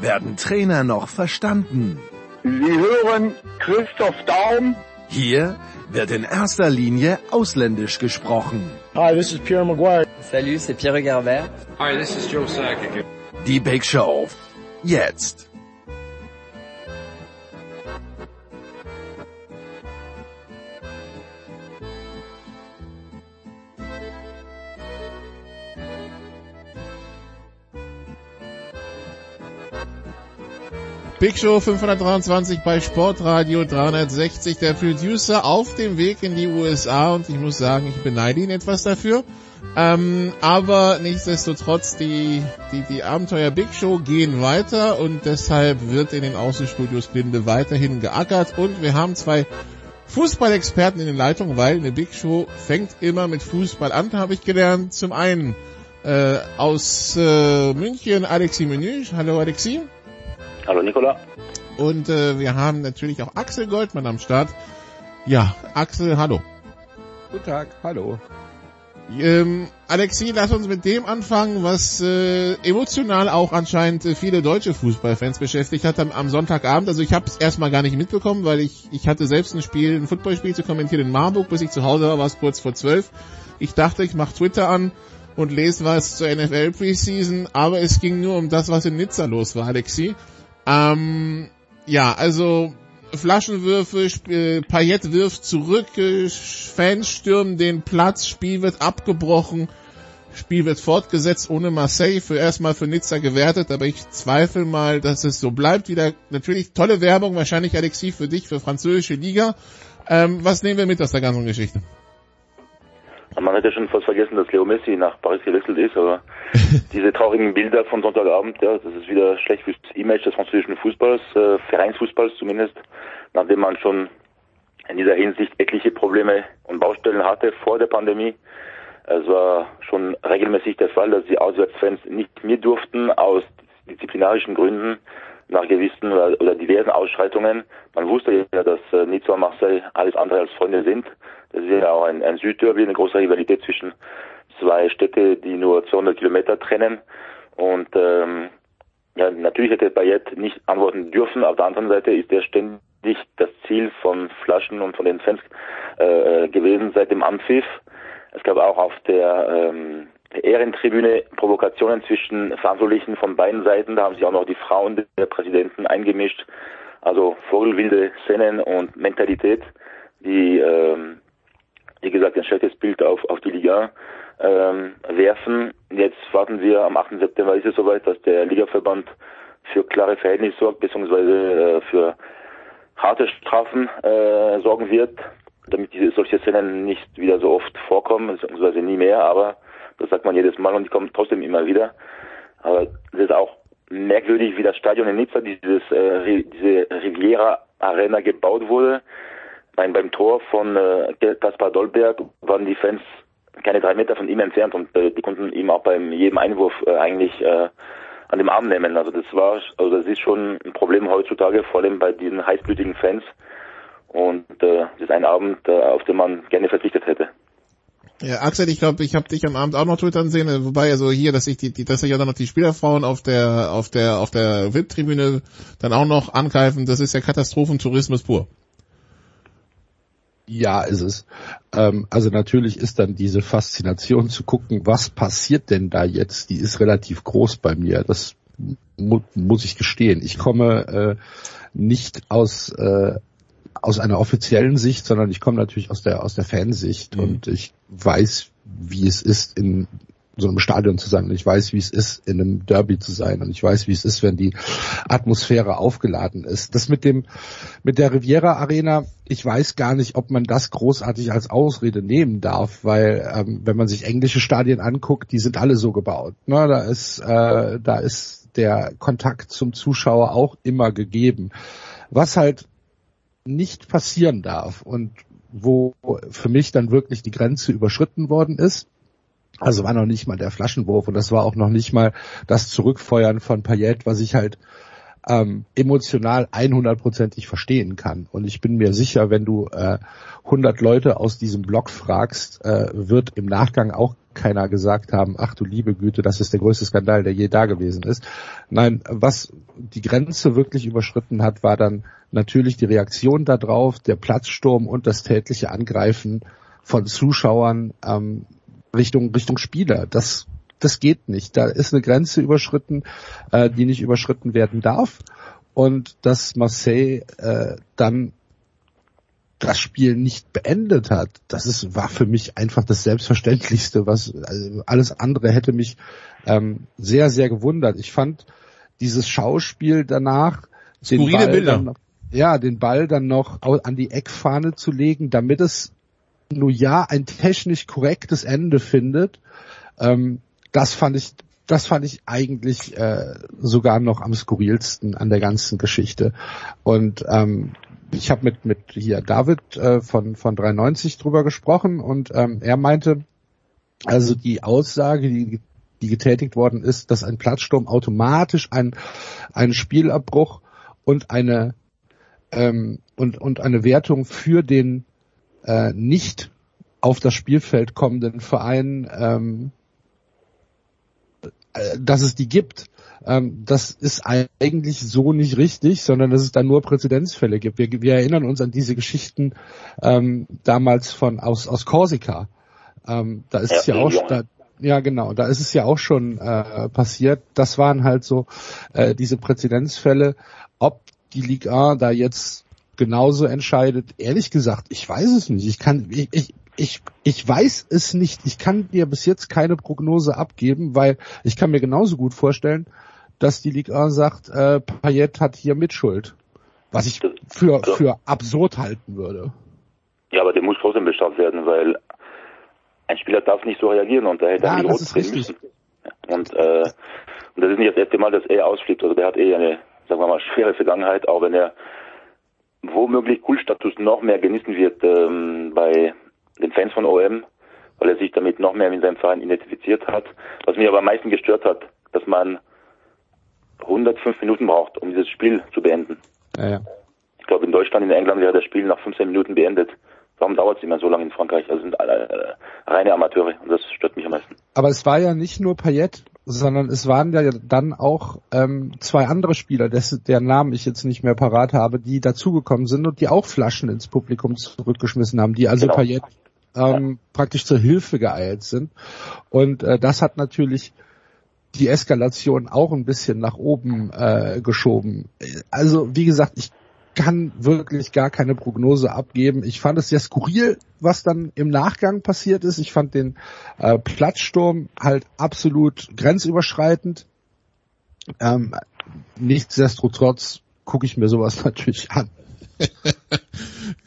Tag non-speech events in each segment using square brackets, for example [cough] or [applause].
werden Trainer noch verstanden. Sie hören Christoph Daum. Hier wird in erster Linie ausländisch gesprochen. Hi, this is Pierre Maguire. Salut, c'est Pierre Garbert. Hi, this is Joe Sakic. Die Big Show. Jetzt. Big Show 523 bei Sportradio 360. Der Producer auf dem Weg in die USA und ich muss sagen, ich beneide ihn etwas dafür. Ähm, aber nichtsdestotrotz, die, die, die Abenteuer Big Show gehen weiter und deshalb wird in den Außenstudios Blinde weiterhin geackert und wir haben zwei Fußballexperten in den Leitungen, weil eine Big Show fängt immer mit Fußball an, habe ich gelernt. Zum einen äh, aus äh, München Alexi Menü. Hallo Alexi. Hallo Nicola. Und äh, wir haben natürlich auch Axel Goldmann am Start. Ja, Axel, hallo. Guten Tag, hallo. Ähm, Alexi, lass uns mit dem anfangen, was äh, emotional auch anscheinend äh, viele deutsche Fußballfans beschäftigt hat am, am Sonntagabend. Also ich habe es erstmal gar nicht mitbekommen, weil ich ich hatte selbst ein Spiel, ein Footballspiel zu kommentieren in Marburg, bis ich zu Hause war, war es kurz vor zwölf. Ich dachte, ich mache Twitter an und lese was zur NFL Preseason, aber es ging nur um das, was in Nizza los war, Alexi. Ähm, ja, also Flaschenwürfe, äh, Payet wirft zurück, äh, Fans stürmen den Platz, Spiel wird abgebrochen, Spiel wird fortgesetzt ohne Marseille, für erstmal für Nizza gewertet, aber ich zweifle mal, dass es so bleibt. Wieder natürlich tolle Werbung, wahrscheinlich Alexis für dich, für französische Liga. Ähm, was nehmen wir mit aus der ganzen Geschichte? Man hätte schon fast vergessen, dass Leo Messi nach Paris gewechselt ist, aber [laughs] diese traurigen Bilder von Sonntagabend, ja, das ist wieder schlecht fürs Image des französischen Fußballs, äh, Vereinsfußballs zumindest, nachdem man schon in dieser Hinsicht etliche Probleme und Baustellen hatte vor der Pandemie. Es war schon regelmäßig der Fall, dass die Auswärtsfans nicht mehr durften aus disziplinarischen Gründen nach gewissen oder, oder diversen Ausschreitungen. Man wusste ja, dass äh, Nizza und Marseille alles andere als Freunde sind. Das ist ja auch ein, ein Südderby, eine große Rivalität zwischen zwei Städte, die nur 200 Kilometer trennen. Und ähm, ja, natürlich hätte Bayet nicht antworten dürfen. Auf der anderen Seite ist er ständig das Ziel von Flaschen und von den Fans äh, gewesen seit dem Anpfiff. Es gab auch auf der ähm, Ehrentribüne Provokationen zwischen Verantwortlichen von beiden Seiten. Da haben sich auch noch die Frauen der Präsidenten eingemischt. Also vogelwilde Szenen und Mentalität, die, ähm, wie gesagt, ein schlechtes Bild auf, auf die Liga ähm, werfen. Jetzt warten wir am 8. September ist es soweit, dass der Ligaverband für klare Verhältnisse sorgt, beziehungsweise äh, für harte Strafen äh, sorgen wird, damit diese solche Szenen nicht wieder so oft vorkommen, beziehungsweise nie mehr, aber das sagt man jedes Mal und die kommen trotzdem immer wieder. Aber es ist auch merkwürdig, wie das Stadion in Nizza, dieses, äh, diese Riviera Arena gebaut wurde. Beim, beim Tor von äh, Kaspar Dolberg waren die Fans keine drei Meter von ihm entfernt und äh, die konnten ihm auch beim jedem Einwurf äh, eigentlich äh, an dem Arm nehmen. Also das war, also das ist schon ein Problem heutzutage, vor allem bei diesen heißblütigen Fans. Und äh, das ist ein Abend, äh, auf den man gerne verzichtet hätte. Ja, Axel, ich glaube, ich habe dich am Abend auch noch twittern sehen, wobei also hier, dass ich die, die dass sich ja dann noch die Spielerfrauen auf der auf der auf der VIP-Tribüne dann auch noch angreifen, das ist ja Katastrophentourismus pur. Ja, ist es. Ähm, also natürlich ist dann diese Faszination zu gucken, was passiert denn da jetzt, die ist relativ groß bei mir. Das mu muss ich gestehen. Ich komme äh, nicht aus äh, aus einer offiziellen Sicht, sondern ich komme natürlich aus der aus der Fansicht mhm. und ich weiß, wie es ist in so einem Stadion zu sein und ich weiß, wie es ist in einem Derby zu sein und ich weiß, wie es ist, wenn die Atmosphäre aufgeladen ist. Das mit dem mit der Riviera Arena, ich weiß gar nicht, ob man das großartig als Ausrede nehmen darf, weil ähm, wenn man sich englische Stadien anguckt, die sind alle so gebaut. Ne? Da ist äh, da ist der Kontakt zum Zuschauer auch immer gegeben. was halt nicht passieren darf und wo für mich dann wirklich die Grenze überschritten worden ist. Also war noch nicht mal der Flaschenwurf und das war auch noch nicht mal das Zurückfeuern von Payet, was ich halt ähm, emotional 100%ig verstehen kann. Und ich bin mir sicher, wenn du äh, 100 Leute aus diesem Blog fragst, äh, wird im Nachgang auch keiner gesagt haben, ach du liebe Güte, das ist der größte Skandal, der je da gewesen ist. Nein, was die Grenze wirklich überschritten hat, war dann natürlich die Reaktion darauf, der Platzsturm und das tätliche Angreifen von Zuschauern ähm, Richtung Richtung Spieler. Das das geht nicht. Da ist eine Grenze überschritten, äh, die nicht überschritten werden darf. Und dass Marseille äh, dann das Spiel nicht beendet hat, das ist, war für mich einfach das Selbstverständlichste, was also alles andere hätte mich ähm, sehr, sehr gewundert. Ich fand dieses Schauspiel danach, den Ball, dann, ja, den Ball dann noch an die Eckfahne zu legen, damit es nur ja ein technisch korrektes Ende findet, ähm, das fand ich das fand ich eigentlich äh, sogar noch am skurrilsten an der ganzen Geschichte. Und ähm, ich habe mit mit hier David äh, von von 93 drüber gesprochen und ähm, er meinte, also die Aussage, die die getätigt worden ist, dass ein Platzsturm automatisch ein ein Spielabbruch und eine ähm, und und eine Wertung für den äh, nicht auf das Spielfeld kommenden Verein ähm, äh, dass es die gibt, ähm, das ist eigentlich so nicht richtig, sondern dass es da nur Präzedenzfälle gibt. Wir, wir erinnern uns an diese Geschichten ähm, damals von aus aus Korsika. Ähm, da ist ja, es ja auch da, ja genau, da ist es ja auch schon äh, passiert. Das waren halt so äh, diese Präzedenzfälle. Ob die Liga da jetzt genauso entscheidet, ehrlich gesagt, ich weiß es nicht. Ich kann, ich, ich, ich, ich weiß es nicht. Ich kann dir bis jetzt keine Prognose abgeben, weil ich kann mir genauso gut vorstellen, dass die Liga sagt, äh, Payet hat hier Mitschuld. Was ich für, für absurd halten würde. Ja, aber der muss trotzdem bestraft werden, weil ein Spieler darf nicht so reagieren und da hätte ja, er rot drehen müssen. Und, äh, und das ist nicht das erste Mal, dass er ausflippt. Also der hat eh eine, sagen wir mal, schwere Vergangenheit, auch wenn er womöglich Kultstatus noch mehr genießen wird ähm, bei den Fans von OM, weil er sich damit noch mehr mit seinem Verein identifiziert hat. Was mich aber am meisten gestört hat, dass man 105 Minuten braucht, um dieses Spiel zu beenden. Ja, ja. Ich glaube, in Deutschland, in England wäre das Spiel nach 15 Minuten beendet. Warum dauert es immer so lange in Frankreich? Also sind alle äh, reine Amateure und das stört mich am meisten. Aber es war ja nicht nur Payet, sondern es waren ja dann auch ähm, zwei andere Spieler, dessen, deren Namen ich jetzt nicht mehr parat habe, die dazugekommen sind und die auch Flaschen ins Publikum zurückgeschmissen haben, die also genau. Payet ähm, ja. praktisch zur Hilfe geeilt sind. Und äh, das hat natürlich die Eskalation auch ein bisschen nach oben äh, geschoben. Also wie gesagt, ich kann wirklich gar keine Prognose abgeben. Ich fand es sehr skurril, was dann im Nachgang passiert ist. Ich fand den äh, Platzsturm halt absolut grenzüberschreitend. Ähm, nichtsdestotrotz gucke ich mir sowas [laughs] natürlich an. [laughs]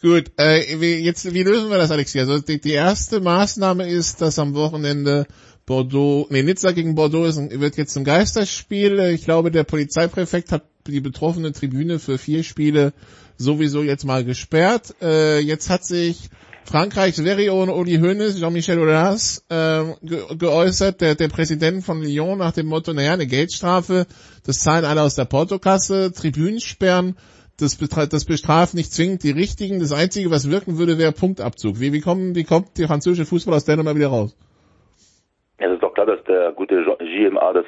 Gut, äh, wie, jetzt, wie lösen wir das, Alexi? Also die, die erste Maßnahme ist, dass am Wochenende Bordeaux, nee, Nizza gegen Bordeaux ist, wird jetzt ein Geisterspiel. Ich glaube, der Polizeipräfekt hat die betroffene Tribüne für vier Spiele sowieso jetzt mal gesperrt. Äh, jetzt hat sich Frankreichs Verion Uli Hoeneß, Jean-Michel Aulas, äh, ge geäußert, der, der Präsident von Lyon nach dem Motto, naja, eine Geldstrafe, das zahlen alle aus der Portokasse, Tribünen sperren, das, das bestraft nicht zwingend die Richtigen. Das Einzige, was wirken würde, wäre Punktabzug. Wie, wie, kommen, wie kommt der französische Fußball aus der Nummer wieder raus? Es ist doch klar, dass der gute GMA das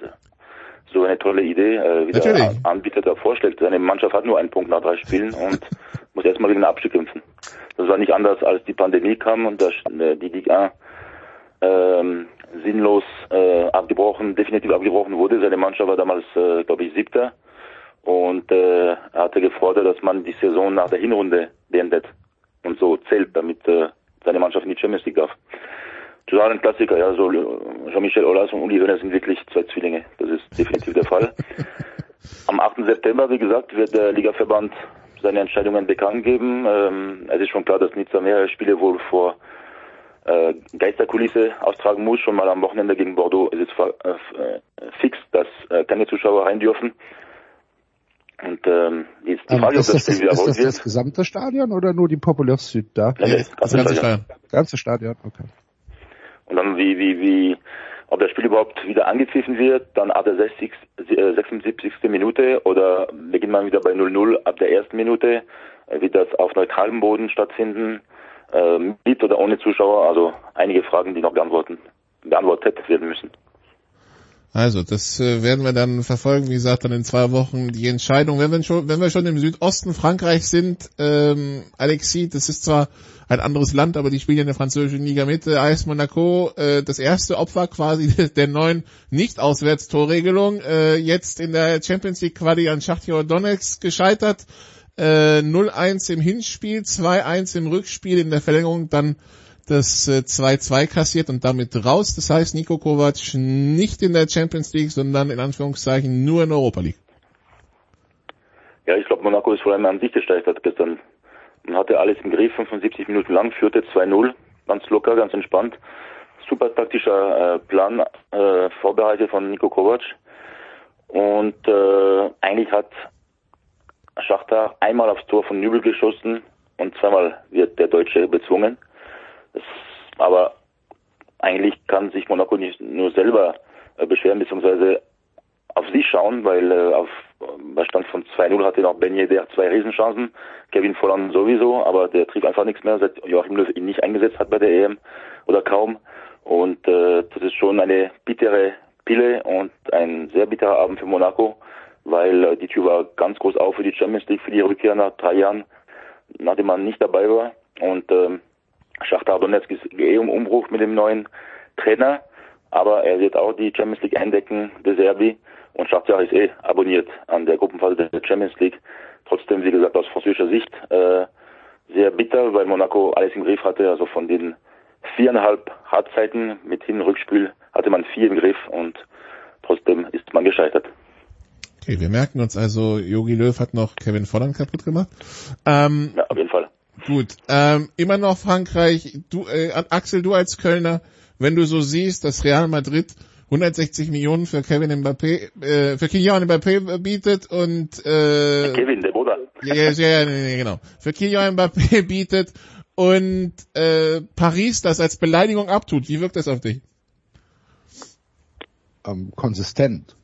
so eine tolle Idee äh, wieder Natürlich. Anbieter da vorschlägt. Seine Mannschaft hat nur einen Punkt nach drei Spielen und [laughs] muss erstmal gegen den Abstieg kämpfen. Das war nicht anders, als die Pandemie kam und das, äh, die Liga ähm, sinnlos äh, abgebrochen, definitiv abgebrochen wurde. Seine Mannschaft war damals, äh, glaube ich, siebter und äh, hatte gefordert, dass man die Saison nach der Hinrunde beendet und so zählt, damit äh, seine Mannschaft in die Champions League darf. Total ein Klassiker, ja, so Jean-Michel Aulas und Uli Hoeneß sind wirklich zwei Zwillinge. Das ist definitiv der Fall. [laughs] Am 8. September, wie gesagt, wird der Ligaverband seine Entscheidungen bekannt geben. Ähm, es ist schon klar, dass Nizza mehrere Spiele wohl vor äh, Geisterkulisse austragen muss. Schon mal am Wochenende gegen Bordeaux ist es äh, fix, dass äh, keine Zuschauer rein dürfen. Und ähm, jetzt die Ähm, Frage, ist ob das, das das, Spiel ist wiederholt das wird. das gesamte Stadion oder nur die Populär Süd da? Nee, nee, Das ganze Stadion. Stadion. Ganze Stadion, okay. Und dann wie, wie, wie, ob das Spiel überhaupt wieder angepfiffen wird, dann ab der 60, äh, 76. Minute oder beginnt man wieder bei 0-0 ab der ersten Minute, äh, wird das auf neutralem Boden stattfinden, äh, mit oder ohne Zuschauer, also einige Fragen, die noch beantworten, beantwortet werden müssen. Also, das äh, werden wir dann verfolgen, wie gesagt, dann in zwei Wochen die Entscheidung. Wenn wir schon, wenn wir schon im Südosten Frankreich sind, ähm, Alexis, das ist zwar ein anderes Land, aber die spielen ja in der französischen Liga mit. Äh, AS Monaco, äh, das erste Opfer quasi [laughs] der, neuen Nicht-Auswärtstorregelung, äh, jetzt in der Champions League Quali an Schachtjor Donetsk gescheitert. Äh, 0-1 im Hinspiel, 2-1 im Rückspiel, in der Verlängerung dann das äh, 2-2 kassiert und damit raus. Das heißt, Nico Kovac nicht in der Champions League, sondern in Anführungszeichen nur in Europa League. Ja, ich glaube, Monaco ist vor allem an sich gescheitert gestern. Man hatte alles im Griff, 75 Minuten lang, führte 2-0, ganz locker, ganz entspannt. Super taktischer äh, Plan äh, vorbereitet von Nico Kovac. Und äh, eigentlich hat Schachtar einmal aufs Tor von Nübel geschossen und zweimal wird der Deutsche bezwungen. Das, aber eigentlich kann sich Monaco nicht nur selber äh, beschweren, beziehungsweise auf sich schauen, weil äh, auf bei Stand von 2-0 hatte noch Ben Yedder zwei Riesenchancen, Kevin Volland sowieso, aber der trieb einfach nichts mehr, seit Joachim Löw ihn nicht eingesetzt hat bei der EM oder kaum. Und äh, das ist schon eine bittere Pille und ein sehr bitterer Abend für Monaco, weil äh, die Tür war ganz groß auf für die Champions League, für die Rückkehr nach drei Jahren, nachdem man nicht dabei war. Und ähm, Schachtar Donetsk ist eh im Umbruch mit dem neuen Trainer, aber er wird auch die Champions League eindecken, De Serbi. Und Schachtar ist eh abonniert an der Gruppenphase der Champions League. Trotzdem, wie gesagt, aus französischer Sicht äh, sehr bitter, weil Monaco alles im Griff hatte. Also von den viereinhalb Halbzeiten mit Hin- und Rückspiel hatte man vier im Griff und trotzdem ist man gescheitert. Okay, wir merken uns also, Jogi Löw hat noch Kevin Volland kaputt gemacht. Ähm, Ja, auf jeden Fall. Gut, ähm, immer noch Frankreich. Du, äh, Axel, du als Kölner, wenn du so siehst, dass Real Madrid 160 Millionen für Kevin Mbappé, äh, für Kylian Mbappé bietet und äh, Kevin, der Bruder. ja, ja, ja, nee, genau, für Kylian Mbappé [laughs] bietet und äh, Paris das als Beleidigung abtut. Wie wirkt das auf dich? ähm, konsistent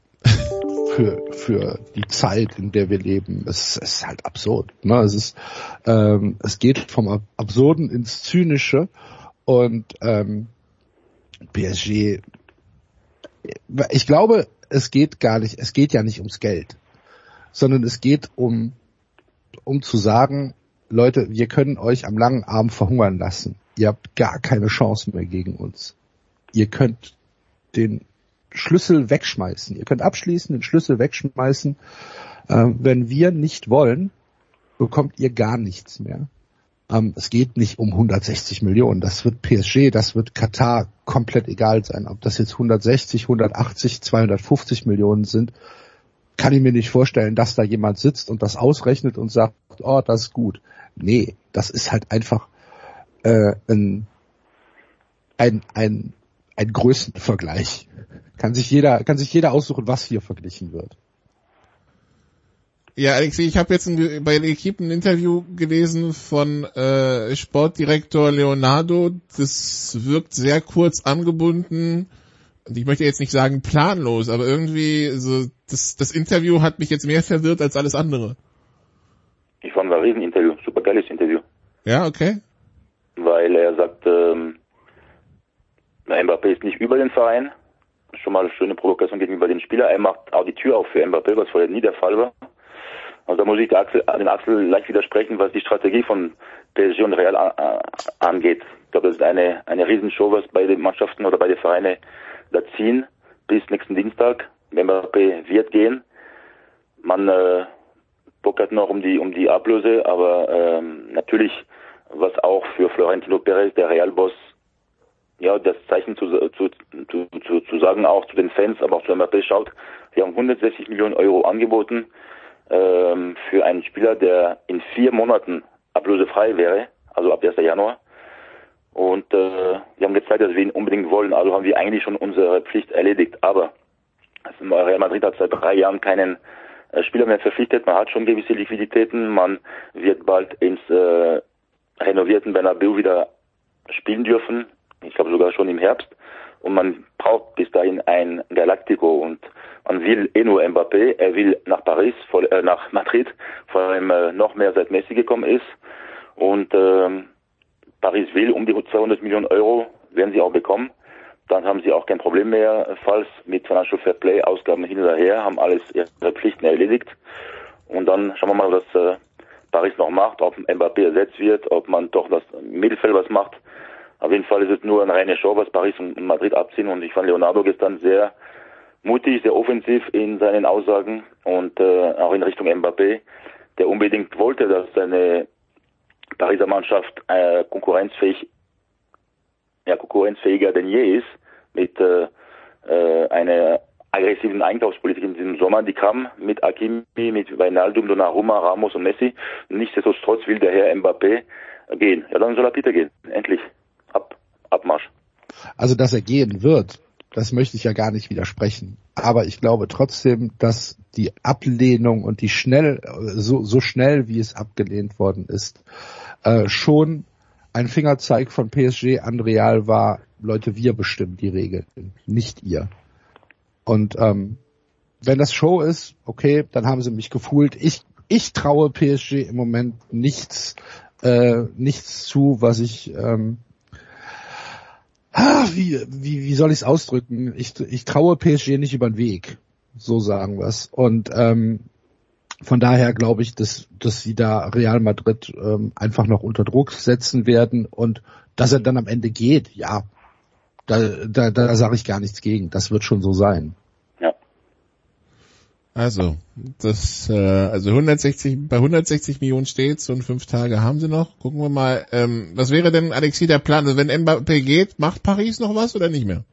für für die Zeit, in der wir leben. Es, es ist halt absurd. Ne? Es ist ähm, es geht vom Ab Absurden ins Zynische und ähm, PSG. Ich glaube, es geht gar nicht. Es geht ja nicht ums Geld, sondern es geht um um zu sagen, Leute, wir können euch am langen Arm verhungern lassen. Ihr habt gar keine Chance mehr gegen uns. Ihr könnt den Schlüssel wegschmeißen. Ihr könnt abschließen, den Schlüssel wegschmeißen. Ähm, wenn wir nicht wollen, bekommt ihr gar nichts mehr. Ähm, es geht nicht um 160 Millionen. Das wird PSG, das wird Katar komplett egal sein. Ob das jetzt 160, 180, 250 Millionen sind, kann ich mir nicht vorstellen, dass da jemand sitzt und das ausrechnet und sagt, oh, das ist gut. Nee, das ist halt einfach äh, ein, ein, ein, ein Größenvergleich. Kann sich jeder, kann sich jeder aussuchen, was hier verglichen wird. Ja, Alexei, ich habe jetzt ein, bei der Equipe ein Interview gelesen von äh, Sportdirektor Leonardo. Das wirkt sehr kurz angebunden. Und ich möchte jetzt nicht sagen planlos, aber irgendwie so das, das Interview hat mich jetzt mehr verwirrt als alles andere. Ich fand ein Rieseninterview, super geiles Interview. Ja, okay. Weil er sagt, ähm, Mbappé ist nicht über den Verein. Schon mal eine schöne Provokation gegenüber den Spieler. Er macht auch die Tür auf für Mbappé, was vorher nie der Fall war. Also da muss ich den Axel leicht widersprechen, was die Strategie von PSG und Real angeht. Ich glaube, das ist eine, eine Riesenshow, was beide Mannschaften oder beide Vereine da ziehen bis nächsten Dienstag. Mbappé wird gehen. Man äh, pokert noch um die um die Ablöse, aber ähm, natürlich, was auch für Florentino Perez, der Real-Boss, ja, das Zeichen zu, zu, zu, zu, zu sagen, auch zu den Fans, aber auch zu Mbappé schaut, wir haben 160 Millionen Euro angeboten ähm, für einen Spieler, der in vier Monaten ablösefrei wäre, also ab 1. Januar. Und äh, wir haben gezeigt, dass wir ihn unbedingt wollen. Also haben wir eigentlich schon unsere Pflicht erledigt. Aber Real Madrid hat seit drei Jahren keinen äh, Spieler mehr verpflichtet, man hat schon gewisse Liquiditäten, man wird bald ins äh, renovierten Bernabeu wieder spielen dürfen, ich glaube sogar schon im Herbst. Und man braucht bis dahin ein Galactico. Und man will eh nur Mbappé, er will nach Paris, vor, äh, nach Madrid, vor allem äh, noch mehr seit Messi gekommen ist. Und ähm, Paris will um die 200 Millionen Euro, werden sie auch bekommen. Dann haben sie auch kein Problem mehr, falls mit Financial Fair Play Ausgaben hin oder her, haben alles ihre Pflichten erledigt. Und dann schauen wir mal, was äh, Paris noch macht, ob Mbappé ersetzt wird, ob man doch das Mittelfeld was macht. Auf jeden Fall ist es nur eine reine Show, was Paris und Madrid abziehen. Und ich fand Leonardo gestern sehr mutig, sehr offensiv in seinen Aussagen und äh, auch in Richtung Mbappé, der unbedingt wollte, dass seine Pariser Mannschaft äh, konkurrenzfähig, ja, konkurrenzfähiger denn je ist mit äh, äh, einer aggressiven Einkaufspolitik in diesem Sommer. Die kam mit Akimi, mit Wijnaldum, Donnarumma, Ramos und Messi. Nichtsdestotrotz will der Herr Mbappé gehen. Ja, dann soll er bitte gehen. Endlich. Ab, Abmarsch. Also, dass er gehen wird, das möchte ich ja gar nicht widersprechen. Aber ich glaube trotzdem, dass die Ablehnung und die schnell, so, so schnell wie es abgelehnt worden ist, äh, schon ein Fingerzeig von PSG an Real war, Leute, wir bestimmen die Regeln, nicht ihr. Und ähm, wenn das Show ist, okay, dann haben sie mich gefühlt. Ich, ich traue PSG im Moment nichts, äh, nichts zu, was ich ähm, ah, wie, wie, wie soll ich es ausdrücken? Ich, ich traue PSG nicht über den Weg, so sagen wir's. Und ähm, von daher glaube ich, dass, dass sie da Real Madrid ähm, einfach noch unter Druck setzen werden und dass er dann am Ende geht, ja, da, da, da sage ich gar nichts gegen. Das wird schon so sein. Also, das, äh, also 160, bei 160 Millionen steht's und fünf Tage haben sie noch. Gucken wir mal, ähm, was wäre denn, Alexis, der Plan? Also wenn Mbappé geht, macht Paris noch was oder nicht mehr?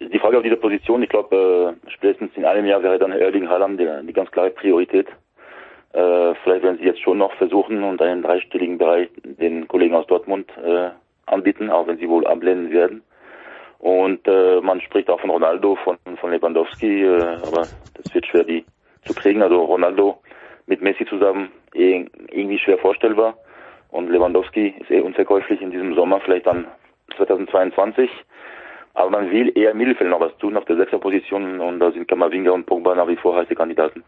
Die Frage auf dieser Position, ich glaube, äh, spätestens in einem Jahr wäre dann Erling Haaland die, die ganz klare Priorität. Äh, vielleicht werden sie jetzt schon noch versuchen und einen dreistelligen Bereich den Kollegen aus Dortmund äh, anbieten, auch wenn sie wohl ablehnen werden. Und äh, man spricht auch von Ronaldo, von, von Lewandowski, äh, aber das wird schwer, die zu kriegen. Also Ronaldo mit Messi zusammen eh, irgendwie schwer vorstellbar. Und Lewandowski ist eh unverkäuflich in diesem Sommer, vielleicht dann 2022. Aber man will eher im Mittelfeld noch was tun auf der Sechserposition und da sind Kamavinga und Pogba nach wie vor heiße Kandidaten.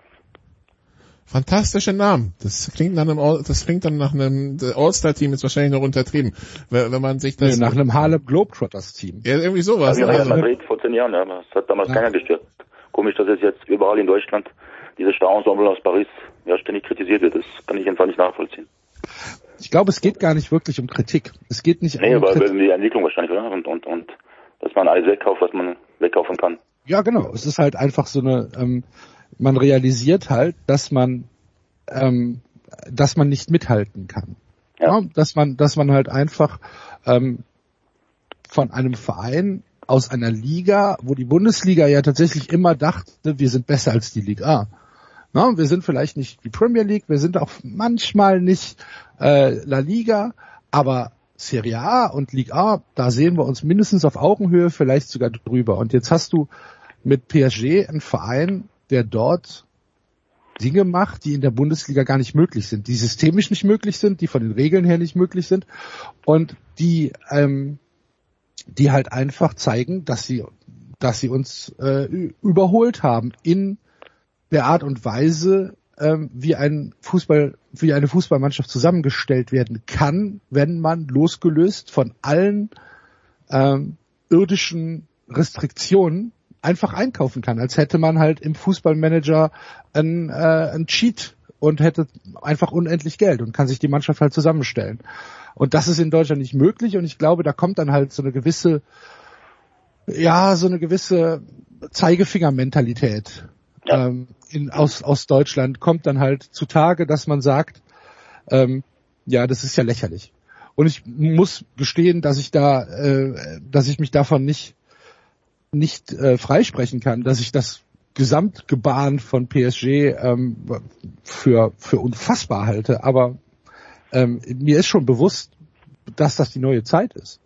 Fantastische Namen. Das klingt nach einem, All- das klingt dann nach einem All-Star-Team ist wahrscheinlich noch untertrieben, wenn, wenn man sich das Nee, nach einem Harlem Globetrotters Team. ja, irgendwie sowas. Wie Real Also, Madrid vor zehn Jahren, ja, das hat damals Ja. keiner gestört. Komisch, dass es jetzt überall in Deutschland dieses Star-Ensemble aus Paris ja ständig kritisiert wird. Das kann ich einfach nicht nachvollziehen. Ich glaube, es geht gar nicht wirklich um Kritik. Es geht nicht Nee, um aber Kritik. die Entwicklung wahrscheinlich, oder? Und, und, und dass man alles wegkauft, was man wegkaufen kann. Ja, genau. Es ist halt einfach so eine, ähm, man realisiert halt, dass man, ähm, dass man nicht mithalten kann. Ja. Ja. dass man, dass man halt einfach ähm, von einem Verein aus einer Liga, wo die Bundesliga ja tatsächlich immer dachte, wir sind besser als die Liga A. Na, wir sind vielleicht nicht die Premier League, wir sind auch manchmal nicht äh, La Liga, aber Serie A und Liga A, da sehen wir uns mindestens auf Augenhöhe, vielleicht sogar drüber. Und jetzt hast du mit PSG einen Verein, der dort Dinge macht, die in der Bundesliga gar nicht möglich sind, die systemisch nicht möglich sind, die von den Regeln her nicht möglich sind und die ähm, die halt einfach zeigen, dass sie dass sie uns äh, überholt haben in der Art und Weise, ähm, wie ein Fußball, wie eine Fußballmannschaft zusammengestellt werden kann, wenn man losgelöst von allen ähm, irdischen Restriktionen einfach einkaufen kann, als hätte man halt im Fußballmanager ein, äh, ein Cheat und hätte einfach unendlich Geld und kann sich die Mannschaft halt zusammenstellen. Und das ist in Deutschland nicht möglich und ich glaube, da kommt dann halt so eine gewisse, ja, so eine gewisse Zeigefingermentalität Ja. ähm, in, aus, aus Deutschland kommt dann halt zutage, dass man sagt, ähm, ja, das ist ja lächerlich. Und ich muss gestehen, dass ich da, äh, dass ich mich davon nicht nicht äh, freisprechen kann, dass ich das Gesamtgebaren von PSG ähm, für für unfassbar halte. Aber ähm, mir ist schon bewusst, dass das die neue Zeit ist.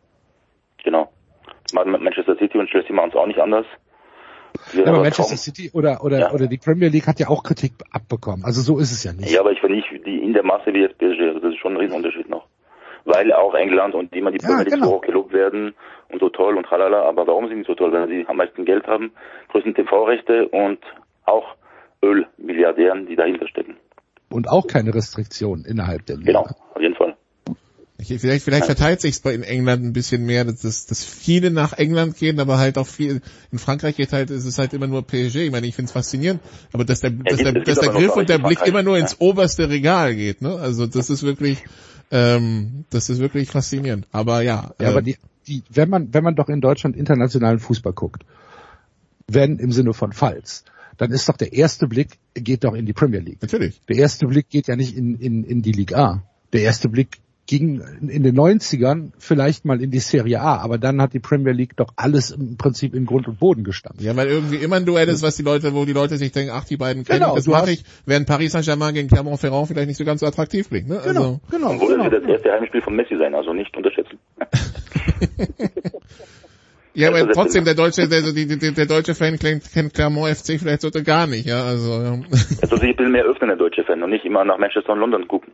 Genau. Man- Manchester City und Chelsea machen es auch nicht anders. Ja, aber Manchester City oder oder ja. oder die Premier League hat ja auch Kritik abbekommen. Also so ist es ja nicht. Ja, aber ich finde nicht die in der Masse wie jetzt PSG. Also das ist schon ein Riesenunterschied noch. Weil auch England und immer die Premier League genau. so hoch gelobt werden und so toll und tralala. Aber warum sind die so toll? Wenn sie am meisten Geld haben, größten TV-Rechte und auch Ölmilliardären, die dahinter stecken. Und auch keine Restriktionen innerhalb der Liga. Genau, auf jeden Fall. Vielleicht, vielleicht verteilt sich es in England ein bisschen mehr, dass, dass, dass viele nach England gehen, aber halt auch viel, in Frankreich geht halt, ist es halt immer nur PSG. Ich meine, ich finde es faszinierend, aber dass der, ja, dass der, dass der Griff und der Blick immer nur ins oberste Regal geht, ne? Also das ist wirklich, ähm, das ist wirklich faszinierend. Aber ja. Ja, äh, aber die, die, wenn man, wenn man doch in Deutschland internationalen Fußball guckt, wenn im Sinne von Falls, dann ist doch der erste Blick, geht doch in die Premier League. Natürlich. Der erste Blick geht ja nicht in, in, in die Liga A. Der erste Blick ging in den 90ern vielleicht mal in die Serie A, aber dann hat die Premier League doch alles im Prinzip in Grund und Boden gestanden. Ja, weil irgendwie immer ein Duell ist, was die Leute, wo die Leute sich denken, ach, die beiden kennen, genau, das mache ich, während Paris Saint-Germain gegen Clermont-Ferrand vielleicht nicht so ganz so attraktiv klingt. Ne? Genau, also. genau. Obwohl genau, das das erste Heimspiel von Messi sein, also nicht unterschätzen. [laughs] Ja, aber also trotzdem, der deutsche, der, der, der deutsche Fan kennt, kennt Clermont FC vielleicht sollte gar nicht, ja, also. Ja. Also sich ein bisschen mehr öffnen, der deutsche Fan, und nicht immer nach Manchester und London gucken.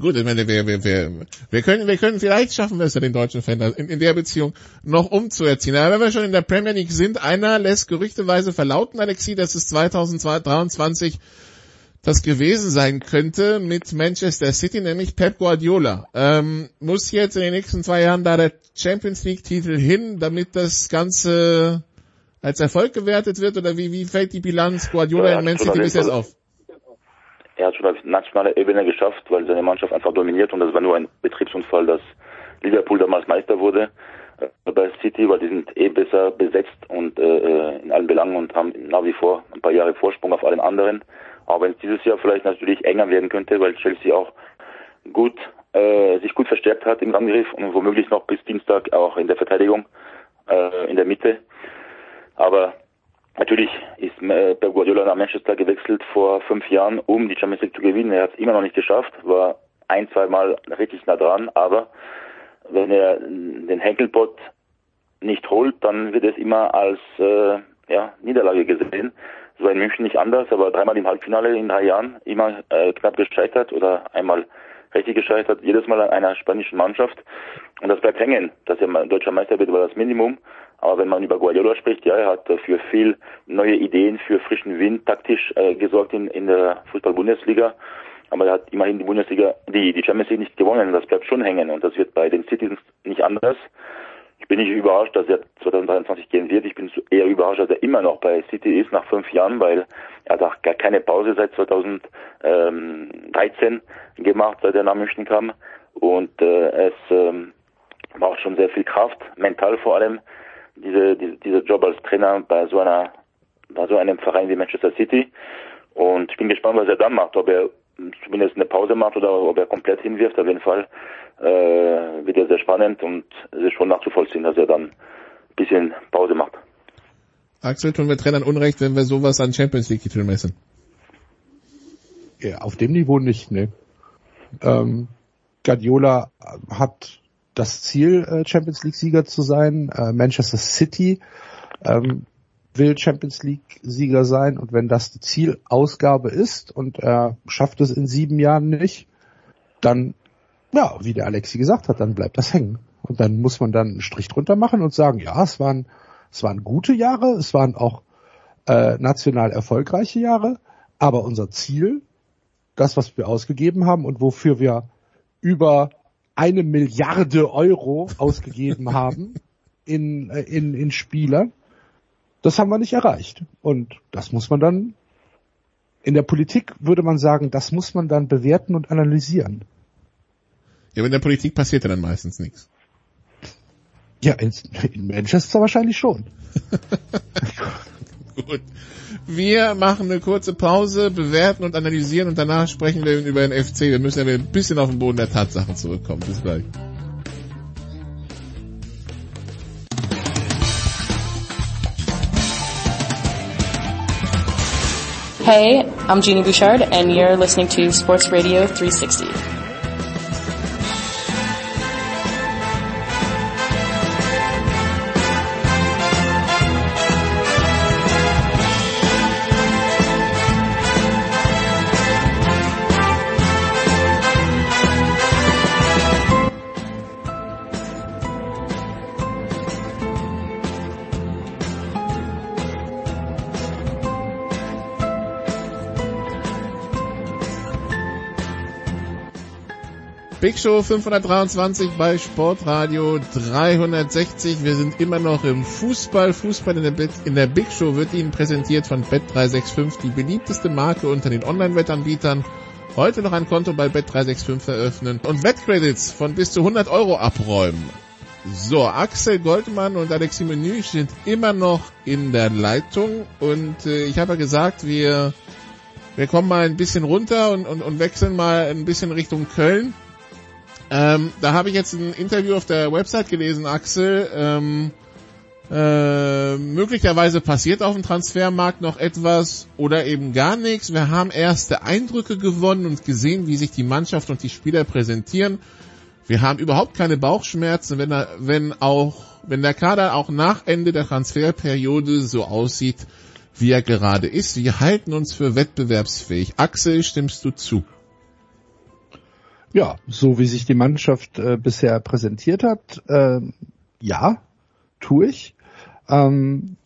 Gut, ich meine, wir, wir, wir, wir können, wir können, vielleicht schaffen wir es ja den deutschen Fan in, in der Beziehung noch umzuerziehen. Aber wenn wir schon in der Premier League sind, einer lässt gerüchteweise verlauten, Alexi, dass es 2023 das gewesen sein könnte mit Manchester City, nämlich Pep Guardiola. Ähm, muss jetzt in den nächsten zwei Jahren da der Champions League Titel hin, damit das Ganze als Erfolg gewertet wird oder wie, wie fällt die Bilanz Guardiola in Man City bis jetzt auf? Er hat schon auf nationaler Ebene geschafft, weil seine Mannschaft einfach dominiert und das war nur ein Betriebsunfall, dass Liverpool damals Meister wurde äh, bei City, weil die sind eh besser besetzt und äh, äh in allen Belangen und haben nach wie vor ein paar Jahre Vorsprung auf allen anderen. Aber wenn es dieses Jahr vielleicht natürlich enger werden könnte, weil Chelsea auch gut äh, sich gut verstärkt hat im Angriff und womöglich noch bis Dienstag auch in der Verteidigung äh, in der Mitte. Aber natürlich ist äh, Pep Guardiola nach Manchester gewechselt vor fünf Jahren, um die Champions League zu gewinnen. Er hat es immer noch nicht geschafft, war ein, zwei Mal richtig nah dran, aber wenn er den Henkelpot nicht holt, dann wird es immer als äh, ja, Niederlage gesehen. War in München nicht anders, aber dreimal im Halbfinale in drei Jahren, immer äh, knapp gescheitert oder einmal richtig gescheitert, jedes Mal an einer spanischen Mannschaft. Und das bleibt hängen. Dass er deutscher Meister wird, war das Minimum. Aber wenn man über Guardiola spricht, ja, er hat für viel neue Ideen, für frischen Wind taktisch äh, gesorgt in, in der Fußball-Bundesliga. Aber er hat immerhin die Bundesliga, die, die Champions League nicht gewonnen. Das bleibt schon hängen. Und das wird bei den Citizens nicht anders. Ich bin nicht überrascht, dass er 2023 gehen wird. Ich bin eher überrascht, dass er immer noch bei City ist nach fünf Jahren, weil er hat auch gar keine Pause seit 2013 gemacht, seit er nach München kam. Und äh, es ähm, braucht schon sehr viel Kraft, mental vor allem, diese, diese, dieser Job als Trainer bei so einer bei so einem Verein wie Manchester City. Und ich bin gespannt, was er dann macht, ob er zumindest eine Pause macht oder ob er komplett hinwirft. Auf jeden Fall äh, wird er sehr spannend und es ist schon nachzuvollziehen, dass er dann ein bisschen Pause macht. Axel, tun wir Trainern Unrecht, wenn wir sowas an Champions League Titel messen? Ja, auf dem Niveau nicht, ne. Ähm, Guardiola hat das Ziel, äh, Champions League Sieger zu sein. Äh, Manchester City ähm, will Champions League Sieger sein und wenn das die Zielausgabe ist und er schafft es in sieben Jahren nicht, dann ja, wie der Alexi gesagt hat, dann bleibt das hängen. Und dann muss man dann einen Strich drunter machen und sagen, ja, es waren, es waren gute Jahre, es waren auch äh, national erfolgreiche Jahre, aber unser Ziel, das, was wir ausgegeben haben und wofür wir über eine Milliarde Euro ausgegeben [laughs] haben in, äh, in, in Spieler, das haben wir nicht erreicht. Und das muss man dann, in der Politik würde man sagen, das muss man dann bewerten und analysieren. Ja, aber in der Politik passiert ja dann meistens nichts. Ja, in, in Manchester wahrscheinlich schon. [laughs] Gut. Wir machen eine kurze Pause, bewerten und analysieren und danach sprechen wir über den FC. Wir müssen ja ein bisschen auf den Boden der Tatsachen zurückkommen. Bis gleich. Hey, I'm Jeannie Bouchard and you're listening to Sports Radio 360. Big Show 523 bei Sportradio 360. Wir sind immer noch im Fußball. Fußball in der, in der Big Show wird Ihnen präsentiert von Bet365, die beliebteste Marke unter den Online-Wettanbietern. Heute noch ein Konto bei Bet365 eröffnen und Wettcredits von bis zu 100 Euro abräumen. So, Axel Goldmann und Alexi Menü sind immer noch in der Leitung und äh, ich habe ja gesagt, wir wir kommen mal ein bisschen runter und, und, und wechseln mal ein bisschen Richtung Köln. Ähm, da habe ich jetzt ein Interview auf der Website gelesen, Axel. Ähm, äh, möglicherweise passiert auf dem Transfermarkt noch etwas oder eben gar nichts. Wir haben erste Eindrücke gewonnen und gesehen, wie sich die Mannschaft und die Spieler präsentieren. Wir haben überhaupt keine Bauchschmerzen, wenn, wenn auch, wenn der Kader auch nach Ende der Transferperiode so aussieht, wie er gerade ist. Wir halten uns für wettbewerbsfähig. Axel, stimmst du zu? Ja, so wie sich die Mannschaft äh, bisher präsentiert hat, äh, ja, tue ich. Ähm,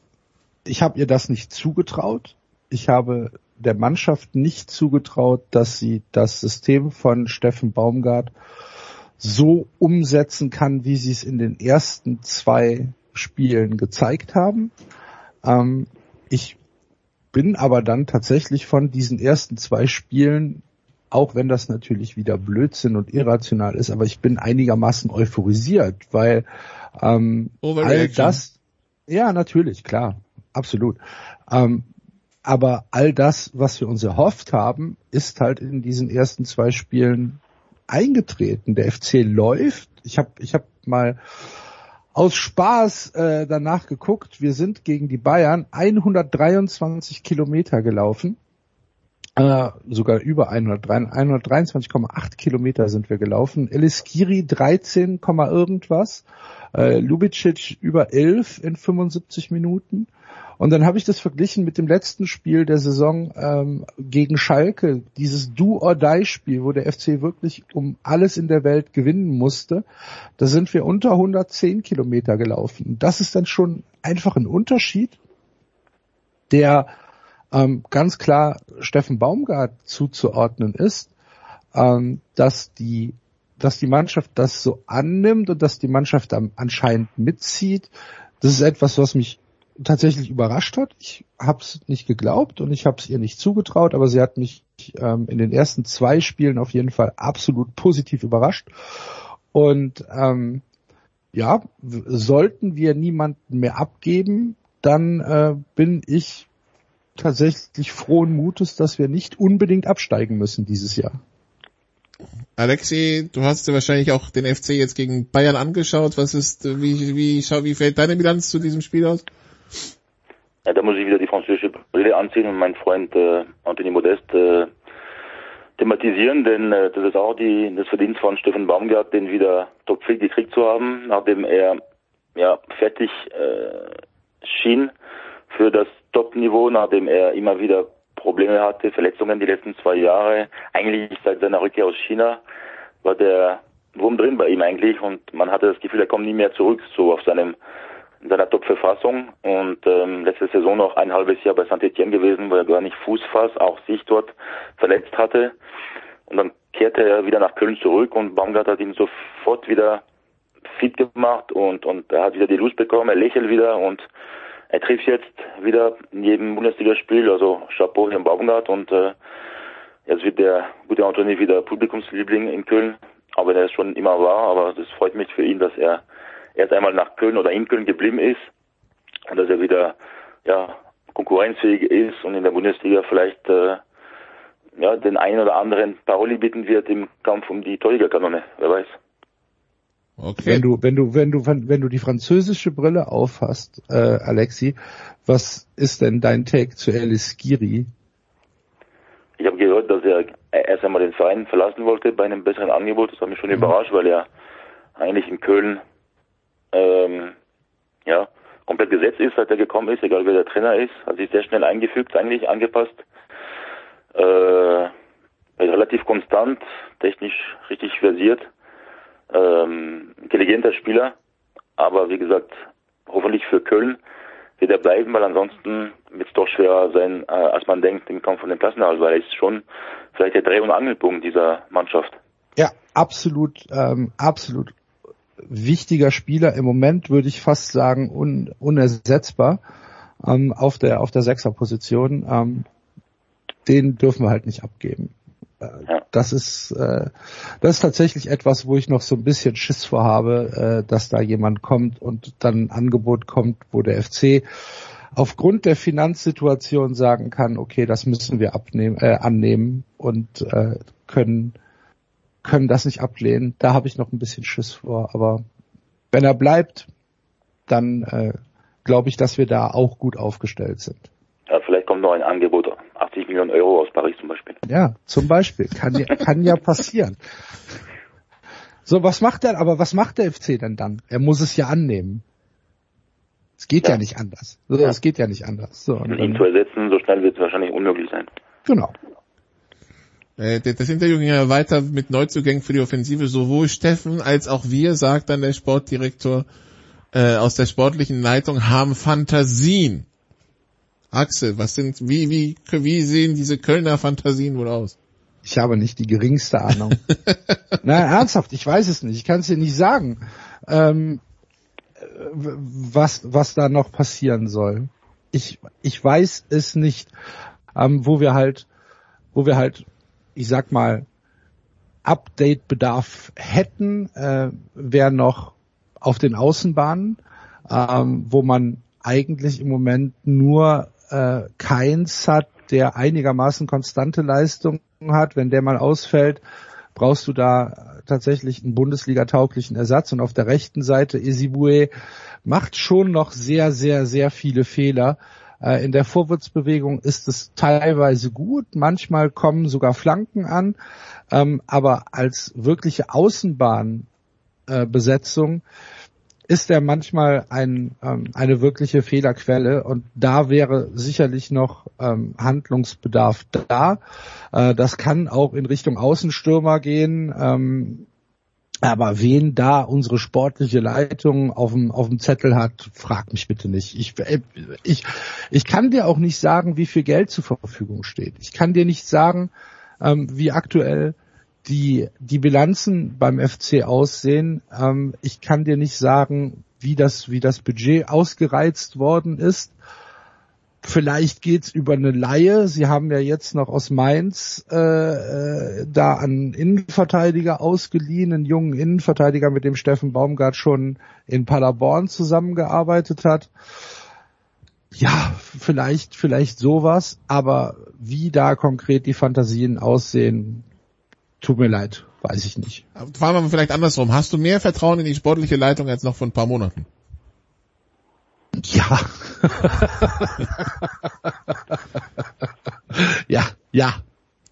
ich habe ihr das nicht zugetraut. Ich habe der Mannschaft nicht zugetraut, dass sie das System von Steffen Baumgart so umsetzen kann, wie sie es in den ersten zwei Spielen gezeigt haben. Ähm, ich bin aber dann tatsächlich von diesen ersten zwei Spielen, auch wenn das natürlich wieder Blödsinn und irrational ist, aber ich bin einigermaßen euphorisiert, weil ähm, all das, ja natürlich, klar, absolut. Ähm, aber all das, was wir uns erhofft haben, ist halt in diesen ersten zwei Spielen eingetreten. Der FC läuft. Ich habe ich hab mal aus Spaß äh, danach geguckt. Wir sind gegen die Bayern 123 Kilometer gelaufen. Äh, sogar über 123,8 Kilometer sind wir gelaufen. Eliskiri 13, irgendwas. Äh, Lubicic über 11 in 75 Minuten. Und dann habe ich das verglichen mit dem letzten Spiel der Saison ähm, gegen Schalke, dieses Do-or-Die-Spiel, wo der FC wirklich um alles in der Welt gewinnen musste. Da sind wir unter 110 Kilometer gelaufen. Das ist dann schon einfach ein Unterschied, der ähm, ganz klar Steffen Baumgart zuzuordnen ist, ähm, dass die dass die Mannschaft das so annimmt und dass die Mannschaft anscheinend mitzieht. Das ist etwas, was mich tatsächlich überrascht hat. Ich habe es nicht geglaubt und ich habe es ihr nicht zugetraut, aber sie hat mich ähm, in den ersten zwei Spielen auf jeden Fall absolut positiv überrascht. Und ähm, ja, sollten wir niemanden mehr abgeben, dann äh, bin ich tatsächlich frohen Mutes, dass wir nicht unbedingt absteigen müssen dieses Jahr. Alexi, du hast dir wahrscheinlich auch den FC jetzt gegen Bayern angeschaut. Was ist, wie, wie, schau, wie fällt deine Bilanz zu diesem Spiel aus? Ja, da muss ich wieder die französische Brille anziehen und meinen Freund äh, Anthony Modest äh, thematisieren, denn äh, das ist auch die, das Verdienst von Steffen Baumgart, den wieder topfit gekriegt zu haben, nachdem er ja fertig äh, schien für das Top-Niveau, nachdem er immer wieder Probleme hatte, Verletzungen die letzten zwei Jahre. Eigentlich seit seiner Rückkehr aus China war der Wurm drin bei ihm eigentlich und man hatte das Gefühl, er kommt nie mehr zurück so auf seinem in seiner Top-Verfassung und ähm, letzte Saison noch ein halbes Jahr bei Saint-Etienne gewesen, wo er gar nicht Fuß fasst, auch sich dort verletzt hatte. Und dann kehrte er wieder nach Köln zurück und Baumgart hat ihn sofort wieder fit gemacht und, und er hat wieder die Lust bekommen, er lächelt wieder und er trifft jetzt wieder in jedem Bundesligaspiel, also Chapeau Herrn Baumgart und äh, jetzt wird der gute Antoni wieder Publikumsliebling in Köln, aber der es schon immer war, aber das freut mich für ihn, dass er erst einmal nach Köln oder in Köln geblieben ist und dass er wieder ja, konkurrenzfähig ist und in der Bundesliga vielleicht äh, ja, den einen oder anderen Paroli bieten wird im Kampf um die Torjägerkanone, wer weiß. Okay. Wenn du, wenn du, wenn du, wenn du die französische Brille aufhast, äh, Alexi, was ist denn dein Take zu Alice Giri? Ich habe gehört, dass er erst einmal den Verein verlassen wollte bei einem besseren Angebot. Das hat mich schon mhm. überrascht, weil er eigentlich in Köln ähm, ja, komplett gesetzt ist, seit er gekommen ist, egal wer der Trainer ist, hat sich sehr schnell eingefügt, eigentlich angepasst. Äh, relativ konstant, technisch richtig versiert, ähm, intelligenter Spieler, aber wie gesagt, hoffentlich für Köln wird er bleiben, weil ansonsten wird es doch schwerer sein, äh, als man denkt, im Kampf von den Klassenerhalt, weil er ist schon vielleicht der Dreh- und Angelpunkt dieser Mannschaft. Ja, absolut, ähm, absolut wichtiger Spieler im Moment, würde ich fast sagen, un, unersetzbar ähm, auf der auf der Sechserposition. Ähm, den dürfen wir halt nicht abgeben. Äh, das ist äh, das ist tatsächlich etwas, wo ich noch so ein bisschen Schiss vor habe, äh, dass da jemand kommt und dann ein Angebot kommt, wo der FC aufgrund der Finanzsituation sagen kann, okay, das müssen wir abnehmen, äh, annehmen und äh, können können das nicht ablehnen. Da habe ich noch ein bisschen Schiss vor, aber wenn er bleibt, dann äh, glaube ich, dass wir da auch gut aufgestellt sind. Ja, vielleicht kommt noch ein Angebot, 80 Millionen Euro aus Paris zum Beispiel. Ja, zum Beispiel. Kann ja, kann ja passieren. So, was macht er, aber was macht der FC denn dann? Er muss es ja annehmen. Es geht ja, ja nicht anders. So, ja. Es geht ja nicht anders. So, und ihn zu ersetzen, so schnell wird es wahrscheinlich unmöglich sein. Genau. Äh, das Interview ging ja weiter mit Neuzugängen für die Offensive. Sowohl Steffen als auch wir, sagt dann der Sportdirektor äh, aus der sportlichen Leitung, haben Fantasien. Axel, was sind, wie, wie, wie sehen diese Kölner Fantasien wohl aus? Ich habe nicht die geringste Ahnung. [laughs] Nein, ernsthaft, ich weiß es nicht. Ich kann es dir nicht sagen, ähm, was, was da noch passieren soll. Ich, ich weiß es nicht, ähm, wo wir halt, wo wir halt ich sag mal, Update-Bedarf hätten, äh, wäre noch auf den Außenbahnen, ähm, wo man eigentlich im Moment nur äh, keins hat, der einigermaßen konstante Leistung hat. Wenn der mal ausfällt, brauchst du da tatsächlich einen Bundesliga-tauglichen Ersatz. Und auf der rechten Seite Isibue macht schon noch sehr, sehr, sehr viele Fehler. Äh, in der Vorwärtsbewegung ist es teilweise gut, manchmal kommen sogar Flanken an, ähm, aber als wirkliche Außenbahnbesetzung ist er manchmal ein, ähm, eine wirkliche Fehlerquelle und da wäre sicherlich noch ähm, Handlungsbedarf da. Äh, das kann auch in Richtung Außenstürmer gehen. Aber wen da unsere sportliche Leitung auf dem, auf dem Zettel hat, frag mich bitte nicht. Ich, äh, ich, ich kann dir auch nicht sagen, wie viel Geld zur Verfügung steht. Ich kann dir nicht sagen, ähm, wie aktuell die, die Bilanzen beim FC aussehen. Ähm, ich kann dir nicht sagen, wie das, wie das Budget ausgereizt worden ist. Vielleicht geht's über eine Laie. Sie haben ja jetzt noch aus Mainz äh, äh, da einen Innenverteidiger ausgeliehen, einen jungen Innenverteidiger, mit dem Steffen Baumgart schon in Paderborn zusammengearbeitet hat. Ja, vielleicht, vielleicht sowas, aber wie da konkret die Fantasien aussehen, tut mir leid, weiß ich nicht. Fahren wir mal vielleicht andersrum. Hast du mehr Vertrauen in die sportliche Leitung als noch vor ein paar Monaten? Ja. [laughs] ja, ja,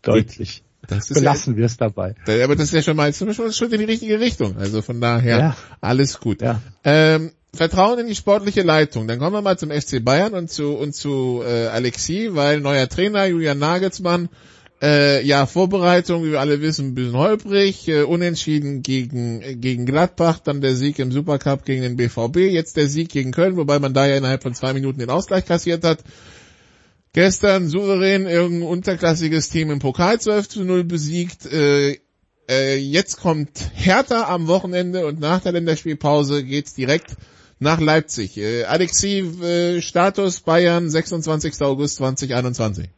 deutlich. Belassen ja, wir es dabei. Aber das ist ja schon mal schon Schritt in die richtige Richtung. Also von daher ja. alles gut. Ja. Ähm, Vertrauen in die sportliche Leitung. Dann kommen wir mal zum FC Bayern und zu und zu äh, Alexi, weil neuer Trainer Julian Nagelsmann äh, ja, Vorbereitung, wie wir alle wissen, ein bisschen holprig, äh, unentschieden gegen, äh, gegen Gladbach, dann der Sieg im Supercup gegen den BVB, jetzt der Sieg gegen Köln, wobei man da ja innerhalb von zwei Minuten den Ausgleich kassiert hat. Gestern souverän irgendein unterklassiges Team im Pokal 12 zu 0 besiegt. Äh, äh, jetzt kommt Hertha am Wochenende und nach der Länderspielpause geht's direkt nach Leipzig. Äh, Alexi, äh, Status Bayern, 26. August 2021.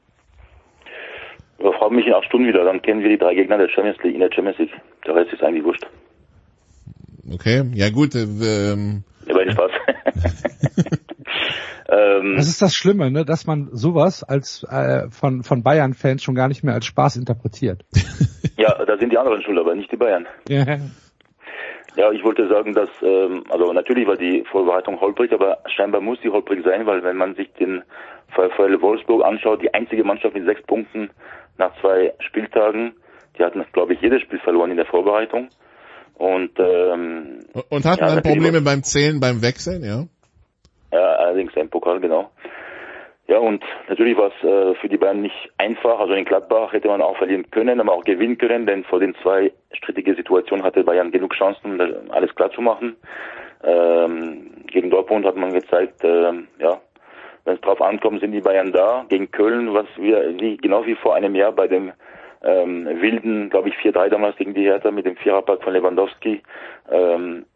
Überfrag mich in acht Stunden wieder, dann kennen wir die drei Gegner der Champions League, in der Champions League. Der Rest ist eigentlich wurscht. Okay, ja gut. Äh, ähm. Ja, bei Spaß. [laughs] ähm, das ist das Schlimme, ne, dass man sowas als äh, von von Bayern-Fans schon gar nicht mehr als Spaß interpretiert. [laughs] ja, da sind die anderen schuld, aber nicht die Bayern. Ja. Ja, ich wollte sagen, dass, ähm, also natürlich war die Vorbereitung holprig, aber scheinbar muss die holprig sein, weil wenn man sich den VfL Wolfsburg anschaut, die einzige Mannschaft mit sechs Punkten nach zwei Spieltagen, die hatten, glaube ich, jedes Spiel verloren in der Vorbereitung. Und, ähm, und hatten ja, dann Probleme beim Zählen, beim Wechseln, ja? Ja, allerdings ein Pokal, genau. Ja, und natürlich war es äh, für die Bayern nicht einfach. Also in Gladbach hätte man auch verlieren können, aber auch gewinnen können, denn vor den zwei strittigen Situationen hatte Bayern genug Chancen, um alles klar zu machen. Ähm, gegen Dortmund hat man gezeigt, äh, ja, wenn es drauf ankommt, sind die Bayern da. Gegen Köln, was wir wie, genau wie vor einem Jahr bei dem ähm, wilden, glaube ich, 4-3 damals gegen die Hertha mit dem Viererpack von Lewandowski. Ähm,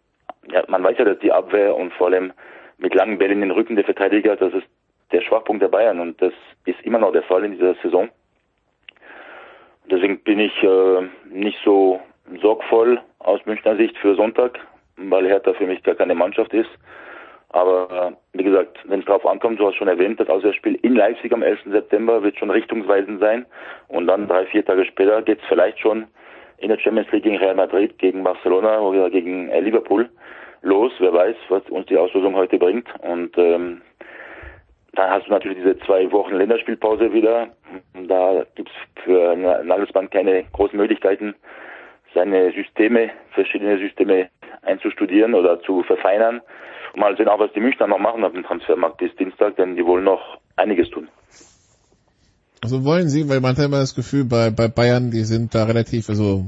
ja, man weiß ja, dass die Abwehr und vor allem mit langen Bällen in den Rücken der Verteidiger, das ist der Schwachpunkt der Bayern und das ist immer noch der Fall in dieser Saison. Deswegen bin ich äh, nicht so sorgvoll aus Münchner Sicht für Sonntag, weil Hertha für mich gar keine Mannschaft ist. Aber äh, wie gesagt, wenn es darauf ankommt, du hast schon erwähnt, das Auswärtsspiel in Leipzig am 11. September wird schon richtungsweisend sein. Und dann drei, vier Tage später geht's vielleicht schon in der Champions League gegen Real Madrid, gegen Barcelona oder gegen äh, Liverpool los. Wer weiß, was uns die Auslosung heute bringt. Und ähm, dann hast du natürlich diese zwei Wochen Länderspielpause wieder. Da gibt's für Nagelsmann keine großen Möglichkeiten, seine Systeme, verschiedene Systeme einzustudieren oder zu verfeinern. Mal sehen auch, was die Münchner noch machen auf dem Transfermarkt bis Dienstag, denn die wollen noch einiges tun. Also wollen sie, weil man hat immer das Gefühl, bei, bei Bayern, die sind da relativ, also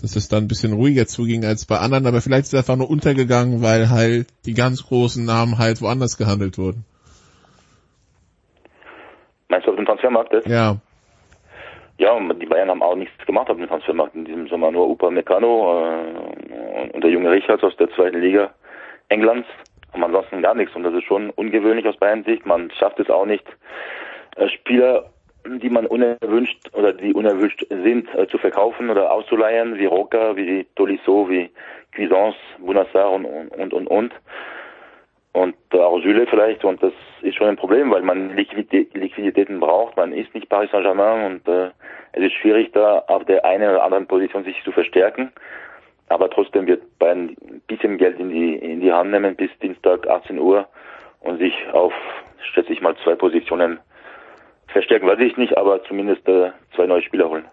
dass es dann ein bisschen ruhiger zuging als bei anderen, aber vielleicht ist es einfach nur untergegangen, weil halt die ganz großen Namen halt woanders gehandelt wurden. Meinst du auf dem Transfermarkt jetzt? Ja. Ja, die Bayern haben auch nichts gemacht auf dem Transfermarkt in diesem Sommer, nur Upa Meccano äh, und der junge Richards aus der zweiten Liga Englands. Aber ansonsten gar nichts und das ist schon ungewöhnlich aus Bayern Sicht. Man schafft es auch nicht, äh, Spieler, die man unerwünscht oder die unerwünscht sind, äh, zu verkaufen oder auszuleihen, wie Roca, wie Tolisso, wie Cuisance, Bunassar und, und, und, und und auch Süle vielleicht und das ist schon ein Problem, weil man Liquiditäten braucht. Man ist nicht Paris Saint-Germain und äh, es ist schwierig da auf der einen oder anderen Position sich zu verstärken. Aber trotzdem wird Bayern ein bisschen Geld in die in die Hand nehmen bis Dienstag 18 Uhr und sich auf, schätze ich mal, zwei Positionen verstärken. Weiß ich nicht, aber zumindest äh, zwei neue Spieler holen.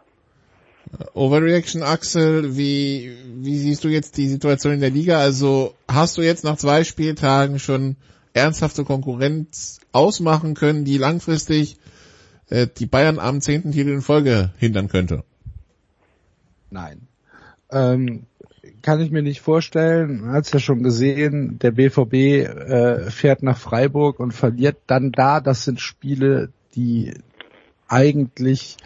Overreaction Axel, wie, wie siehst du jetzt die Situation in der Liga? Also hast du jetzt nach zwei Spieltagen schon ernsthafte Konkurrenz ausmachen können, die langfristig äh, die Bayern am zehnten Titel in Folge hindern könnte? Nein. Ähm, kann ich mir nicht vorstellen. Man hat es ja schon gesehen, der BVB äh, fährt nach Freiburg und verliert dann da. Das sind Spiele, die eigentlich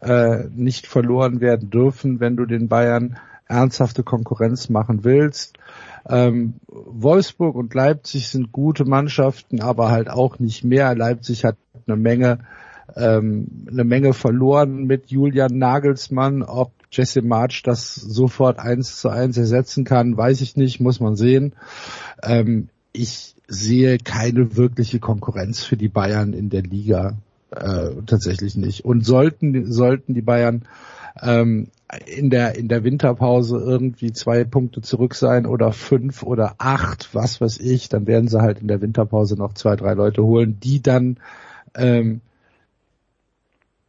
äh, nicht verloren werden dürfen, wenn du den Bayern ernsthafte Konkurrenz machen willst. Ähm, Wolfsburg und Leipzig sind gute Mannschaften, aber halt auch nicht mehr. Leipzig hat eine Menge, ähm, eine Menge verloren mit Julian Nagelsmann. Ob Jesse March das sofort eins zu eins ersetzen kann, weiß ich nicht, muss man sehen. Ähm, ich sehe keine wirkliche Konkurrenz für die Bayern in der Liga äh, tatsächlich nicht. Und sollten sollten die Bayern ähm, in der in der Winterpause irgendwie zwei Punkte zurück sein oder fünf oder acht, was weiß ich, dann werden sie halt in der Winterpause noch zwei drei Leute holen, die dann ähm,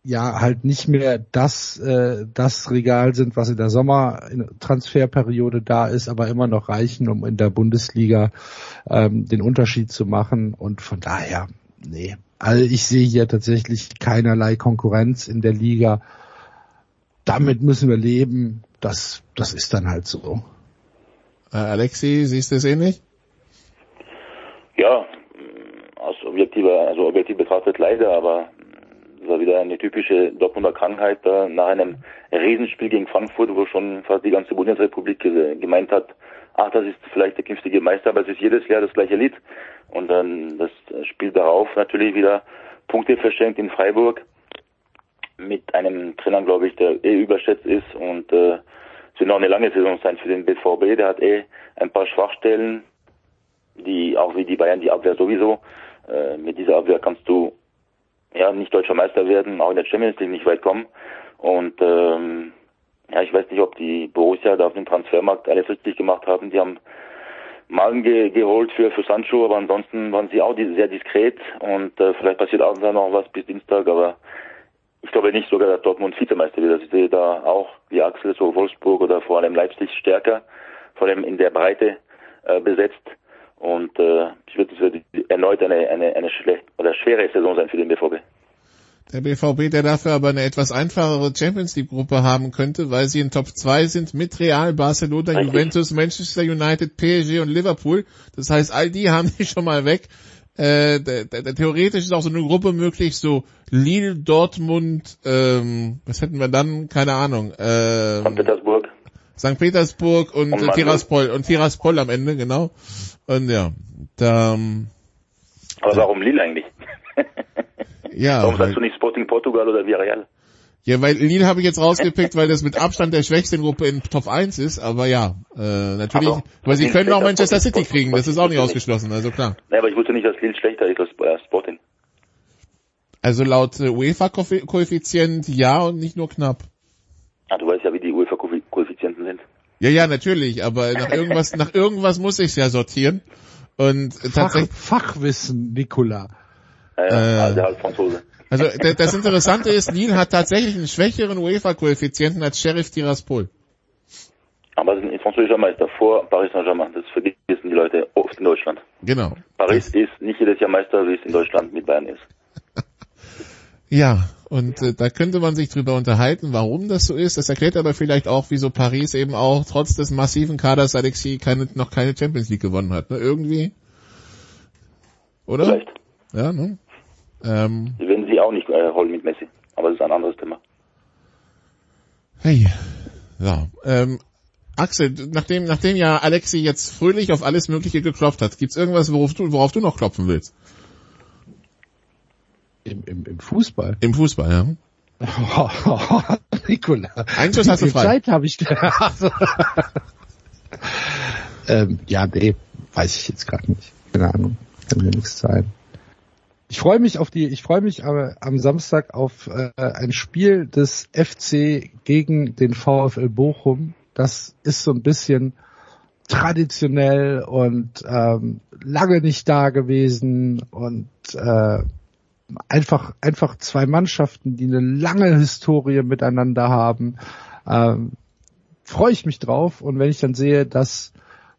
ja halt nicht mehr das äh, das Regal sind, was in der Sommertransferperiode da ist, aber immer noch reichen, um in der Bundesliga ähm, den Unterschied zu machen und von daher nee, also ich sehe hier tatsächlich keinerlei Konkurrenz in der Liga. Damit müssen wir leben. Das, das ist dann halt so. Äh, Alexi, siehst du es ähnlich? Ja, aus objektiver, also objektiv betrachtet leider, aber war wieder eine typische Dortmunder Krankheit da nach einem Riesenspiel gegen Frankfurt, wo schon fast die ganze Bundesrepublik gemeint hat, ach, das ist vielleicht der künftige Meister, aber es ist jedes Jahr das gleiche Lied. Und dann das Spiel darauf natürlich wieder Punkte verschenkt in Freiburg mit einem Trainer, glaube ich, der eh überschätzt ist und äh, es wird noch eine lange Saison sein für den BVB. Der hat eh ein paar Schwachstellen, die auch wie die Bayern die Abwehr sowieso. Äh, mit dieser Abwehr kannst du ja nicht deutscher Meister werden, auch in der Champions League nicht weit kommen. Und ähm, ja, ich weiß nicht, ob die Borussia da auf dem Transfermarkt alles richtig gemacht haben. Die haben Malen ge geholt für, für Sancho, aber ansonsten waren sie auch sehr diskret und äh, vielleicht passiert auch noch was bis Dienstag, aber ich glaube nicht sogar, dass Dortmund Vizemeister wird. Ich sehe da auch wie Axel so Wolfsburg oder vor allem Leipzig stärker, vor allem in der Breite äh, besetzt. Und äh, ich würde es wird erneut eine, eine, eine schlecht oder schwere Saison sein für den BVB. Der BVB, der dafür aber eine etwas einfachere Champions League Gruppe haben könnte, weil sie in Top 2 sind mit Real, Barcelona, Richtig. Juventus, Manchester United, PSG und Liverpool. Das heißt, all die [laughs] haben die schon mal weg. Äh, da, da, da, theoretisch ist auch so eine Gruppe möglich, so Lille, Dortmund, ähm, was hätten wir dann? Keine Ahnung. Ähm, St. Petersburg. St. Petersburg Und und Tiraspol und Tiraspol am Ende, genau. Und ja, da, ähm, Aber warum Lille eigentlich? [laughs] ja. warum sagst du nicht Sporting Portugal oder Villarreal? Ja, weil Lille habe ich jetzt rausgepickt, weil das mit Abstand der schwächste in Gruppe in Top 1 ist, aber ja, äh, natürlich, so. weil sie Lille können auch Manchester City kriegen, das ist auch nicht ausgeschlossen, also klar. Nee, aber ich wusste nicht, dass Lille schlechter ist als äh, Sporting. Also laut äh, UEFA-Koeffizient ja und nicht nur knapp. Ah, du weißt ja, wie die. Ja, ja, natürlich, aber nach irgendwas, nach irgendwas muss ich ja sortieren. Und äh, Fach, tatsächlich, Fachwissen, Nikola. Äh, Äh. also halt Franzose. also das Interessante ist, Lille hat tatsächlich einen schwächeren UEFA-Koeffizienten als Sheriff Tiraspol. Aber sie sind ein französischer Meister vor Paris Saint-Germain. Das vergessen die Leute oft in Deutschland. Genau. Paris ist nicht jedes Jahr Meister, wie es in Deutschland mit Bayern ist. [laughs] Ja, und äh, da könnte man sich drüber unterhalten, warum das so ist. Das erklärt aber vielleicht auch, wieso Paris eben auch trotz des massiven Kaders Alexis keine, noch keine Champions League gewonnen hat. Ne? Irgendwie. Oder? Vielleicht. Ja, ne? Ähm, Sie werden sie auch nicht äh, holen mit Messi. Aber das ist ein anderes Thema. hey. Ja. Ähm, Axel, nachdem, nachdem ja Alexi jetzt fröhlich auf alles Mögliche geklopft hat, gibt's irgendwas, worauf du, worauf du noch klopfen willst? Im, im, Im Fußball. Im Fußball, ja. [laughs] Nikola. Eigentlich hast du frei. Zeit habe ich also, [laughs] ähm, Ja, nee, weiß ich jetzt gerade nicht. Keine Ahnung. Kann mir nichts sein. Ich freue mich auf die, ich freue mich aber am Samstag auf äh, ein Spiel des FC gegen den VfL Bochum. Das ist so ein bisschen traditionell und ähm, lange nicht da gewesen und äh, einfach einfach zwei Mannschaften, die eine lange Historie miteinander haben. Ähm, freue ich mich drauf und wenn ich dann sehe, dass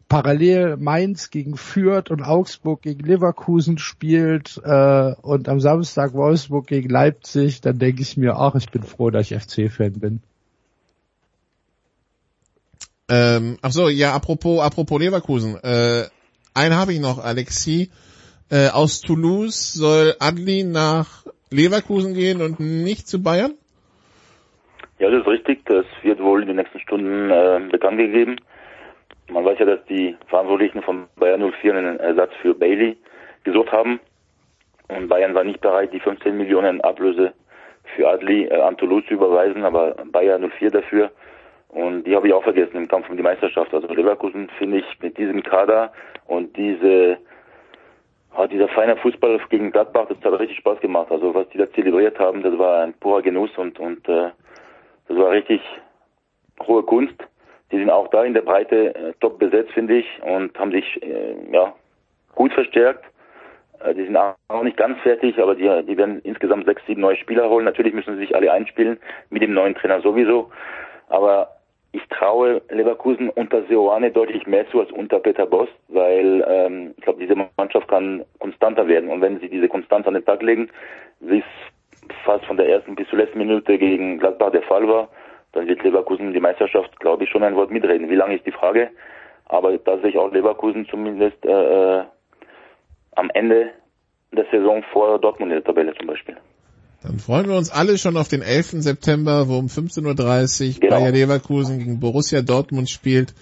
parallel Mainz gegen Fürth und Augsburg gegen Leverkusen spielt äh, und am Samstag Wolfsburg gegen Leipzig, dann denke ich mir, ach, ich bin froh, dass ich FC-Fan bin. Ähm, ach so, ja, apropos, apropos Leverkusen. Äh, einen habe ich noch, Alexis. Äh, aus Toulouse soll Adli nach Leverkusen gehen und nicht zu Bayern? Ja, das ist richtig. Das wird wohl in den nächsten Stunden äh, bekannt gegeben. Man weiß ja, dass die Verantwortlichen von Bayern 04 einen Ersatz für Bailey gesucht haben. Und Bayern war nicht bereit, die 15 Millionen Ablöse für Adli äh, an Toulouse zu überweisen, aber Bayern 04 dafür. Und die habe ich auch vergessen im Kampf um die Meisterschaft. Also Leverkusen finde ich mit diesem Kader und diese Ah, dieser feine Fußball gegen Gladbach, das hat richtig Spaß gemacht. Also was die da zelebriert haben, das war ein purer Genuss und und äh, das war richtig hohe Kunst. Die sind auch da in der Breite äh, top besetzt, finde ich, und haben sich äh, ja gut verstärkt. Äh, die sind auch auch nicht ganz fertig, aber die, die werden insgesamt sechs, sieben neue Spieler holen. Natürlich müssen sie sich alle einspielen, mit dem neuen Trainer sowieso. Aber ich traue Leverkusen unter Seoane deutlich mehr zu als unter Peter Boss, weil ähm, ich glaube, diese Mannschaft kann konstanter werden. Und wenn sie diese Konstanz an den Tag legen, wie es fast von der ersten bis zur letzten Minute gegen Gladbach der Fall war, dann wird Leverkusen die Meisterschaft, glaube ich, schon ein Wort mitreden. Wie lange ist die Frage? Aber da sehe ich auch Leverkusen zumindest äh, am Ende der Saison vor Dortmund in der Tabelle zum Beispiel. Dann freuen wir uns alle schon auf den 11. September, wo um 15.30 Uhr Genau. Bayer Leverkusen gegen Borussia Dortmund spielt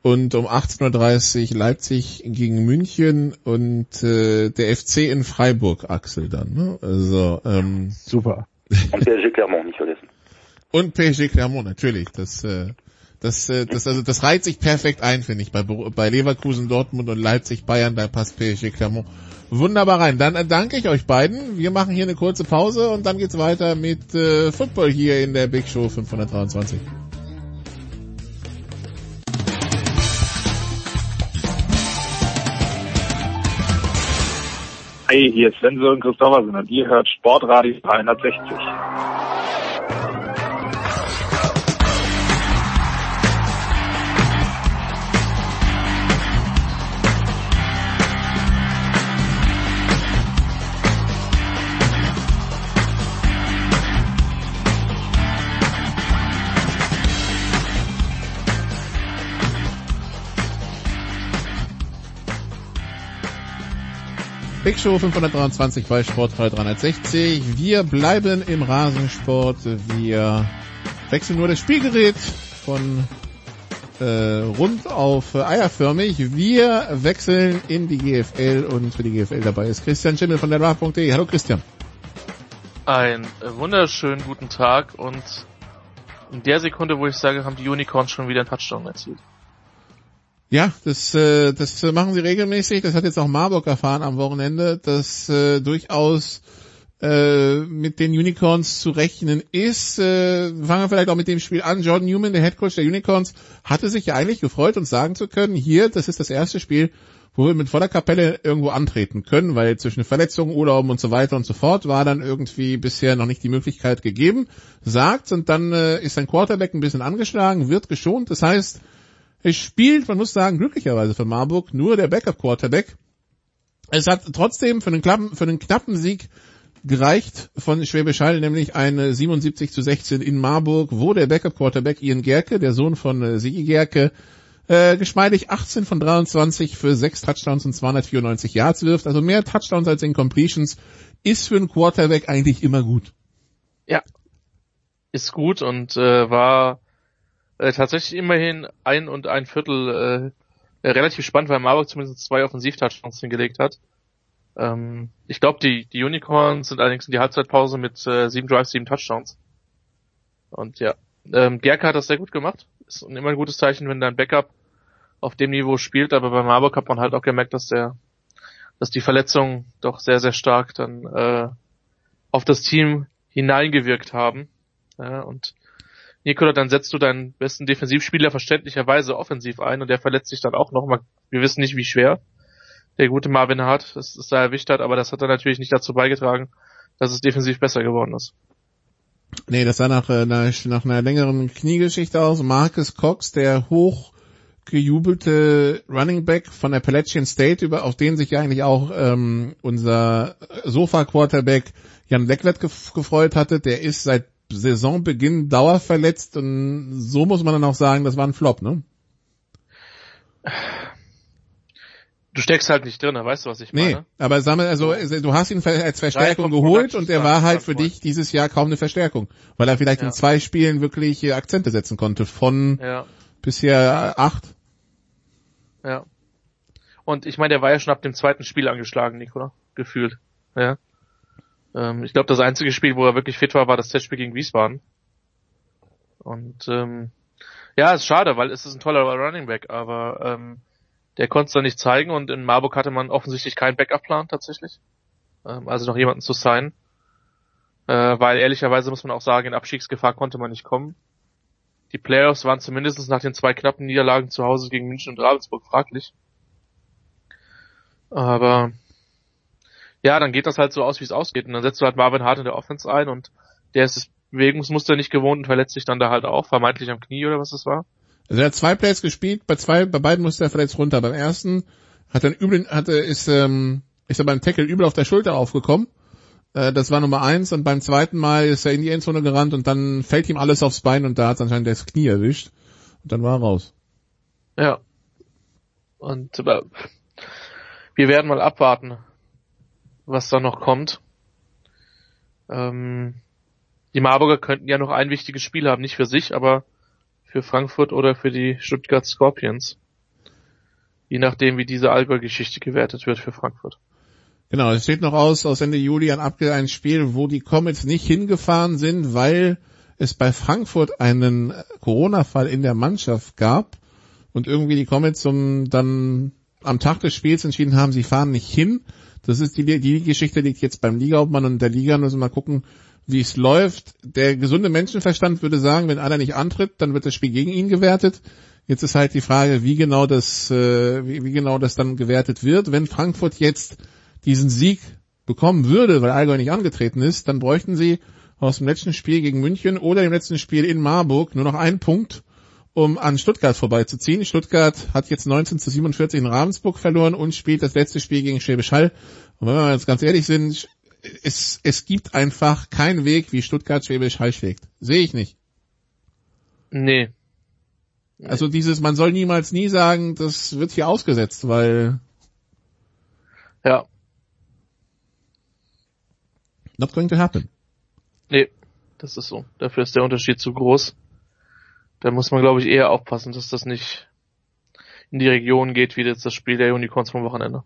und um 18.30 Uhr Leipzig gegen München und äh, der FC in Freiburg, Axel dann. Ne? Also ähm, Super. Und PSG Clermont nicht vergessen. und PSG Clermont natürlich. Das äh, das äh, das also das reiht sich perfekt ein, finde ich. Bei bei Leverkusen, Dortmund und Leipzig, Bayern, da passt PSG Clermont wunderbar rein. Dann äh, danke ich euch beiden. Wir machen hier eine kurze Pause und dann geht's weiter mit äh, Football hier in der Big Show 523. Hey, hier ist Sven und Christoffersen und ihr hört Sportradio 360. Big Show 523 bei Sportfrei 360. Wir bleiben im Rasensport. Wir wechseln nur das Spielgerät von äh, rund auf äh, eierförmig. Wir wechseln in die GFL und für die GFL dabei ist Christian Schimmel von der Draft.de. Hallo Christian. Ein wunderschönen guten Tag und in der Sekunde, wo ich sage, haben die Unicorns schon wieder einen Touchdown erzielt. Ja, das, äh, das machen sie regelmäßig. Das hat jetzt auch Marburg erfahren am Wochenende, dass äh, durchaus äh, mit den Unicorns zu rechnen ist. Äh, fangen wir vielleicht auch mit dem Spiel an. Jordan Newman, der Headcoach der Unicorns, hatte sich ja eigentlich gefreut, uns sagen zu können, hier, das ist das erste Spiel, wo wir mit voller Kapelle irgendwo antreten können, weil zwischen Verletzungen, Urlauben und so weiter und so fort war dann irgendwie bisher noch nicht die Möglichkeit gegeben. Sagt und dann äh, ist sein Quarterback ein bisschen angeschlagen, wird geschont. Das heißt, es spielt, man muss sagen, glücklicherweise für Marburg nur der Backup-Quarterback. Es hat trotzdem für einen, klappen, für einen knappen Sieg gereicht von Schwäbisch Hall, nämlich eine 77 zu 16 in Marburg, wo der Backup-Quarterback Ian Gerke, der Sohn von äh, Sigi Gerke, äh, geschmeidig 18 von 23 für 6 Touchdowns und 294 Yards wirft. Also mehr Touchdowns als Incompletions ist für einen Quarterback eigentlich immer gut. Ja, ist gut und äh, war äh, tatsächlich immerhin ein und ein Viertel äh, relativ spannend, weil Marburg zumindest zwei Offensiv-Touchdowns hingelegt hat. Ähm, ich glaube, die, die Unicorns sind allerdings in die Halbzeitpause mit äh, sieben Drives, sieben Touchdowns. Und ja, ähm, Gerke hat das sehr gut gemacht. Ist immer ein gutes Zeichen, wenn dein Backup auf dem Niveau spielt, aber bei Marburg hat man halt auch gemerkt, dass der, dass die Verletzungen doch sehr, sehr stark dann äh, auf das Team hineingewirkt haben. Ja, und Nikola, dann setzt du deinen besten Defensivspieler verständlicherweise offensiv ein und der verletzt sich dann auch nochmal. Wir wissen nicht, wie schwer der gute Marvin Hart es, da erwischt hat, aber das hat dann natürlich nicht dazu beigetragen, dass es defensiv besser geworden ist. Nee, das sah nach, äh, nach, nach einer längeren Kniegeschichte aus. Marcus Cox, der hoch gejubelte Running Back von Appalachian State, über, auf den sich ja eigentlich auch ähm, unser Sofa-Quarterback Jan Leckwert gefreut hatte, der ist seit Saisonbeginn dauerverletzt und so muss man dann auch sagen, das war ein Flop, ne? Du steckst halt nicht drin, weißt du, was ich meine? Nee, aber sammel, also, also du hast ihn als Verstärkung geholt und er war halt für dich dieses Jahr kaum eine Verstärkung, weil er vielleicht ja. in zwei Spielen wirklich Akzente setzen konnte von ja. bisher acht. Ja. Und ich meine, der war ja schon ab dem zweiten Spiel angeschlagen, Nicola, gefühlt. Ja. Ähm, ich glaube, das einzige Spiel, wo er wirklich fit war, war das Testspiel gegen Wiesbaden. Und ähm, ja, ist schade, weil es ist ein toller Running Back, aber ähm, der konnte es dann nicht zeigen und in Marburg hatte man offensichtlich keinen Backup-Plan tatsächlich. Ähm, also noch jemanden zu sein. Äh, weil ehrlicherweise muss man auch sagen, in Abstiegsgefahr konnte man nicht kommen. Die Playoffs waren zumindest nach den zwei knappen Niederlagen zu Hause gegen München und Ravensburg fraglich. Aber ja, dann geht das halt so aus, wie es ausgeht. Und dann setzt du halt Marvin Hart in der Offense ein und der ist das Bewegungsmuster nicht gewohnt und verletzt sich dann da halt auch, vermeintlich am Knie oder was das war. Also er hat zwei Plays gespielt, bei zwei, bei beiden musste er verletzt runter. Beim ersten hat er übel, hatte, ist, ähm, ist er beim Tackle übel auf der Schulter aufgekommen. Äh, das war Nummer eins und beim zweiten Mal ist er in die Endzone gerannt und dann fällt ihm alles aufs Bein und da hat anscheinend das Knie erwischt. Und dann war er raus. Ja. Und äh, wir werden mal abwarten, was da noch kommt. Ähm, die Marburger könnten ja noch ein wichtiges Spiel haben, nicht für sich, aber für Frankfurt oder für die Stuttgart Scorpions. Je nachdem, wie diese Allgäu-Geschichte gewertet wird für Frankfurt. Genau, es steht noch aus, aus Ende Juli ein, ein Spiel, wo die Comets nicht hingefahren sind, weil es bei Frankfurt einen Corona-Fall in der Mannschaft gab und irgendwie die Comets um dann am Tag des Spiels entschieden haben, sie fahren nicht hin. Das ist die, die Geschichte liegt jetzt beim Ligaobmann und der Liga müssen wir mal gucken, wie es läuft. Der gesunde Menschenverstand würde sagen, wenn einer nicht antritt, dann wird das Spiel gegen ihn gewertet. Jetzt ist halt die Frage, wie genau das, äh, wie, wie genau das dann gewertet wird. Wenn Frankfurt jetzt diesen Sieg bekommen würde, weil Allgäu nicht angetreten ist, dann bräuchten sie aus dem letzten Spiel gegen München oder dem letzten Spiel in Marburg nur noch einen Punkt, um an Stuttgart vorbeizuziehen. Stuttgart hat jetzt 19 zu 47 in Ravensburg verloren und spielt das letzte Spiel gegen Schwäbisch Hall. Und wenn wir jetzt ganz ehrlich sind, es, es gibt einfach keinen Weg, wie Stuttgart Schwäbisch Hall schlägt. Sehe ich nicht. Nee. Also dieses, man soll niemals nie sagen, das wird hier ausgesetzt, weil. Ja. Not going to happen. Nee, das ist so. Dafür ist der Unterschied zu groß. Da muss man, glaube ich, eher aufpassen, dass das nicht in die Region geht, wie jetzt das Spiel der Unicorns vom Wochenende.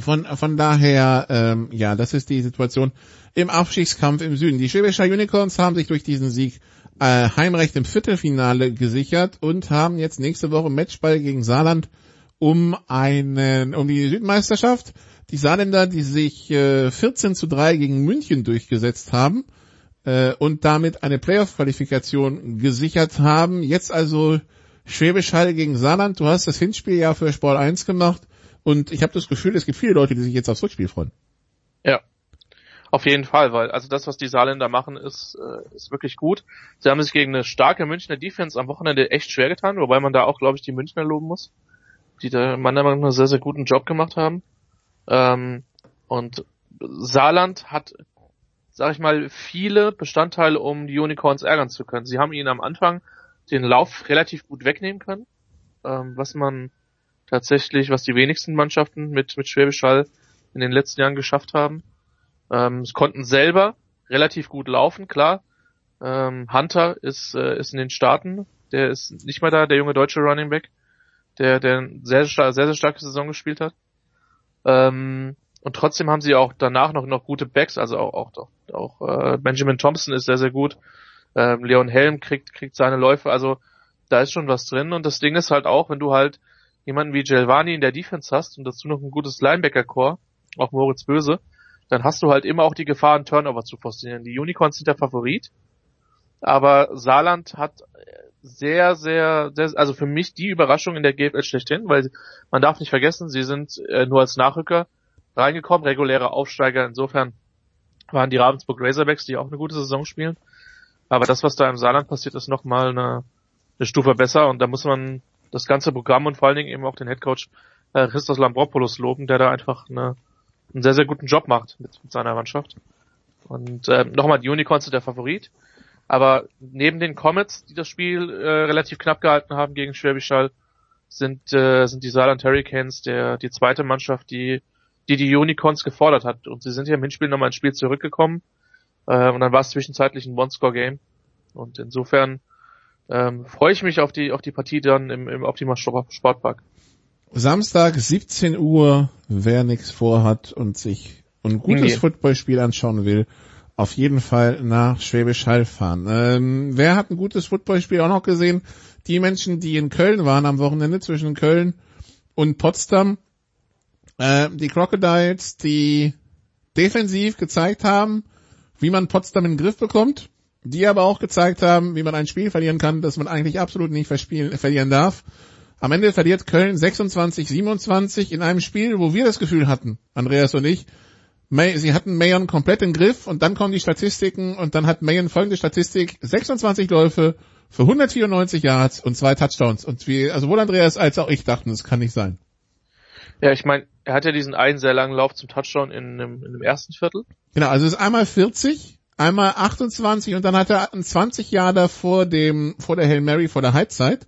Von, von daher, ähm, ja, das ist die Situation im Abstiegskampf im Süden. Die Schwäbischer Unicorns haben sich durch diesen Sieg äh, Heimrecht im Viertelfinale gesichert und haben jetzt nächste Woche Matchball gegen Saarland um einen, um die Südmeisterschaft. Die Saarländer, die sich äh, 14 zu 3 gegen München durchgesetzt haben äh, und damit eine Playoff-Qualifikation gesichert haben. Jetzt also Schwäbisch Hall gegen Saarland. Du hast das Hinspiel ja für Sport 1 gemacht. Und ich habe das Gefühl, es gibt viele Leute, die sich jetzt aufs Rückspiel freuen. Ja, auf jeden Fall, weil also das, was die Saarländer machen, ist, äh, ist wirklich gut. Sie haben sich gegen eine starke Münchner Defense am Wochenende echt schwer getan, wobei man da auch, glaube ich, die Münchner loben muss, die da meiner Meinung nach einen sehr, sehr guten Job gemacht haben. Ähm, und Saarland hat, sag ich mal, viele Bestandteile, um die Unicorns ärgern zu können. Sie haben ihnen am Anfang den Lauf relativ gut wegnehmen können, ähm, was man tatsächlich, was die wenigsten Mannschaften mit, mit Schwäbisch in den letzten Jahren geschafft haben. Ähm, es konnten selber relativ gut laufen, klar. Ähm, Hunter ist, äh, ist in den Staaten, der ist nicht mehr da, der junge deutsche Running Back, der, der sehr, sehr, sehr, sehr starke Saison gespielt hat. Ähm, und trotzdem haben sie auch danach noch, noch gute Backs, also auch, auch, auch äh, Benjamin Thompson ist sehr, sehr gut. Ähm, Leon Helm kriegt, kriegt seine Läufe, also da ist schon was drin. Und das Ding ist halt auch, wenn du halt jemanden wie Gelvani in der Defense hast und dazu noch ein gutes Linebacker-Core, auch Moritz Böse, dann hast du halt immer auch die Gefahr, einen Turnover zu forcieren. Die Unicorns sind der Favorit, aber Saarland hat sehr, sehr, sehr, also für mich die Überraschung in der GFL schlechthin, weil man darf nicht vergessen, sie sind äh, nur als Nachrücker reingekommen, reguläre Aufsteiger. Insofern waren die Ravensburg Razorbacks, die auch eine gute Saison spielen. Aber das, was da im Saarland passiert, ist nochmal eine, eine Stufe besser und da muss man das ganze Programm und vor allen Dingen eben auch den Headcoach äh, Christos Lambropoulos loben, der da einfach eine, einen sehr, sehr guten Job macht mit, mit seiner Mannschaft. Und äh, nochmal, die Unicorns sind der Favorit. Aber neben den Comets, die das Spiel äh, relativ knapp gehalten haben gegen Schwäbisch Hall, sind, äh, sind die Saarland Hurricanes der, die zweite Mannschaft, die, die die Unicorns gefordert hat. Und sie sind hier im Hinspiel nochmal ins Spiel zurückgekommen. Äh, und dann war es zwischenzeitlich ein One-Score-Game. Und insofern ähm, freue ich mich auf die, auf die Partie dann im, im Optima Sportpark. Samstag 17 Uhr, wer nichts vorhat und sich ein gutes nee. Footballspiel anschauen will, auf jeden Fall nach Schwäbisch Hall fahren. Ähm, wer hat ein gutes Footballspiel auch noch gesehen? Die Menschen, die in Köln waren am Wochenende zwischen Köln und Potsdam. Äh, die Crocodiles, die defensiv gezeigt haben, wie man Potsdam in den Griff bekommt die aber auch gezeigt haben, wie man ein Spiel verlieren kann, das man eigentlich absolut nicht verlieren darf. Am Ende verliert Köln 26-27 in einem Spiel, wo wir das Gefühl hatten, Andreas und ich, May, sie hatten Mayon komplett im Griff und dann kommen die Statistiken und dann hat Mayon folgende Statistik, 26 Läufe für 194 Yards und zwei Touchdowns. Und wie, also wohl Andreas als auch ich dachten, das kann nicht sein. Ja, ich meine, er hat ja diesen einen sehr langen Lauf zum Touchdown in, in, in dem ersten Viertel. Genau, also es ist einmal 40, einmal 28 und dann hat er 20 Jahre vor dem, vor der Hail Mary, vor der Halbzeit.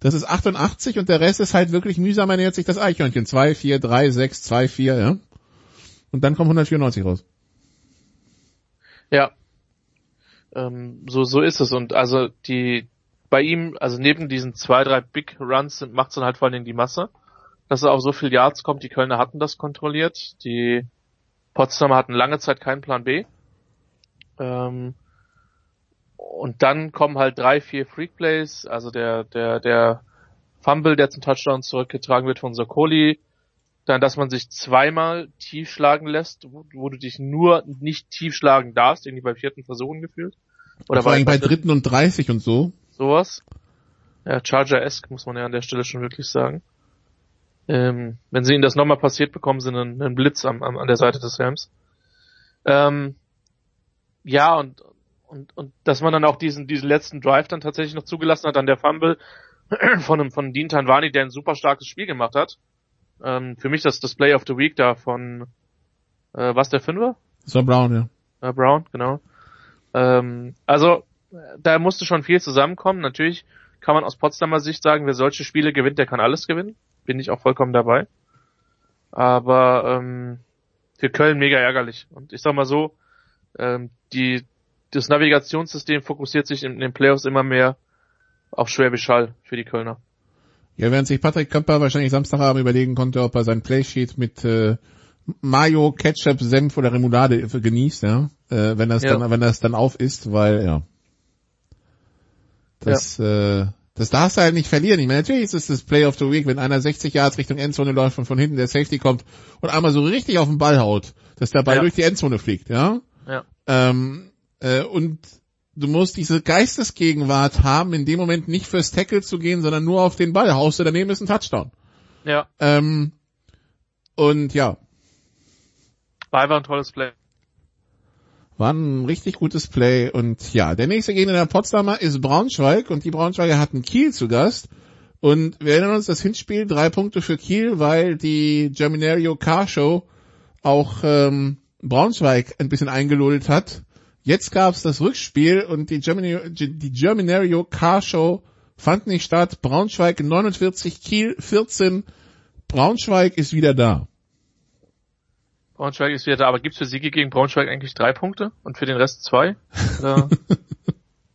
Das ist 88 und der Rest ist halt wirklich mühsam ernährt sich das Eichhörnchen. 2, 4, 3, 6, 2, 4, ja. Und dann kommt 194 raus. Ja. Ähm, so, so ist es. Und also die, bei ihm, also neben diesen zwei, drei Big Runs macht es dann halt vor allen Dingen die Masse. Dass er auf so viel Yards kommt, die Kölner hatten das kontrolliert. Die Potsdamer hatten lange Zeit keinen Plan B. Ähm, und dann kommen halt drei, vier Freak Plays, also der, der, der Fumble, der zum Touchdown zurückgetragen wird von Sokoli, dann, dass man sich zweimal tief schlagen lässt, wo, wo du dich nur nicht tief schlagen darfst, irgendwie bei vierten Versuchen gefühlt. Oder vor allem bei dritten und dreißig und so. Sowas. Ja, Charger-esque muss man ja an der Stelle schon wirklich sagen. Ähm, wenn sie ihnen das nochmal passiert, bekommen sie einen, einen Blitz am, am, an der Seite des Helms. Ähm, ja, und, und, und dass man dann auch diesen, diesen letzten Drive dann tatsächlich noch zugelassen hat an der Fumble [clears throat] von einem, von Dean Tanwani, der ein super starkes Spiel gemacht hat. Ähm, für mich das, das Play of the Week da von, äh, was der Fünfer? So Brown, ja. Äh, Brown, genau. Ähm, also, da musste schon viel zusammenkommen. Natürlich kann man aus Potsdamer Sicht sagen, wer solche Spiele gewinnt, der kann alles gewinnen. Bin ich auch vollkommen dabei. Aber ähm, für Köln mega ärgerlich. Und ich sag mal so, ähm, die, das Navigationssystem fokussiert sich in, den Playoffs immer mehr auf Schwäbisch Hall für die Kölner. Ja, während sich Patrick Köpper wahrscheinlich Samstagabend überlegen konnte, ob er sein Playsheet mit äh, Mayo, Ketchup, Senf oder Remoulade genießt, ja, äh, wenn das Ja. dann, wenn das dann auf ist, weil ja, das, äh, das darfst du halt nicht verlieren. Ich meine, natürlich ist es das Play of the Week, wenn einer 60 Yards Richtung Endzone läuft und von hinten der Safety kommt und einmal so richtig auf den Ball haut, dass der Ball Ja. durch die Endzone fliegt, ja. Ja. Ähm, äh, und du musst diese Geistesgegenwart haben, in dem Moment nicht fürs Tackle zu gehen, sondern nur auf den Ball. Haust du daneben ist ein Touchdown. Ja, Ähm, und ja, war einfach ein tolles Play. War ein richtig gutes Play. Und ja, der nächste Gegner der Potsdamer ist Braunschweig und die Braunschweiger hatten Kiel zu Gast. Und wir erinnern uns, das Hinspiel, drei Punkte für Kiel, weil die Germinario Car Show auch ähm, Braunschweig ein bisschen eingelullt hat. Jetzt gab's das Rückspiel und die, Germinario, die Germinario Car Show fand nicht statt. Braunschweig 49, Kiel 14. Braunschweig ist wieder da. Braunschweig ist wieder da, aber gibt's für Siege gegen Braunschweig eigentlich drei Punkte und für den Rest zwei? [laughs]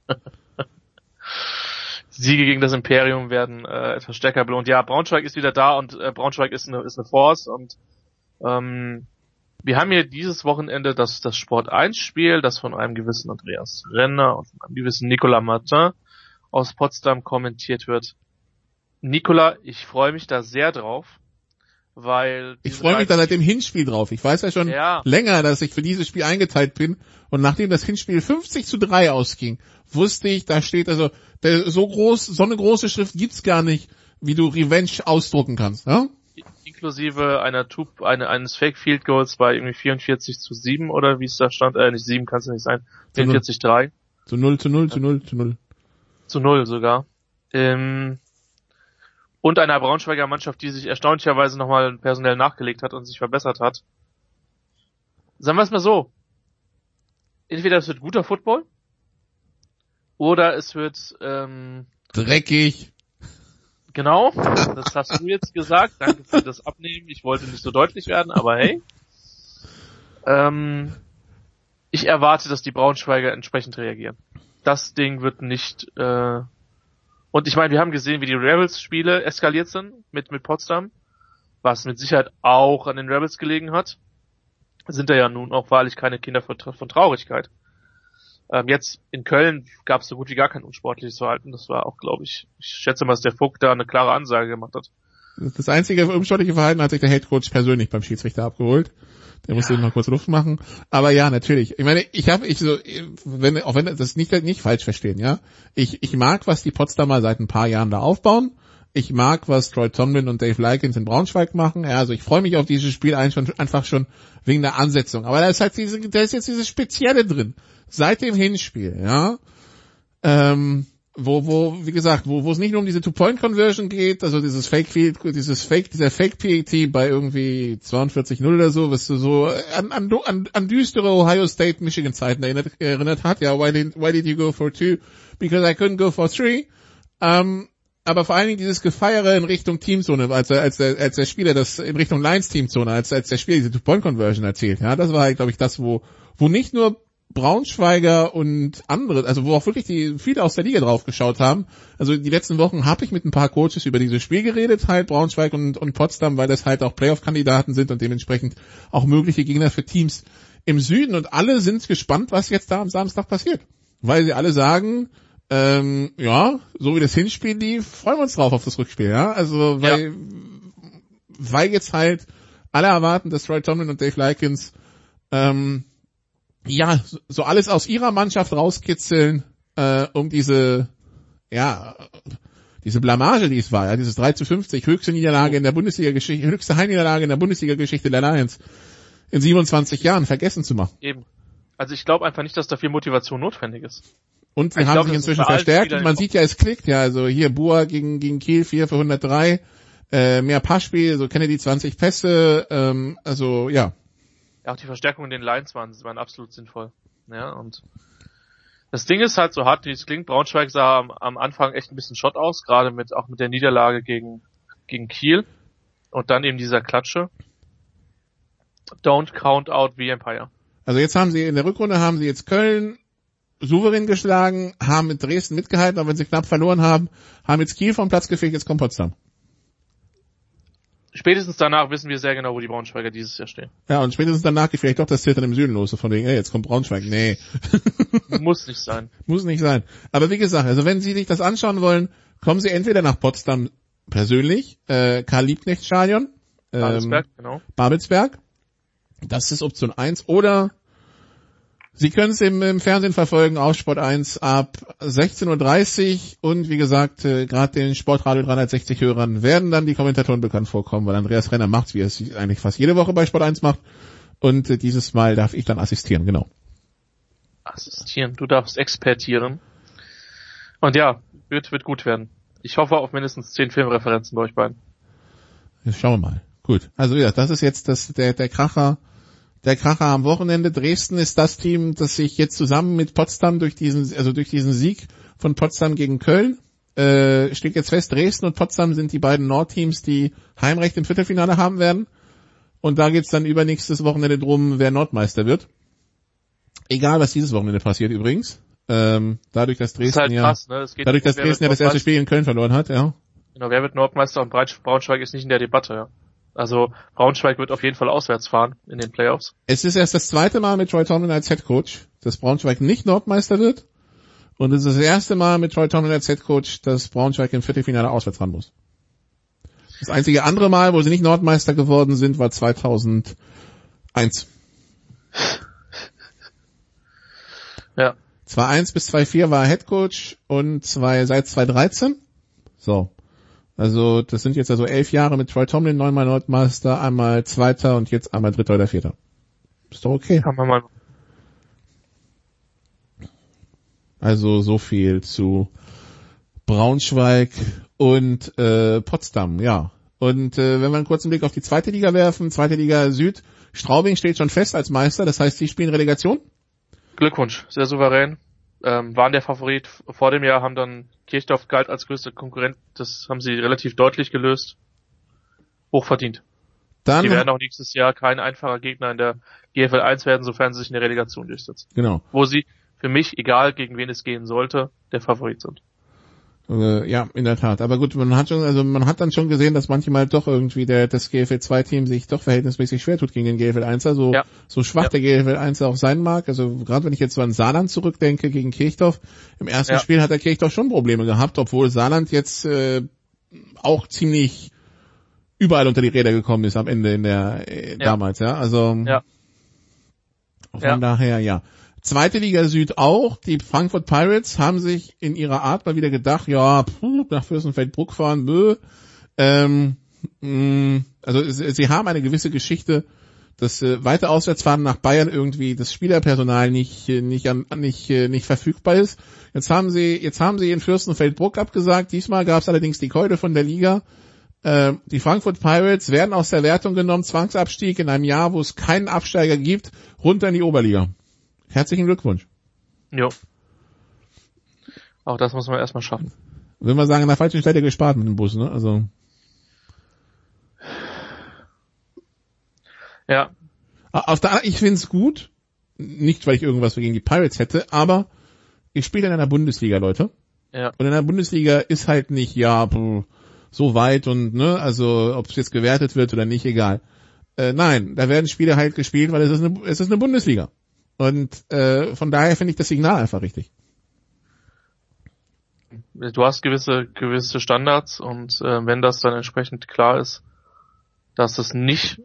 [laughs] Siege gegen das Imperium werden äh, etwas stärker belohnt. Ja, Braunschweig ist wieder da und äh, Braunschweig ist eine, ist eine Force und ähm, wir haben hier dieses Wochenende das, das Sport 1 Spiel, das von einem gewissen Andreas Renner und von einem gewissen Nicolas Martin aus Potsdam kommentiert wird. Nicolas, ich freue mich da sehr drauf, weil Ich freue mich da seit dem Hinspiel drauf. Ich weiß ja schon Ja. länger, dass ich für dieses Spiel eingeteilt bin. Und nachdem das Hinspiel 50 zu 3 ausging, wusste ich, da steht also, der, so groß, so eine große Schrift gibt's gar nicht, wie du Revenge ausdrucken kannst. Ja? inklusive einer Tube, eine, eines Fake Field Goals bei irgendwie 44 zu 7 oder wie es da stand, äh, nicht 7 kann es nicht sein, Zu null. 44 3 Zu 0, zu 0, zu 0, zu 0. zu 0 sogar. Ähm, und einer Braunschweiger Mannschaft, die sich erstaunlicherweise nochmal personell nachgelegt hat und sich verbessert hat. Sagen wir es mal so. Entweder es wird guter Football oder es wird ähm, Dreckig. Genau, das hast du jetzt gesagt. Danke für das Abnehmen. Ich wollte nicht so deutlich werden, aber hey. Ähm, ich erwarte, dass die Braunschweiger entsprechend reagieren. Das Ding wird nicht. Äh und ich meine, wir haben gesehen, wie die Rebels-Spiele eskaliert sind mit mit Potsdam, was mit Sicherheit auch an den Rebels gelegen hat. Sind da ja nun auch wahrlich keine Kinder von, von Traurigkeit. Ähm, jetzt in Köln gab es so gut wie gar kein unsportliches Verhalten. Das war auch, glaube ich, ich schätze mal, dass der Vogt da eine klare Ansage gemacht hat. Das einzige unsportliche Verhalten hat sich der Head Coach persönlich beim Schiedsrichter abgeholt. Der musste mal kurz Luft machen. Aber ja, natürlich. Ich meine, ich habe, ich so, wenn, auch wenn das nicht, nicht falsch verstehen, ja. Ich, ich mag, was die Potsdamer seit ein paar Jahren da aufbauen. Ich mag, was Troy Tomlin und Dave Likens in Braunschweig machen. Ja, also ich freue mich auf dieses Spiel einfach schon wegen der Ansetzung. Aber da ist halt diese, da ist jetzt dieses Spezielle drin. Seit dem Hinspiel, ja. Ähm, wo, wo, wie gesagt, wo, wo es nicht nur um diese Two-Point-Conversion geht, also dieses Fake Field, dieses Fake, dieser Fake PAT bei irgendwie 42-0 oder so, was so an, an, an, an düstere Ohio State Michigan Zeiten erinnert, erinnert hat. Ja, why did, why did you go for two? Because I couldn't go for three. Ähm, aber vor allen Dingen dieses Gefeiere in Richtung Teamzone, als, als, der, als der Spieler das in Richtung Lions Teamzone, als, als der Spieler diese Two-Point-Conversion erzählt, ja, das war halt, glaube ich, das, wo, wo nicht nur Braunschweiger und andere, also wo auch wirklich die viele aus der Liga drauf geschaut haben. Also die letzten Wochen habe ich mit ein paar Coaches über dieses Spiel geredet, halt Braunschweig und, und Potsdam, weil das halt auch Playoff-Kandidaten sind und dementsprechend auch mögliche Gegner für Teams im Süden. Und alle sind gespannt, was jetzt da am Samstag passiert. Weil sie alle sagen, ähm, ja, so wie das Hinspiel lief, freuen wir uns drauf auf das Rückspiel, ja. Also weil, weil jetzt halt alle erwarten, dass Troy Tomlin und Dave Likens ähm, ja, so- alles aus ihrer Mannschaft rauskitzeln, äh, um diese, ja, diese Blamage, die es war, ja, dieses 3 zu 50, höchste Niederlage in der Bundesliga-Geschichte, höchste Heimniederlage in der Bundesliga-Geschichte der Lions in 27 Jahren vergessen zu machen. Eben. Also ich glaube einfach nicht, dass da viel Motivation notwendig ist. Und sie Ich haben glaub, sich inzwischen verstärkt und man sieht ja, es klickt ja, also hier Bua gegen, gegen Kiel 4 für 103, äh, mehr Passspiel, so Kennedy 20 Pässe, ähm, also Ja, auch die Verstärkungen in den Lines waren, waren absolut sinnvoll. Ja, und das Ding ist halt so hart, wie es klingt. Braunschweig sah am, am Anfang echt ein bisschen Schott aus, gerade mit, auch mit der Niederlage gegen, gegen Kiel. Und dann eben dieser Klatsche. Don't count out the Empire. Also jetzt haben sie in der Rückrunde haben sie jetzt Köln souverän geschlagen, haben mit Dresden mitgehalten, aber wenn sie knapp verloren haben, haben jetzt Kiel vom Platz gefegt, jetzt kommt Potsdam. Spätestens danach wissen wir sehr genau, wo die Braunschweiger dieses Jahr stehen. Ja, und spätestens danach geht vielleicht doch das Zittern im Süden los, von wegen, ey, jetzt kommt Braunschweig. Nee. [laughs] Muss nicht sein. Muss nicht sein. Aber wie gesagt, also wenn Sie sich das anschauen wollen, kommen Sie entweder nach Potsdam persönlich, äh, Karl-Liebknecht-Stadion, ähm, Babelsberg, genau. Babelsberg. Das ist Option 1. Oder Sie können es im, im Fernsehen verfolgen auf Sport 1 ab 16.30 Uhr und wie gesagt, äh, gerade den Sportradio 360 Hörern werden dann die Kommentatoren bekannt vorkommen, weil Andreas Renner macht wie er es eigentlich fast jede Woche bei Sport 1 macht. Und äh, dieses Mal darf ich dann assistieren, genau. Assistieren, du darfst expertieren. Und ja, wird, wird gut werden. Ich hoffe auf mindestens zehn Filmreferenzen bei euch beiden. Jetzt schauen wir mal. Gut. Also ja, das ist jetzt das, der, der Kracher, der Kracher am Wochenende. Dresden ist das Team, das sich jetzt zusammen mit Potsdam durch diesen, also durch diesen Sieg von Potsdam gegen Köln, äh, steht jetzt fest, Dresden und Potsdam sind die beiden Nordteams, die Heimrecht im Viertelfinale haben werden. Und da geht's dann übernächstes Wochenende drum, wer Nordmeister wird. Egal, was dieses Wochenende passiert übrigens. Ähm, dadurch, dass Dresden Das halt ja, krass, ne? Geht dadurch, dass Dresden ja das erste Spiel in Köln verloren hat, ja. Genau, wer wird Nordmeister und Braunschweig ist nicht in der Debatte, ja. Also Braunschweig wird auf jeden Fall auswärts fahren in den Playoffs. Es ist erst das zweite Mal mit Troy Tomlin als Head Coach, dass Braunschweig nicht Nordmeister wird. Und es ist das erste Mal mit Troy Tomlin als Head Coach, dass Braunschweig im Viertelfinale auswärts ran muss. Das einzige andere Mal, wo sie nicht Nordmeister geworden sind, war 2001. Ja. 2-1 bis 2-4 war Head Coach und zwei, seit 2013. So. Also, das sind jetzt also elf Jahre mit Troy Tomlin, neunmal Nordmeister, einmal Zweiter und jetzt einmal Dritter oder Vierter. Ist doch okay. Kann man mal. Also so viel zu Braunschweig und äh, Potsdam, ja. Und äh, wenn wir einen kurzen Blick auf die zweite Liga werfen, zweite Liga Süd, Straubing steht schon fest als Meister, das heißt, sie spielen Relegation. Glückwunsch, sehr souverän. Ähm, waren der Favorit vor dem Jahr, haben dann Kirchdorf galt als größter Konkurrent. Das haben sie relativ deutlich gelöst. Hochverdient. Dann Die werden auch nächstes Jahr kein einfacher Gegner in der GFL 1 werden, sofern sie sich in der Relegation durchsetzen. genau. Wo sie für mich, egal gegen wen es gehen sollte, der Favorit sind. Äh, ja, in der Tat. Aber gut, man hat schon, also man hat dann schon gesehen, dass manchmal doch irgendwie der das GFL 2 Team sich doch verhältnismäßig schwer tut gegen den GFL 1 so Ja. so schwach Ja. der GFL 1 auch sein mag. Also gerade wenn ich jetzt so an Saarland zurückdenke gegen Kirchdorf, im ersten Ja. Spiel hat der Kirchdorf schon Probleme gehabt, obwohl Saarland jetzt äh, auch ziemlich überall unter die Räder gekommen ist am Ende in der äh, damals, ja. Also von daher ja. Zweite Liga Süd auch. Die Frankfurt Pirates haben sich in ihrer Art mal wieder gedacht, ja, puh, nach Fürstenfeldbruck fahren, bö. Ähm, mh, also sie, haben eine gewisse Geschichte, dass äh, weite Auswärtsfahrten nach Bayern irgendwie das Spielerpersonal nicht äh, nicht an, nicht äh, nicht verfügbar ist. Jetzt haben sie jetzt haben sie in Fürstenfeldbruck abgesagt. Diesmal gab es allerdings die Keule von der Liga. Äh, die Frankfurt Pirates werden aus der Wertung genommen, Zwangsabstieg in einem Jahr, wo es keinen Absteiger gibt, runter in die Oberliga. Herzlichen Glückwunsch. Jo. Auch das muss man erstmal schaffen. Will man sagen, an der falschen Stelle gespart mit dem Bus, ne? Also Ja, auf der ich find's gut, nicht weil ich irgendwas gegen die Pirates hätte, aber ich spiele in einer Bundesliga, Leute. ja. Und in der Bundesliga ist halt nicht, ja, so weit und, ne, also ob es jetzt gewertet wird oder nicht, egal. Äh, nein, da werden Spiele halt gespielt, weil es ist eine, es ist eine Bundesliga. Und äh, von daher finde ich das Signal einfach richtig. Du hast gewisse, gewisse Standards und äh, wenn das dann entsprechend klar ist, dass es nicht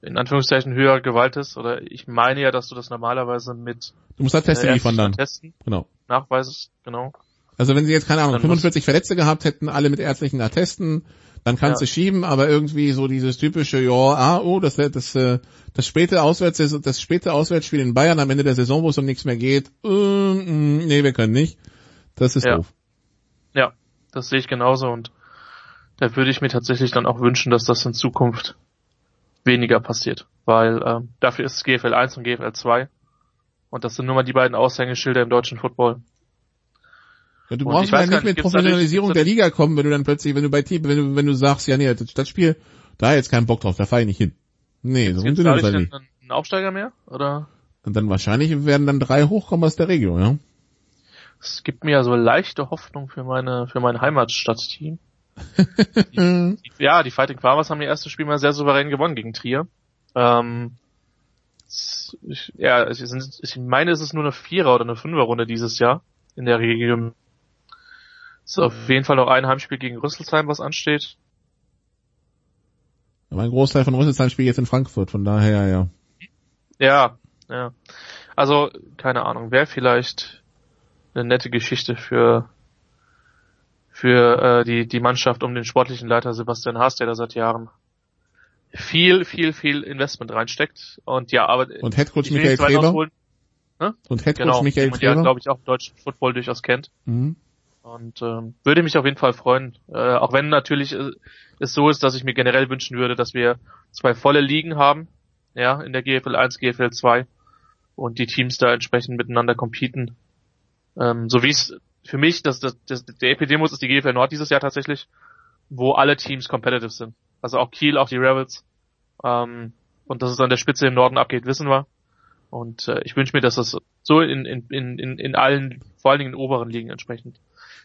in Anführungszeichen höher Gewalt ist, oder ich meine ja, dass du das normalerweise mit Du musst halt Teste äh, liefern dann. Testen Genau. nachweisest, genau. Also wenn sie jetzt, keine Ahnung, Dann 45 Verletzte gehabt hätten, alle mit ärztlichen Attesten, dann kannst Ja. du schieben, aber irgendwie so dieses typische, ja, ah, oh, das, das, äh, das späte Auswärts, das späte Auswärtsspiel in Bayern am Ende der Saison, wo es um nichts mehr geht, äh, nee, wir können nicht. Das ist Ja. doof. Ja, das sehe ich genauso und da würde ich mir tatsächlich dann auch wünschen, dass das in Zukunft weniger passiert, weil ähm, dafür ist es GFL 1 und GFL 2 und das sind nun mal die beiden Aushängeschilder im deutschen Football. Du Und brauchst ja nicht mit gibt's Professionalisierung gibt's der Liga kommen, wenn du dann plötzlich, wenn du bei Team, wenn du, wenn du sagst, ja nee, das, Spiel, da jetzt keinen Bock drauf, da fahr ich nicht hin. Nee, so Gibt sind dadurch einen, nicht. einen Aufsteiger mehr? Oder? Und dann wahrscheinlich werden dann drei hochkommen aus der Region, ja? Es gibt mir ja so leichte Hoffnung für meine, für mein Heimatstadtteam. die, [laughs] ja, die Fighting Farmers haben ihr erstes Spiel mal sehr souverän gewonnen gegen Trier. Ähm, ich, ja, ich meine, es ist nur eine Vierer- oder eine Fünfer-Runde dieses Jahr in der Region. Es ist auf jeden Fall noch ein Heimspiel gegen Rüsselsheim, was ansteht. Aber ein Großteil von Rüsselsheim spielt jetzt in Frankfurt, von daher, ja. Ja, ja. Also, keine Ahnung, wäre vielleicht eine nette Geschichte für für äh, die die Mannschaft um den sportlichen Leiter Sebastian Haas, der da seit Jahren viel, viel, viel Investment reinsteckt. Und ja, aber Und Headcoach Michael ausholen. Ne? Und Headcoach genau, Michael den man ja, Treber? glaube ich, auch im deutschen Football durchaus kennt. Mhm. Und ähm, würde mich auf jeden Fall freuen. Äh, auch wenn natürlich äh, es so ist, dass ich mir generell wünschen würde, dass wir zwei volle Ligen haben, ja, in der GFL 1, GFL 2 und die Teams da entsprechend miteinander competen. Ähm, so wie es für mich, das, das, das, der Epidemos ist die GFL Nord dieses Jahr tatsächlich, wo alle Teams competitive sind. Also auch Kiel, auch die Rebels. Ähm, und dass es an der Spitze im Norden abgeht, wissen wir. Und äh, ich wünsche mir, dass das so in, in, in, in in allen, vor allen Dingen in oberen Ligen entsprechend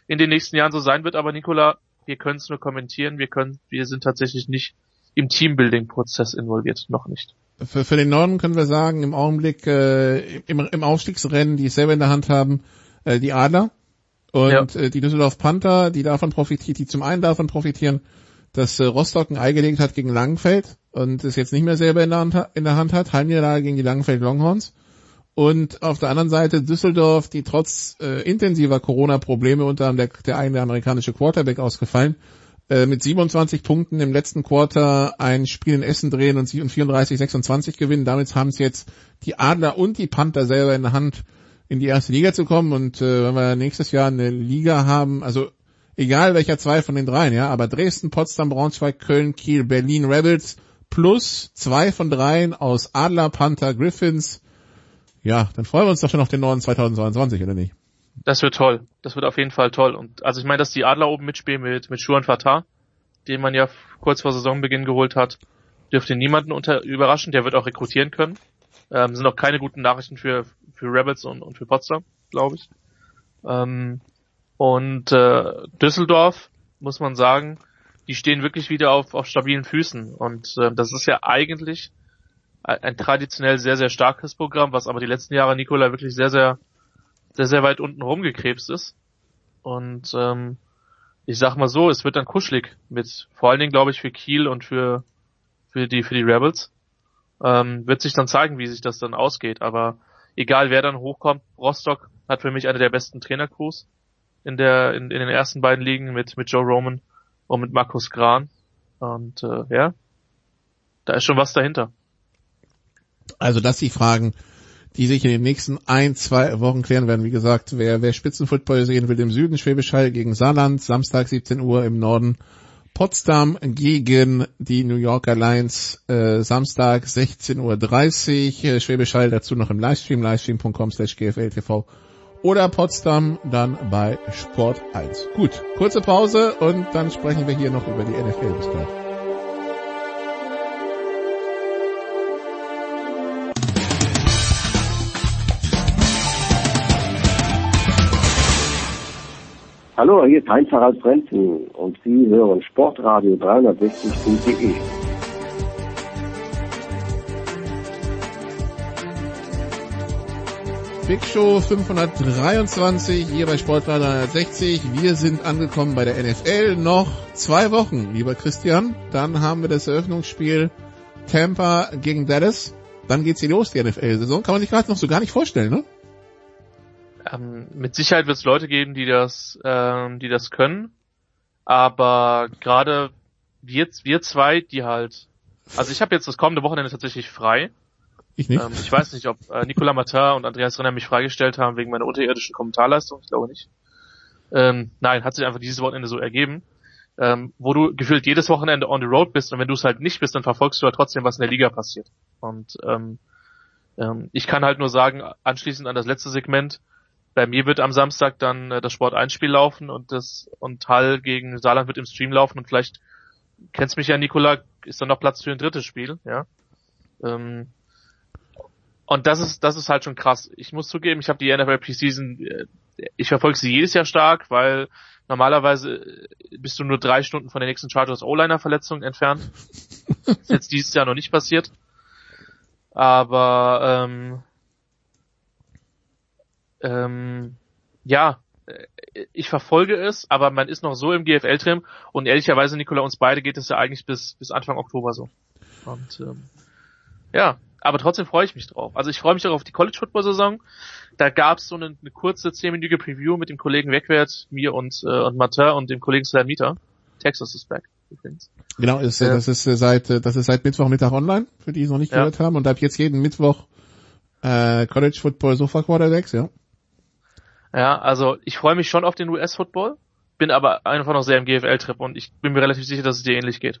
in den nächsten Jahren so sein wird. Aber Nicola, wir können es nur kommentieren. Wir können, wir sind tatsächlich nicht im Teambuilding-Prozess involviert, noch nicht. Für, für den Norden können wir sagen, im Augenblick äh, im, im Aufstiegsrennen, die es selber in der Hand haben, äh, die Adler und äh, die Düsseldorf Panther, die davon profitiert, die zum einen davon profitieren, dass äh, Rostock ein Ei gelegt hat gegen Langenfeld und es jetzt nicht mehr selber in der Hand, ha- in der Hand hat, Heimniederlage gegen die Langenfeld Longhorns. Und auf der anderen Seite Düsseldorf, die trotz äh, intensiver Corona-Probleme, unter anderem der, der eigene amerikanische Quarterback ausgefallen, äh, mit 27 Punkten im letzten Quarter ein Spiel in Essen drehen und sie- und 34-26 gewinnen. Damit haben es jetzt die Adler und die Panther selber in der Hand, in die erste Liga zu kommen. Und äh, wenn wir nächstes Jahr eine Liga haben, also egal welcher zwei von den dreien, ja, aber Dresden, Potsdam, Braunschweig, Köln, Kiel, Berlin, Rebels plus zwei von dreien aus Adler, Panther, Griffins, ja, dann freuen wir uns doch schon auf den Norden 2022, oder nicht? Das wird toll. Das wird auf jeden Fall toll. Und also ich meine, dass die Adler oben mitspielen mit, mit Schuan Fatah, den man ja kurz vor Saisonbeginn geholt hat, dürfte niemanden unter, überraschen. Der wird auch rekrutieren können. Ähm, sind auch keine guten Nachrichten für, für Rebels und, und für Potsdam, glaube ich. Ähm, und äh, Düsseldorf, muss man sagen, die stehen wirklich wieder auf, auf stabilen Füßen. Und äh, das ist ja eigentlich ein, traditionell sehr, sehr starkes Programm, was aber die letzten Jahre Nikola wirklich sehr, sehr sehr, sehr weit unten rumgekrebst ist. Und ähm, ich sag mal so, es wird dann kuschelig mit, vor allen Dingen glaube ich für Kiel und für für die für die Rebels. Ähm, wird sich dann zeigen, wie sich das dann ausgeht. Aber egal wer dann hochkommt, Rostock hat für mich eine der besten Trainercrews in der in, in den ersten beiden Ligen mit mit Joe Roman und mit Markus Gran. Und äh, ja, da ist schon was dahinter. Also das die Fragen, die sich in den nächsten ein, zwei Wochen klären werden. Wie gesagt, wer, wer Spitzenfootball sehen will, im Süden Schwäbisch Hall gegen Saarland, Samstag 17 Uhr im Norden Potsdam gegen die New Yorker Lions, äh, Samstag 16.30 Uhr, äh, Schwäbisch Hall dazu noch im Livestream, livestream.com slash gfltv oder Potsdam dann bei Sport 1. Gut, kurze Pause und dann sprechen wir hier noch über die NFL. Bis gleich. Hallo, hier ist Heinz-Harald Frenzen und Sie hören Sportradio 360.de. Big Show 523 hier bei Sportradio 360. Wir sind angekommen bei der NFL. Noch zwei Wochen, lieber Christian. Dann haben wir das Eröffnungsspiel Tampa gegen Dallas. Dann geht's hier los, die NFL-Saison. Kann man sich gerade noch so gar nicht vorstellen, ne? Ähm, mit Sicherheit wird es Leute geben, die das, ähm, die das können. Aber gerade wir, wir zwei, die halt, also ich habe jetzt das kommende Wochenende tatsächlich frei. Ich nicht. Ähm, ich weiß nicht, ob äh, Nicolas Matin und Andreas Renner mich freigestellt haben wegen meiner unterirdischen Kommentarleistung. Ich glaube nicht. Ähm, nein, hat sich einfach dieses Wochenende so ergeben. Ähm, wo du gefühlt jedes Wochenende on the road bist und wenn du es halt nicht bist, dann verfolgst du ja trotzdem, was in der Liga passiert. Und ähm, ähm, ich kann halt nur sagen, anschließend an das letzte Segment, bei mir wird am Samstag dann äh, das Sport 1 Spiel laufen und das und Hall gegen Saarland wird im Stream laufen und vielleicht kennst mich ja Nikola, ist dann noch Platz für ein drittes Spiel, ja. Ähm, und das ist, das ist halt schon krass. Ich muss zugeben, ich habe die NFL Preseason, äh, ich verfolge sie jedes Jahr stark, weil normalerweise äh, bist du nur drei Stunden von der nächsten Chargers O-Liner Verletzung entfernt. [laughs] ist jetzt dieses Jahr noch nicht passiert. Aber ähm, ähm, ja, äh, ich verfolge es, aber man ist noch so im GFL-Trim und ehrlicherweise, Nikola, uns beide geht es ja eigentlich bis, bis Anfang Oktober so. Und ähm, ja, aber trotzdem freue ich mich drauf. Also ich freue mich auch auf die College-Football-Saison. Da gab es so eine, eine kurze zehnminütige Preview mit dem Kollegen Wegwert, mir und, äh, und Martin und dem Kollegen Slamita. Texas ist back übrigens. Genau, ist, äh, das ist äh, seit das ist seit Mittwochmittag online, für die es noch nicht ja. gehört haben. Und ab jetzt jeden Mittwoch äh, College Football Sofa Quarterbacks, ja. Ja, also ich freue mich schon auf den US-Football, bin aber einfach noch sehr im GFL-Trip und ich bin mir relativ sicher, dass es dir ähnlich geht.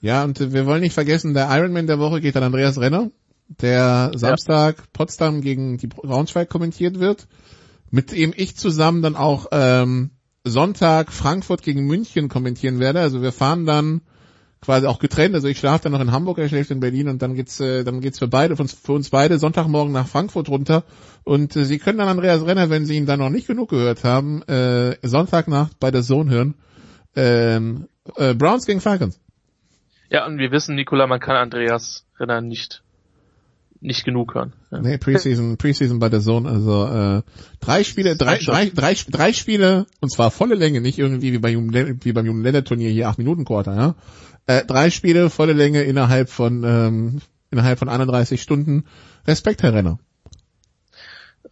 Ja, und wir wollen nicht vergessen, der Ironman der Woche geht an Andreas Renner, der Samstag ja. Potsdam gegen die Braunschweig kommentiert wird, mit dem ich zusammen dann auch ähm, Sonntag Frankfurt gegen München kommentieren werde. Also wir fahren dann quasi auch getrennt. Also ich schlafe dann noch in Hamburg, er schläft in Berlin und dann geht's, äh, dann geht's für beide, für uns, für uns beide Sonntagmorgen nach Frankfurt runter. Und äh, Sie können dann Andreas Renner, wenn Sie ihn dann noch nicht genug gehört haben, äh, Sonntagnacht bei der Sohn hören. Ähm, äh, Browns gegen Falcons. Ja, und wir wissen, Nikola, man kann Andreas Renner nicht nicht genug hören. Ja. Nee, Preseason, Preseason bei der Zone, also äh, drei Spiele, drei, drei, drei, drei Spiele, und zwar volle Länge, nicht irgendwie wie, bei, wie beim Jungen Turnier hier acht Minuten Quarter, ja. Äh, drei Spiele, volle Länge innerhalb von ähm, innerhalb von 31 Stunden. Respekt, Herr Renner.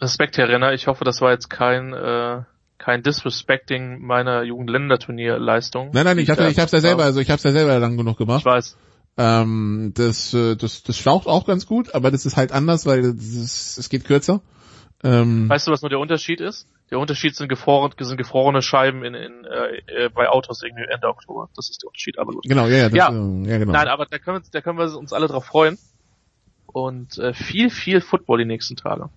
Respekt, Herr Renner. Ich hoffe, das war jetzt kein äh, kein Disrespecting meiner Jugendländerturnierleistung. Nein, nein, ich, hatte, ich hab's ja selber, also ich hab's ja selber lang genug gemacht. Ich weiß. Ähm, das, äh, das, das schlaucht auch ganz gut, aber das ist halt anders, weil es geht kürzer. Ähm, weißt du, was nur der Unterschied ist? Der Unterschied sind, gefroren, sind gefrorene Scheiben in, in, äh, bei Autos irgendwie Ende Oktober. Das ist der Unterschied, aber gut. Genau, ja, ja, das, ja. Äh, ja genau. Nein, aber da können, wir, da können wir uns alle drauf freuen. Und äh, viel, viel Football die nächsten Tage.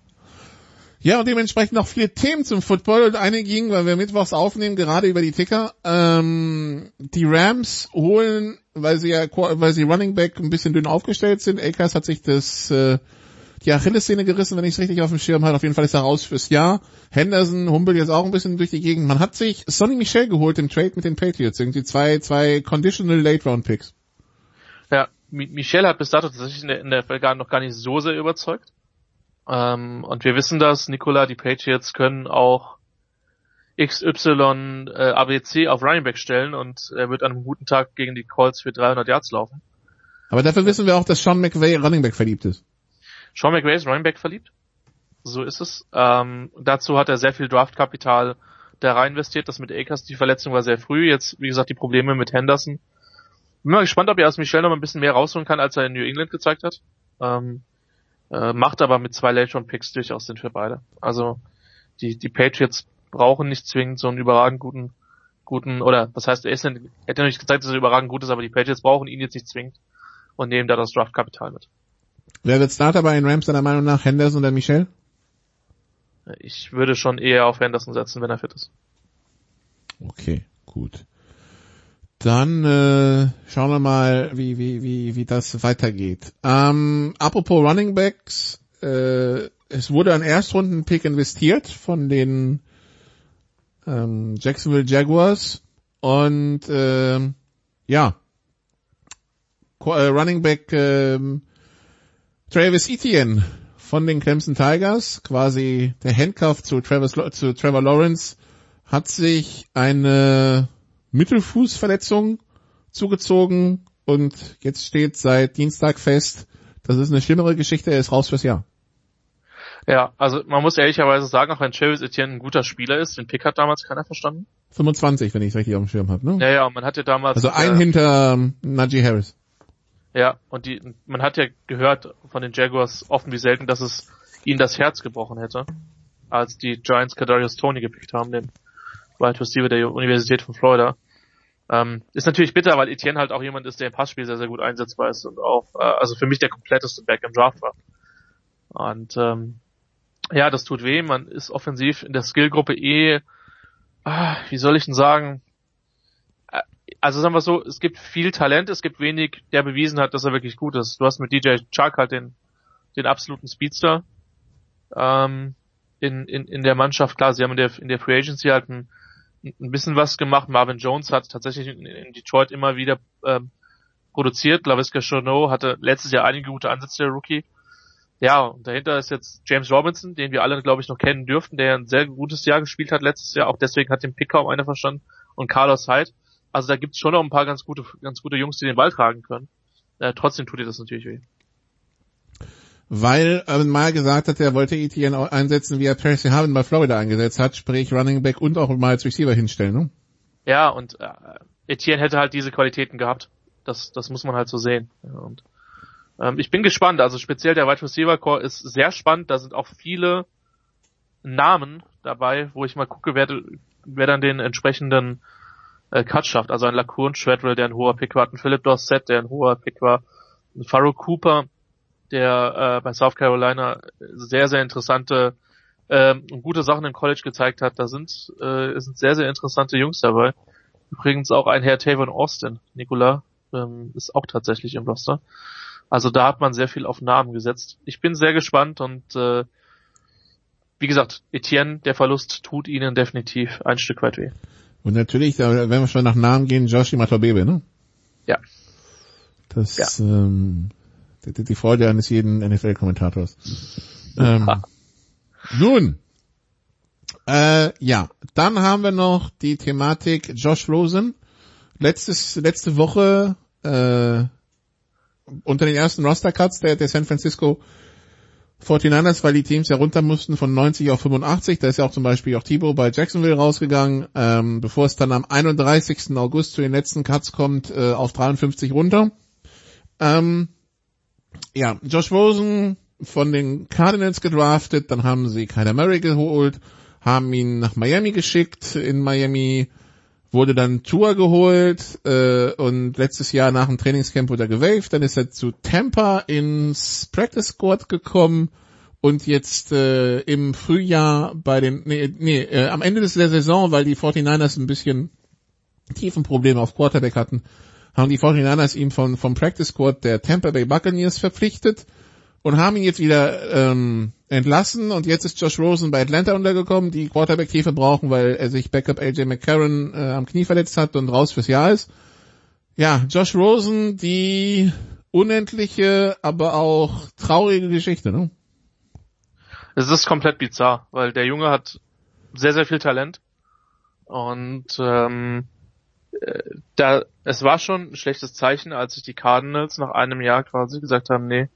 Ja, und dementsprechend noch viele Themen zum Football und eine ging, weil wir mittwochs aufnehmen, gerade über die Ticker. Ähm, die Rams holen, weil sie ja, weil sie Running Back ein bisschen dünn aufgestellt sind. Akers hat sich das, äh, die Achillessehne gerissen, wenn ich es richtig auf dem Schirm habe. Auf jeden Fall ist er raus fürs Jahr. Henderson humpelt jetzt auch ein bisschen durch die Gegend. Man hat sich Sonny Michel geholt im Trade mit den Patriots. Irgendwie zwei, zwei Conditional Late Round Picks. Ja, Michel hat bis dato tatsächlich in der, in der Fall noch gar nicht so sehr überzeugt. Ähm, und wir wissen das, Nicola, die Patriots können auch XY äh, ABC auf Running Back stellen und er wird an einem guten Tag gegen die Colts für 300 Yards laufen. Aber dafür wissen wir auch, dass Sean McVay Running Back verliebt ist. Sean McVay ist Running Back verliebt. So ist es. Ähm, dazu hat er sehr viel Draftkapital da rein investiert. Das mit Akers, die Verletzung war sehr früh. Jetzt, wie gesagt, die Probleme mit Henderson. Bin mal gespannt, ob er aus Michel noch ein bisschen mehr rausholen kann, als er in New England gezeigt hat. Ähm, äh, macht aber mit zwei Late-Round-Picks durchaus Sinn für beide. Also die, die Patriots brauchen nicht zwingend so einen überragend guten, guten, oder was heißt, er ist hat ja nicht gezeigt, dass er überragend gut ist, aber die Patriots brauchen ihn jetzt nicht zwingend und nehmen da das Draftkapital mit. Wer wird Starter bei den Rams deiner Meinung nach, Henderson oder Michel? Ich würde schon eher auf Henderson setzen, wenn er fit ist. Okay, gut. Dann äh, schauen wir mal, wie, wie, wie, wie das weitergeht. Ähm, apropos Running Backs, äh, es wurde ein Erstrunden-Pick investiert von den ähm, Jacksonville Jaguars und äh, ja, Running Back äh, Travis Etienne von den Clemson Tigers, quasi der Handcuff zu, Travis, zu Trevor Lawrence, hat sich eine Mittelfußverletzung zugezogen und jetzt steht seit Dienstag fest, das ist eine schlimmere Geschichte, er ist raus fürs Jahr. Ja, also man muss ehrlicherweise sagen, auch wenn Travis Etienne ein guter Spieler ist, den Pick hat damals keiner verstanden. 25, wenn ich es richtig auf dem Schirm habe, ne? Ja, ja, man hat ja damals... Also ein äh, hinter ähm, Najee Harris. Ja, und die, man hat ja gehört von den Jaguars offen wie selten, dass es ihnen das Herz gebrochen hätte, als die Giants Kadarius Tony gepickt haben, den Wide Receiver der Universität von Florida. Ähm, ist natürlich bitter, weil Etienne halt auch jemand ist, der im Passspiel sehr, sehr gut einsetzbar ist und auch, äh, also für mich der kompletteste Back im Draft war. Und ähm, ja, das tut weh. Man ist offensiv in der Skillgruppe eh, ah, wie soll ich denn sagen, also sagen wir so, es gibt viel Talent, es gibt wenig, der bewiesen hat, dass er wirklich gut ist. Du hast mit DJ Chuck halt den, den absoluten Speedster ähm, in, in, in der Mannschaft. Klar, sie haben in der, in der Free Agency halt ein, ein bisschen was gemacht. Marvin Jones hat tatsächlich in, in Detroit immer wieder ähm, produziert. LaVisca Chanot hatte letztes Jahr einige gute Ansätze, der Rookie. Ja, und dahinter ist jetzt James Robinson, den wir alle, glaube ich, noch kennen dürften, der ein sehr gutes Jahr gespielt hat letztes Jahr. Auch deswegen hat den Pick kaum einer verstanden. Und Carlos Hyde. Also da gibt's schon noch ein paar ganz gute, ganz gute Jungs, die den Ball tragen können. Äh, trotzdem tut ihr das natürlich weh. Weil er mal gesagt hat, er wollte Etienne auch einsetzen, wie er Percy Harvin bei Florida eingesetzt hat, sprich Running Back und auch mal als Receiver hinstellen, ne? Ja, und äh, Etienne hätte halt diese Qualitäten gehabt. Das, das muss man halt so sehen. Und ähm, ich bin gespannt. Also speziell der Wide Receiver Core ist sehr spannend. Da sind auch viele Namen dabei, wo ich mal gucke, wer, wer dann den entsprechenden äh, Cut schafft. Also ein Lacour Shredwell, der ein hoher Pick war, ein Philip Dorsett, der ein hoher Pick war, ein Farouk Cooper, der äh, bei South Carolina sehr, sehr interessante ähm, gute Sachen im College gezeigt hat. Da sind, äh, sind sehr, sehr interessante Jungs dabei. Übrigens auch ein Herr Tavon Austin, Nicola, ähm, ist auch tatsächlich im Roster. Also da hat man sehr viel auf Namen gesetzt. Ich bin sehr gespannt und äh, wie gesagt, Etienne, der Verlust tut ihnen definitiv ein Stück weit weh. Und natürlich, wenn wir schon nach Namen gehen, Joshi Matobebe, ne? Ja. Das, ja. ähm, die, die Freude eines jeden NFL-Kommentators. Ähm, nun, äh, ja, dann haben wir noch die Thematik Josh Rosen. Letztes, letzte Woche äh, unter den ersten Roster-Cuts der, der San Francisco 49ers, weil die Teams ja runter mussten von 90 auf 85. Da ist ja auch zum Beispiel auch Thibaut bei Jacksonville rausgegangen, ähm, bevor es dann am 31. August zu den letzten Cuts kommt, äh, auf 53 runter. Ähm, ja, Josh Rosen von den Cardinals gedraftet, dann haben sie Kyler Murray geholt, haben ihn nach Miami geschickt. In Miami wurde dann Tour geholt äh, und letztes Jahr nach dem Trainingscamp wurde er gewaved. Dann ist er zu Tampa ins Practice Squad gekommen und jetzt äh, im Frühjahr bei den, nee, nee äh, am Ende der Saison, weil die 49ers ein bisschen tiefen Probleme auf Quarterback hatten, haben die 49ers ihm von, vom Practice Squad der Tampa Bay Buccaneers verpflichtet und haben ihn jetzt wieder ähm, entlassen und jetzt ist Josh Rosen bei Atlanta untergekommen, die Quarterback-Tiefe brauchen, weil er sich Backup AJ McCarron äh, am Knie verletzt hat und raus fürs Jahr ist. Ja, Josh Rosen, die unendliche, aber auch traurige Geschichte, ne? Es ist komplett bizarr, weil der Junge hat sehr, sehr viel Talent und ähm, äh, da es war schon ein schlechtes Zeichen, als sich die Cardinals nach einem Jahr quasi gesagt haben, nee,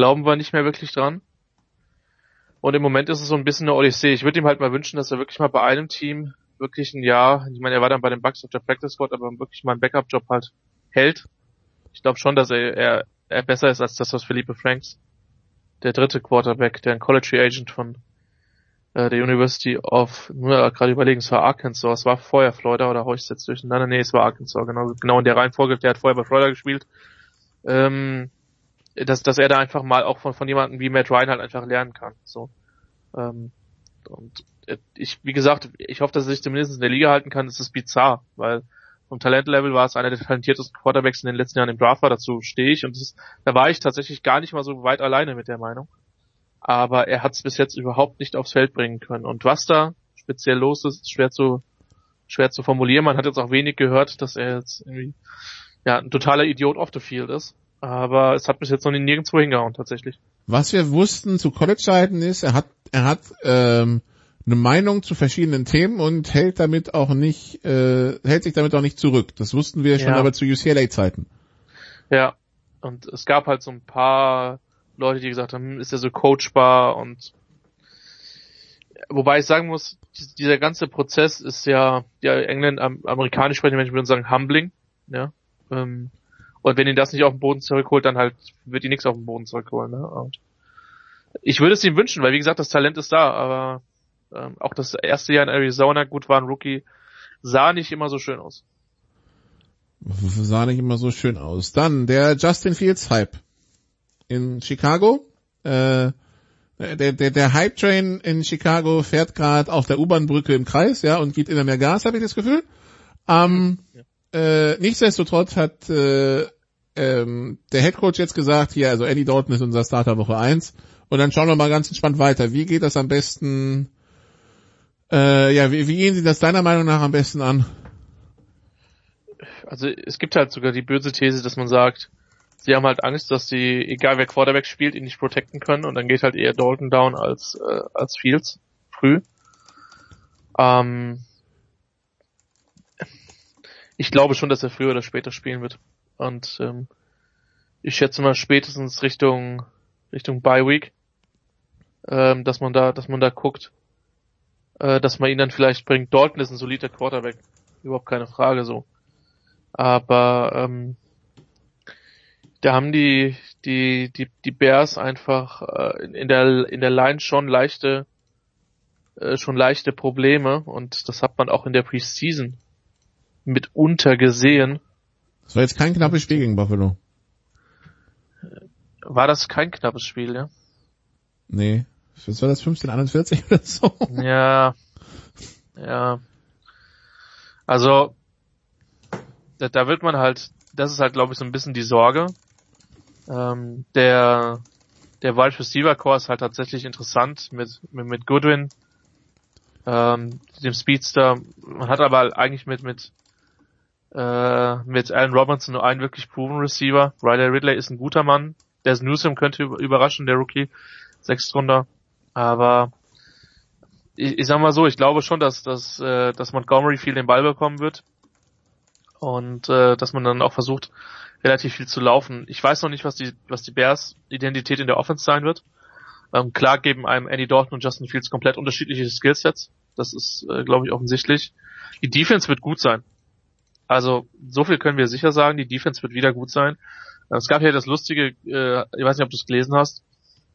glauben wir nicht mehr wirklich dran. Und im Moment ist es so ein bisschen eine Odyssee. Ich würde ihm halt mal wünschen, dass er wirklich mal bei einem Team wirklich ein Jahr, ich meine, er war dann bei den Bucks auf der Practice Squad, aber wirklich mal einen Backup-Job halt hält. Ich glaube schon, dass er, er, er besser ist als das, was Felipe Franks, der dritte Quarterback, der ein College Agent von äh, der University of, nur gerade überlegen, es war Arkansas, es war vorher Florida oder hau ich jetzt durcheinander? Nee, es war Arkansas, genau, genau in der Reihenfolge, der hat vorher bei Florida gespielt. Ähm, dass, dass er da einfach mal auch von, von jemandem wie Matt Ryan halt einfach lernen kann. So. Ähm, und äh, ich, wie gesagt, ich hoffe, dass er sich zumindest in der Liga halten kann. Das ist bizarr, weil vom Talentlevel war es einer der talentiertesten Quarterbacks in den letzten Jahren im Draft war, dazu stehe ich und ist, da war ich tatsächlich gar nicht mal so weit alleine mit der Meinung. Aber er hat es bis jetzt überhaupt nicht aufs Feld bringen können. Und was da speziell los ist, ist schwer zu, schwer zu formulieren. Man hat jetzt auch wenig gehört, dass er jetzt irgendwie ja, ein totaler Idiot off the field ist. Aber es hat bis jetzt noch nirgendwo hingehauen, tatsächlich. Was wir wussten zu College-Zeiten ist, er hat, er hat ähm, eine Meinung zu verschiedenen Themen und hält damit auch nicht, äh, hält sich damit auch nicht zurück. Das wussten wir schon ja. aber zu UCLA-Zeiten. Ja, und es gab halt so ein paar Leute, die gesagt haben, hm, ist er so coachbar und wobei ich sagen muss, dieser ganze Prozess ist ja, ja England, amerikanisch sprechen Menschen würden sagen humbling, ja. Ähm, und wenn ihn das nicht auf den Boden zurückholt, dann halt wird ihn nichts auf den Boden zurückholen. Ne? Und ich würde es ihm wünschen, weil wie gesagt, das Talent ist da, aber ähm, auch das erste Jahr in Arizona, gut war ein Rookie, sah nicht immer so schön aus. Sah nicht immer so schön aus. Dann der Justin Fields Hype in Chicago. Äh, der, der, der Hype Train in Chicago fährt gerade auf der U-Bahn-Brücke im Kreis, ja, und gibt immer mehr Gas, habe ich das Gefühl. Ähm, ja. Äh, nichtsdestotrotz hat äh, ähm, der Headcoach jetzt gesagt, hier, also Eddie Dalton ist unser Starter Woche 1 und dann schauen wir mal ganz entspannt weiter. Wie geht das am besten, äh, ja, wie, wie gehen Sie das deiner Meinung nach am besten an? Also es gibt halt sogar die böse These, dass man sagt, sie haben halt Angst, dass sie, egal wer Quarterback spielt, ihn nicht protecten können und dann geht halt eher Dalton down als, äh, als Fields früh. Ähm, ich glaube schon, dass er früher oder später spielen wird. Und ähm, ich schätze mal spätestens Richtung Richtung Bye Week, ähm, dass man da, dass man da guckt, äh, dass man ihn dann vielleicht bringt. Dalton ist ein solider Quarterback, überhaupt keine Frage so. Aber ähm, da haben die die die die Bears einfach äh, in der in der Line schon leichte äh, schon leichte Probleme und das hat man auch in der Preseason mitunter gesehen. Das war jetzt kein knappes Spiel gegen Buffalo. War das kein knappes Spiel, ja? Nee. Was war das 1541 [laughs] oder so? Ja. Ja. Also, da, da wird man halt, das ist halt glaube ich so ein bisschen die Sorge. Ähm, der, der Wide Receiver Core ist halt tatsächlich interessant mit, mit, mit Goodwin, ähm, dem Speedster. Man hat aber eigentlich mit, mit, äh, mit Allen Robinson nur einen wirklich proven Receiver. Riley Ridley ist ein guter Mann. Der Newsom könnte überraschen, der Rookie. Sechstrunder. Aber ich, ich sag mal so, ich glaube schon, dass, dass, äh, dass Montgomery viel den Ball bekommen wird. Und äh, dass man dann auch versucht, relativ viel zu laufen. Ich weiß noch nicht, was die, was die Bears Identität in der Offense sein wird. Ähm, klar geben einem Andy Dalton und Justin Fields komplett unterschiedliche Skillsets. Das ist, äh, glaube ich, offensichtlich. Die Defense wird gut sein. Also so viel können wir sicher sagen, die Defense wird wieder gut sein. Es gab ja das lustige, äh, ich weiß nicht, ob du es gelesen hast,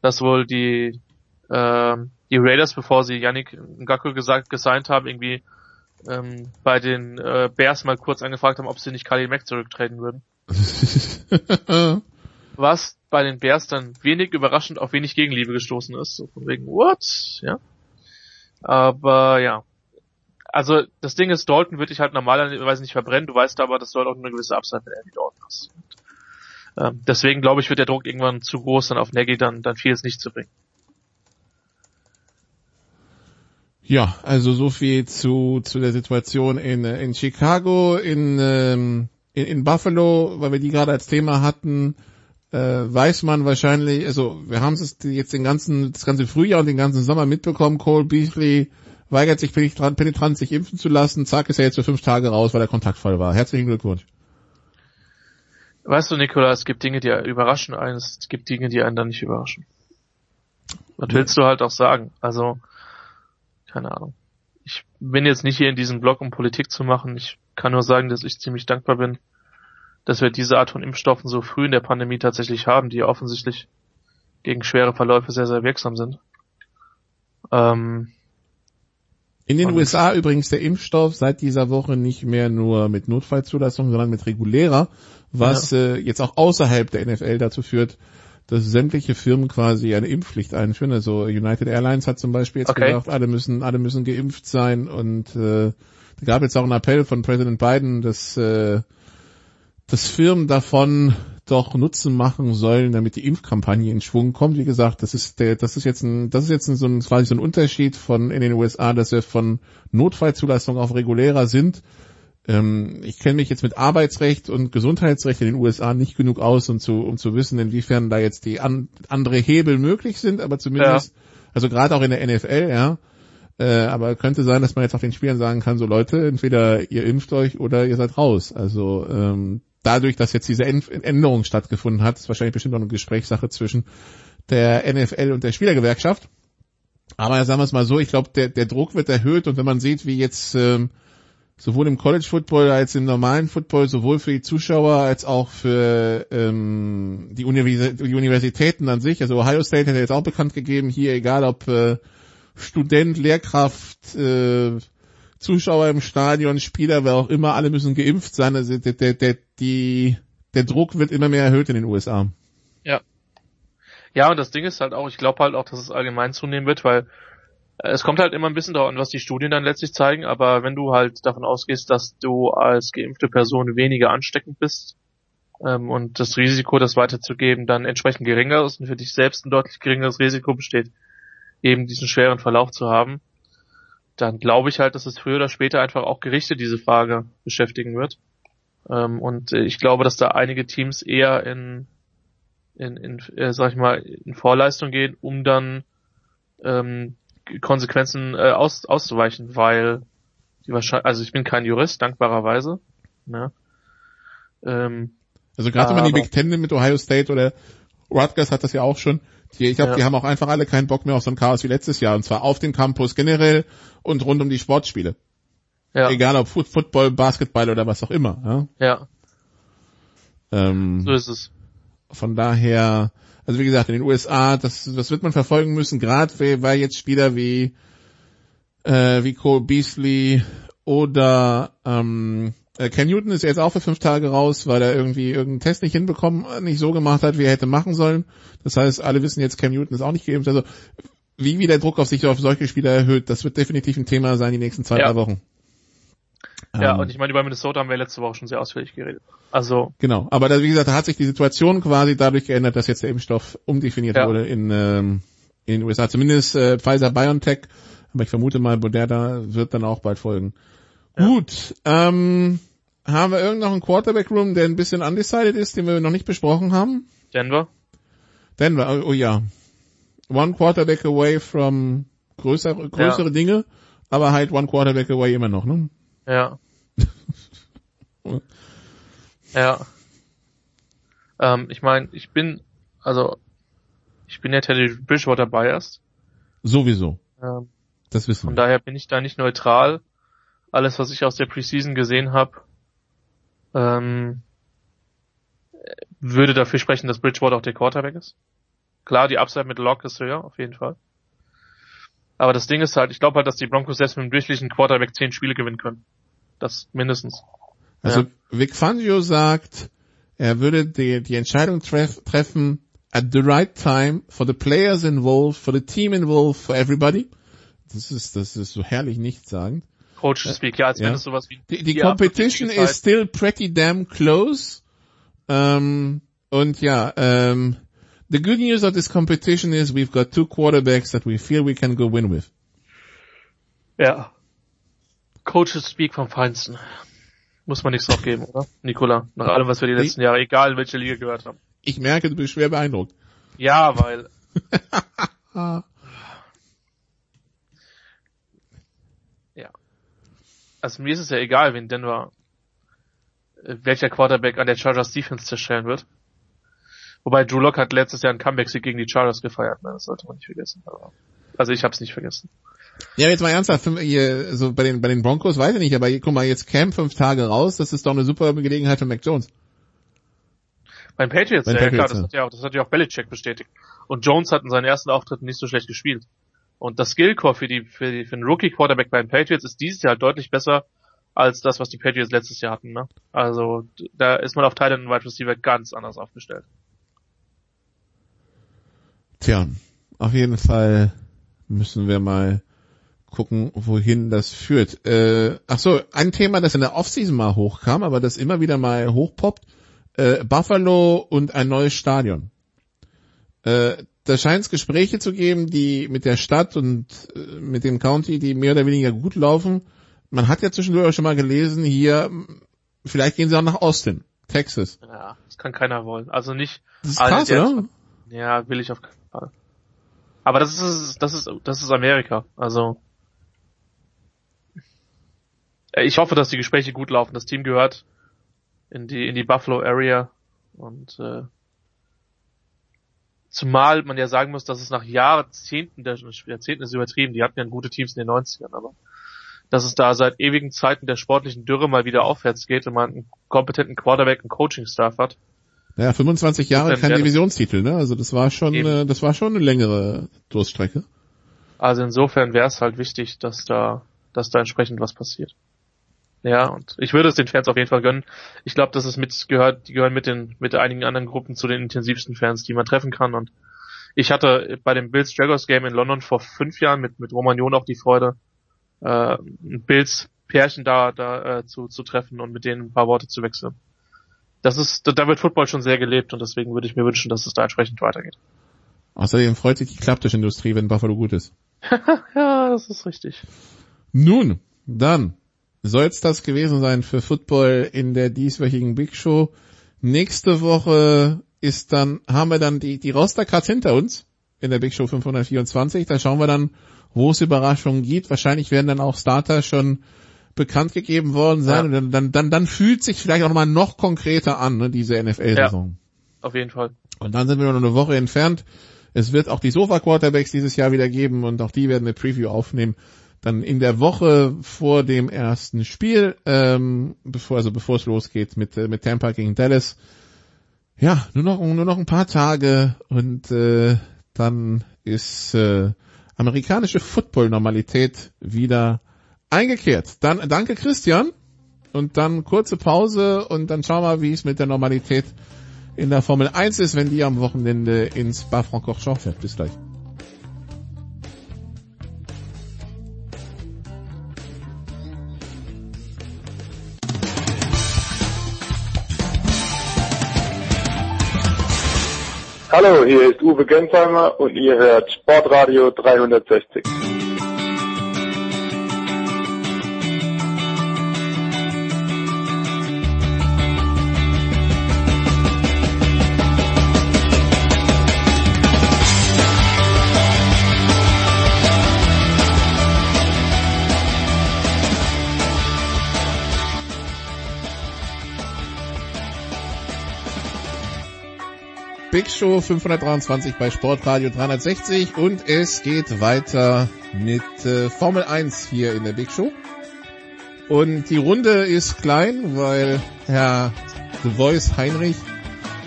dass wohl die äh, die Raiders, bevor sie Yannick Ngakwe gesagt gesigned haben, irgendwie ähm, bei den äh, Bears mal kurz angefragt haben, ob sie nicht Khalil Mack zurücktreten würden. [laughs] Was bei den Bears dann wenig überraschend auf wenig Gegenliebe gestoßen ist. So von wegen, what? Ja. Aber ja. Also das Ding ist, Dalton würde ich halt normalerweise nicht verbrennen. Du weißt aber, dass du halt auch eine gewisse Upside mit Andy Dalton hast. Und, ähm, deswegen glaube ich, wird der Druck irgendwann zu groß, dann auf Nagy dann, dann vieles nicht zu bringen. Ja, also so viel zu, zu der Situation in, in Chicago, in, ähm, in, in Buffalo, weil wir die gerade als Thema hatten, äh, weiß man wahrscheinlich, also wir haben es jetzt den ganzen, das ganze Frühjahr und den ganzen Sommer mitbekommen, Cole Beasley weigert sich penetrant, sich impfen zu lassen, zack ist er jetzt für fünf Tage raus, weil er kontaktvoll war. Herzlichen Glückwunsch. Weißt du, Nikola, es gibt Dinge, die überraschen einen, es gibt Dinge, die einen dann nicht überraschen. Was willst du halt auch sagen? Also, keine Ahnung. Ich bin jetzt nicht hier in diesem Blog, um Politik zu machen. Ich kann nur sagen, dass ich ziemlich dankbar bin, dass wir diese Art von Impfstoffen so früh in der Pandemie tatsächlich haben, die offensichtlich gegen schwere Verläufe sehr, sehr wirksam sind. Ähm, in den USA übrigens der Impfstoff seit dieser Woche nicht mehr nur mit Notfallzulassung, sondern mit regulärer, was ja. äh, jetzt auch außerhalb der NFL dazu führt, dass sämtliche Firmen quasi eine Impfpflicht einführen. Also United Airlines hat zum Beispiel jetzt okay. gesagt, alle müssen, alle müssen geimpft sein und äh, da gab jetzt auch einen Appell von Präsident Biden, dass, äh, dass Firmen davon doch Nutzen machen sollen, damit die Impfkampagne in Schwung kommt. Wie gesagt, das ist der, das ist jetzt ein, das ist jetzt ein, so ein, quasi so ein Unterschied von in den USA, dass wir von Notfallzulassung auf regulärer sind ähm, ich kenne mich jetzt mit Arbeitsrecht und Gesundheitsrecht in den USA nicht genug aus, um zu, um zu wissen, inwiefern da jetzt die an, andere Hebel möglich sind, aber zumindest, ja. also gerade auch in der NFL, ja. Äh, aber könnte sein, dass man jetzt auch den Spielern sagen kann, so Leute, entweder ihr impft euch oder ihr seid raus. Also ähm, dadurch, dass jetzt diese Änderung stattgefunden hat, ist wahrscheinlich bestimmt noch eine Gesprächssache zwischen der NFL und der Spielergewerkschaft. Aber sagen wir es mal so, ich glaube, der, der Druck wird erhöht und wenn man sieht, wie jetzt ähm, sowohl im College Football als im normalen Football, sowohl für die Zuschauer als auch für ähm, die, Univers die Universitäten an sich. Also Ohio State hat ja jetzt auch bekannt gegeben, hier egal ob äh, Student, Lehrkraft, äh, Zuschauer im Stadion, Spieler, wer auch immer, alle müssen geimpft sein. Also der, der, der, die, der Druck wird immer mehr erhöht in den USA. Ja. Ja, und das Ding ist halt auch, ich glaube halt auch, dass es allgemein zunehmen wird, weil Es kommt halt immer ein bisschen darauf an, was die Studien dann letztlich zeigen, aber wenn du halt davon ausgehst, dass du als geimpfte Person weniger ansteckend bist ähm, und das Risiko, das weiterzugeben, dann entsprechend geringer ist und für dich selbst ein deutlich geringeres Risiko besteht, eben diesen schweren Verlauf zu haben, dann glaube ich halt, dass es früher oder später einfach auch Gerichte diese Frage beschäftigen wird. Ähm, und äh, ich glaube, dass da einige Teams eher in, in, in äh, sag ich mal, in Vorleistung gehen, um dann ähm, Konsequenzen äh, aus, auszuweichen, weil die wahrscheinlich, also ich bin kein Jurist, dankbarerweise. Ne? Ähm, also gerade wenn man die Big Ten mit Ohio State oder Rutgers hat das ja auch schon. Die, ich glaube, ja. die haben auch einfach alle keinen Bock mehr auf so ein Chaos wie letztes Jahr. Und zwar auf dem Campus generell und rund um die Sportspiele. Ja. Egal ob Football, Basketball oder was auch immer. Ja. ja. Ähm, so ist es. Von daher, also wie gesagt, in den USA, das, das wird man verfolgen müssen, gerade weil jetzt Spieler wie äh, wie Cole Beasley oder ähm, äh, Ken Newton ist jetzt auch für fünf Tage raus, weil er irgendwie irgendeinen Test nicht hinbekommen, nicht so gemacht hat, wie er hätte machen sollen. Das heißt, alle wissen jetzt, Cam Newton ist auch nicht geimpft. Also wie, wie der Druck auf sich auf solche Spieler erhöht, das wird definitiv ein Thema sein die nächsten zwei, ja. drei Wochen. Ja, ähm, und ich meine, über Minnesota haben wir letzte Woche schon sehr ausführlich geredet. Also. Genau, aber da, wie gesagt, da hat sich die Situation quasi dadurch geändert, dass jetzt der Impfstoff umdefiniert ja. wurde in, ähm, in den USA. Zumindest äh, Pfizer BioNTech, aber ich vermute mal, Moderna wird dann auch bald folgen. Ja. Gut, ähm, haben wir irgend noch einen Quarterback-Room, der ein bisschen undecided ist, den wir noch nicht besprochen haben? Denver. Denver, oh, oh ja. One Quarterback away from größere, größere ja. Dinge, aber halt One Quarterback away immer noch, ne? Ja. [laughs] ja. Ähm, ich meine, ich bin, also, ich bin ja Teddy Bridgewater biased. Sowieso. Ähm, das wissen wir. Von daher bin ich da nicht neutral. Alles, was ich aus der Preseason gesehen habe, ähm, würde dafür sprechen, dass Bridgewater auch der Quarterback ist. Klar, die Upside mit Lock ist höher, auf jeden Fall. Aber das Ding ist halt, ich glaube halt, dass die Broncos selbst mit einem durchschnittlichen Quarterback zehn Spiele gewinnen können. Das mindestens. Also ja. Vic Fangio sagt, er würde die, die Entscheidung treff, treffen at the right time for the players involved, for the team involved, for everybody. Das ist, das ist so herrlich nichtssagend. Coach Speak, ja, als ja. wenn es sowas wie... Die, die Competition is still pretty damn close. Um, und ja, um, the good news of this competition is we've got two quarterbacks that we feel we can go win with. Ja. Coaches Speak vom Feinsten. Muss man nichts drauf geben, oder? Nikola, nach allem, was wir die letzten Jahre, egal in welche Liga gehört haben. Ich merke, du bist schwer beeindruckt. Ja, weil... [laughs] ja. Also mir ist es ja egal, wen Denver, äh, welcher Quarterback an der Chargers Defense zerstellen wird. Wobei Drew Lock hat letztes Jahr einen Comeback-Sieg gegen die Chargers gefeiert, ne? das sollte man nicht vergessen. Also ich hab's nicht vergessen. Ja, jetzt mal ernsthaft, hier, so bei den, bei den Broncos weiß ich nicht, aber guck mal, jetzt Cam fünf Tage raus, das ist doch eine super Gelegenheit für Mac Jones. Beim Patriots, Beim ja, Patriots, klar, das hat ja auch, das hat ja auch Belichick bestätigt. Und Jones hat in seinen ersten Auftritten nicht so schlecht gespielt. Und das Skillcore für die, für die, für den Rookie Quarterback beim Patriots ist dieses Jahr deutlich besser als das, was die Patriots letztes Jahr hatten, ne? Also, da ist man auf Teil und Wide Receiver ganz anders aufgestellt. Tja, auf jeden Fall müssen wir mal gucken, wohin das führt. Äh, ach so, ein Thema, das in der Offseason mal hochkam, aber das immer wieder mal hochpoppt, äh, Buffalo und ein neues Stadion. Äh, da scheint es Gespräche zu geben, die mit der Stadt und äh, mit dem County, die mehr oder weniger gut laufen. Man hat ja zwischendurch auch schon mal gelesen, hier, vielleicht gehen sie auch nach Austin, Texas. Ja, das kann keiner wollen. Also nicht. Das ist krass, oder? Ja, will ich auf keinen Fall. Aber das ist, das ist, das ist Amerika. Also, ich hoffe, dass die Gespräche gut laufen. Das Team gehört in die, in die Buffalo Area und, äh, zumal man ja sagen muss, dass es nach Jahrzehnten, der Jahrzehnten ist übertrieben, die hatten ja gute Teams in den 90ern, aber dass es da seit ewigen Zeiten der sportlichen Dürre mal wieder aufwärts geht und man einen kompetenten Quarterback und Coaching-Staff hat, ja, 25 Jahre kein Divisionstitel, ne? Also das war schon, äh, das war schon eine längere Durststrecke. Also insofern wäre es halt wichtig, dass da, dass da entsprechend was passiert. Ja, und ich würde es den Fans auf jeden Fall gönnen. Ich glaube, dass es mit gehört, die gehören mit den, mit einigen anderen Gruppen zu den intensivsten Fans, die man treffen kann und ich hatte bei dem Bills Jaguars Game in London vor fünf Jahren mit, mit Romagnon auch die Freude, äh, ein Bills Pärchen da, da äh, zu, zu treffen und mit denen ein paar Worte zu wechseln. Das ist, da wird Football schon sehr gelebt und deswegen würde ich mir wünschen, dass es da entsprechend weitergeht. Außerdem freut sich die Klapptischindustrie, wenn Buffalo gut ist. [laughs] ja, das ist richtig. Nun, dann soll's das gewesen sein für Football in der dieswöchigen Big Show. Nächste Woche ist dann, haben wir dann die, die Rostercards hinter uns in der Big Show 524. Da schauen wir dann, wo es Überraschungen gibt. Wahrscheinlich werden dann auch Starter schon bekannt gegeben worden sein. Ja. Und dann, dann, dann, dann fühlt sich vielleicht auch nochmal noch konkreter an, ne, diese NFL-Saison. Ja, auf jeden Fall. Und dann sind wir noch eine Woche entfernt. Es wird auch die Sofa-Quarterbacks dieses Jahr wieder geben und auch die werden eine Preview aufnehmen. Dann in der Woche vor dem ersten Spiel, ähm, bevor, also bevor es losgeht mit, äh, mit Tampa gegen Dallas. Ja, nur noch, nur noch ein paar Tage und äh, dann ist äh, amerikanische Football-Normalität wieder eingekehrt. Dann danke Christian und dann kurze Pause und dann schauen wir, wie es mit der Normalität in der Formel 1 ist, wenn die am Wochenende ins Spa-Francorchamps fährt. Bis gleich. Hallo, hier ist Uwe Gensheimer und ihr hört Sportradio 360. Big Show 523 bei Sportradio 360 und es geht weiter mit äh, Formel 1 hier in der Big Show. Und die Runde ist klein, weil Herr The Voice Heinrich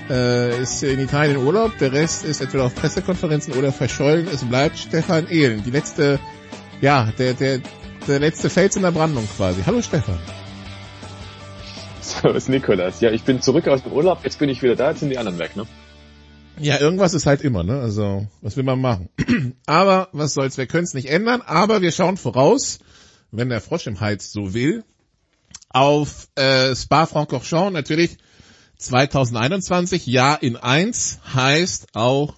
äh, ist in Italien in Urlaub. Der Rest ist entweder auf Pressekonferenzen oder verschollen. Es bleibt Stefan Ehlen. Die letzte, ja, der, der, der letzte Fels in der Brandung quasi. Hallo Stefan. So ist Nikolas. Ja, ich bin zurück aus dem Urlaub. Jetzt bin ich wieder da. Jetzt sind die anderen weg, ne? Ja, irgendwas ist halt immer, ne? Also, was will man machen? [clears throat] aber was soll's, wir können es nicht ändern, aber wir schauen voraus, wenn der Frosch im Hals so will, auf äh, Spa-Francorchamps natürlich 2021, Jahr in eins, heißt auch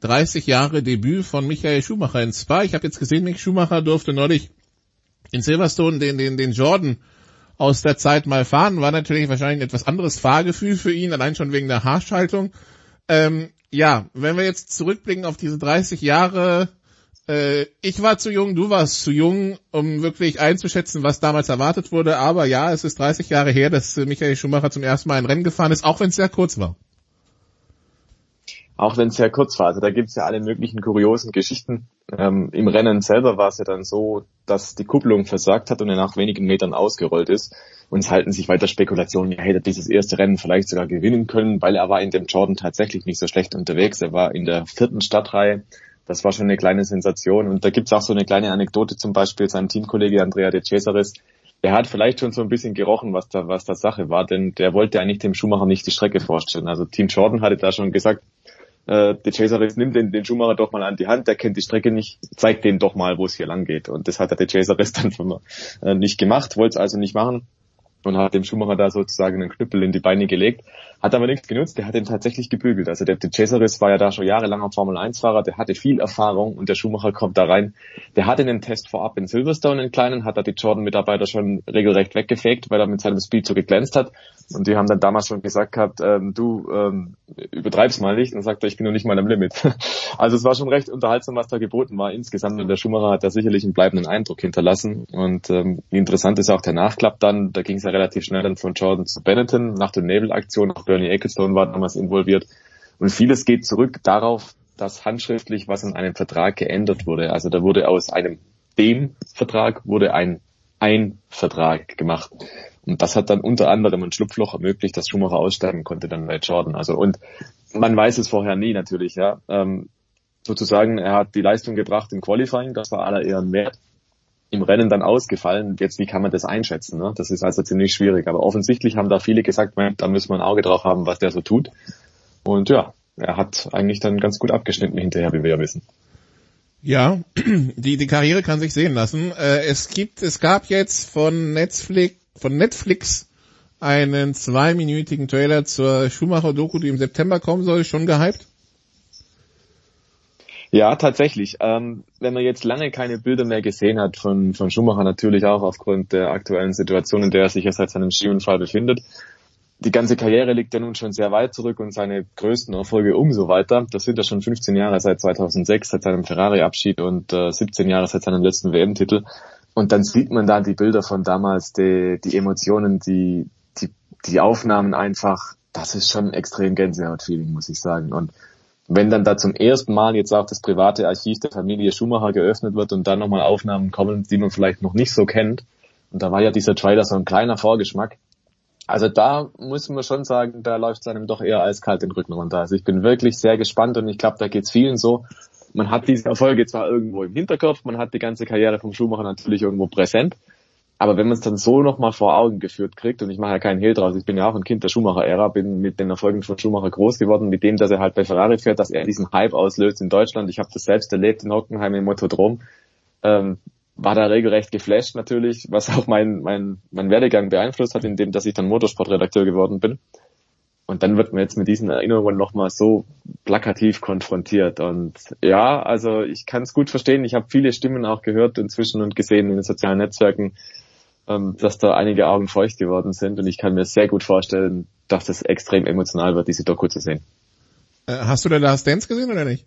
30 Jahre Debüt von Michael Schumacher in Spa. Ich habe jetzt gesehen, Mick Schumacher durfte neulich in Silverstone den, den, den Jordan aus der Zeit mal fahren. War natürlich wahrscheinlich ein etwas anderes Fahrgefühl für ihn, allein schon wegen der Haarschaltung. Ähm, ja, wenn wir jetzt zurückblicken auf diese 30 Jahre, äh, ich war zu jung, du warst zu jung, um wirklich einzuschätzen, was damals erwartet wurde. Aber ja, es ist 30 Jahre her, dass äh, Michael Schumacher zum ersten Mal ein Rennen gefahren ist, auch wenn es sehr kurz war. Auch wenn es sehr kurz war. Also da gibt's ja alle möglichen kuriosen Geschichten. Ähm, Im Rennen selber war es ja dann so, dass die Kupplung versagt hat und er nach wenigen Metern ausgerollt ist. Und es halten sich weiter Spekulationen, ja, hätte dieses erste Rennen vielleicht sogar gewinnen können, weil er war in dem Jordan tatsächlich nicht so schlecht unterwegs. Er war in der vierten Stadtreihe. Das war schon eine kleine Sensation. Und da gibt's auch so eine kleine Anekdote zum Beispiel. Sein Teamkollege Andrea de Cesaris, der hat vielleicht schon so ein bisschen gerochen, was da, was da Sache war, denn der wollte eigentlich dem Schumacher nicht die Strecke vorstellen. Also Team Jordan hatte da schon gesagt, äh, der Chaseris nimmt den, den Schumacher doch mal an die Hand, der kennt die Strecke nicht, zeigt dem doch mal, wo es hier lang geht. Und das hat der Chaseris [laughs] dann schon äh, nicht gemacht, wollte es also nicht machen und hat dem Schumacher da sozusagen einen Knüppel in die Beine gelegt. Hat aber nichts genutzt, der hat ihn tatsächlich gebügelt. Also der, der Cesaris war ja da schon jahrelanger Formel-1-Fahrer, der hatte viel Erfahrung und der Schumacher kommt da rein. Der hatte einen Test vorab in Silverstone, einen kleinen, hat da die Jordan-Mitarbeiter schon regelrecht weggefegt, weil er mit seinem Speed so geglänzt hat. Und die haben dann damals schon gesagt gehabt, ähm, du ähm, übertreibst mal nicht. Und sagt er, ich bin noch nicht mal am Limit. [laughs] also es war schon recht unterhaltsam, was da geboten war insgesamt. Und der Schumacher hat da sicherlich einen bleibenden Eindruck hinterlassen. Und ähm, interessant ist auch der Nachklapp dann. Da ging es ja relativ schnell dann von Jordan zu Benetton nach der Nebelaktion. Auch Bernie Ecclestone war damals involviert. Und vieles geht zurück darauf, dass handschriftlich was in einem Vertrag geändert wurde. Also da wurde aus einem dem Vertrag wurde ein ein Vertrag gemacht. Und das hat dann unter anderem ein Schlupfloch ermöglicht, dass Schumacher aussteigen konnte dann bei Jordan. Also und man weiß es vorher nie natürlich, ja. Ähm, sozusagen, er hat die Leistung gebracht im Qualifying, das war aller Ehren wert im Rennen dann ausgefallen. Jetzt, wie kann man das einschätzen? Ne? Das ist also ziemlich schwierig. Aber offensichtlich haben da viele gesagt, da müssen wir ein Auge drauf haben, was der so tut. Und ja, er hat eigentlich dann ganz gut abgeschnitten hinterher, wie wir ja wissen. Ja, [clears throat] die, die Karriere kann sich sehen lassen. Äh, es gibt, es gab jetzt von Netflix, von Netflix einen zweiminütigen Trailer zur Schumacher-Doku, die im September kommen soll, schon gehypt? Ja, tatsächlich. Ähm, wenn man jetzt lange keine Bilder mehr gesehen hat von, von Schumacher, natürlich auch aufgrund der aktuellen Situation, in der er sich ja seit seinem Skiunfall befindet. Die ganze Karriere liegt ja nun schon sehr weit zurück und seine größten Erfolge umso weiter. Das sind ja schon 15 Jahre seit 2006, seit seinem Ferrari-Abschied und äh, 17 Jahre seit seinem letzten WM-Titel. Und dann sieht man da die Bilder von damals, die, die Emotionen, die, die, die Aufnahmen einfach, das ist schon extrem Gänsehaut-Feeling, muss ich sagen. Und wenn dann da zum ersten Mal jetzt auch das private Archiv der Familie Schumacher geöffnet wird und dann nochmal Aufnahmen kommen, die man vielleicht noch nicht so kennt, und da war ja dieser Trailer so ein kleiner Vorgeschmack, also da muss man schon sagen, da läuft es einem doch eher eiskalt den Rücken runter. Also ich bin wirklich sehr gespannt und ich glaube, da geht's vielen so. Man hat diese Erfolge zwar irgendwo im Hinterkopf, man hat die ganze Karriere vom Schumacher natürlich irgendwo präsent, aber wenn man es dann so nochmal vor Augen geführt kriegt, und ich mache ja keinen Hehl draus, ich bin ja auch ein Kind der Schumacher-Ära, bin mit den Erfolgen von Schumacher groß geworden, mit dem, dass er halt bei Ferrari fährt, dass er diesen Hype auslöst in Deutschland. Ich habe das selbst erlebt in Hockenheim im Motodrom. Ähm, war da regelrecht geflasht natürlich, was auch mein, mein, mein Werdegang beeinflusst hat, indem dass ich dann Motorsportredakteur geworden bin. Und dann wird man jetzt mit diesen Erinnerungen nochmal so plakativ konfrontiert. Und ja, also ich kann es gut verstehen. Ich habe viele Stimmen auch gehört inzwischen und gesehen in den sozialen Netzwerken, ähm, dass da einige Augen feucht geworden sind und ich kann mir sehr gut vorstellen, dass es extrem emotional wird, diese Doku zu sehen. Äh, hast du denn Last Dance gesehen oder nicht?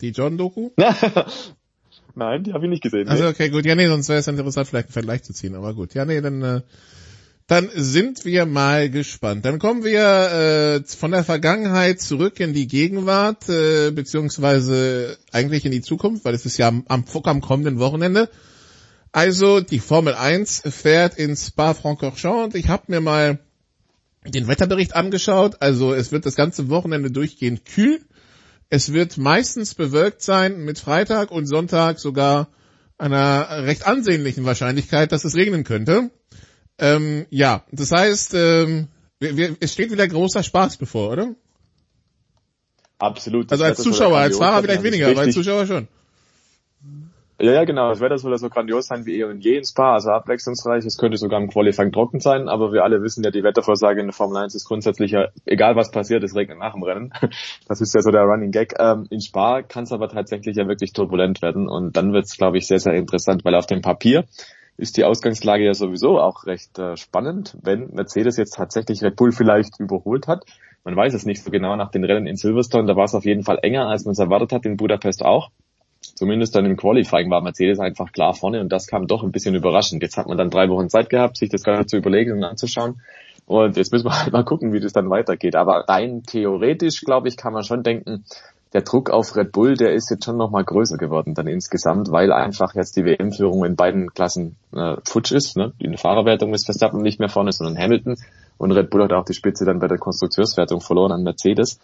Die John-Doku? [laughs] Nein, die habe ich nicht gesehen. Also okay, gut. Ja, nee, sonst wäre es interessant, vielleicht einen Vergleich zu ziehen. Aber gut. Ja, nee, dann, äh, dann sind wir mal gespannt. Dann kommen wir äh, von der Vergangenheit zurück in die Gegenwart, äh, beziehungsweise eigentlich in die Zukunft, weil es ist ja am, am, am kommenden Wochenende. Also die Formel 1 fährt in Spa-Francorchamps und ich habe mir mal den Wetterbericht angeschaut. Also es wird das ganze Wochenende durchgehend kühl. Es wird meistens bewölkt sein mit Freitag und Sonntag sogar einer recht ansehnlichen Wahrscheinlichkeit, dass es regnen könnte. Ähm, ja, das heißt, ähm, wir, wir, es steht wieder großer Spaß bevor, oder? Absolut. Also als Zuschauer, als Fahrer vielleicht weniger, aber als Zuschauer schon. Ja, ja, genau. Das Wetter soll ja so grandios sein wie eh und je ins Paar, also abwechslungsreich. Es könnte sogar im Qualifying trocken sein, aber wir alle wissen ja, die Wettervorsage in der Formel 1 ist grundsätzlich ja, egal was passiert, es regnet nach dem Rennen. [laughs] Das ist ja so der Running Gag. Ähm, in Spa kann es aber tatsächlich ja wirklich turbulent werden und dann wird es, glaube ich, sehr, sehr interessant, weil auf dem Papier ist die Ausgangslage ja sowieso auch recht äh, spannend, wenn Mercedes jetzt tatsächlich Red Bull vielleicht überholt hat. Man weiß es nicht so genau nach den Rennen in Silverstone, da war es auf jeden Fall enger, als man es erwartet hat, in Budapest auch zumindest dann im Qualifying war Mercedes einfach klar vorne und das kam doch ein bisschen überraschend. Jetzt hat man dann drei Wochen Zeit gehabt, sich das Ganze zu überlegen und anzuschauen. Und jetzt müssen wir halt mal gucken, wie das dann weitergeht. Aber rein theoretisch, glaube ich, kann man schon denken, der Druck auf Red Bull, der ist jetzt schon nochmal größer geworden dann insgesamt, weil einfach jetzt die WM-Führung in beiden Klassen äh, futsch ist. Ne? Der Fahrerwertung ist Verstappen nicht mehr vorne, sondern Hamilton. Und Red Bull hat auch die Spitze dann bei der Konstrukteurswertung verloren an Mercedes.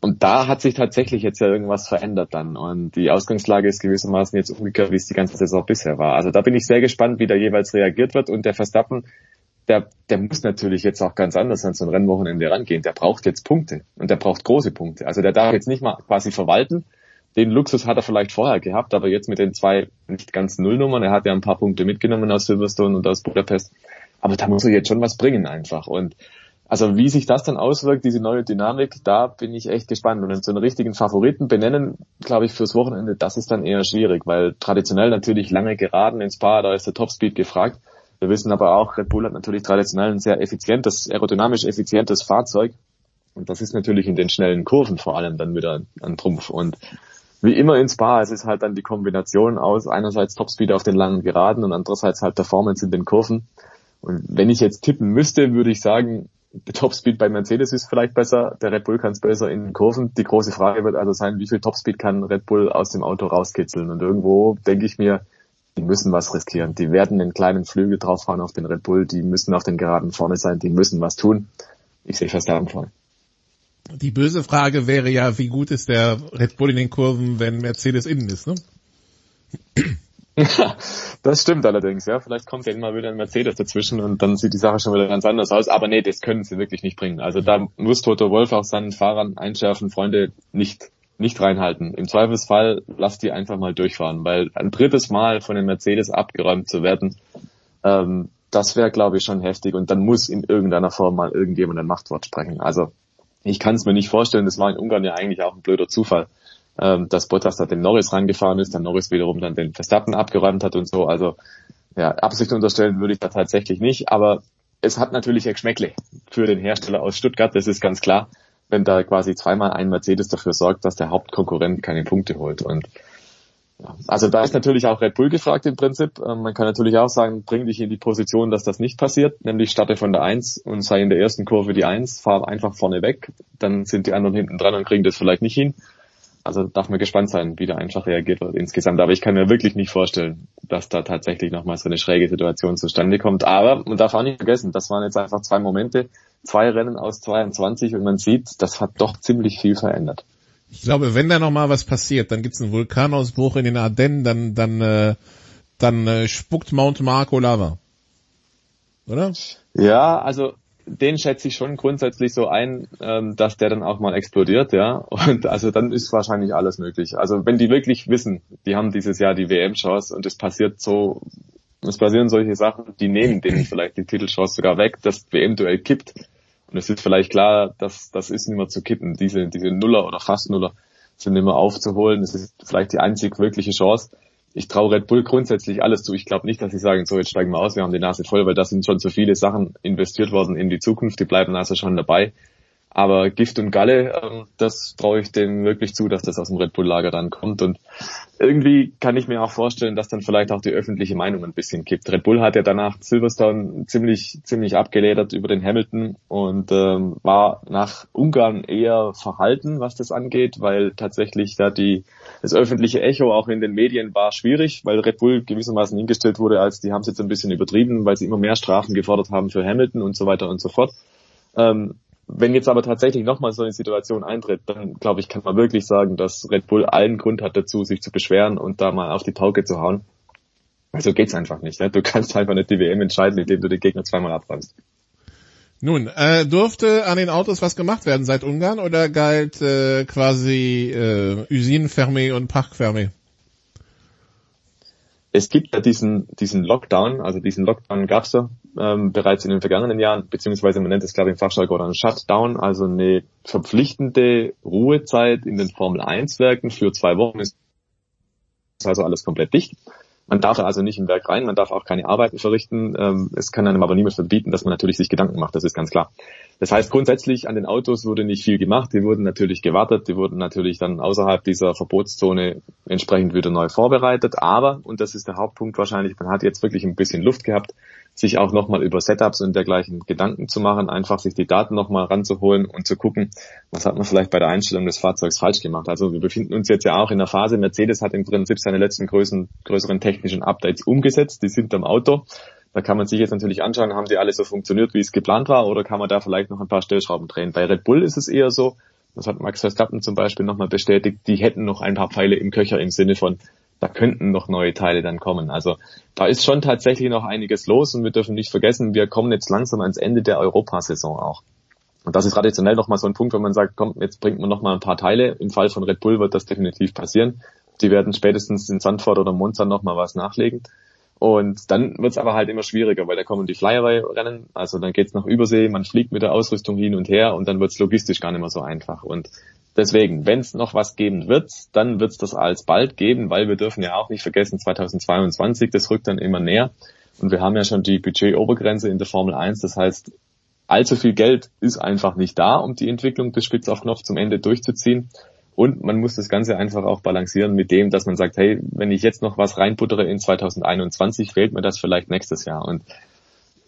Und da hat sich tatsächlich jetzt ja irgendwas verändert dann. Und die Ausgangslage ist gewissermaßen jetzt umgekehrt, wie es die ganze Saison bisher war. Also da bin ich sehr gespannt, wie da jeweils reagiert wird. Und der Verstappen, der, der muss natürlich jetzt auch ganz anders an so ein Rennwochenende rangehen. Der braucht jetzt Punkte. Und der braucht große Punkte. Also der darf jetzt nicht mal quasi verwalten. Den Luxus hat er vielleicht vorher gehabt, aber jetzt mit den zwei nicht ganz Nullnummern, er hat ja ein paar Punkte mitgenommen aus Silverstone und aus Budapest. Aber da muss er jetzt schon was bringen einfach. Und also wie sich das dann auswirkt, diese neue Dynamik, da bin ich echt gespannt. Und so einen richtigen Favoriten benennen, glaube ich, fürs Wochenende, das ist dann eher schwierig, weil traditionell natürlich lange geraden ins Paar, da ist der Topspeed gefragt. Wir wissen aber auch, Red Bull hat natürlich traditionell ein sehr effizientes, aerodynamisch effizientes Fahrzeug. Und das ist natürlich in den schnellen Kurven vor allem dann wieder ein Trumpf. Und wie immer ins Spa, es ist halt dann die Kombination aus einerseits Topspeed auf den langen Geraden und andererseits halt Performance in den Kurven. Und wenn ich jetzt tippen müsste, würde ich sagen, Topspeed bei Mercedes ist vielleicht besser, der Red Bull kann es besser in Kurven. Die große Frage wird also sein, wie viel Topspeed kann Red Bull aus dem Auto rauskitzeln? Und irgendwo denke ich mir, die müssen was riskieren. Die werden einen kleinen Flügel drauffahren auf den Red Bull, die müssen auf den Geraden vorne sein, die müssen was tun. Ich sehe Verstappen vorne. Die böse Frage wäre ja, wie gut ist der Red Bull in den Kurven, wenn Mercedes innen ist, ne? [laughs] das stimmt allerdings, ja. Vielleicht kommt ja immer wieder ein Mercedes dazwischen und dann sieht die Sache schon wieder ganz anders aus. Aber nee, das können sie wirklich nicht bringen. Also da muss Toto Wolf auch seinen Fahrern einschärfen, Freunde, nicht, nicht reinhalten. Im Zweifelsfall lasst die einfach mal durchfahren, weil ein drittes Mal von den Mercedes abgeräumt zu werden, ähm, das wäre, glaube ich, schon heftig und dann muss in irgendeiner Form mal irgendjemand ein Machtwort sprechen. Also ich kann es mir nicht vorstellen, das war in Ungarn ja eigentlich auch ein blöder Zufall ähm, dass Bottas da den Norris rangefahren ist, dann Norris wiederum dann den Verstappen abgeräumt hat und so. Also ja, Absicht unterstellen würde ich da tatsächlich nicht, aber es hat natürlich ein Geschmäckle für den Hersteller aus Stuttgart, das ist ganz klar, wenn da quasi zweimal ein Mercedes dafür sorgt, dass der Hauptkonkurrent keine Punkte holt. Und ja, also da ist natürlich auch Red Bull gefragt im Prinzip. Ähm, man kann natürlich auch sagen, bring dich in die Position, dass das nicht passiert, nämlich starte von der 1 und sei in der ersten Kurve die 1, fahr einfach vorne weg, dann sind die anderen hinten dran und kriegen das vielleicht nicht hin. Also darf man gespannt sein, wie der einfach reagiert wird insgesamt. Aber ich kann mir wirklich nicht vorstellen, dass da tatsächlich nochmal so eine schräge Situation zustande kommt. Aber man darf auch nicht vergessen, das waren jetzt einfach zwei Momente, zwei Rennen aus 22 und man sieht, das hat doch ziemlich viel verändert. Ich glaube, wenn da nochmal was passiert, dann gibt's einen Vulkanausbruch in den Ardennen, dann, dann, äh, dann äh, spuckt Mount Marco Lava. Oder? Ja, also den schätze ich schon grundsätzlich so ein, ähm, dass der dann auch mal explodiert, ja. Und also dann ist wahrscheinlich alles möglich. Also wenn die wirklich wissen, die haben dieses Jahr die WM-Chance und es passiert so, es passieren solche Sachen, die nehmen denen [clears throat] vielleicht die Titelchance sogar weg, das WM-Duell kippt. Und es ist vielleicht klar, dass das ist nicht mehr zu kippen. Diese, diese Nuller oder fast Nuller sind nicht mehr aufzuholen. Es ist vielleicht die einzig wirkliche Chance ich traue Red Bull grundsätzlich alles zu. Ich glaube nicht, dass sie sagen, so jetzt steigen wir aus, wir haben die Nase voll, weil da sind schon so viele Sachen investiert worden in die Zukunft, die bleiben also schon dabei. Aber Gift und Galle, ähm, das traue ich denen wirklich zu, dass das aus dem Red Bull-Lager dann kommt. Und irgendwie kann ich mir auch vorstellen, dass dann vielleicht auch die öffentliche Meinung ein bisschen kippt. Red Bull hat ja danach Silverstone ziemlich, ziemlich abgeledert über den Hamilton und ähm, war nach Ungarn eher verhalten, was das angeht, weil tatsächlich da die, das öffentliche Echo auch in den Medien war schwierig, weil Red Bull gewissermaßen hingestellt wurde, als die haben es jetzt ein bisschen übertrieben, weil sie immer mehr Strafen gefordert haben für Hamilton und so weiter und so fort. Ähm, wenn jetzt aber tatsächlich nochmal so eine Situation eintritt, dann glaube ich, kann man wirklich sagen, dass Red Bull allen Grund hat dazu, sich zu beschweren und da mal auf die Pauke zu hauen. Also geht's einfach nicht. Ne? Du kannst einfach nicht die WM entscheiden, indem du den Gegner zweimal abräumst. Nun, äh, durfte an den Autos was gemacht werden seit Ungarn oder galt äh, quasi äh, Usine fermé und Park fermé? Es gibt ja diesen, diesen Lockdown, also diesen Lockdown gab's ja ähm, bereits in den vergangenen Jahren, beziehungsweise man nennt es glaube ich im Fachjargon einen Shutdown, also eine verpflichtende Ruhezeit in den Formel 1 Werken für zwei Wochen ist also alles komplett dicht. Man darf also nicht im Werk rein, man darf auch keine Arbeiten verrichten. Ähm, es kann einem aber niemand verbieten, dass man natürlich sich Gedanken macht, das ist ganz klar. Das heißt, grundsätzlich an den Autos wurde nicht viel gemacht. Die wurden natürlich gewartet, die wurden natürlich dann außerhalb dieser Verbotszone entsprechend wieder neu vorbereitet. Aber, und das ist der Hauptpunkt wahrscheinlich, man hat jetzt wirklich ein bisschen Luft gehabt, sich auch nochmal über Setups und dergleichen Gedanken zu machen, einfach sich die Daten nochmal ranzuholen und zu gucken, was hat man vielleicht bei der Einstellung des Fahrzeugs falsch gemacht. Also wir befinden uns jetzt ja auch in der Phase, Mercedes hat im Prinzip seine letzten größeren, größeren technischen Updates umgesetzt, die sind am Auto. Da kann man sich jetzt natürlich anschauen, haben die alle so funktioniert, wie es geplant war, oder kann man da vielleicht noch ein paar Stellschrauben drehen. Bei Red Bull ist es eher so, das hat Max Verstappen zum Beispiel nochmal bestätigt, die hätten noch ein paar Pfeile im Köcher im Sinne von, da könnten noch neue Teile dann kommen. Also da ist schon tatsächlich noch einiges los und wir dürfen nicht vergessen, wir kommen jetzt langsam ans Ende der Europasaison auch. Und das ist traditionell nochmal so ein Punkt, wenn man sagt, komm, jetzt bringt man nochmal ein paar Teile. Im Fall von Red Bull wird das definitiv passieren. Die werden spätestens in Sandford oder Monza nochmal was nachlegen. Und dann wird es aber halt immer schwieriger, weil da kommen die Flyaway-Rennen, also dann geht's nach Übersee, man fliegt mit der Ausrüstung hin und her und dann wird's logistisch gar nicht mehr so einfach. Und Deswegen, wenn es noch was geben wird, dann wird es das alsbald geben, weil wir dürfen ja auch nicht vergessen, 2022, das rückt dann immer näher. Und wir haben ja schon die Budgetobergrenze in der Formel 1. Das heißt, allzu viel Geld ist einfach nicht da, um die Entwicklung bis Spitz auf Knopf zum Ende durchzuziehen. Und man muss das Ganze einfach auch balancieren mit dem, dass man sagt, hey, wenn ich jetzt noch was reinputtere in 2021, fehlt mir das vielleicht nächstes Jahr. Und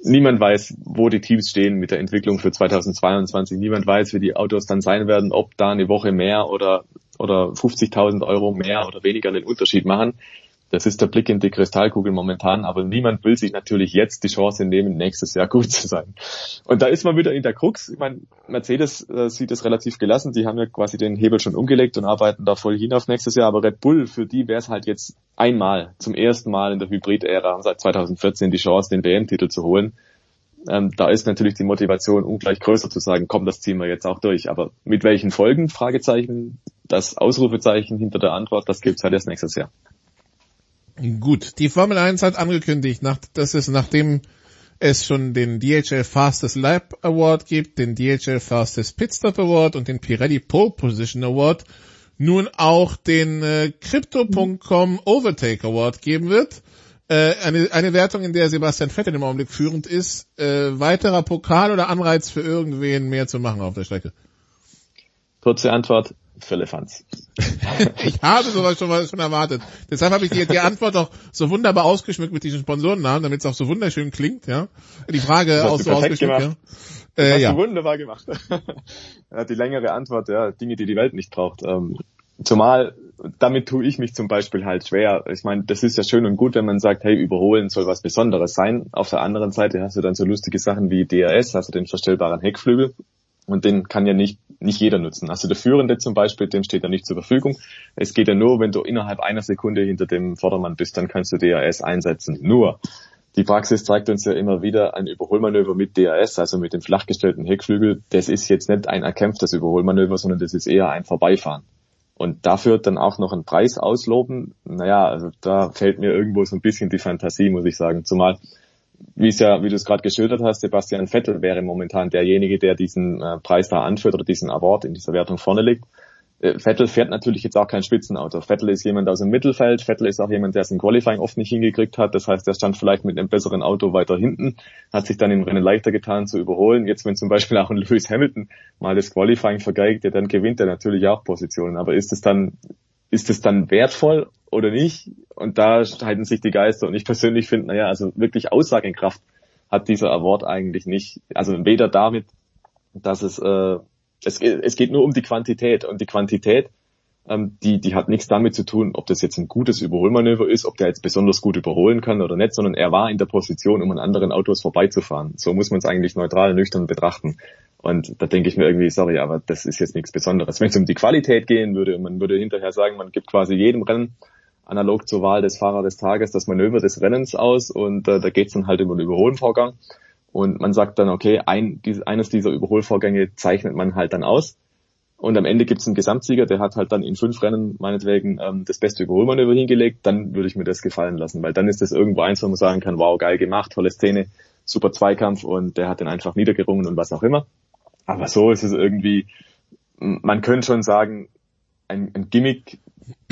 niemand weiß, wo die Teams stehen mit der Entwicklung für 2022. Niemand weiß, wie die Autos dann sein werden, ob da eine Woche mehr oder, oder 50.000 Euro mehr oder weniger einen Unterschied machen. Das ist der Blick in die Kristallkugel momentan, aber niemand will sich natürlich jetzt die Chance nehmen, nächstes Jahr gut zu sein. Und da ist man wieder in der Krux. Ich meine, Mercedes äh, sieht es relativ gelassen. Die haben ja quasi den Hebel schon umgelegt und arbeiten da voll hin auf nächstes Jahr. Aber Red Bull, für die wäre es halt jetzt einmal, zum ersten Mal in der Hybrid-Ära seit 2014 die Chance, den WM-Titel zu holen. Ähm, da ist natürlich die Motivation ungleich größer zu sagen, komm, das ziehen wir jetzt auch durch. Aber mit welchen Folgen? Fragezeichen. Das Ausrufezeichen hinter der Antwort, das gibt's halt erst nächstes Jahr. Gut, die Formel 1 hat angekündigt, nach, dass es nachdem es schon den DHL Fastest Lap Award gibt, den DHL Fastest Pitstop Award und den Pirelli Pole Position Award, nun auch den äh, Crypto.com Overtake Award geben wird. Äh, eine, eine Wertung, in der Sebastian Vettel im Augenblick führend ist. Äh, weiterer Pokal oder Anreiz für irgendwen mehr zu machen auf der Strecke? Kurze Antwort, Firlefanz. [laughs] ich habe sowas schon mal schon erwartet. Deshalb habe ich die, die Antwort auch so wunderbar ausgeschmückt mit diesen Sponsorennamen, damit es auch so wunderschön klingt, ja. Die Frage auch so ausgeschmückt, gemacht. ja. Äh, hast ja. du wunderbar gemacht. [laughs] die längere Antwort, ja, Dinge, die die Welt nicht braucht. Ähm, zumal, damit tue ich mich zum Beispiel halt schwer. Ich meine, das ist ja schön und gut, wenn man sagt, hey, überholen soll was Besonderes sein. Auf der anderen Seite hast du dann so lustige Sachen wie DRS, also den verstellbaren Heckflügel. Und den kann ja nicht, nicht jeder nutzen. Also der Führende zum Beispiel, dem steht ja nicht zur Verfügung. Es geht ja nur, wenn du innerhalb einer Sekunde hinter dem Vordermann bist, dann kannst du DRS einsetzen. Nur, die Praxis zeigt uns ja immer wieder ein Überholmanöver mit DRS, also mit dem flachgestellten Heckflügel. Das ist jetzt nicht ein erkämpftes Überholmanöver, sondern das ist eher ein Vorbeifahren. Und dafür dann auch noch einen Preis ausloben, naja, also da fällt mir irgendwo so ein bisschen die Fantasie, muss ich sagen. Zumal wie ja, wie du es gerade geschildert hast, Sebastian Vettel wäre momentan derjenige, der diesen äh, Preis da anführt oder diesen Award in dieser Wertung vorne liegt. Äh, Vettel fährt natürlich jetzt auch kein Spitzenauto. Vettel ist jemand aus dem Mittelfeld. Vettel ist auch jemand, der es im Qualifying oft nicht hingekriegt hat. Das heißt, er stand vielleicht mit einem besseren Auto weiter hinten, hat sich dann im Rennen leichter getan zu überholen. Jetzt, wenn zum Beispiel auch ein Lewis Hamilton mal das Qualifying vergeigt, ja, dann gewinnt er natürlich auch Positionen. Aber ist es dann, ist es dann wertvoll oder nicht? Und da streiten sich die Geister. Und ich persönlich finde, naja, also wirklich Aussagekraft hat dieser Award eigentlich nicht. Also weder damit, dass es, äh, es, es geht nur um die Quantität. Und die Quantität, ähm, die, die hat nichts damit zu tun, ob das jetzt ein gutes Überholmanöver ist, ob der jetzt besonders gut überholen kann oder nicht, sondern er war in der Position, um an anderen Autos vorbeizufahren. So muss man es eigentlich neutral, nüchtern betrachten. Und da denke ich mir irgendwie, sorry, aber das ist jetzt nichts Besonderes. Wenn es um die Qualität gehen würde, man würde hinterher sagen, man gibt quasi jedem Rennen analog zur Wahl des Fahrer des Tages das Manöver des Rennens aus und äh, da geht's dann halt über den Überholvorgang. Und man sagt dann, okay, ein, dies, eines dieser Überholvorgänge zeichnet man halt dann aus. Und am Ende gibt's einen Gesamtsieger, der hat halt dann in fünf Rennen meinetwegen ähm, das beste Überholmanöver hingelegt, dann würde ich mir das gefallen lassen, weil dann ist das irgendwo eins, wo man sagen kann, wow, geil gemacht, tolle Szene, super Zweikampf und der hat den einfach niedergerungen und was auch immer. Aber so ist es irgendwie, man könnte schon sagen, ein, ein Gimmick.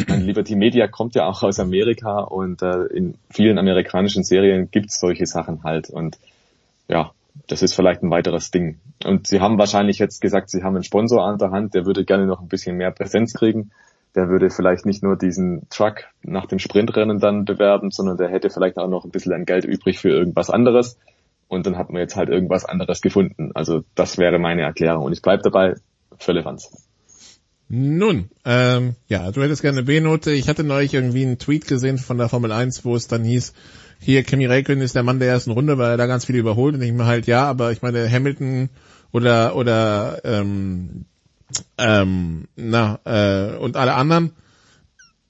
Mein Liberty Media kommt ja auch aus Amerika und äh, in vielen amerikanischen Serien gibt's solche Sachen halt. Und ja, das ist vielleicht ein weiteres Ding. Und sie haben wahrscheinlich jetzt gesagt, sie haben einen Sponsor an der Hand, der würde gerne noch ein bisschen mehr Präsenz kriegen. Der würde vielleicht nicht nur diesen Truck nach dem Sprintrennen dann bewerben, sondern der hätte vielleicht auch noch ein bisschen an Geld übrig für irgendwas anderes und dann hat man jetzt halt irgendwas anderes gefunden. Also das wäre meine Erklärung und ich bleibe dabei, Firlefanz. Nun, ähm, ja, du hättest gerne eine B-Note. Ich hatte neulich irgendwie einen Tweet gesehen von der Formel 1, wo es dann hieß, hier Kimi Räikkönen ist der Mann der ersten Runde, weil er da ganz viele überholt. Und ich mir halt, ja, aber ich meine Hamilton oder oder ähm, ähm, na äh, und alle anderen,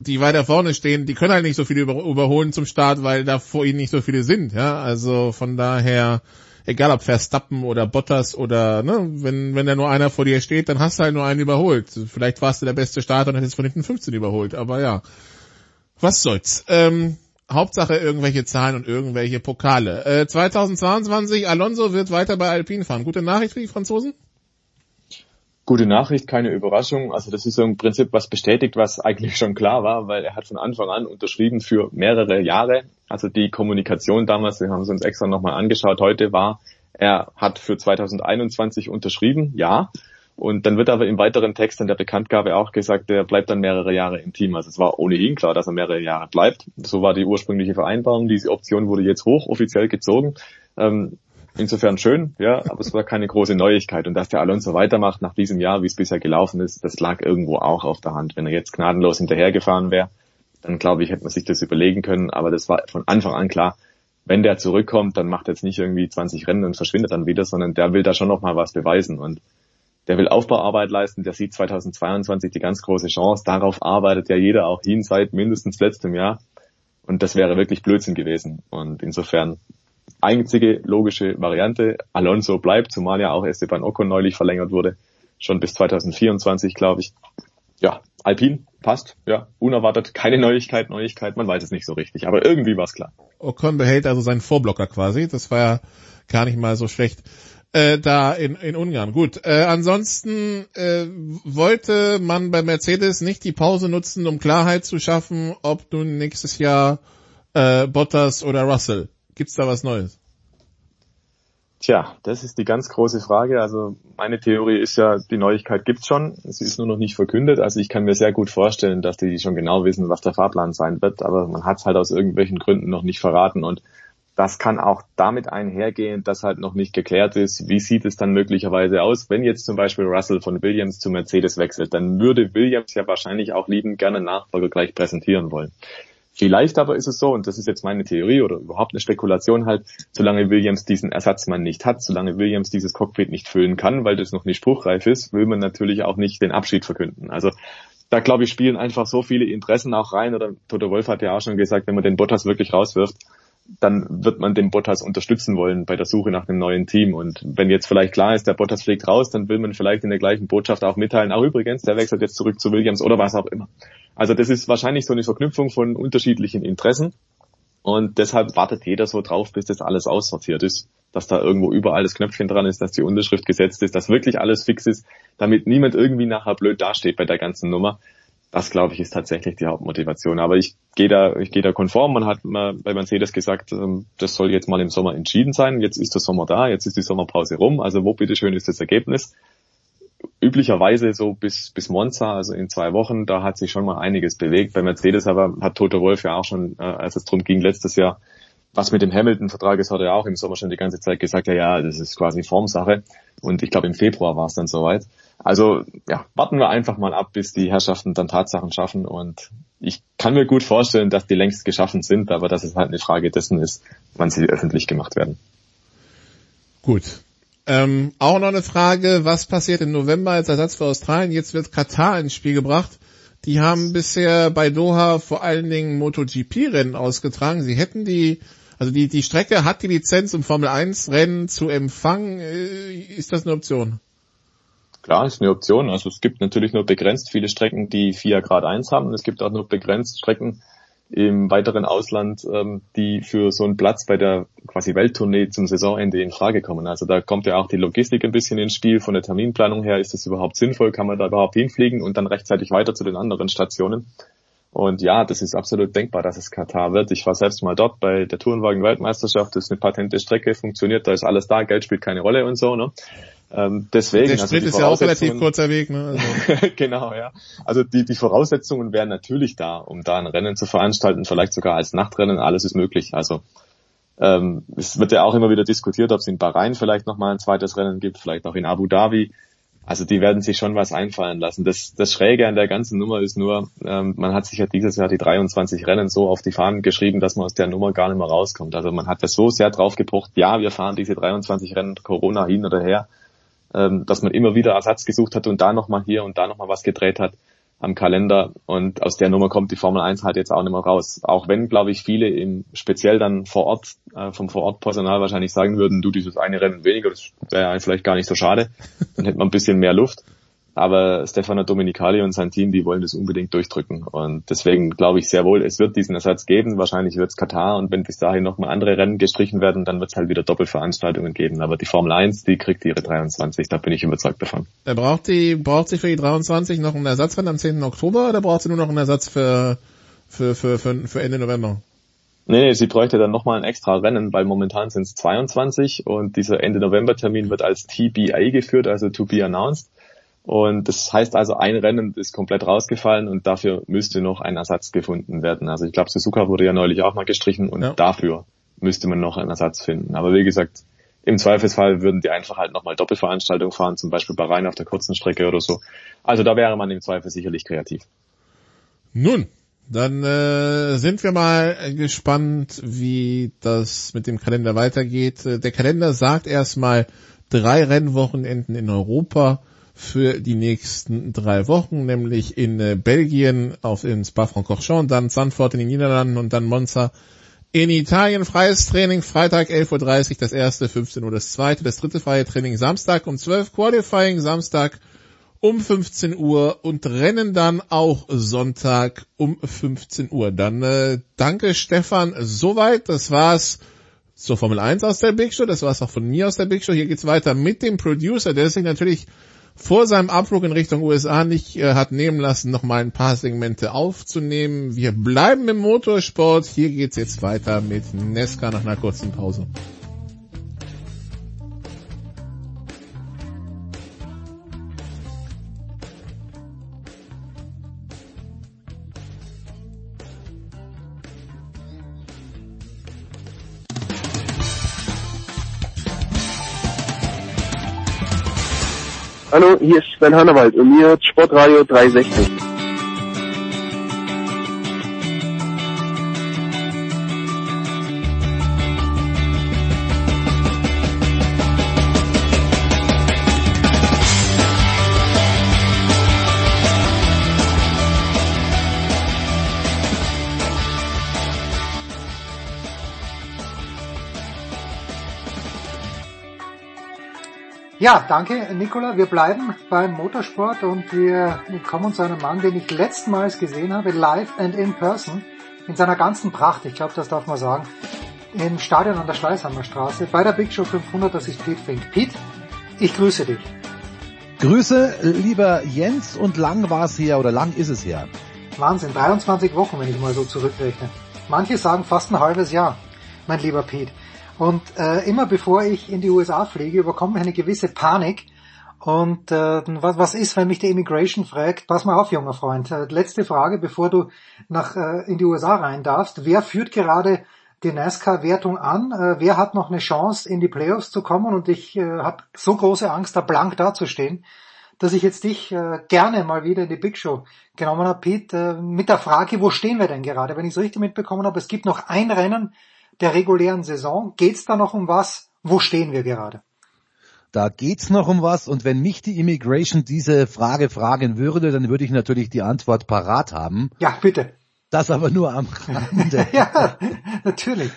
die weiter vorne stehen, die können halt nicht so viele über, überholen zum Start, weil da vor ihnen nicht so viele sind. Ja, also von daher, egal ob Verstappen oder Bottas oder ne, wenn wenn da nur einer vor dir steht, dann hast du halt nur einen überholt. Vielleicht warst du der beste Starter und hättest von hinten 15 überholt. Aber ja, was soll's. Ähm, Hauptsache irgendwelche Zahlen und irgendwelche Pokale. Äh, 2022, Alonso wird weiter bei Alpine fahren. Gute Nachricht für die Franzosen? Gute Nachricht, keine Überraschung. Also das ist so im Prinzip was bestätigt, was eigentlich schon klar war, weil er hat von Anfang an unterschrieben für mehrere Jahre. Also die Kommunikation damals, wir haben es uns extra nochmal angeschaut, heute war, er hat für 2021 unterschrieben, ja. Und dann wird aber im weiteren Text in der Bekanntgabe auch gesagt, er bleibt dann mehrere Jahre im Team. Also es war ohnehin klar, dass er mehrere Jahre bleibt. So war die ursprüngliche Vereinbarung. Diese Option wurde jetzt hochoffiziell gezogen. Ähm, Insofern schön, ja, aber es war keine große Neuigkeit. Und dass der Alonso weitermacht nach diesem Jahr, wie es bisher gelaufen ist, das lag irgendwo auch auf der Hand. Wenn er jetzt gnadenlos hinterhergefahren wäre, dann glaube ich, hätte man sich das überlegen können. Aber das war von Anfang an klar, wenn der zurückkommt, dann macht er jetzt nicht irgendwie 20 Rennen und verschwindet dann wieder, sondern der will da schon noch mal was beweisen und der will Aufbauarbeit leisten, der sieht 2022 die ganz große Chance. Darauf arbeitet ja jeder auch hin seit mindestens letztem Jahr. Und das wäre wirklich Blödsinn gewesen. Und insofern einzige logische Variante. Alonso bleibt, zumal ja auch Esteban Ocon neulich verlängert wurde. Schon bis 2024, glaube ich. Ja, Alpin passt, ja, unerwartet, keine Neuigkeit, Neuigkeit, man weiß es nicht so richtig, aber irgendwie war es klar. Ocon behält also seinen Vorblocker quasi, das war ja gar nicht mal so schlecht äh, da in, in Ungarn. Gut, äh, ansonsten äh, wollte man bei Mercedes nicht die Pause nutzen, um Klarheit zu schaffen, ob nun nächstes Jahr äh, Bottas oder Russell. Gibt's da was Neues? Tja, das ist die ganz große Frage. Also meine Theorie ist ja, die Neuigkeit gibt's schon, sie ist nur noch nicht verkündet. Also ich kann mir sehr gut vorstellen, dass die schon genau wissen, was der Fahrplan sein wird, aber man hat es halt aus irgendwelchen Gründen noch nicht verraten und das kann auch damit einhergehen, dass halt noch nicht geklärt ist, wie sieht es dann möglicherweise aus, wenn jetzt zum Beispiel Russell von Williams zu Mercedes wechselt, dann würde Williams ja wahrscheinlich auch liebend gerne Nachfolger gleich präsentieren wollen. Vielleicht aber ist es so, und das ist jetzt meine Theorie oder überhaupt eine Spekulation halt, solange Williams diesen Ersatzmann nicht hat, solange Williams dieses Cockpit nicht füllen kann, weil das noch nicht spruchreif ist, will man natürlich auch nicht den Abschied verkünden. Also da glaube ich spielen einfach so viele Interessen auch rein oder Toto Wolf hat ja auch schon gesagt, wenn man den Bottas wirklich rauswirft, dann wird man den Bottas unterstützen wollen bei der Suche nach einem neuen Team. Und wenn jetzt vielleicht klar ist, der Bottas fliegt raus, dann will man vielleicht in der gleichen Botschaft auch mitteilen, auch übrigens, der wechselt jetzt zurück zu Williams oder was auch immer. Also das ist wahrscheinlich so eine Verknüpfung von unterschiedlichen Interessen. Und deshalb wartet jeder so drauf, bis das alles aussortiert ist, dass da irgendwo überall das Knöpfchen dran ist, dass die Unterschrift gesetzt ist, dass wirklich alles fix ist, damit niemand irgendwie nachher blöd dasteht bei der ganzen Nummer das glaube ich ist tatsächlich die Hauptmotivation. Aber ich gehe da, ich gehe da konform. Man hat mal bei Mercedes gesagt, ähm, das soll jetzt mal im Sommer entschieden sein. Jetzt ist der Sommer da, jetzt ist die Sommerpause rum. Also wo bitteschön ist das Ergebnis? Üblicherweise so bis, bis Monza, also in zwei Wochen, da hat sich schon mal einiges bewegt. Bei Mercedes aber hat Toto Wolf ja auch schon, äh, als es drum ging, letztes Jahr, was mit dem Hamilton-Vertrag ist, hat er auch im Sommer schon die ganze Zeit gesagt, ja, ja, das ist quasi Formsache. Und ich glaube, im Februar war es dann soweit. Also ja, warten wir einfach mal ab, bis die Herrschaften dann Tatsachen schaffen. Und ich kann mir gut vorstellen, dass die längst geschaffen sind, aber dass es halt eine Frage dessen ist, wann sie öffentlich gemacht werden. Gut. Ähm, auch noch eine Frage, was passiert im November als Ersatz für Australien? Jetzt wird Katar ins Spiel gebracht. Die haben bisher bei Doha vor allen Dingen MotoGP-Rennen ausgetragen. Sie hätten die also die, die Strecke hat die Lizenz, um Formel 1 Rennen zu empfangen. Äh, ist das eine Option? Klar, ist eine Option. Also es gibt natürlich nur begrenzt viele Strecken, die 4 Grad 1 haben. Es gibt auch nur begrenzt Strecken im weiteren Ausland, ähm, die für so einen Platz bei der quasi Welttournee zum Saisonende in Frage kommen. Also da kommt ja auch die Logistik ein bisschen ins Spiel. Von der Terminplanung her ist das überhaupt sinnvoll? Kann man da überhaupt hinfliegen und dann rechtzeitig weiter zu den anderen Stationen? Und ja, das ist absolut denkbar, dass es Katar wird. Ich war selbst mal dort bei der Tourenwagen-Weltmeisterschaft. Das ist eine patente Strecke, funktioniert, da ist alles da, Geld spielt keine Rolle und so. Ne? Ähm, deswegen, der Sprit also ist ja auch relativ kurzer Weg. Ne? Also. [laughs] genau, ja. Also die, die Voraussetzungen wären natürlich da, um da ein Rennen zu veranstalten, vielleicht sogar als Nachtrennen. Alles ist möglich. Also ähm, es wird ja auch immer wieder diskutiert, ob es in Bahrain vielleicht nochmal ein zweites Rennen gibt, vielleicht auch in Abu Dhabi. Also die werden sich schon was einfallen lassen. Das, das Schräge an der ganzen Nummer ist nur, ähm, man hat sich ja dieses Jahr die 23 Rennen so auf die Fahnen geschrieben, dass man aus der Nummer gar nicht mehr rauskommt. Also man hat das so sehr drauf gepocht, ja, wir fahren diese 23 Rennen Corona hin oder her, ähm, dass man immer wieder Ersatz gesucht hat und da nochmal hier und da nochmal was gedreht hat am Kalender und aus der Nummer kommt die Formel 1 halt jetzt auch nicht mehr raus. Auch wenn, glaube ich, viele im speziell dann vor Ort, äh, vom Vor-Ort-Personal wahrscheinlich sagen würden, du dieses eine Rennen weniger, das wäre vielleicht gar nicht so schade, dann hätte man ein bisschen mehr Luft. Aber Stefano Domenicali und sein Team, die wollen das unbedingt durchdrücken. Und deswegen glaube ich sehr wohl, es wird diesen Ersatz geben. Wahrscheinlich wird es Katar. Und wenn bis dahin nochmal andere Rennen gestrichen werden, dann wird es halt wieder Doppelveranstaltungen geben. Aber die Formel 1, die kriegt ihre 23. Da bin ich überzeugt davon. Er braucht die, braucht sie für die 23 noch einen Ersatzrennen am 10. Oktober oder braucht sie nur noch einen Ersatz für, für, für, für, für Ende November? Nee, nee, sie bräuchte dann nochmal ein extra Rennen, weil momentan sind es 22 und dieser Ende November Termin wird als TBA geführt, also to be announced. Und das heißt also, ein Rennen ist komplett rausgefallen und dafür müsste noch ein Ersatz gefunden werden. Also ich glaube, Suzuka wurde ja neulich auch mal gestrichen und ja. dafür müsste man noch einen Ersatz finden. Aber wie gesagt, im Zweifelsfall würden die einfach halt nochmal Doppelveranstaltungen fahren, zum Beispiel bei Rhein auf der kurzen Strecke oder so. Also da wäre man im Zweifel sicherlich kreativ. Nun, dann äh, sind wir mal gespannt, wie das mit dem Kalender weitergeht. Äh, der Kalender sagt erstmal drei Rennwochenenden in Europa für die nächsten drei Wochen, nämlich in äh, Belgien auf in Spa-Francorchamps, dann Sanford in den Niederlanden und dann Monza in Italien. Freies Training Freitag 11.30 Uhr das erste, 15 Uhr das zweite, das dritte freie Training Samstag um 12 Qualifying Samstag um 15 Uhr und Rennen dann auch Sonntag um 15 Uhr. Dann äh, danke Stefan soweit, das war's zur Formel 1 aus der Big Show, das war's auch von mir aus der Big Show. Hier geht's weiter mit dem Producer, der sich natürlich vor seinem Abflug in Richtung USA nicht äh, hat nehmen lassen, noch mal ein paar Segmente aufzunehmen. Wir bleiben im Motorsport. Hier geht's jetzt weiter mit Nesca nach einer kurzen Pause. Hallo, hier ist Sven Hannawald und mir Sportradio 360. Ja, danke, Nicola. Wir bleiben beim Motorsport und wir kommen zu einem Mann, den ich letztmals gesehen habe, live and in person, in seiner ganzen Pracht. Ich glaube, das darf man sagen. Im Stadion an der Schleißheimer Straße bei der Big Show 500. Das ist Pete Fink. Pete, ich grüße dich. Grüße, lieber Jens, und lang war es her oder lang ist es her. Wahnsinn, 23 Wochen, wenn ich mal so zurückrechne. Manche sagen fast ein halbes Jahr, mein lieber Pete. Und äh, immer bevor ich in die USA fliege, überkomme ich eine gewisse Panik. Und äh, was, was ist, wenn mich die Immigration fragt, pass mal auf, junger Freund, äh, letzte Frage, bevor du nach äh, in die USA rein darfst. Wer führt gerade die NASCAR-Wertung an? Äh, wer hat noch eine Chance, in die Playoffs zu kommen? Und ich äh, habe so große Angst, da blank dazustehen, dass ich jetzt dich äh, gerne mal wieder in die Big Show genommen habe, Pete, äh, mit der Frage, wo stehen wir denn gerade? Wenn ich es richtig mitbekommen habe, es gibt noch ein Rennen, der regulären Saison. Geht's da noch um was? Wo stehen wir gerade? Da geht's noch um was und wenn mich die Immigration diese Frage fragen würde, dann würde ich natürlich die Antwort parat haben. Ja, bitte. Das aber nur am Rande. [laughs] ja, natürlich.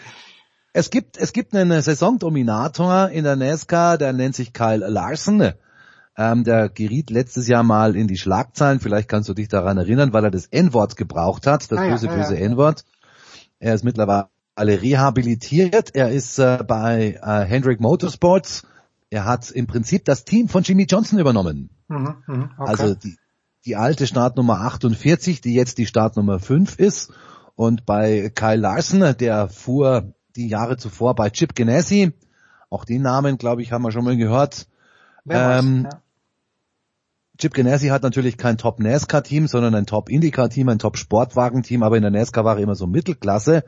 Es gibt, es gibt einen Saisondominator in der NASCAR, der nennt sich Kyle Larson. Ähm, der geriet letztes Jahr mal in die Schlagzeilen. Vielleicht kannst du dich daran erinnern, weil er das N-Wort gebraucht hat, das ah, böse, ja, böse ja, N-Wort. Er ist mittlerweile alle rehabilitiert. Er ist äh, bei äh, Hendrick Motorsports. Er hat im Prinzip das Team von Jimmy Johnson übernommen. Mhm, mh, okay. Also die, die alte Startnummer 48, die jetzt die Startnummer 5 ist. Und bei Kyle Larson, der fuhr die Jahre zuvor bei Chip Ganassi, auch den Namen, glaube ich, haben wir schon mal gehört. Ähm, ja. Chip Ganassi hat natürlich kein Top NASCAR Team, sondern ein Top IndyCar Team, ein Top Sportwagen Team, aber in der NASCAR war er immer so Mittelklasse.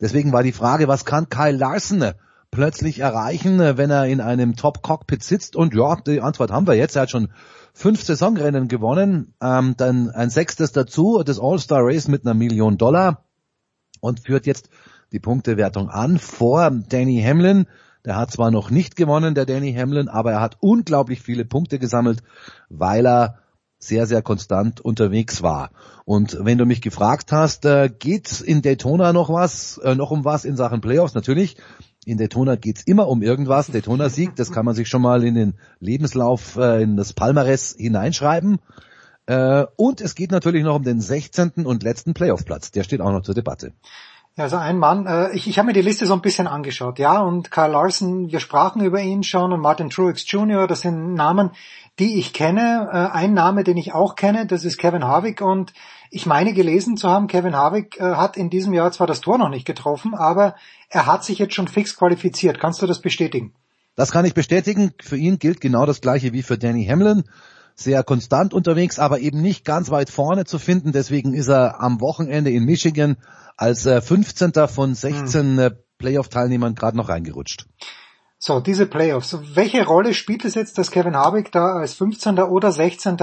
Deswegen war die Frage, was kann Kyle Larson plötzlich erreichen, wenn er in einem Top Cockpit sitzt? Und ja, die Antwort haben wir jetzt. Er hat schon fünf Saisonrennen gewonnen, ähm, dann ein sechstes dazu, das All-Star Race mit einer Million Dollar und führt jetzt die Punktewertung an vor Danny Hamlin, der hat zwar noch nicht gewonnen, der Danny Hamlin, aber er hat unglaublich viele Punkte gesammelt, weil er sehr, sehr konstant unterwegs war. Und wenn du mich gefragt hast, äh, geht's in Daytona noch was, äh, noch um was in Sachen Playoffs? Natürlich. In Daytona geht's immer um irgendwas. Daytona-Sieg, das kann man sich schon mal in den Lebenslauf, äh, in das Palmares hineinschreiben. Äh, und es geht natürlich noch um den 16. und letzten Playoff-Platz. Der steht auch noch zur Debatte. Also ein Mann, äh, ich, ich habe mir die Liste so ein bisschen angeschaut, ja, und Kyle Larson, wir sprachen über ihn schon und Martin Truex Jr., das sind Namen, die ich kenne. Äh, ein Name, den ich auch kenne, das ist Kevin Harvick und ich meine gelesen zu haben, Kevin Harvick äh, hat in diesem Jahr zwar das Tor noch nicht getroffen, aber er hat sich jetzt schon fix qualifiziert. Kannst du das bestätigen? Das kann ich bestätigen. Für ihn gilt genau das gleiche wie für Danny Hamlin sehr konstant unterwegs, aber eben nicht ganz weit vorne zu finden. Deswegen ist er am Wochenende in Michigan als äh, 15. von 16 hm. Playoff-Teilnehmern gerade noch reingerutscht. So, diese Playoffs. Welche Rolle spielt es jetzt, dass Kevin Harvick da als 15. oder 16.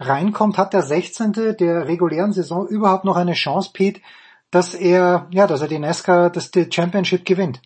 reinkommt? Hat der 16. der regulären Saison überhaupt noch eine Chance, Pete, dass er, ja, dass er die NASCAR, dass die Championship gewinnt?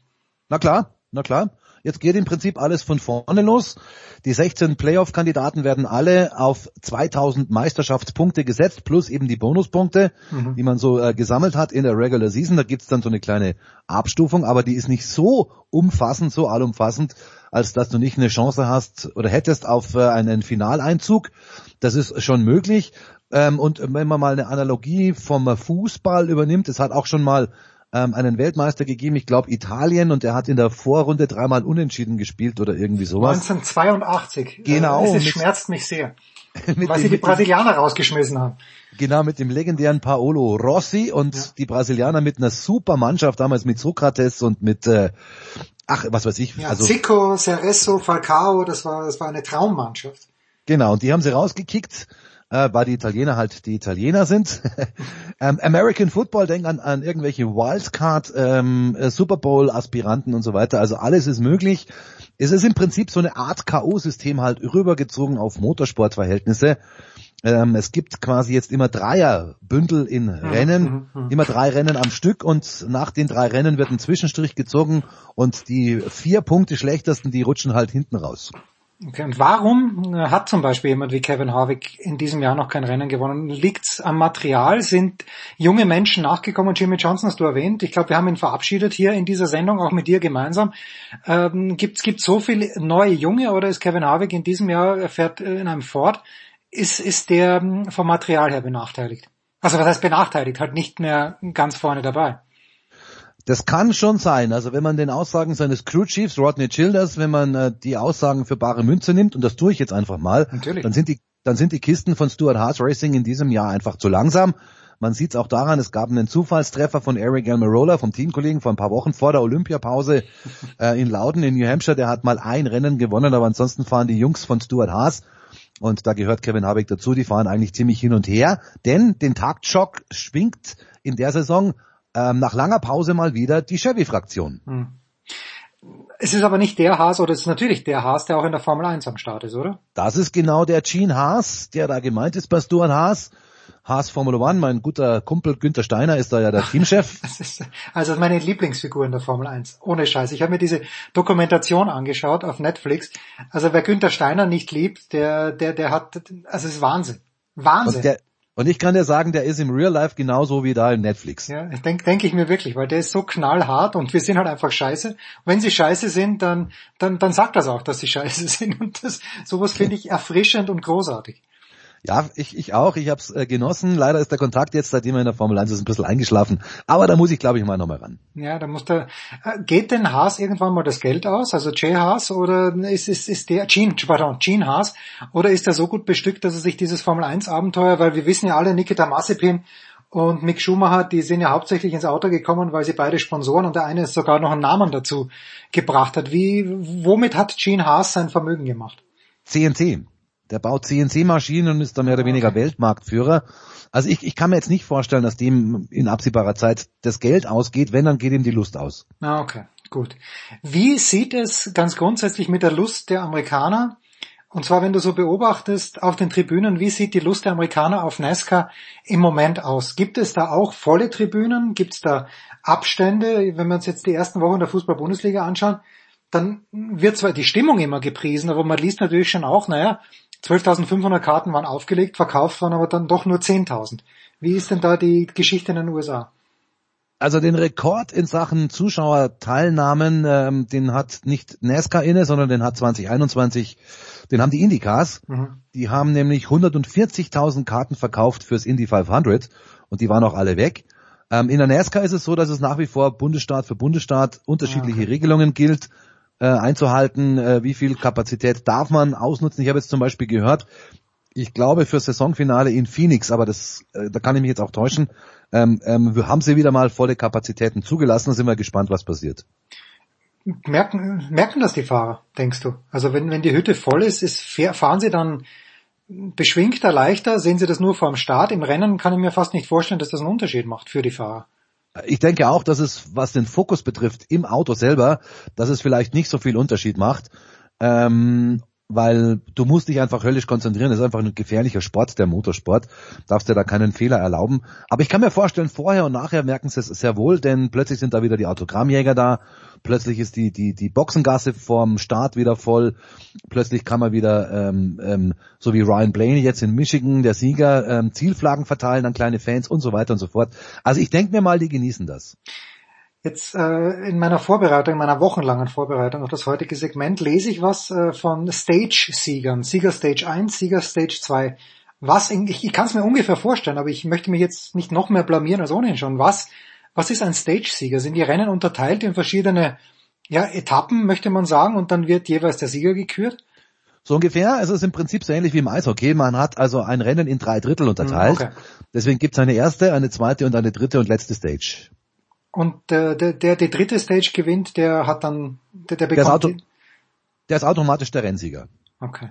Na klar, na klar. Jetzt geht im Prinzip alles von vorne los. Die 16 Playoff-Kandidaten werden alle auf 2000 Meisterschaftspunkte gesetzt, plus eben die Bonuspunkte, mhm. die man so äh, gesammelt hat in der Regular Season. Da gibt's dann so eine kleine Abstufung, aber die ist nicht so umfassend, so allumfassend, als dass du nicht eine Chance hast oder hättest auf äh, einen Finaleinzug. Das ist schon möglich. Ähm, und wenn man mal eine Analogie vom Fußball übernimmt, es hat auch schon mal ähm, einen Weltmeister gegeben, ich glaube Italien, und der hat in der Vorrunde dreimal unentschieden gespielt oder irgendwie sowas. 1982. Genau. Es schmerzt mich sehr. [laughs] weil sie die Brasilianer rausgeschmissen haben. Genau, mit dem legendären Paolo Rossi und ja. die Brasilianer mit einer super Mannschaft, damals mit Sokrates und mit, äh, ach, was weiß ich. Ja, also, Zico, Cerezo, Falcao, das war, das war eine Traummannschaft. Genau, und die haben sie rausgekickt äh, weil die Italiener halt die Italiener sind. [laughs] ähm, American Football denkt an, an irgendwelche Wildcard, ähm, äh, Super Bowl Aspiranten und so weiter. Also alles ist möglich. Es ist im Prinzip so eine Art KO-System halt rübergezogen auf Motorsportverhältnisse. Ähm, es gibt quasi jetzt immer Dreierbündel in mhm, Rennen, mhm, mhm. immer drei Rennen am Stück und nach den drei Rennen wird ein Zwischenstrich gezogen und die vier Punkte schlechtesten, die rutschen halt hinten raus. Okay, und warum äh, hat zum Beispiel jemand wie Kevin Harvick in diesem Jahr noch kein Rennen gewonnen? Liegt's am Material? Sind junge Menschen nachgekommen? Jimmy Johnson hast du erwähnt. Ich glaube, wir haben ihn verabschiedet hier in dieser Sendung, auch mit dir gemeinsam. Ähm, gibt's gibt's so viele neue Junge oder ist Kevin Harvick in diesem Jahr, er fährt äh, in einem Ford, ist, ist der ähm, vom Material her benachteiligt? Also was heißt benachteiligt? Halt nicht mehr ganz vorne dabei. Das kann schon sein. Also wenn man den Aussagen seines Crew Chiefs, Rodney Childers, wenn man äh, die Aussagen für bare Münze nimmt, und das tue ich jetzt einfach mal, Natürlich. dann sind die, dann sind die Kisten von Stuart Haas Racing in diesem Jahr einfach zu langsam. Man sieht es auch daran, es gab einen Zufallstreffer von Eric Almirola, vom Teamkollegen, vor ein paar Wochen vor der Olympiapause [laughs] äh, in Loudon in New Hampshire. Der hat mal ein Rennen gewonnen, aber ansonsten fahren die Jungs von Stuart Haas und da gehört Kevin Habeck dazu, die fahren eigentlich ziemlich hin und her, denn den Taktschock schwingt in der Saison ähm, nach langer Pause mal wieder die Chevy-Fraktion. Hm. Es ist aber nicht der Haas, oder es ist natürlich der Haas, der auch in der Formel 1 am Start ist, oder? Das ist genau der Gene Haas, der da gemeint ist bei Stuart Haas. Haas Formel One, mein guter Kumpel Günther Steiner ist da ja der [laughs] Teamchef. das ist also meine Lieblingsfigur in der Formel 1. Ohne Scheiß. Ich habe mir diese Dokumentation angeschaut auf Netflix. Also wer Günther Steiner nicht liebt, der, der, der hat, also es ist Wahnsinn. Wahnsinn. Und der, und ich kann dir sagen, der ist im Real Life genauso wie da in Netflix. Ja, denke denk ich mir wirklich, weil der ist so knallhart und wir sind halt einfach scheiße. Wenn sie scheiße sind, dann, dann, dann sagt das auch, dass sie [laughs] scheiße sind. Und das, sowas finde ich erfrischend und großartig. Ja, ich, ich auch. Ich habe es äh, genossen. Leider ist der Kontakt jetzt, seitdem er in der Formel 1 ist, ein bisschen eingeschlafen. Aber da muss ich, glaube ich, mal nochmal ran. Ja, da muss der. Äh, geht denn Haas irgendwann mal das Geld aus? Also Jay Haas oder ist, ist, ist der Gene, pardon, Gene Haas oder ist er so gut bestückt, dass er sich dieses Formel 1 Abenteuer, weil wir wissen ja alle, Nikita Mazepin und Mick Schumacher, die sind ja hauptsächlich ins Auto gekommen, weil sie beide Sponsoren und der eine sogar noch einen Namen dazu gebracht hat. Wie, womit hat Gene Haas sein Vermögen gemacht? CNC. Der baut CNC-Maschinen und ist da mehr oder weniger okay. Weltmarktführer. Also ich, ich kann mir jetzt nicht vorstellen, dass dem in absehbarer Zeit das Geld ausgeht. Wenn, dann geht ihm die Lust aus. Ah, okay, gut. Wie sieht es ganz grundsätzlich mit der Lust der Amerikaner? Und zwar, wenn du so beobachtest auf den Tribünen, wie sieht die Lust der Amerikaner auf NASCAR im Moment aus? Gibt es da auch volle Tribünen? Gibt es da Abstände? Wenn wir uns jetzt die ersten Wochen der Fußball-Bundesliga anschauen, dann wird zwar die Stimmung immer gepriesen, aber man liest natürlich schon auch, naja, 12.500 Karten waren aufgelegt, verkauft waren aber dann doch nur 10.000. Wie ist denn da die Geschichte in den USA? Also den Rekord in Sachen Zuschauerteilnahmen, ähm, den hat nicht NASCAR inne, sondern den hat 2021, den haben die Indycars. Mhm. Die haben nämlich 140.000 Karten verkauft fürs Indy 500 und die waren auch alle weg. Ähm, in der NASCAR ist es so, dass es nach wie vor Bundesstaat für Bundesstaat unterschiedliche ah, okay. Regelungen gilt äh, einzuhalten, äh, wie viel Kapazität darf man ausnutzen. Ich habe jetzt zum Beispiel gehört, ich glaube für Saisonfinale in Phoenix, aber das, äh, da kann ich mich jetzt auch täuschen, ähm, ähm, haben sie wieder mal volle Kapazitäten zugelassen. Da sind wir gespannt, was passiert. Merken, merken das die Fahrer, denkst du? Also wenn, wenn die Hütte voll ist, ist fahren sie dann beschwingter, leichter? Sehen sie das nur vor dem Start? Im Rennen kann ich mir fast nicht vorstellen, dass das einen Unterschied macht für die Fahrer. Ich denke auch, dass es, was den Fokus betrifft, im Auto selber, dass es vielleicht nicht so viel Unterschied macht. Ähm, weil du musst dich einfach höllisch konzentrieren. Das ist einfach ein gefährlicher Sport, der Motorsport. Darfst dir da keinen Fehler erlauben. Aber ich kann mir vorstellen, vorher und nachher merken sie es sehr wohl, denn plötzlich sind da wieder die Autogrammjäger da. Plötzlich ist die, die, die Boxengasse vorm Start wieder voll. Plötzlich kann man wieder, ähm, ähm, so wie Ryan Blaney jetzt in Michigan, der Sieger, ähm, Zielflaggen verteilen an kleine Fans und so weiter und so fort. Also ich denke mir mal, die genießen das. Jetzt äh, in meiner Vorbereitung, in meiner wochenlangen Vorbereitung auf das heutige Segment lese ich was äh, von Stage-Siegern. Sieger Stage 1, Sieger Stage 2. Was, in, ich, ich kann es mir ungefähr vorstellen, aber ich möchte mich jetzt nicht noch mehr blamieren als ohnehin schon. Was, was ist ein Stage-Sieger? Sind die Rennen unterteilt in verschiedene ja, Etappen, möchte man sagen, und dann wird jeweils der Sieger gekürt? So ungefähr. Es ist im Prinzip so ähnlich wie im Eishockey. Man hat also ein Rennen in drei Drittel unterteilt. Okay. Deswegen gibt es eine erste, eine zweite und eine dritte und letzte Stage. Und der, der, der die dritte Stage gewinnt, der hat dann, der, der bekommt... Der ist, Auto, der ist automatisch der Rennsieger. Okay.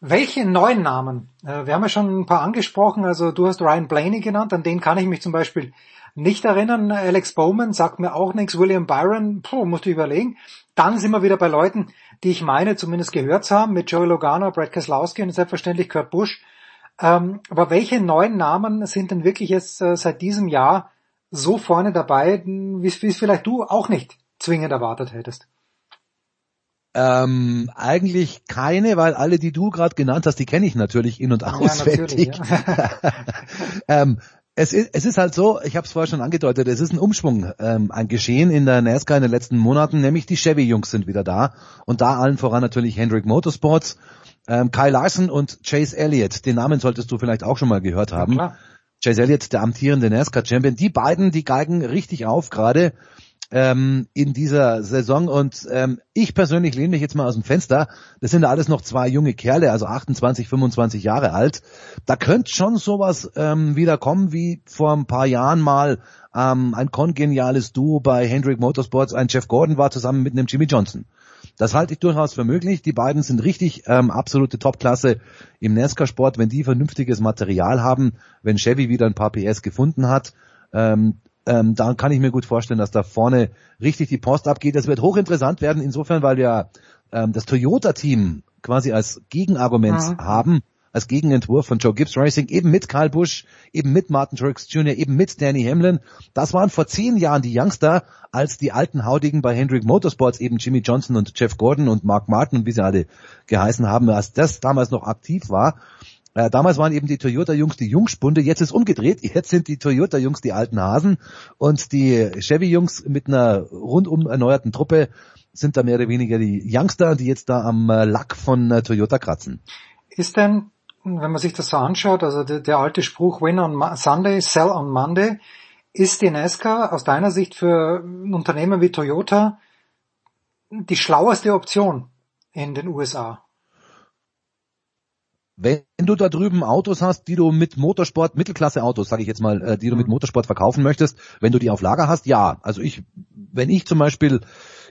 Welche neuen Namen? Äh, wir haben ja schon ein paar angesprochen, also du hast Ryan Blaney genannt, an den kann ich mich zum Beispiel nicht erinnern. Alex Bowman sagt mir auch nichts. William Byron, puh, musst du überlegen. Dann sind wir wieder bei Leuten, die ich meine, zumindest gehört zu haben, mit Joey Logano, Brad Keselowski und selbstverständlich Kurt Busch. Ähm, aber welche neuen Namen sind denn wirklich jetzt äh, seit diesem Jahr so vorne dabei, wie es vielleicht du auch nicht zwingend erwartet hättest? Ähm, eigentlich keine, weil alle, die du gerade genannt hast, die kenne ich natürlich in- und auswendig. Ja, ja. [laughs] ähm, es ist, es ist halt so, ich habe es vorher schon angedeutet, es ist ein Umschwung, ähm, ein Geschehen in der NASCAR in den letzten Monaten, nämlich die Chevy-Jungs sind wieder da und da allen voran natürlich Hendrick Motorsports, ähm, Kyle Larson und Chase Elliott. Den Namen solltest du vielleicht auch schon mal gehört haben. Ja, Chase Elliott, der amtierende NASCAR-Champion, die beiden, die geigen richtig auf gerade ähm, in dieser Saison und ähm, ich persönlich lehne mich jetzt mal aus dem Fenster. Das sind alles noch zwei junge Kerle, also 28, 25 Jahre alt. Da könnte schon sowas ähm, wieder kommen wie vor ein paar Jahren mal ähm, ein kongeniales Duo bei Hendrick Motorsports. Ein Jeff Gordon war zusammen mit einem Jimmy Johnson. Das halte ich durchaus für möglich. Die beiden sind richtig ähm, absolute Topklasse im NASCAR-Sport, wenn die vernünftiges Material haben, wenn Chevy wieder ein paar PS gefunden hat. Ähm, ähm, dann kann ich mir gut vorstellen, dass da vorne richtig die Post abgeht. Das wird hochinteressant werden, insofern, weil wir ähm, das Toyota-Team quasi als Gegenargument mhm. haben als Gegenentwurf von Joe Gibbs Racing, eben mit Kyle Busch, eben mit Martin Truex Jr., eben mit Danny Hamlin. Das waren vor zehn Jahren die Youngster, als die alten Haudigen bei Hendrick Motorsports, eben Jimmy Johnson und Jeff Gordon und Mark Martin und wie sie alle geheißen haben, als das damals noch aktiv war. Äh, damals waren eben die Toyota-Jungs die Jungspunde, jetzt ist umgedreht, jetzt sind die Toyota-Jungs die alten Hasen und die Chevy-Jungs mit einer rundum erneuerten Truppe sind da mehr oder weniger die Youngster, die jetzt da am äh, Lack von äh, Toyota kratzen. Ist denn wenn man sich das so anschaut, also der, der alte Spruch Win on Sunday, Sell on Monday, ist die NASCAR aus deiner Sicht für ein Unternehmen wie Toyota die schlaueste Option in den USA? Wenn du da drüben Autos hast, die du mit Motorsport, Mittelklasse-Autos, sage ich jetzt mal, äh, die du mit mhm. Motorsport verkaufen möchtest, wenn du die auf Lager hast, ja. Also ich, wenn ich zum Beispiel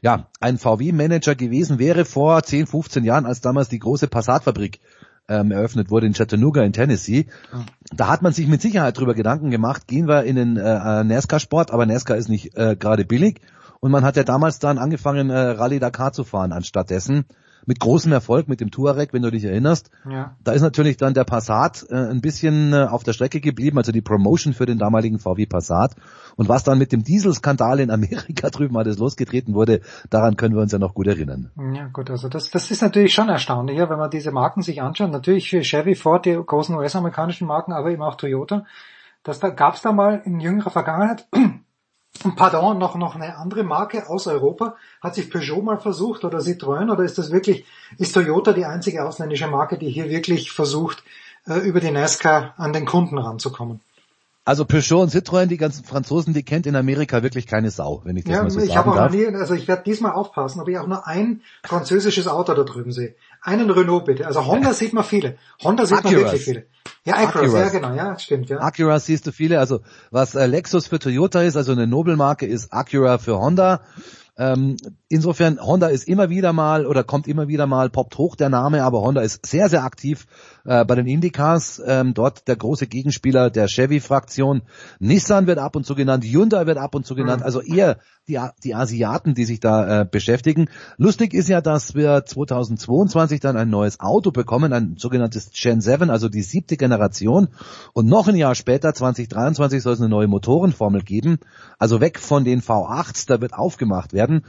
ja ein VW-Manager gewesen wäre vor 10, 15 Jahren, als damals die große Passatfabrik ähm, eröffnet wurde in Chattanooga in Tennessee. Mhm. Da hat man sich mit Sicherheit drüber Gedanken gemacht, gehen wir in den äh, NASCAR-Sport, aber NASCAR ist nicht äh, gerade billig. Und man hat ja damals dann angefangen, äh, Rallye Dakar zu fahren anstattdessen mit großem Erfolg mit dem Touareg, wenn du dich erinnerst. Ja. Da ist natürlich dann der Passat äh, ein bisschen äh, auf der Strecke geblieben, also die Promotion für den damaligen VW Passat. Und was dann mit dem Dieselskandal in Amerika [laughs] drüben alles losgetreten wurde, daran können wir uns ja noch gut erinnern. Ja gut, also das, das ist natürlich schon erstaunlich, wenn man diese Marken sich anschaut. Natürlich für Chevy, Ford, die großen US-amerikanischen Marken, aber eben auch Toyota. Das da gab es da mal in jüngerer Vergangenheit Pardon, noch, noch eine andere Marke aus Europa? Hat sich Peugeot mal versucht oder Citroën oder ist das wirklich, ist Toyota die einzige ausländische Marke, die hier wirklich versucht, äh, über die NASCAR an den Kunden ranzukommen? Also Peugeot und Citroën, die ganzen Franzosen, die kennt in Amerika wirklich keine Sau, wenn ich das ja, mal so ich sagen auch darf. Nie, also ich werde diesmal aufpassen, ob ich auch nur ein französisches Auto da drüben sehe. Einen Renault bitte. Also Honda sieht man viele. Honda sieht Acuras. man wirklich viele. Ja, Acuras, ja genau, ja, stimmt, ja. Acura siehst du viele, also was äh, Lexus für Toyota ist, also eine Nobelmarke ist Acura für Honda. Ähm, insofern, Honda ist immer wieder mal oder kommt immer wieder mal, poppt hoch der Name, aber Honda ist sehr, sehr aktiv äh, bei den Indycars. Ähm, dort der große Gegenspieler der Chevy-Fraktion. Nissan wird ab und zu genannt, Hyundai wird ab und zu genannt, also eher die, die Asiaten, die sich da äh, beschäftigen. Lustig ist ja, dass wir 2022 dann ein neues Auto bekommen, ein sogenanntes Gen 7, also die siebte Generation. Und noch ein Jahr später, 2023, soll es eine neue Motorenformel geben. Also weg von den V8s, da wird aufgemacht werden werden,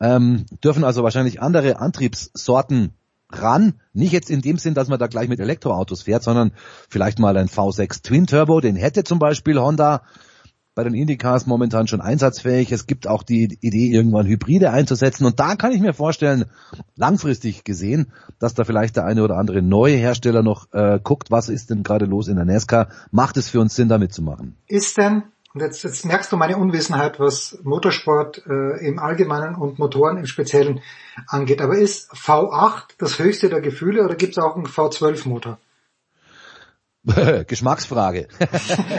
ähm, dürfen also wahrscheinlich andere Antriebssorten ran. Nicht jetzt in dem Sinn, dass man da gleich mit Elektroautos fährt, sondern vielleicht mal ein V6 Twin Turbo, den hätte zum Beispiel Honda bei den Indycars momentan schon einsatzfähig. Es gibt auch die Idee, irgendwann Hybride einzusetzen. Und da kann ich mir vorstellen, langfristig gesehen, dass da vielleicht der eine oder andere neue Hersteller noch äh, guckt, was ist denn gerade los in der NASCAR. Macht es für uns Sinn, damit zu machen? Ist denn und jetzt, jetzt merkst du meine Unwissenheit, was Motorsport äh, im Allgemeinen und Motoren im Speziellen angeht. Aber ist V8 das höchste der Gefühle oder gibt es auch einen V12-Motor? [laughs] Geschmacksfrage.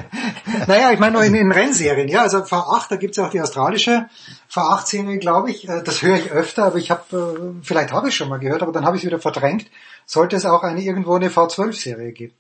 [laughs] naja, ich meine nur in, in Rennserien, ja, also V8, da gibt's ja auch die australische V8-Serie, glaube ich. Äh, das höre ich öfter, aber ich habe, äh, vielleicht habe ich schon mal gehört, aber dann habe ich es wieder verdrängt. Sollte es auch eine irgendwo eine V12-Serie geben?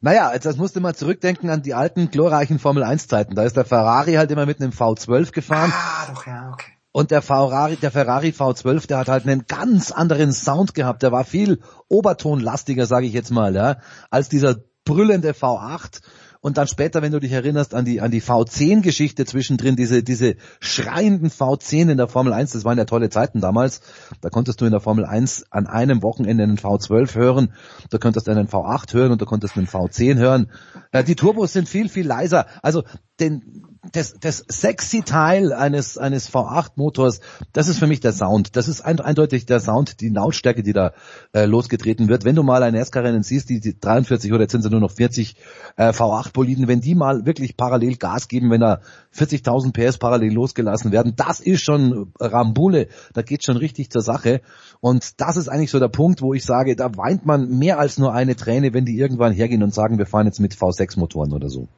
Naja, jetzt das musste mal zurückdenken an die alten glorreichen Formel 1 Zeiten. Da ist der Ferrari halt immer mit einem V12 gefahren. Ah, doch, ja, okay. Und der Ferrari, der Ferrari V12, der hat halt einen ganz anderen Sound gehabt. Der war viel obertonlastiger, sage ich jetzt mal, ja, als dieser brüllende V8 und dann später, wenn du dich erinnerst an die, an die V10-Geschichte zwischendrin, diese, diese schreienden V10 in der Formel 1, das waren ja tolle Zeiten damals. Da konntest du in der Formel 1 an einem Wochenende einen V12 hören, da konntest du einen V8 hören und da konntest du einen V10 hören. Äh, die Turbos sind viel, viel leiser. Also den, das, das sexy Teil eines, eines V8-Motors, das ist für mich der Sound. Das ist ein, eindeutig der Sound, die Lautstärke, die da äh, losgetreten wird. Wenn du mal ein NASCAR-Rennen siehst, die, die 43 oder jetzt sind sie nur noch 40 äh, V8-Boliden, wenn die mal wirklich parallel Gas geben, wenn da 40.000 PS parallel losgelassen werden, das ist schon Rambule, da geht schon richtig zur Sache. Und das ist eigentlich so der Punkt, wo ich sage, da weint man mehr als nur eine Träne, wenn die irgendwann hergehen und sagen, wir fahren jetzt mit V6-Motoren oder so.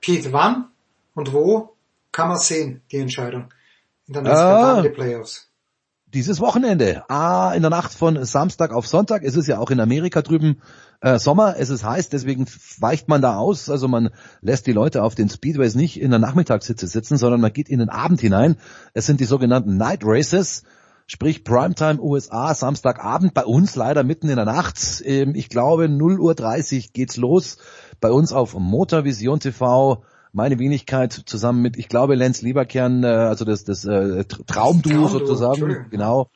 Pete, wann und wo kann man sehen, die Entscheidung in der nächsten ah, Playoffs? Dieses Wochenende. Ah, in der Nacht von Samstag auf Sonntag. Es ist ja auch in Amerika drüben äh, Sommer. Es ist heiß, deswegen weicht man da aus. Also man lässt die Leute auf den Speedways nicht in der Nachmittagssitze sitzen, sondern man geht in den Abend hinein. Es sind die sogenannten Night Races sprich Primetime USA, Samstagabend, bei uns leider mitten in der Nacht. Ähm, ich glaube 0 Uhr 30 geht's los. Bei uns auf Motorvision TV meine Wenigkeit zusammen mit, ich glaube, Lenz Lieberkern, äh, also das, das äh, Traumduo sozusagen, genau.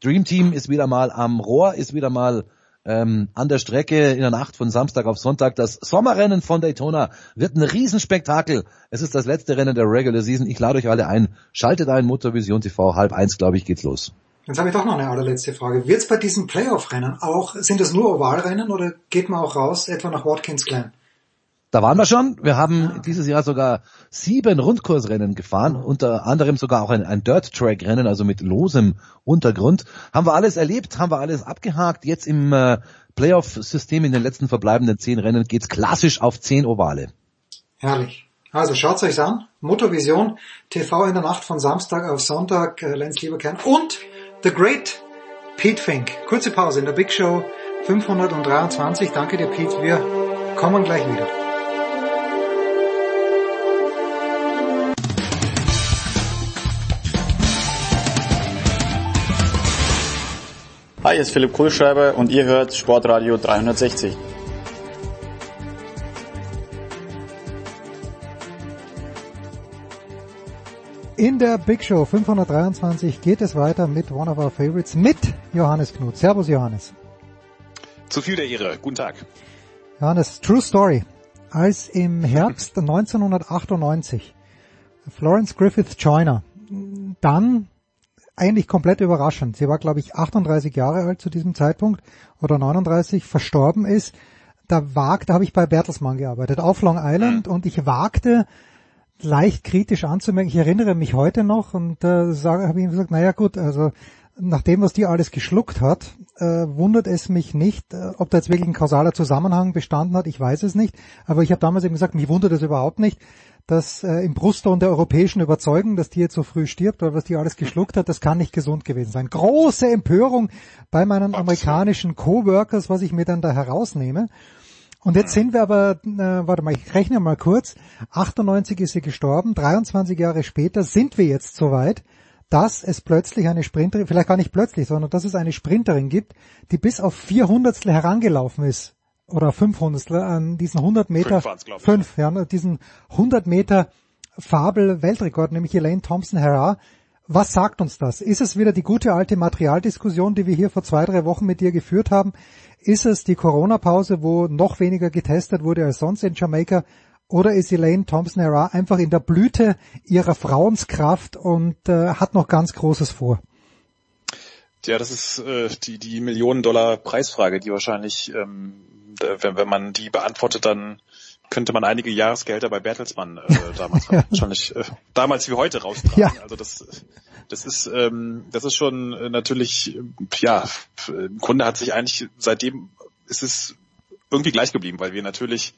Dream Team ist wieder mal am Rohr, ist wieder mal ähm, an der Strecke in der Nacht von Samstag auf Sonntag. Das Sommerrennen von Daytona wird ein Riesenspektakel. Es ist das letzte Rennen der Regular Season. Ich lade euch alle ein. Schaltet ein, Motorvision TV, halb eins, glaube ich, geht's los. Jetzt habe ich doch noch eine allerletzte Frage. Wird es bei diesen Playoff-Rennen auch, sind das nur Ovalrennen oder geht man auch raus, etwa nach Watkins Glen? Da waren wir schon. Wir haben dieses Jahr sogar sieben Rundkursrennen gefahren, unter anderem sogar auch ein, ein Dirt-Track-Rennen, also mit losem Untergrund. Haben wir alles erlebt, haben wir alles abgehakt. Jetzt im äh, Playoff-System in den letzten verbleibenden zehn Rennen geht's klassisch auf zehn Ovale. Herrlich. Also schaut's euch an. Motorvision TV in der Nacht von Samstag auf Sonntag. Äh, Lenz Lieberkern und The Great Pete Fink. Kurze Pause in der Big Show 523. Danke dir, Pete. Wir kommen gleich wieder. Hi, hier ist Philipp Kohlschreiber und ihr hört Sportradio 360. In der Big Show 523 geht es weiter mit One of Our Favorites mit Johannes Knut. Servus Johannes. Zu viel der Ehre. Guten Tag. Johannes, True Story. Als im Herbst [laughs] 1998 Florence Griffith Joyner dann eigentlich komplett überraschend. Sie war, glaube ich, 38 Jahre alt zu diesem Zeitpunkt oder 39, verstorben ist. Da wagte, da habe ich bei Bertelsmann gearbeitet, auf Long Island mhm. und ich wagte leicht kritisch anzumerken. Ich erinnere mich heute noch und äh, sage, habe ihm gesagt, naja gut, also nach dem, was die alles geschluckt hat, äh, wundert es mich nicht, äh, ob da jetzt wirklich ein kausaler Zusammenhang bestanden hat, ich weiß es nicht, aber ich habe damals eben gesagt, mich wundert es überhaupt nicht, dass äh, im Brustton der europäischen Überzeugung, dass die jetzt so früh stirbt oder was die alles geschluckt hat, das kann nicht gesund gewesen sein. Große Empörung bei meinen amerikanischen Coworkers, was ich mir dann da herausnehme. Und jetzt sind wir aber, äh, warte mal, ich rechne mal kurz, 98 ist sie gestorben, 23 Jahre später sind wir jetzt soweit, dass es plötzlich eine Sprinterin, vielleicht gar nicht plötzlich, sondern dass es eine Sprinterin gibt, die bis auf 400 herangelaufen ist oder 500 an diesen 100 Meter, fünf, fünf ja, diesen 100 Meter Fabel-Weltrekord, nämlich Elaine Thompson-Herah. Was sagt uns das? Ist es wieder die gute alte Materialdiskussion, die wir hier vor zwei, drei Wochen mit dir geführt haben? Ist es die Corona-Pause, wo noch weniger getestet wurde als sonst in Jamaika? Oder ist Elaine Thompson-Herah einfach in der Blüte ihrer Frauenskraft und äh, hat noch ganz Großes vor? Ja, das ist äh, die, die Millionen-Dollar-Preisfrage, die wahrscheinlich, ähm, wenn, wenn man die beantwortet, dann könnte man einige Jahresgelder bei Bertelsmann äh, [laughs] damals ja. wahrscheinlich äh, damals wie heute raustragen. Ja. Also das das ist ähm, das ist schon äh, natürlich ja im Grunde hat sich eigentlich seitdem ist es irgendwie gleich geblieben, weil wir natürlich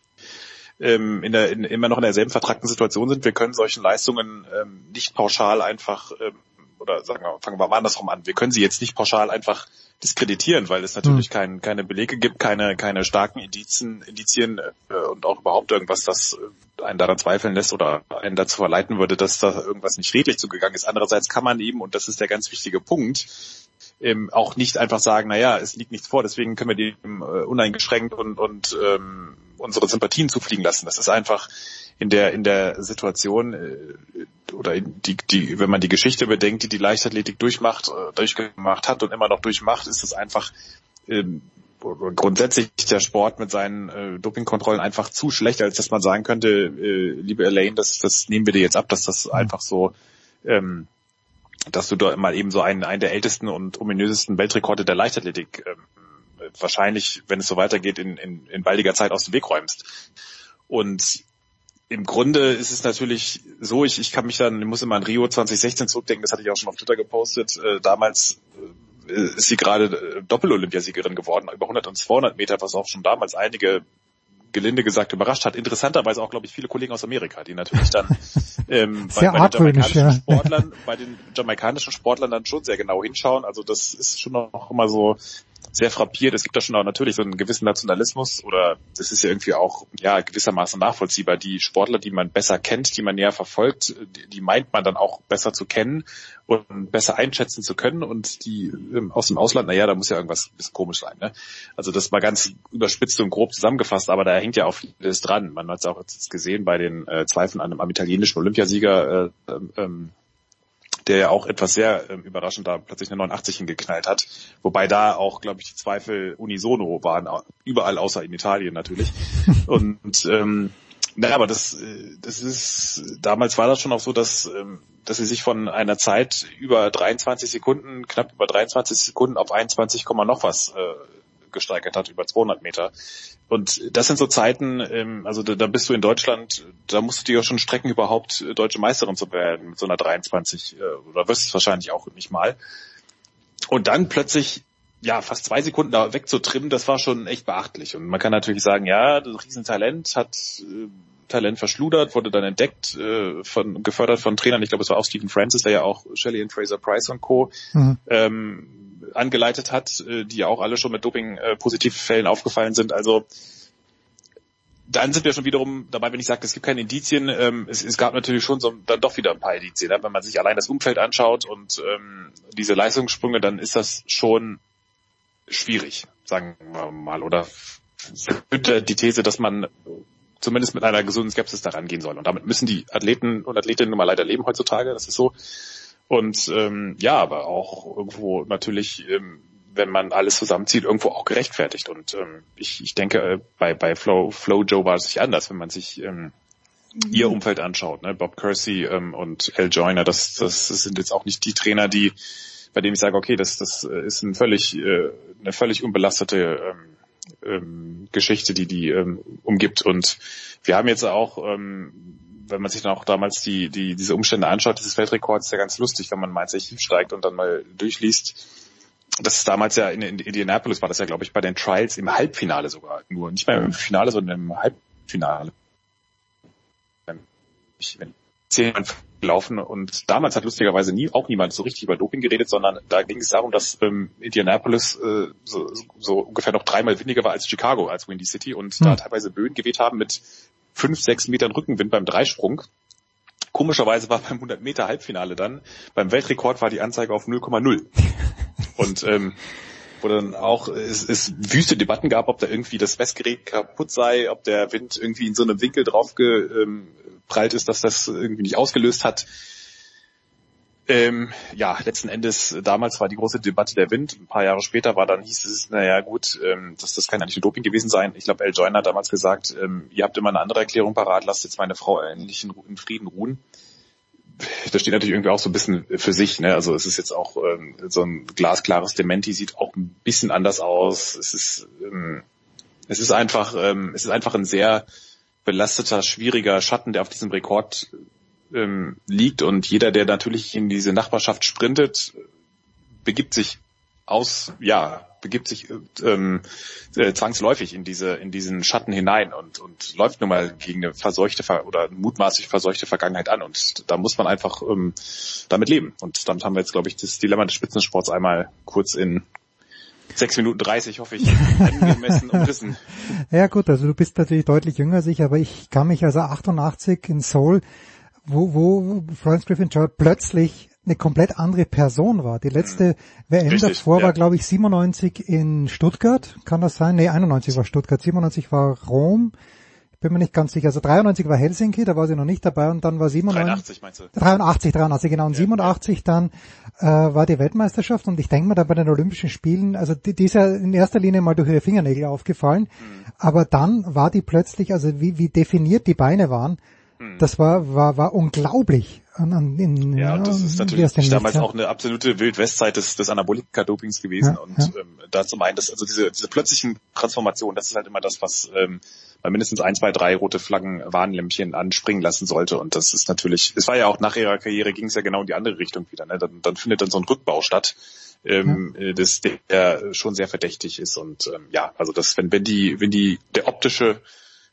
ähm, in der, in, immer noch in derselben vertragten Situation sind. Wir können solchen Leistungen ähm, nicht pauschal einfach, ähm, oder sagen wir, fangen wir mal andersrum an, wir können sie jetzt nicht pauschal einfach diskreditieren, weil es natürlich mhm. kein, keine Belege gibt, keine, keine starken Indizien, Indizien äh, und auch überhaupt irgendwas, das äh, einen daran zweifeln lässt oder einen dazu verleiten würde, dass da irgendwas nicht redlich zugegangen ist. Andererseits kann man eben, und das ist der ganz wichtige Punkt, ähm, auch nicht einfach sagen, naja, es liegt nichts vor, deswegen können wir dem äh, uneingeschränkt und, und ähm, unsere Sympathien zufliegen lassen. Das ist einfach in der in der Situation äh, oder die, die, wenn man die Geschichte bedenkt, die die Leichtathletik durchmacht, äh, durchgemacht hat und immer noch durchmacht, ist es einfach ähm, grundsätzlich der Sport mit seinen äh, Dopingkontrollen einfach zu schlecht, als dass man sagen könnte, äh, liebe Elaine, das, das nehmen wir dir jetzt ab, dass das mhm. einfach so ähm, dass du da mal eben so einen, einen der ältesten und ominösesten Weltrekorde der Leichtathletik ähm, wahrscheinlich, wenn es so weitergeht, in, in, in baldiger Zeit aus dem Weg räumst. Und im Grunde ist es natürlich so, ich, ich kann mich dann, ich muss immer an Rio 2016 zurückdenken, das hatte ich auch schon auf Twitter gepostet. Äh, damals äh, ist sie gerade äh, Doppel-Olympiasiegerin geworden, über 100 und 200 Meter, was auch schon damals einige gelinde gesagt überrascht hat. Interessanterweise auch, glaube ich, viele Kollegen aus Amerika, die natürlich dann [laughs] ähm, bei, bei, den jamaikanischen ja. Sportlern, bei den jamaikanischen Sportlern dann schon sehr genau hinschauen. Also das ist schon noch immer so sehr frappiert. Es gibt da schon auch natürlich so einen gewissen Nationalismus oder das ist ja irgendwie auch ja gewissermaßen nachvollziehbar. Die Sportler, die man besser kennt, die man näher verfolgt, die, meint man dann auch besser zu kennen und besser einschätzen zu können und die ähm, aus dem Ausland, naja, da muss ja irgendwas ein bisschen komisch sein. Ne? Also das mal ganz überspitzt und grob zusammengefasst, aber da hängt ja auch vieles dran. Man hat es auch jetzt gesehen bei den äh, Zweifeln an einem italienischen Olympiasieger äh, ähm, der ja auch etwas sehr ähm, überraschend da plötzlich eine 89 hingeknallt hat. Wobei da auch, glaube ich, die Zweifel unisono waren, überall außer in Italien natürlich. [laughs] Und ähm, naja, aber das, äh, das ist, damals war das schon auch so, dass, ähm, dass sie sich von einer Zeit über 23 Sekunden, knapp über 23 Sekunden auf 21, noch was äh, gesteigert hat, über 200 Meter. Und das sind so Zeiten, ähm, also da, da bist du in Deutschland, da musst du dir ja schon strecken, überhaupt äh, deutsche Meisterin zu werden mit so einer 23, äh, oder wirst es wahrscheinlich auch nicht mal. Und dann plötzlich ja, fast zwei Sekunden da wegzutrimmen, das war schon echt beachtlich. Und man kann natürlich sagen, ja, das Riesentalent hat äh, Talent verschludert, wurde dann entdeckt, äh, von, gefördert von Trainern. Ich glaube, es war auch Stephen Francis, der ja auch Shelley und Fraser Price und Co. Mhm. Ähm, angeleitet hat, äh, die ja auch alle schon mit Doping-Positivfällen aufgefallen sind. Also dann sind wir schon wiederum dabei, wenn ich sage, es gibt keine Indizien. Ähm, es, es, gab natürlich schon so dann doch wieder ein paar Indizien. Ne? Wenn man sich allein das Umfeld anschaut und ähm, diese Leistungssprünge, dann ist das schon schwierig, sagen wir mal. Oder die These, dass man zumindest mit einer gesunden Skepsis daran gehen soll. Und damit müssen die Athleten und Athletinnen nun mal leider leben heutzutage. Das ist so. Und ähm, ja, aber auch irgendwo natürlich, ähm, wenn man alles zusammenzieht, irgendwo auch gerechtfertigt. Und ähm, ich, ich denke, äh, bei, bei Flow, Flow Joe war es nicht anders, wenn man sich ähm, mhm. ihr Umfeld anschaut. Ne? Bob Kersey ähm, und Al Joyner, das, das, das sind jetzt auch nicht die Trainer, die bei dem ich sage, okay, das, das ist ein völlig, äh, eine völlig unbelastete ähm, ähm, Geschichte, die die ähm, umgibt. Und wir haben jetzt auch ähm, wenn man sich dann auch damals die, die, diese Umstände anschaut, dieses Weltrekord ist ja ganz lustig, wenn man Mainz Archiv steigt und dann mal durchliest. das ist damals ja in, in Indianapolis war das ja, glaube ich, bei den Trials im Halbfinale sogar nur. Nicht mehr im Finale, sondern im Halbfinale. Ich bin zehn gelaufen und damals hat lustigerweise nie auch niemand so richtig über Doping geredet, sondern da ging es darum, dass ähm, Indianapolis äh, so, so ungefähr noch dreimal windiger war als Chicago, als Windy City und hm. da teilweise Böen geweht haben mit fünf, sechs Metern Rückenwind beim Dreisprung. Komischerweise war beim 100 Meter Halbfinale dann, beim Weltrekord war die Anzeige auf 0,0. [laughs] Und ähm, wo dann auch es, es wüste Debatten gab, ob da irgendwie das Messgerät kaputt sei, ob der Wind irgendwie in so einem Winkel drauf geprallt ist, dass das irgendwie nicht ausgelöst hat. Ähm, ja, letzten Endes, damals war die große Debatte der Wind. Ein paar Jahre später war dann, hieß es, naja gut, ähm, das, das kann ja nicht Doping gewesen sein. Ich glaube, El Joyner hat damals gesagt, ähm, ihr habt immer eine andere Erklärung parat, lasst jetzt meine Frau endlich in, in Frieden ruhen das steht natürlich irgendwie auch so ein bisschen für sich. Ne? Also es ist jetzt auch ähm, so ein glasklares Dementi, sieht auch ein bisschen anders aus. Es ist, ähm, es ist einfach, ähm, es ist einfach ein sehr belasteter, schwieriger Schatten, der auf diesem Rekord ähm, liegt. Und jeder, der natürlich in diese Nachbarschaft sprintet, begibt sich aus, ja, begibt sich ähm, äh, zwangsläufig in diese in diesen Schatten hinein und und läuft nun mal gegen eine verseuchte oder mutmaßlich verseuchte Vergangenheit an und da muss man einfach ähm, damit leben und damit haben wir jetzt glaube ich das Dilemma des Spitzensports einmal kurz in sechs Minuten dreißig hoffe ich [laughs] angemessen umrissen. Ja gut, also du bist natürlich deutlich jünger als ich, aber ich kann mich also 88 in Seoul wo, wo Florence Griffin Joy plötzlich eine komplett andere Person war. Die letzte WM Richtig, davor ja. war, glaube ich, 97 in Stuttgart. Kann das sein? Nee, 91 war Stuttgart, 97 war Rom. Ich bin mir nicht ganz sicher. Also 93 war Helsinki, da war sie noch nicht dabei und dann war 97. 83 meinst du? 83, 83, genau. Und ja, 87 ja. dann äh, war die Weltmeisterschaft und ich denke mal da bei den Olympischen Spielen, also die, die ist ja in erster Linie mal durch ihre Fingernägel aufgefallen, mhm. aber dann war die plötzlich, also wie, wie definiert die Beine waren, mhm. das war, war, war unglaublich an, in, ja, und das ist natürlich damals auch eine absolute Wildwestzeit des, des Anabolika-Dopings gewesen. Ja, und ja. Ähm, da zum einen, das, also diese, diese plötzlichen Transformationen, das ist halt immer das, was ähm, bei mindestens ein, zwei, drei rote Flaggen Warnlämpchen anspringen lassen sollte. Und das ist natürlich, es war ja auch nach ihrer Karriere ging es ja genau in die andere Richtung wieder. Ne? Dann, dann findet dann so ein Rückbau statt, ähm, ja. Äh, das, der schon sehr verdächtig ist. Und ähm, ja, also das, wenn, wenn die, wenn die, der optische,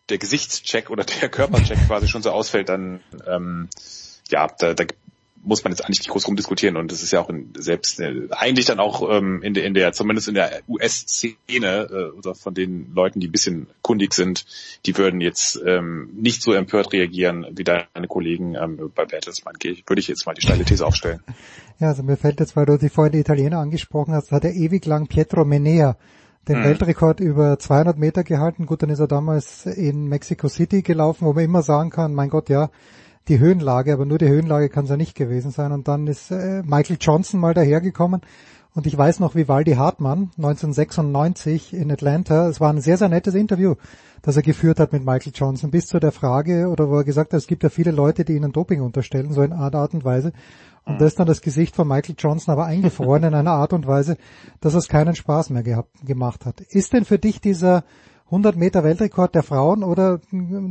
der Gesichtscheck oder der Körpercheck [laughs] quasi schon so ausfällt, dann ähm, ja, da, da muss man jetzt eigentlich nicht groß rumdiskutieren und das ist ja auch in, selbst äh, eigentlich dann auch ähm, in der in der zumindest in der US-Szene äh, oder von den Leuten, die ein bisschen kundig sind, die würden jetzt ähm, nicht so empört reagieren wie deine Kollegen ähm, bei Bertelsmann. Würde ich jetzt mal die steile These aufstellen. Ja, also mir fällt jetzt, weil du die vorhin die Italiener angesprochen hast, hat er ewig lang Pietro Menea den hm. Weltrekord über 200 Meter gehalten. Gut, dann ist er damals in Mexico City gelaufen, wo man immer sagen kann, mein Gott, ja, die Höhenlage, aber nur die Höhenlage kann es ja nicht gewesen sein. Und dann ist äh, Michael Johnson mal dahergekommen und ich weiß noch, wie Waldi Hartmann 1996 in Atlanta, es war ein sehr, sehr nettes Interview, das er geführt hat mit Michael Johnson, bis zu der Frage, oder wo er gesagt hat, es gibt ja viele Leute, die ihnen Doping unterstellen, so in Art und Weise. Und da ist dann das Gesicht von Michael Johnson aber eingefroren in einer Art und Weise, dass es keinen Spaß mehr gehabt, gemacht hat. Ist denn für dich dieser 100 Meter Weltrekord der Frauen oder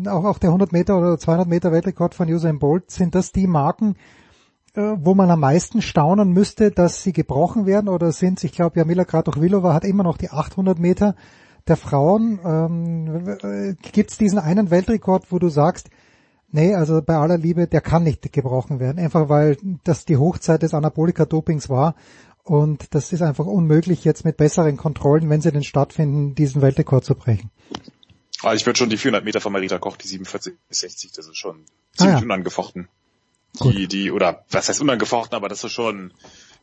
auch, auch der 100 Meter oder 200 Meter Weltrekord von Usain Bolt, sind das die Marken, äh, wo man am meisten staunen müsste, dass sie gebrochen werden oder sind ich glaube, Jamila Kratochvilova hat immer noch die 800 Meter der Frauen. Ähm, äh, Gibt es diesen einen Weltrekord, wo du sagst, nee, also bei aller Liebe, der kann nicht gebrochen werden, einfach weil das die Hochzeit des Anabolika-Dopings war und das ist einfach unmöglich, jetzt mit besseren Kontrollen, wenn sie denn stattfinden, diesen Weltrekord zu brechen. Also ich würde schon die 400 Meter von Marita Koch, die 47 bis 60, das ist schon ziemlich ah, ja. unangefochten. Die, die, oder was heißt unangefochten, aber das ist schon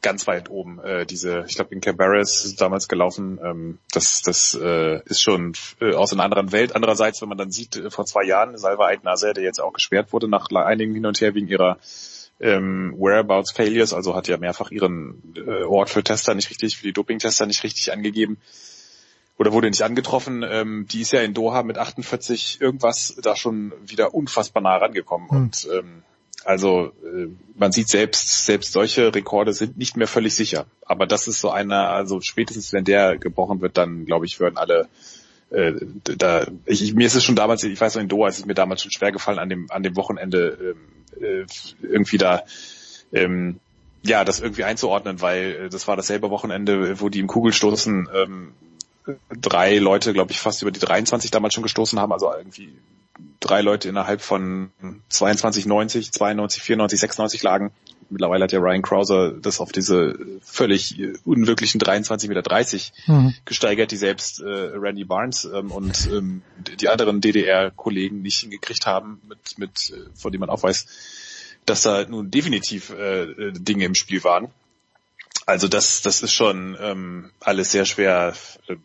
ganz weit oben. Äh, diese, ich glaube in Cabarrus ist damals gelaufen. Ähm, das, das äh, ist schon äh, aus einer anderen Welt. Andererseits, wenn man dann sieht, äh, vor zwei Jahren Salva Eidnaser, der jetzt auch gesperrt wurde nach einigen hin und her wegen ihrer ähm, Whereabouts Failures, also hat ja mehrfach ihren äh, Ort für Tester nicht richtig, für die Doping-Tester nicht richtig angegeben oder wurde nicht angetroffen. Ähm, die ist ja in Doha mit 48 irgendwas da schon wieder unfassbar nah rangekommen mhm. und ähm, also äh, man sieht selbst, selbst solche Rekorde sind nicht mehr völlig sicher. Aber das ist so einer, also spätestens wenn der gebrochen wird, dann glaube ich, würden alle äh, da ich, mir ist es schon damals, ich weiß noch in Doha, ist es mir damals schon schwer gefallen, an dem an dem Wochenende ähm, äh, irgendwie da ähm, ja, das irgendwie einzuordnen, weil äh, das war dasselbe Wochenende, wo die im Kugelstoßen ähm, drei Leute, glaube ich, fast über die 23 damals schon gestoßen haben, also irgendwie drei Leute innerhalb von 22, 90, 92, 94, 96 lagen. Mittlerweile hat ja Ryan Krauser das auf diese völlig unwirklichen 23,30 Meter mhm. gesteigert, die selbst äh, Randy Barnes ähm, und ähm, die anderen DDR-Kollegen nicht hingekriegt haben, mit, mit, äh, von dem man auch weiß, dass da nun definitiv äh, Dinge im Spiel waren. Also das, das ist schon ähm, alles sehr schwer. Äh,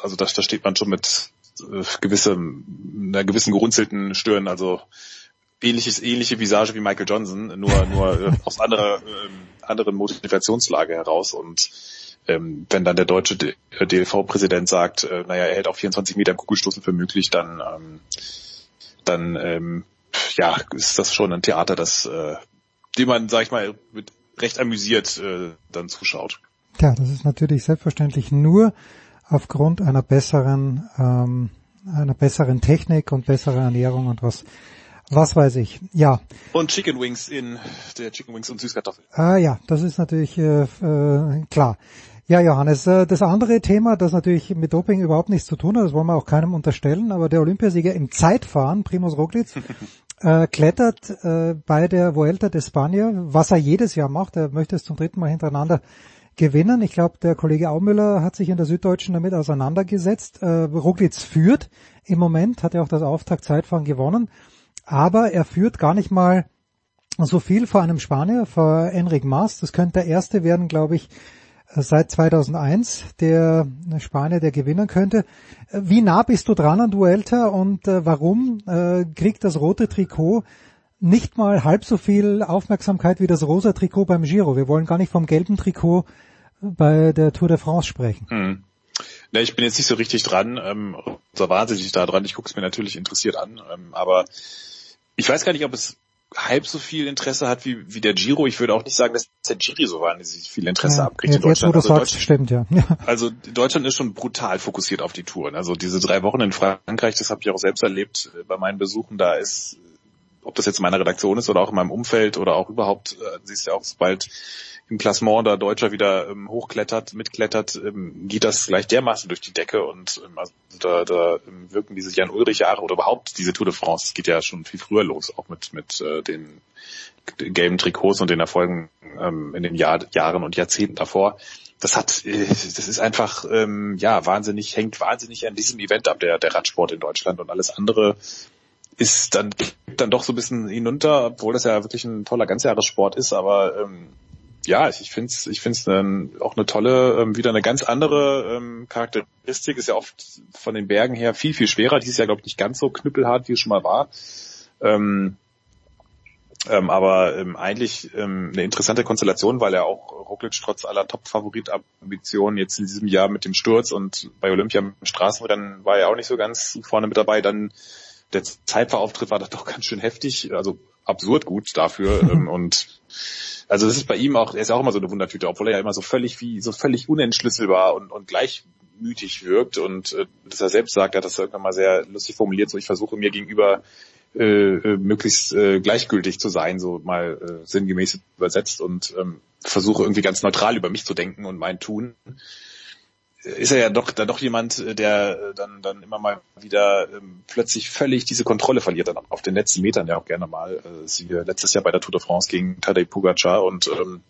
also da, da steht man schon mit äh, gewissem, einer gewissen gerunzelten Stirn, also ähnliches, ähnliche Visage wie Michael Johnson, nur, nur äh, [laughs] aus anderer, äh, anderen Motivationslage heraus und ähm, wenn dann der deutsche DLV-Präsident sagt, äh, naja, er hält auch 24 Meter Kugelstoßen für möglich, dann, ähm, dann ähm, ja, ist das schon ein Theater, das, äh, dem man, sag ich mal, mit recht amüsiert äh, dann zuschaut. Ja, das ist natürlich selbstverständlich nur aufgrund einer besseren, ähm, einer besseren Technik und besserer Ernährung und was, was weiß ich. Ja. Und Chicken Wings in der Chicken Wings und Süßkartoffel. Ah ja, das ist natürlich äh, äh, klar. Ja, Johannes, äh, das andere Thema, das natürlich mit Doping überhaupt nichts zu tun hat, das wollen wir auch keinem unterstellen, aber der Olympiasieger im Zeitfahren, Primoz Roglic, [laughs] äh, klettert äh, bei der Vuelta de España, was er jedes Jahr macht, er möchte es zum dritten Mal hintereinander gewinnen. Ich glaube, der Kollege Aumüller hat sich in der Süddeutschen damit auseinandergesetzt. Äh, Roglic führt im Moment, hat er auch das Auftakt-Zeitfahren gewonnen, aber er führt gar nicht mal so viel vor einem Spanier, vor Enric Mas. Das könnte der erste werden, glaube ich, seit 2001, der Spanier, der gewinnen könnte. Wie nah bist du dran an Duelta und äh, warum äh, kriegt das rote Trikot nicht mal halb so viel Aufmerksamkeit wie das rosa Trikot beim Giro? Wir wollen gar nicht vom gelben Trikot bei der Tour de France sprechen. Hm. Ne, ich bin jetzt nicht so richtig dran, ähm, so wahnsinnig da dran. Ich gucke es mir natürlich interessiert an, ähm, aber ich weiß gar nicht, ob es halb so viel Interesse hat wie, wie der Giro. Ich würde auch nicht sagen, dass der Giro so wahnsinnig viel Interesse ja, abkriegt jetzt, in Deutschland. Jetzt, wo du also sagst, stimmt, [laughs] ja. Also Deutschland ist schon brutal fokussiert auf die Touren. Also diese drei Wochen in Frankreich, das habe ich auch selbst erlebt äh, bei meinen Besuchen. Da ist, ob das jetzt in meiner Redaktion ist oder auch in meinem Umfeld oder auch überhaupt, äh, siehst ja auch, sobald im Klassement da Deutscher wieder ähm, hochklettert, mitklettert, ähm, geht das gleich dermaßen durch die Decke und ähm, also da, da ähm, wirken diese Jan Ulrich Jahre oder überhaupt diese Tour de France, es geht ja schon viel früher los, auch mit mit äh, den, den gelben Trikots und den Erfolgen ähm, in den Jahr, Jahren und Jahrzehnten davor. Das hat, äh, das ist einfach ähm, ja wahnsinnig, hängt wahnsinnig an diesem Event ab, der der Radsport in Deutschland und alles andere ist dann dann doch so ein bisschen hinunter, obwohl das ja wirklich ein toller Ganzjahressport ist, aber ähm, ja, ich finde es ich find's auch eine tolle, ähm, wieder eine ganz andere ähm, Charakteristik. Ist ja oft von den Bergen her viel, viel schwerer. Dieses Jahr, glaube ich, nicht ganz so knüppelhart, wie es schon mal war. Ähm, ähm, aber ähm, eigentlich ähm, eine interessante Konstellation, weil er auch Roglic trotz aller Top-Favorit-Ambitionen jetzt in diesem Jahr mit dem Sturz und bei Olympia im Straßenrennen war er auch nicht so ganz vorne mit dabei. Dann der Zeitfahrauftritt war da doch ganz schön heftig, also absurd gut dafür [laughs] ähm, und also das ist bei ihm auch, er ist auch immer so eine Wundertüte, obwohl er ja immer so völlig wie, so völlig unentschlüsselbar und, und gleichmütig wirkt und äh, dass er selbst sagt, er hat das irgendwann mal sehr lustig formuliert, so ich versuche mir gegenüber äh, äh, möglichst äh, gleichgültig zu sein, so mal äh, sinngemäß übersetzt und ähm, versuche irgendwie ganz neutral über mich zu denken und mein Tun ist er ja doch dann doch jemand, äh, der äh, dann dann immer mal wieder ähm, plötzlich völlig diese Kontrolle verliert dann auf den letzten Metern ja auch gerne mal. Äh, sie letztes Jahr bei der Tour de France gegen Tadej Pogacar und ähm,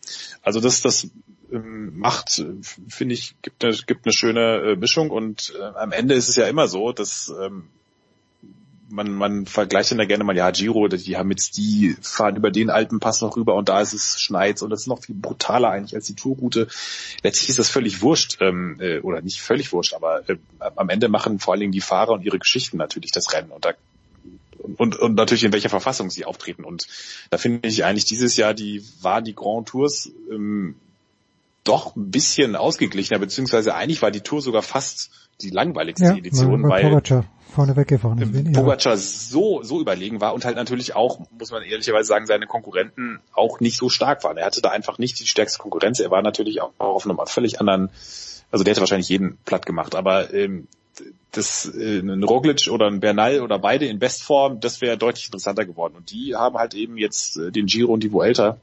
also das das ähm, macht finde ich gibt eine gibt eine schöne äh, Mischung und äh, am Ende ist es ja immer so, dass ähm, man, man vergleicht dann ja gerne mal, ja, Giro, die haben jetzt die, fahren über den Alpenpass noch rüber und da ist es Schneiz und das ist noch viel brutaler eigentlich als die Tourroute. Letztlich ist das völlig wurscht, ähm, äh, oder nicht völlig wurscht, aber äh, am Ende machen vor allen Dingen die Fahrer und ihre Geschichten natürlich das Rennen und da und, und natürlich in welcher Verfassung sie auftreten. Und da finde ich eigentlich dieses Jahr die waren die Grand Tours ähm, doch ein bisschen ausgeglichener, beziehungsweise eigentlich war die Tour sogar fast die langweiligste ja, Edition, weil Pogacar vorne weggefahren ist. Pogacar so, so überlegen war und halt natürlich auch, muss man ehrlicherweise sagen, seine Konkurrenten auch nicht so stark waren. Er hatte da einfach nicht die stärkste Konkurrenz. Er war natürlich auch auf einem völlig anderen, also der hätte wahrscheinlich jeden platt gemacht, aber ähm, das äh, ein Roglic oder ein Bernal oder beide in Bestform, das wäre deutlich interessanter geworden. Und die haben halt eben jetzt äh, den Giro und die Vuelta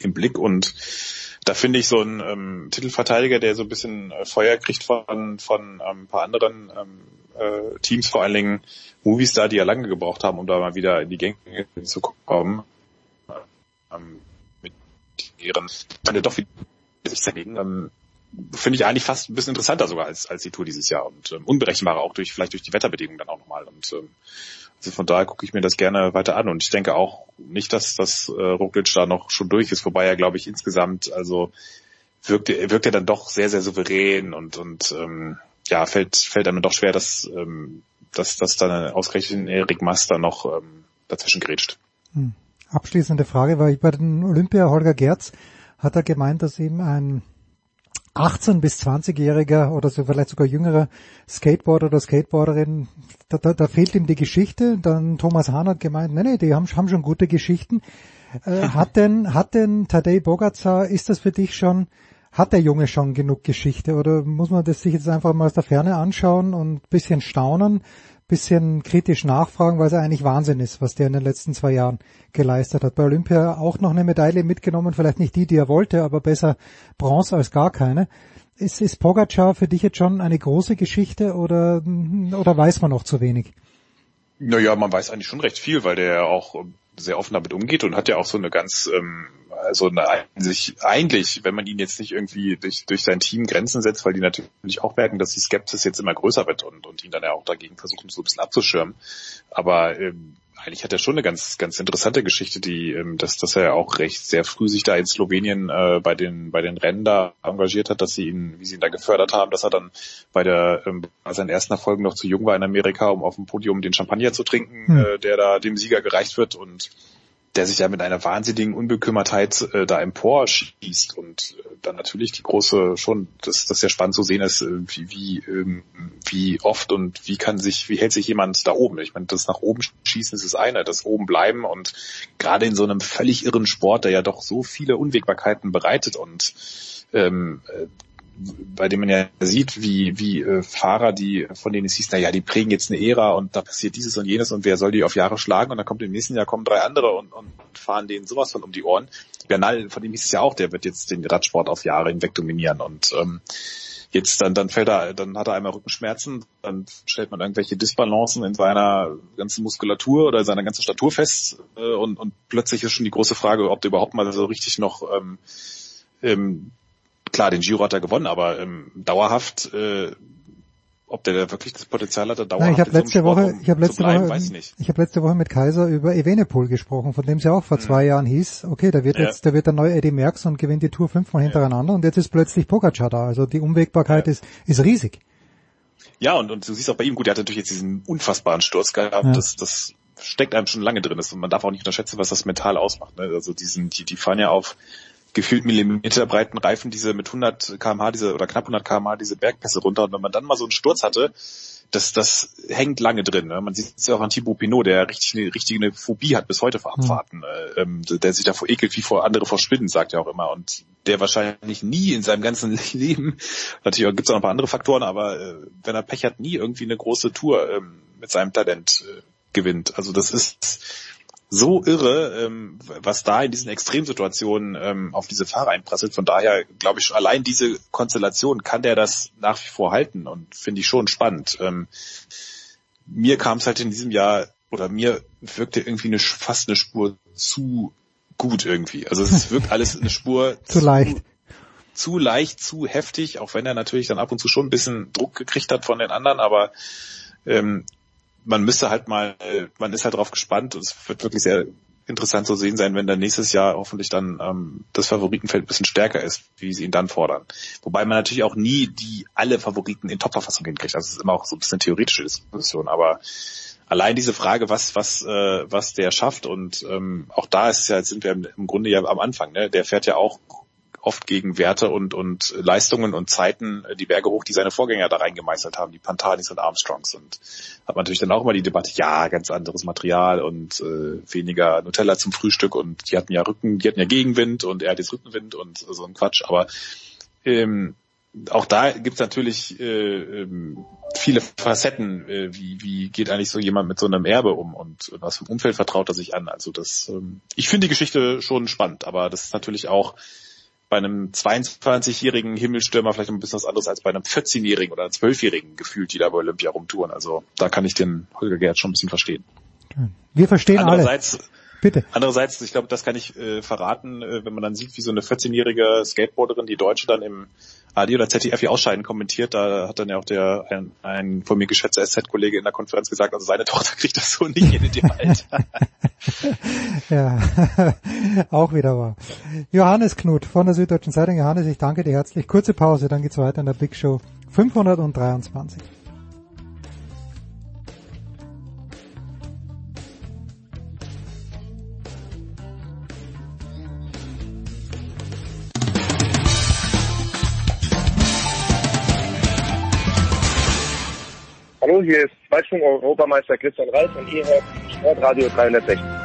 im Blick und da finde ich so einen ähm, Titelverteidiger, der so ein bisschen äh, Feuer kriegt von, von ähm, ein paar anderen ähm, äh, Teams, vor allen Dingen Movies da, die ja lange gebraucht haben, um da mal wieder in die Gänge zu kommen. Ähm, mit ihren, doch wieder ähm, finde ich eigentlich fast ein bisschen interessanter sogar als, als die Tour dieses Jahr und ähm, unberechenbarer auch durch, vielleicht durch die Wetterbedingungen dann auch nochmal. Und ähm, also von daher gucke ich mir das gerne weiter an und ich denke auch nicht, dass das äh, Roglic da noch schon durch ist, wobei er, glaube ich, insgesamt also wirkt, wirkt er dann doch sehr, sehr souverän und, und ähm, ja, fällt, fällt einem doch schwer, dass, ähm, dass, dass dann ausgerechnet Erik Master noch ähm, dazwischen grätscht. Hm. Abschließende Frage, war ich bei den Olympia Holger Gerz hat er gemeint, dass ihm ein 18 bis 20-jähriger oder so vielleicht sogar jüngerer Skateboarder oder Skateboarderin, da, da, da fehlt ihm die Geschichte. Dann Thomas Hahn hat gemeint, nee, nee, die haben, haben schon gute Geschichten. Äh, [laughs] hat denn, hat denn Tadej Bogacar, ist das für dich schon, hat der Junge schon genug Geschichte oder muss man das sich jetzt einfach mal aus der Ferne anschauen und bisschen staunen? Bisschen kritisch nachfragen, weil es eigentlich Wahnsinn ist, was der in den letzten zwei Jahren geleistet hat. Bei Olympia auch noch eine Medaille mitgenommen, vielleicht nicht die, die er wollte, aber besser Bronze als gar keine. Ist, ist Pogacar für dich jetzt schon eine große Geschichte oder, oder weiß man noch zu wenig? Naja, man weiß eigentlich schon recht viel, weil der auch sehr offen damit umgeht und hat ja auch so eine ganz ähm, also eine, sich eigentlich, wenn man ihn jetzt nicht irgendwie durch, durch sein Team Grenzen setzt, weil die natürlich auch merken, dass die Skepsis jetzt immer größer wird und, und ihn dann ja auch dagegen versuchen, so ein bisschen abzuschirmen. Aber ähm, eigentlich hat er schon eine ganz, ganz interessante Geschichte, die, ähm, dass, dass er auch recht sehr früh sich da in Slowenien äh, bei den bei den Rennen da engagiert hat, dass sie ihn, wie sie ihn da gefördert haben, dass er dann bei der ähm, bei seinen ersten Erfolgen noch zu jung war in Amerika, um auf dem Podium den Champagner zu trinken, hm. äh, der da dem Sieger gereicht wird und der sich ja mit einer wahnsinnigen Unbekümmertheit äh, da empor schießt und äh, dann natürlich die große schon, dass das sehr spannend zu sehen ist, äh, wie, wie, ähm, wie oft und wie kann sich, wie hält sich jemand da oben? Ich meine, das nach oben schießen ist das eine, das oben bleiben und gerade in so einem völlig irren Sport, der ja doch so viele Unwägbarkeiten bereitet und ähm, äh, bei dem man ja sieht, wie, wie äh, Fahrer, die, von denen es hieß, na ja, die prägen jetzt eine Ära und da passiert dieses und jenes und wer soll die auf Jahre schlagen und dann kommt im nächsten Jahr kommen drei andere und, und fahren denen sowas von um die Ohren. Bernal, von dem hieß es ja auch, der wird jetzt den Radsport auf Jahre hinweg dominieren und ähm, jetzt dann, dann fällt er, dann hat er einmal Rückenschmerzen, dann stellt man irgendwelche Disbalancen in seiner ganzen Muskulatur oder seiner ganzen Statur fest äh, und, und plötzlich ist schon die große Frage, ob der überhaupt mal so richtig noch ähm, ähm, klar, den Giro hat er gewonnen, aber ähm, dauerhaft, äh, ob der da wirklich das Potenzial hat, dauerhaft Nein, ich habe letzte Woche, ich habe letzte bleiben, Woche, ich, ich habe letzte Woche mit Kaiser über Evenepoel gesprochen, von dem es ja auch vor hm. zwei Jahren hieß, okay, der wird ja. jetzt, der wird der neue Eddie Merckx und gewinnt die Tour fünfmal hintereinander ja. und jetzt ist plötzlich Pogacar da. Also die Umwegbarkeit ja. ist ist riesig. Ja, und, und du siehst auch bei ihm, gut, er hat natürlich jetzt diesen unfassbaren Sturz gehabt, ja. das, das steckt einem schon lange drin. Das, und man darf auch nicht unterschätzen, was das mental ausmacht. Ne? Also diesen, die, die fahren ja auf gefühlt Millimeter breiten Reifen diese mit 100 kmh diese oder knapp 100 kmh diese Bergpässe runter und wenn man dann mal so einen Sturz hatte, das, das hängt lange drin. Ne? Man sieht es ja auch an Thibaut Pinot, der richtig eine richtige Phobie hat bis heute vor hm. Abfahrten, mhm. äh, der sich davor ekelt wie vor andere vor Spinnen, sagt er auch immer. Und der wahrscheinlich nie in seinem ganzen [laughs] Leben, natürlich gibt es auch noch ein paar andere Faktoren, aber äh, wenn er Pech hat, nie irgendwie eine große Tour ähm, mit seinem Talent äh, gewinnt. Also das ist so irre, ähm, was da in diesen Extremsituationen ähm, auf diese Fahrer einprasselt. Von daher glaube ich, schon allein diese Konstellation kann der das nach wie vor halten und finde ich schon spannend. Ähm, mir kam es halt in diesem Jahr oder mir wirkte irgendwie eine, fast eine Spur zu gut irgendwie. Also es wirkt [laughs] alles eine Spur zu, zu leicht. Zu leicht, zu heftig, auch wenn er natürlich dann ab und zu schon ein bisschen Druck gekriegt hat von den anderen, aber ähm, man müsste halt mal, man ist halt drauf gespannt. Es wird wirklich sehr interessant zu sehen sein, wenn dann nächstes Jahr hoffentlich dann ähm, das Favoritenfeld ein bisschen stärker ist, wie sie ihn dann fordern. Wobei man natürlich auch nie die alle Favoriten in Top-Verfassung hinkriegt. Das ist immer auch so ein bisschen theoretische Diskussion, aber allein diese Frage, was was äh, was der schafft und ähm, auch da ist es ja, sind wir im Grunde ja am Anfang. Ne? Der fährt ja auch oft gegen Werte und, und Leistungen und Zeiten die Berge hoch, die seine Vorgänger da reingemeißelt haben, die Pantanis und Armstrongs. Und hat man natürlich dann auch immer die Debatte, ja, ganz anderes Material und äh, weniger Nutella zum Frühstück und die hatten ja Rücken, die hatten ja Gegenwind und er hat jetzt Rückenwind und so ein Quatsch. Aber ähm, auch da gibt's natürlich äh, ähm, viele Facetten. Äh, wie, wie geht eigentlich so jemand mit so einem Erbe um und was für ein Umfeld vertraut er sich an? Also das, ähm, ich finde die Geschichte schon spannend, aber das ist natürlich auch bei einem 22-jährigen Himmelstürmer vielleicht ein bisschen was anderes als bei einem 14-jährigen oder einem 12-jährigen gefühlt, die da bei Olympia rumtouren. Also da kann ich den Holger Gerd schon ein bisschen verstehen. Wir verstehen Andererseits, alle. Bitte. Andererseits, ich glaube, das kann ich äh, verraten, äh, wenn man dann sieht, wie so eine 14-jährige Skateboarderin, die Deutsche dann im AD oder ZDF ihr Ausscheiden kommentiert, da hat dann ja auch der ein, ein von mir geschätzter SZ-Kollege in der Konferenz gesagt, also seine [laughs] Tochter kriegt das so nicht in dem Alter. [laughs] ja, [laughs] auch wieder wahr. Johannes Knut von der Süddeutschen Zeitung. Johannes, ich danke dir herzlich. Kurze Pause, dann geht's weiter in der Big Show 523. Hallo, hier ist Zweitschwung-Europameister Christian Reis und ihr hört Sportradio 360.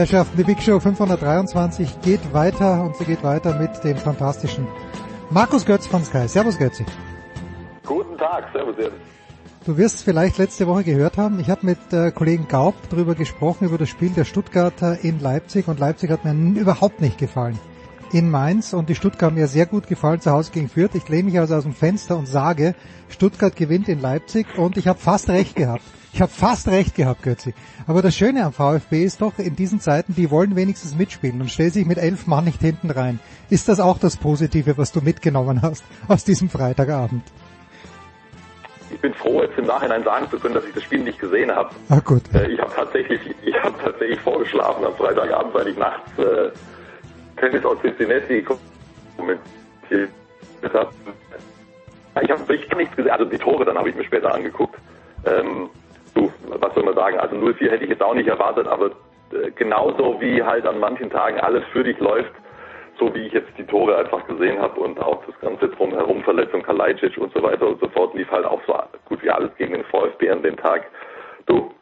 Herrschaften, die Big Show 523 geht weiter und sie geht weiter mit dem fantastischen Markus Götz von Sky. Servus Götzi. Guten Tag, servus. Du wirst vielleicht letzte Woche gehört haben, ich habe mit äh, Kollegen Gaub darüber gesprochen, über das Spiel der Stuttgarter in Leipzig und Leipzig hat mir überhaupt nicht gefallen. In Mainz und die Stuttgart haben mir sehr gut gefallen zu Hause gegen Fürth. Ich lehne mich also aus dem Fenster und sage, Stuttgart gewinnt in Leipzig und ich habe fast recht gehabt. Ich habe fast recht gehabt, Götzi. Aber das Schöne am VfB ist doch, in diesen Zeiten, die wollen wenigstens mitspielen und stellen sich mit elf Mann nicht hinten rein. Ist das auch das Positive, was du mitgenommen hast aus diesem Freitagabend? Ich bin froh, jetzt im Nachhinein sagen zu können, dass ich das Spiel nicht gesehen habe. Ah, gut. Äh, ich habe tatsächlich, ich habe tatsächlich vorgeschlafen am Freitagabend, weil ich nachts äh, Tennis aus Cincinnati kommentiert habe. Ich habe wirklich nichts gesehen. Also die Tore dann habe ich mir später angeguckt. Ähm, du, was soll man sagen? Also 0-4 hätte ich jetzt auch nicht erwartet, aber äh, genauso wie halt an manchen Tagen alles für dich läuft, so wie ich jetzt die Tore einfach gesehen habe und auch das ganze drumherum, Verletzung Kalajdzic und so weiter und so fort, lief halt auch so gut wie alles gegen den VfB an dem Tag. Du,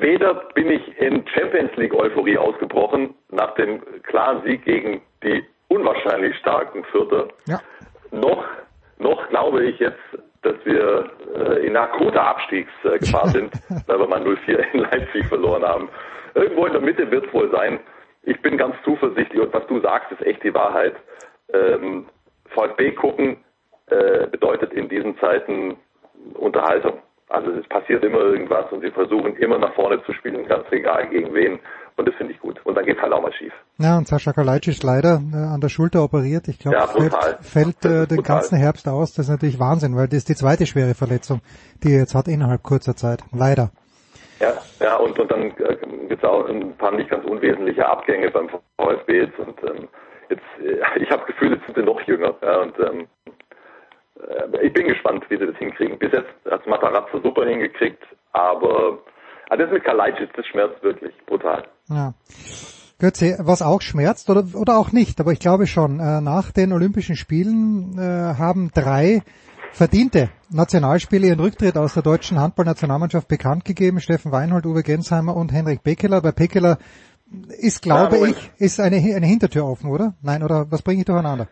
weder bin ich in Champions League Euphorie ausgebrochen nach dem klaren Sieg gegen die unwahrscheinlich starken Vierter, ja. noch, noch glaube ich jetzt, dass wir äh, in akuter Abstiegsgefahr sind, [laughs] weil wir mal 0-4 in Leipzig verloren haben. Irgendwo in der Mitte wird es wohl sein. Ich bin ganz zuversichtlich und was du sagst, ist echt die Wahrheit. Ähm, VfB gucken äh, bedeutet in diesen Zeiten Unterhaltung. Also es passiert immer irgendwas und sie versuchen immer nach vorne zu spielen, ganz egal gegen wen. Und das finde ich gut. Und dann geht halt auch mal schief. Ja, und Sascha Kalajdzic leider äh, an der Schulter operiert. Ich glaube, ja, fällt, fällt äh, den ganzen Herbst aus. Das ist natürlich Wahnsinn, weil das ist die zweite schwere Verletzung, die er jetzt hat innerhalb kurzer Zeit. Leider. Ja, ja, und, und dann äh, gibt es auch ein paar nicht ganz unwesentliche Abgänge beim VfB jetzt. Und ähm, jetzt, äh, [laughs] ich habe das Gefühl, jetzt sind sie noch jünger. Ja, und ähm, äh, ich bin gespannt, wie sie das hinkriegen. Bis jetzt hat Matarazzo super hingekriegt, aber also das mit Kalajdzic, das schmerzt wirklich brutal. Ja. Götze, was auch schmerzt oder, oder auch nicht, aber ich glaube schon, äh, nach den Olympischen Spielen äh, haben drei verdiente Nationalspiele ihren Rücktritt aus der deutschen Handballnationalmannschaft bekannt gegeben. Steffen Weinhold, Uwe Gensheimer und Henrik Beckeler. Bei Beckeler ist, glaube ja, ich, ist eine, eine Hintertür offen, oder? Nein, oder was bringe ich durcheinander?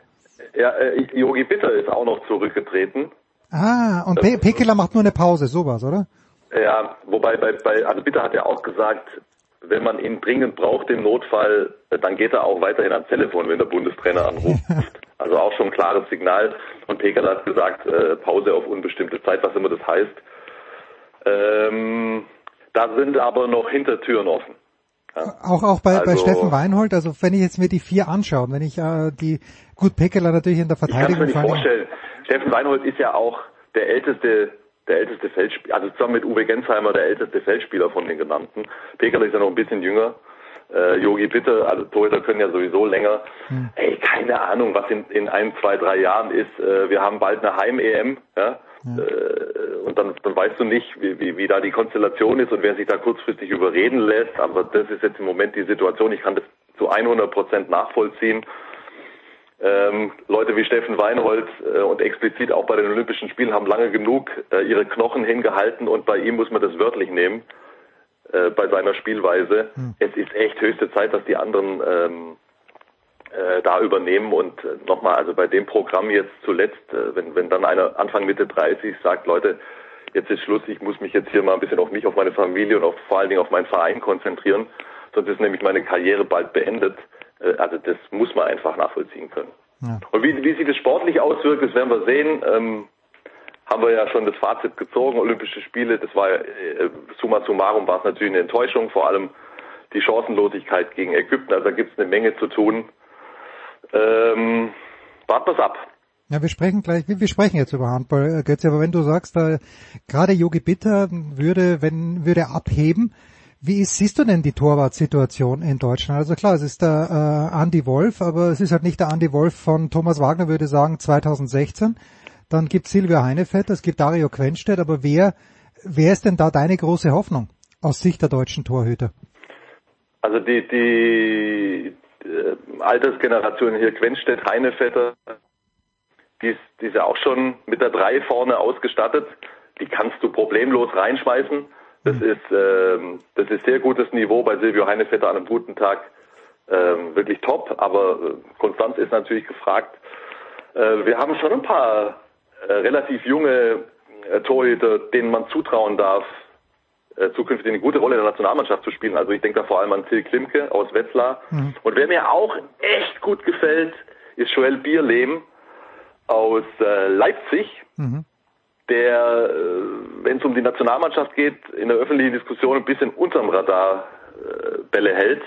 Ja, äh, Yogi Bitter ist auch noch zurückgetreten. Ah, und Pe Pekeler macht nur eine Pause, sowas, oder? Ja, wobei bei, bei also Bitter hat ja auch gesagt, wenn man ihn dringend braucht im Notfall, dann geht er auch weiterhin ans Telefon, wenn der Bundestrainer anruft. [laughs] also auch schon ein klares Signal. Und Pekerl hat gesagt, äh, Pause auf unbestimmte Zeit, was immer das heißt. Ähm, da sind aber noch Hintertüren offen. Ja. Auch auch bei, also, bei Steffen Weinhold, also wenn ich jetzt mir die vier anschaue, wenn ich äh, die gut Pekeler natürlich in der Verteidigung. Ich kann mir nicht vorstellen. Steffen Weinhold ist ja auch der älteste der älteste Feldspieler, also zusammen mit Uwe Gensheimer der älteste Feldspieler von den genannten. Pekerle ist ja noch ein bisschen jünger. Yogi äh, Bitte, also Torhüter können ja sowieso länger. Hm. Ey, keine Ahnung, was in, in ein, zwei, drei Jahren ist. Äh, wir haben bald eine Heim-EM, ja. ja. Äh, und dann, dann weißt du nicht, wie, wie, wie da die Konstellation ist und wer sich da kurzfristig überreden lässt. Aber das ist jetzt im Moment die Situation. Ich kann das zu zu 100 Prozent nachvollziehen. Ähm, Leute wie Steffen Weinhold äh, und explizit auch bei den Olympischen Spielen haben lange genug äh, ihre Knochen hingehalten und bei ihm muss man das wörtlich nehmen äh, bei seiner Spielweise. Hm. Es ist echt höchste Zeit, dass die anderen ähm, äh, da übernehmen und äh, nochmal, also bei dem Programm jetzt zuletzt, äh, wenn, wenn dann einer Anfang Mitte 30 sagt, Leute, jetzt ist Schluss, ich muss mich jetzt hier mal ein bisschen auf mich, auf meine Familie und auf, vor allen Dingen auf meinen Verein konzentrieren, sonst ist nämlich meine Karriere bald beendet. Äh, also das muss man einfach nachvollziehen können. Ja. Und wie, wie sich das sportlich auswirkt, das werden wir sehen. Ähm, haben wir ja schon das Fazit gezogen, Olympische Spiele, das war äh, summa summarum war es natürlich eine Enttäuschung, vor allem die Chancenlosigkeit gegen Ägypten, also da gibt es eine Menge zu tun. Ähm, warten wir's ab. Ja, wir sprechen gleich, wir, wir sprechen jetzt über Handball, äh, Götze, aber wenn du sagst, äh, gerade Yogi Bitter würde, wenn, würde abheben, wie ist, siehst du denn die Torwartsituation in Deutschland? Also klar, es ist der äh, Andy Wolf, aber es ist halt nicht der Andy Wolf von Thomas Wagner, würde sagen, 2016. Dann gibt Silvia Heinefetter, es gibt Dario Quenstedt, aber wer, wer ist denn da deine große Hoffnung aus Sicht der deutschen Torhüter? Also die, die, äh, Altersgeneration hier, Quenstedt, Heinefetter, die ist, die ist ja auch schon mit der 3 vorne ausgestattet. Die kannst du problemlos reinschmeißen. Das mhm. ist, ähm, das ist sehr gutes Niveau bei Silvio Heinefetter an einem guten Tag. Ähm, wirklich top, aber äh, Konstanz ist natürlich gefragt. Äh, wir haben schon ein paar äh, relativ junge äh, Torhüter, denen man zutrauen darf, äh, zukünftig eine gute Rolle in der Nationalmannschaft zu spielen. Also ich denke da vor allem an Till Klimke aus Wetzlar. Mhm. Und wer mir auch echt gut gefällt, ist Joel Bierlehm aus äh, Leipzig, mhm. Der, äh, wenn es um die Nationalmannschaft geht, in der öffentlichen Diskussion ein bisschen unterm Radar äh, Bälle hält.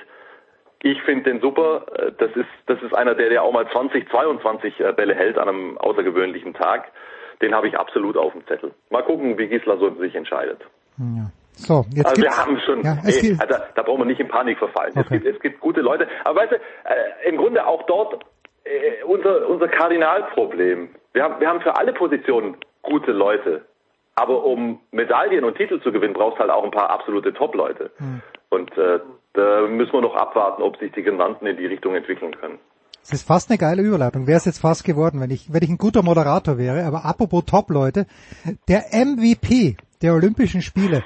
Ich finde den super. Äh, das ist, das ist einer, der, der auch mal 20, 22 äh, Bälle hält an einem außergewöhnlichen Tag. Den habe ich absolut auf dem Zettel. Mal gucken, wie Gisler so sich entscheidet. Ja. So, jetzt also wir haben schon, ja, ey, also, da brauchen wir nicht in Panik verfallen. Okay. Es, gibt, es gibt gute Leute, aber weißt du, äh, im Grunde auch dort äh, unser, unser Kardinalproblem. Wir haben, wir haben für alle Positionen gute Leute, aber um Medaillen und Titel zu gewinnen, brauchst du halt auch ein paar absolute Top-Leute. Hm. Und äh, da müssen wir noch abwarten, ob sich die genannten in die Richtung entwickeln können. Es ist fast eine geile Überleitung. Wäre es jetzt fast geworden, wenn ich, wenn ich ein guter Moderator wäre. Aber apropos Top-Leute, der MVP der Olympischen Spiele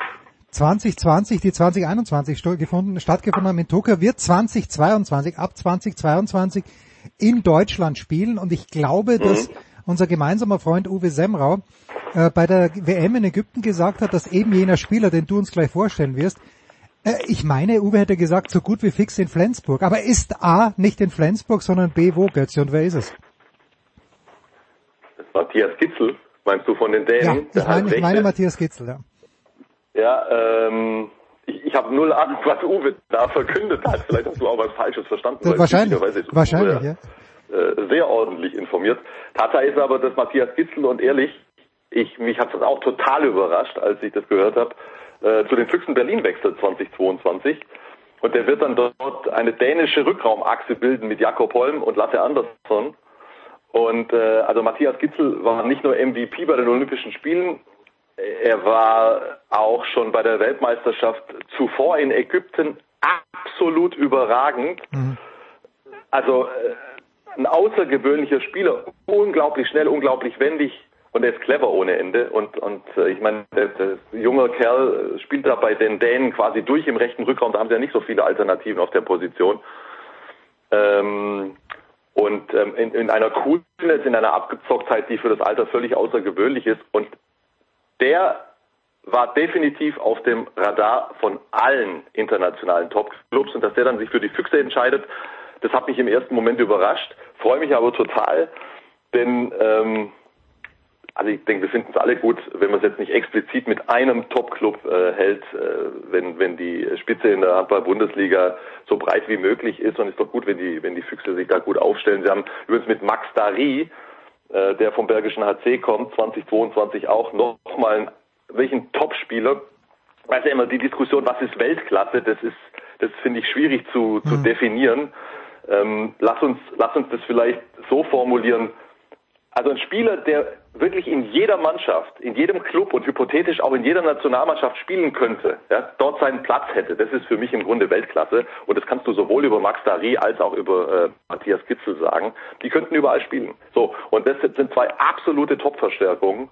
2020, die 2021 stattgefunden haben in Tokio, wird 2022, ab 2022 in Deutschland spielen. Und ich glaube, mhm. Unser gemeinsamer Freund Uwe Semrau äh, bei der WM in Ägypten gesagt hat, dass eben jener Spieler, den du uns gleich vorstellen wirst, äh, ich meine, Uwe hätte gesagt, so gut wie fix in Flensburg. Aber ist A nicht in Flensburg, sondern B wo, Götze? Und wer ist es? Matthias Kitzel, meinst du von den Dänen? Ja, ich meine, ich meine Matthias Kitzel, ja. Ja, ähm, ich, ich habe null Ahnung, was Uwe da verkündet hat. Vielleicht hast du auch was Falsches verstanden. Wahrscheinlich, wahrscheinlich, Uwe, ja. Äh, sehr ordentlich informiert. Tatsache ist aber, dass Matthias Gitzel und ehrlich, ich, mich hat das auch total überrascht, als ich das gehört habe, äh, zu den Füchsen Berlin wechselt 2022. Und der wird dann dort eine dänische Rückraumachse bilden mit Jakob Holm und Lasse Andersson. Und äh, also Matthias Gitzel war nicht nur MVP bei den Olympischen Spielen, er war auch schon bei der Weltmeisterschaft zuvor in Ägypten absolut überragend. Mhm. Also äh, ein außergewöhnlicher Spieler, unglaublich schnell, unglaublich wendig und er ist clever ohne Ende. Und, und äh, ich meine, der, der junge Kerl spielt da bei den Dänen quasi durch im rechten Rückraum, da haben sie ja nicht so viele Alternativen auf der Position. Ähm, und ähm, in, in einer Coolness, in einer Abgezocktheit, die für das Alter völlig außergewöhnlich ist. Und der war definitiv auf dem Radar von allen internationalen Top-Clubs und dass der dann sich für die Füchse entscheidet, das hat mich im ersten Moment überrascht, freue mich aber total, denn ähm, also ich denke, wir finden es alle gut, wenn man es jetzt nicht explizit mit einem Top-Club äh, hält, äh, wenn, wenn die Spitze in der Handball-Bundesliga so breit wie möglich ist und ist doch gut, wenn die, wenn die Füchse sich da gut aufstellen. Sie haben übrigens mit Max Dari äh, der vom Bergischen HC kommt, 2022 auch nochmal welchen Top-Spieler. Weiß ja immer die Diskussion, was ist Weltklasse, das ist, das finde ich schwierig zu, zu mhm. definieren. Ähm, lass uns, lass uns das vielleicht so formulieren. Also ein Spieler, der wirklich in jeder Mannschaft, in jedem Club und hypothetisch auch in jeder Nationalmannschaft spielen könnte, ja, dort seinen Platz hätte, das ist für mich im Grunde Weltklasse. Und das kannst du sowohl über Max Dari als auch über äh, Matthias Gitzel sagen. Die könnten überall spielen. So, und das sind zwei absolute Top-Verstärkungen,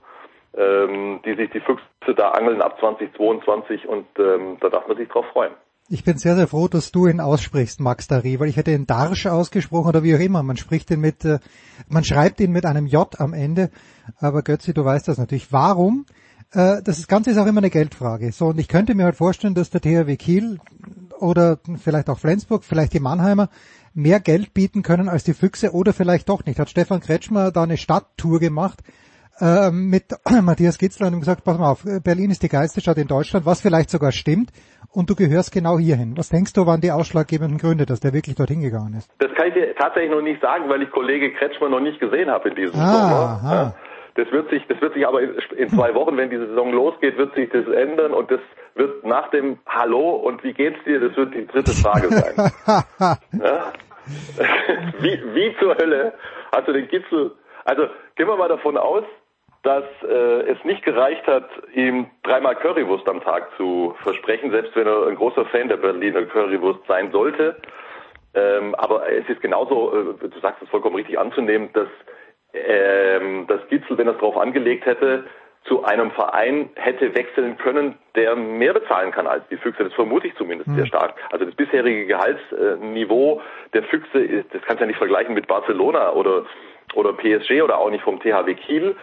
ähm, die sich die Füchse da angeln ab 2022 und ähm, da darf man sich drauf freuen. Ich bin sehr, sehr froh, dass du ihn aussprichst, Max Dari, weil ich hätte ihn Darsch ausgesprochen oder wie auch immer. Man spricht ihn mit, äh, man schreibt ihn mit einem J am Ende. Aber Götzi, du weißt das natürlich. Warum? Äh, das Ganze ist auch immer eine Geldfrage. So, und ich könnte mir halt vorstellen, dass der THW Kiel oder vielleicht auch Flensburg, vielleicht die Mannheimer mehr Geld bieten können als die Füchse oder vielleicht doch nicht. Hat Stefan Kretschmer da eine Stadttour gemacht äh, mit [clears throat] Matthias Gitzler und gesagt, pass mal auf, Berlin ist die geilste Stadt in Deutschland, was vielleicht sogar stimmt und du gehörst genau hierhin. Was denkst du, waren die ausschlaggebenden Gründe, dass der wirklich dorthin gegangen ist? Das kann ich dir tatsächlich noch nicht sagen, weil ich Kollege Kretschmer noch nicht gesehen habe in diesem ah, Sommer. Ja. Das wird sich, das wird sich aber in zwei Wochen, wenn die Saison losgeht, wird sich das ändern und das wird nach dem Hallo und wie geht's dir, das wird die dritte Frage sein. [laughs] ja? [laughs] wie, wie zur Hölle hast du den Gipfel, also gehen wir mal davon aus, dass äh, es nicht gereicht hat, ihm dreimal Currywurst am Tag zu versprechen, selbst wenn er ein großer Fan der Berliner Currywurst sein sollte. Ähm, aber es ist genauso, äh, du sagst es vollkommen richtig anzunehmen, dass ähm, das Gitzel, wenn er es darauf angelegt hätte, zu einem Verein hätte wechseln können, der mehr bezahlen kann als die Füchse. Das vermute ich zumindest mhm. sehr stark. Also das bisherige Gehaltsniveau der Füchse, das kannst du ja nicht vergleichen mit Barcelona oder oder PSG oder auch nicht vom THW Kiel.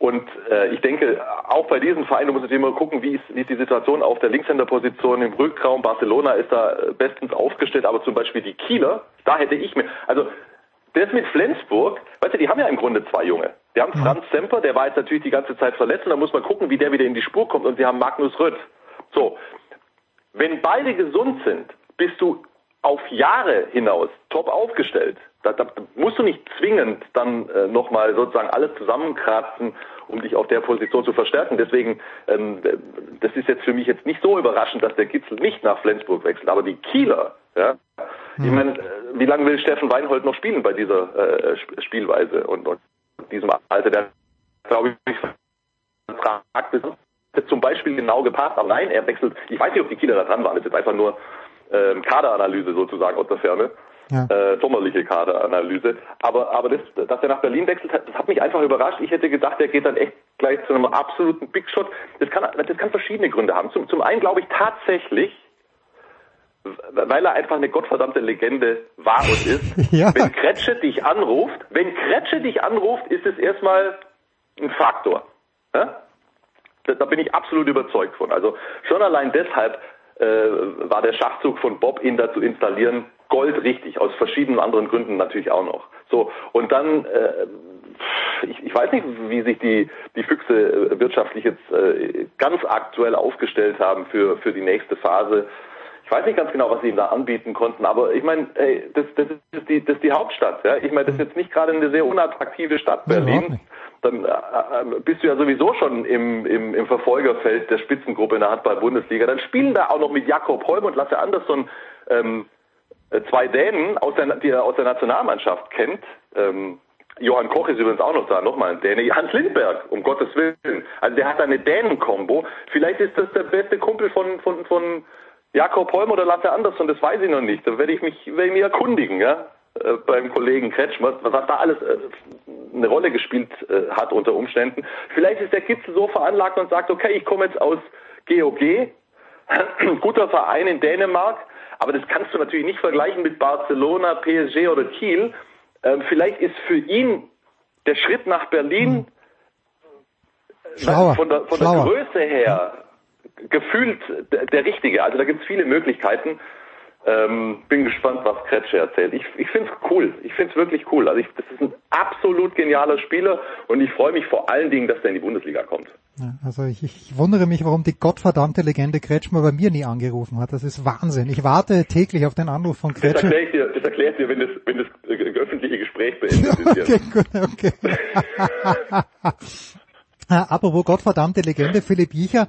Und äh, ich denke, auch bei diesem Verein, du musst natürlich immer gucken, wie ist, wie ist die Situation auf der Linkshänderposition im Rückraum. Barcelona ist da äh, bestens aufgestellt, aber zum Beispiel die Kieler, da hätte ich mir, also das mit Flensburg, weißt du, die haben ja im Grunde zwei Junge. Die haben Franz Semper, der war jetzt natürlich die ganze Zeit verletzt und da muss man gucken, wie der wieder in die Spur kommt und sie haben Magnus Rött. So, wenn beide gesund sind, bist du auf Jahre hinaus top aufgestellt. Da, da musst du nicht zwingend dann äh, nochmal sozusagen alles zusammenkratzen, um dich auf der Position zu verstärken. Deswegen, ähm, das ist jetzt für mich jetzt nicht so überraschend, dass der Gitzel nicht nach Flensburg wechselt. Aber die Kieler, ja, hm. ich meine, äh, wie lange will Steffen Weinhold noch spielen bei dieser äh, Spielweise und, und diesem Alter? Der glaube ich Vertrag ist zum Beispiel genau gepasst, aber nein, er wechselt. Ich weiß nicht, ob die Kieler da dran waren. Das ist jetzt einfach nur ähm, Kaderanalyse sozusagen aus der Ferne ja. äh, sommerliche Kaderanalyse. Aber, aber das, dass er nach Berlin wechselt, das hat mich einfach überrascht. Ich hätte gedacht, er geht dann echt gleich zu einem absoluten Big Shot. Das kann, das kann verschiedene Gründe haben. Zum, zum einen glaube ich tatsächlich, weil er einfach eine gottverdammte Legende war und ist. [laughs] ja. Wenn Kretsche dich anruft, wenn Kretsche dich anruft, ist es erstmal ein Faktor. Ja? Da, da bin ich absolut überzeugt von. Also schon allein deshalb äh, war der Schachzug von Bob, ihn da zu installieren, goldrichtig, aus verschiedenen anderen Gründen natürlich auch noch. So, und dann, äh, ich, ich weiß nicht, wie sich die, die Füchse äh, wirtschaftlich jetzt äh, ganz aktuell aufgestellt haben für, für die nächste Phase. Ich weiß nicht ganz genau, was sie ihm da anbieten konnten, aber ich meine, ey, das, das, ist die, das ist die Hauptstadt. Ja? Ich meine, das ist jetzt nicht gerade eine sehr unattraktive Stadt, Berlin. Dann äh, äh, bist du ja sowieso schon im, im, im Verfolgerfeld der Spitzengruppe in der Handball-Bundesliga. Dann spielen da auch noch mit Jakob Holm und Lasse Andersson ähm, äh, zwei Dänen, aus der, die er aus der Nationalmannschaft kennt. Ähm, Johann Koch ist übrigens auch noch da, nochmal ein Däne. Hans Lindberg, um Gottes Willen. Also der hat eine Dänen-Kombo. Vielleicht ist das der beste Kumpel von, von, von Jakob Holm oder Lasse Andersson, das weiß ich noch nicht. Da werde ich mich, werde ich mich erkundigen, ja, äh, beim Kollegen Kretschmer, was da alles äh, eine Rolle gespielt äh, hat unter Umständen. Vielleicht ist der Kitzel so veranlagt und sagt, okay, ich komme jetzt aus GOG, [clears throat] guter Verein in Dänemark, aber das kannst du natürlich nicht vergleichen mit Barcelona, PSG oder Kiel. Ähm, vielleicht ist für ihn der Schritt nach Berlin Schlauer. von der, von der Größe her gefühlt der, der richtige. Also da gibt es viele Möglichkeiten. Ähm, bin gespannt, was Kretsche erzählt. Ich, ich finde es cool. Ich finde es wirklich cool. Also ich, das ist ein absolut genialer Spieler und ich freue mich vor allen Dingen, dass er in die Bundesliga kommt. Ja, also ich, ich wundere mich, warum die gottverdammte Legende Kretschmer bei mir nie angerufen hat. Das ist Wahnsinn. Ich warte täglich auf den Anruf von Kretschmer. Das erkläre ich dir, das erkläre ich dir wenn, das, wenn das öffentliche Gespräch beendet ist. [laughs] okay, gut, okay. [laughs] [laughs] Apropos gottverdammte Legende, Philipp Jicher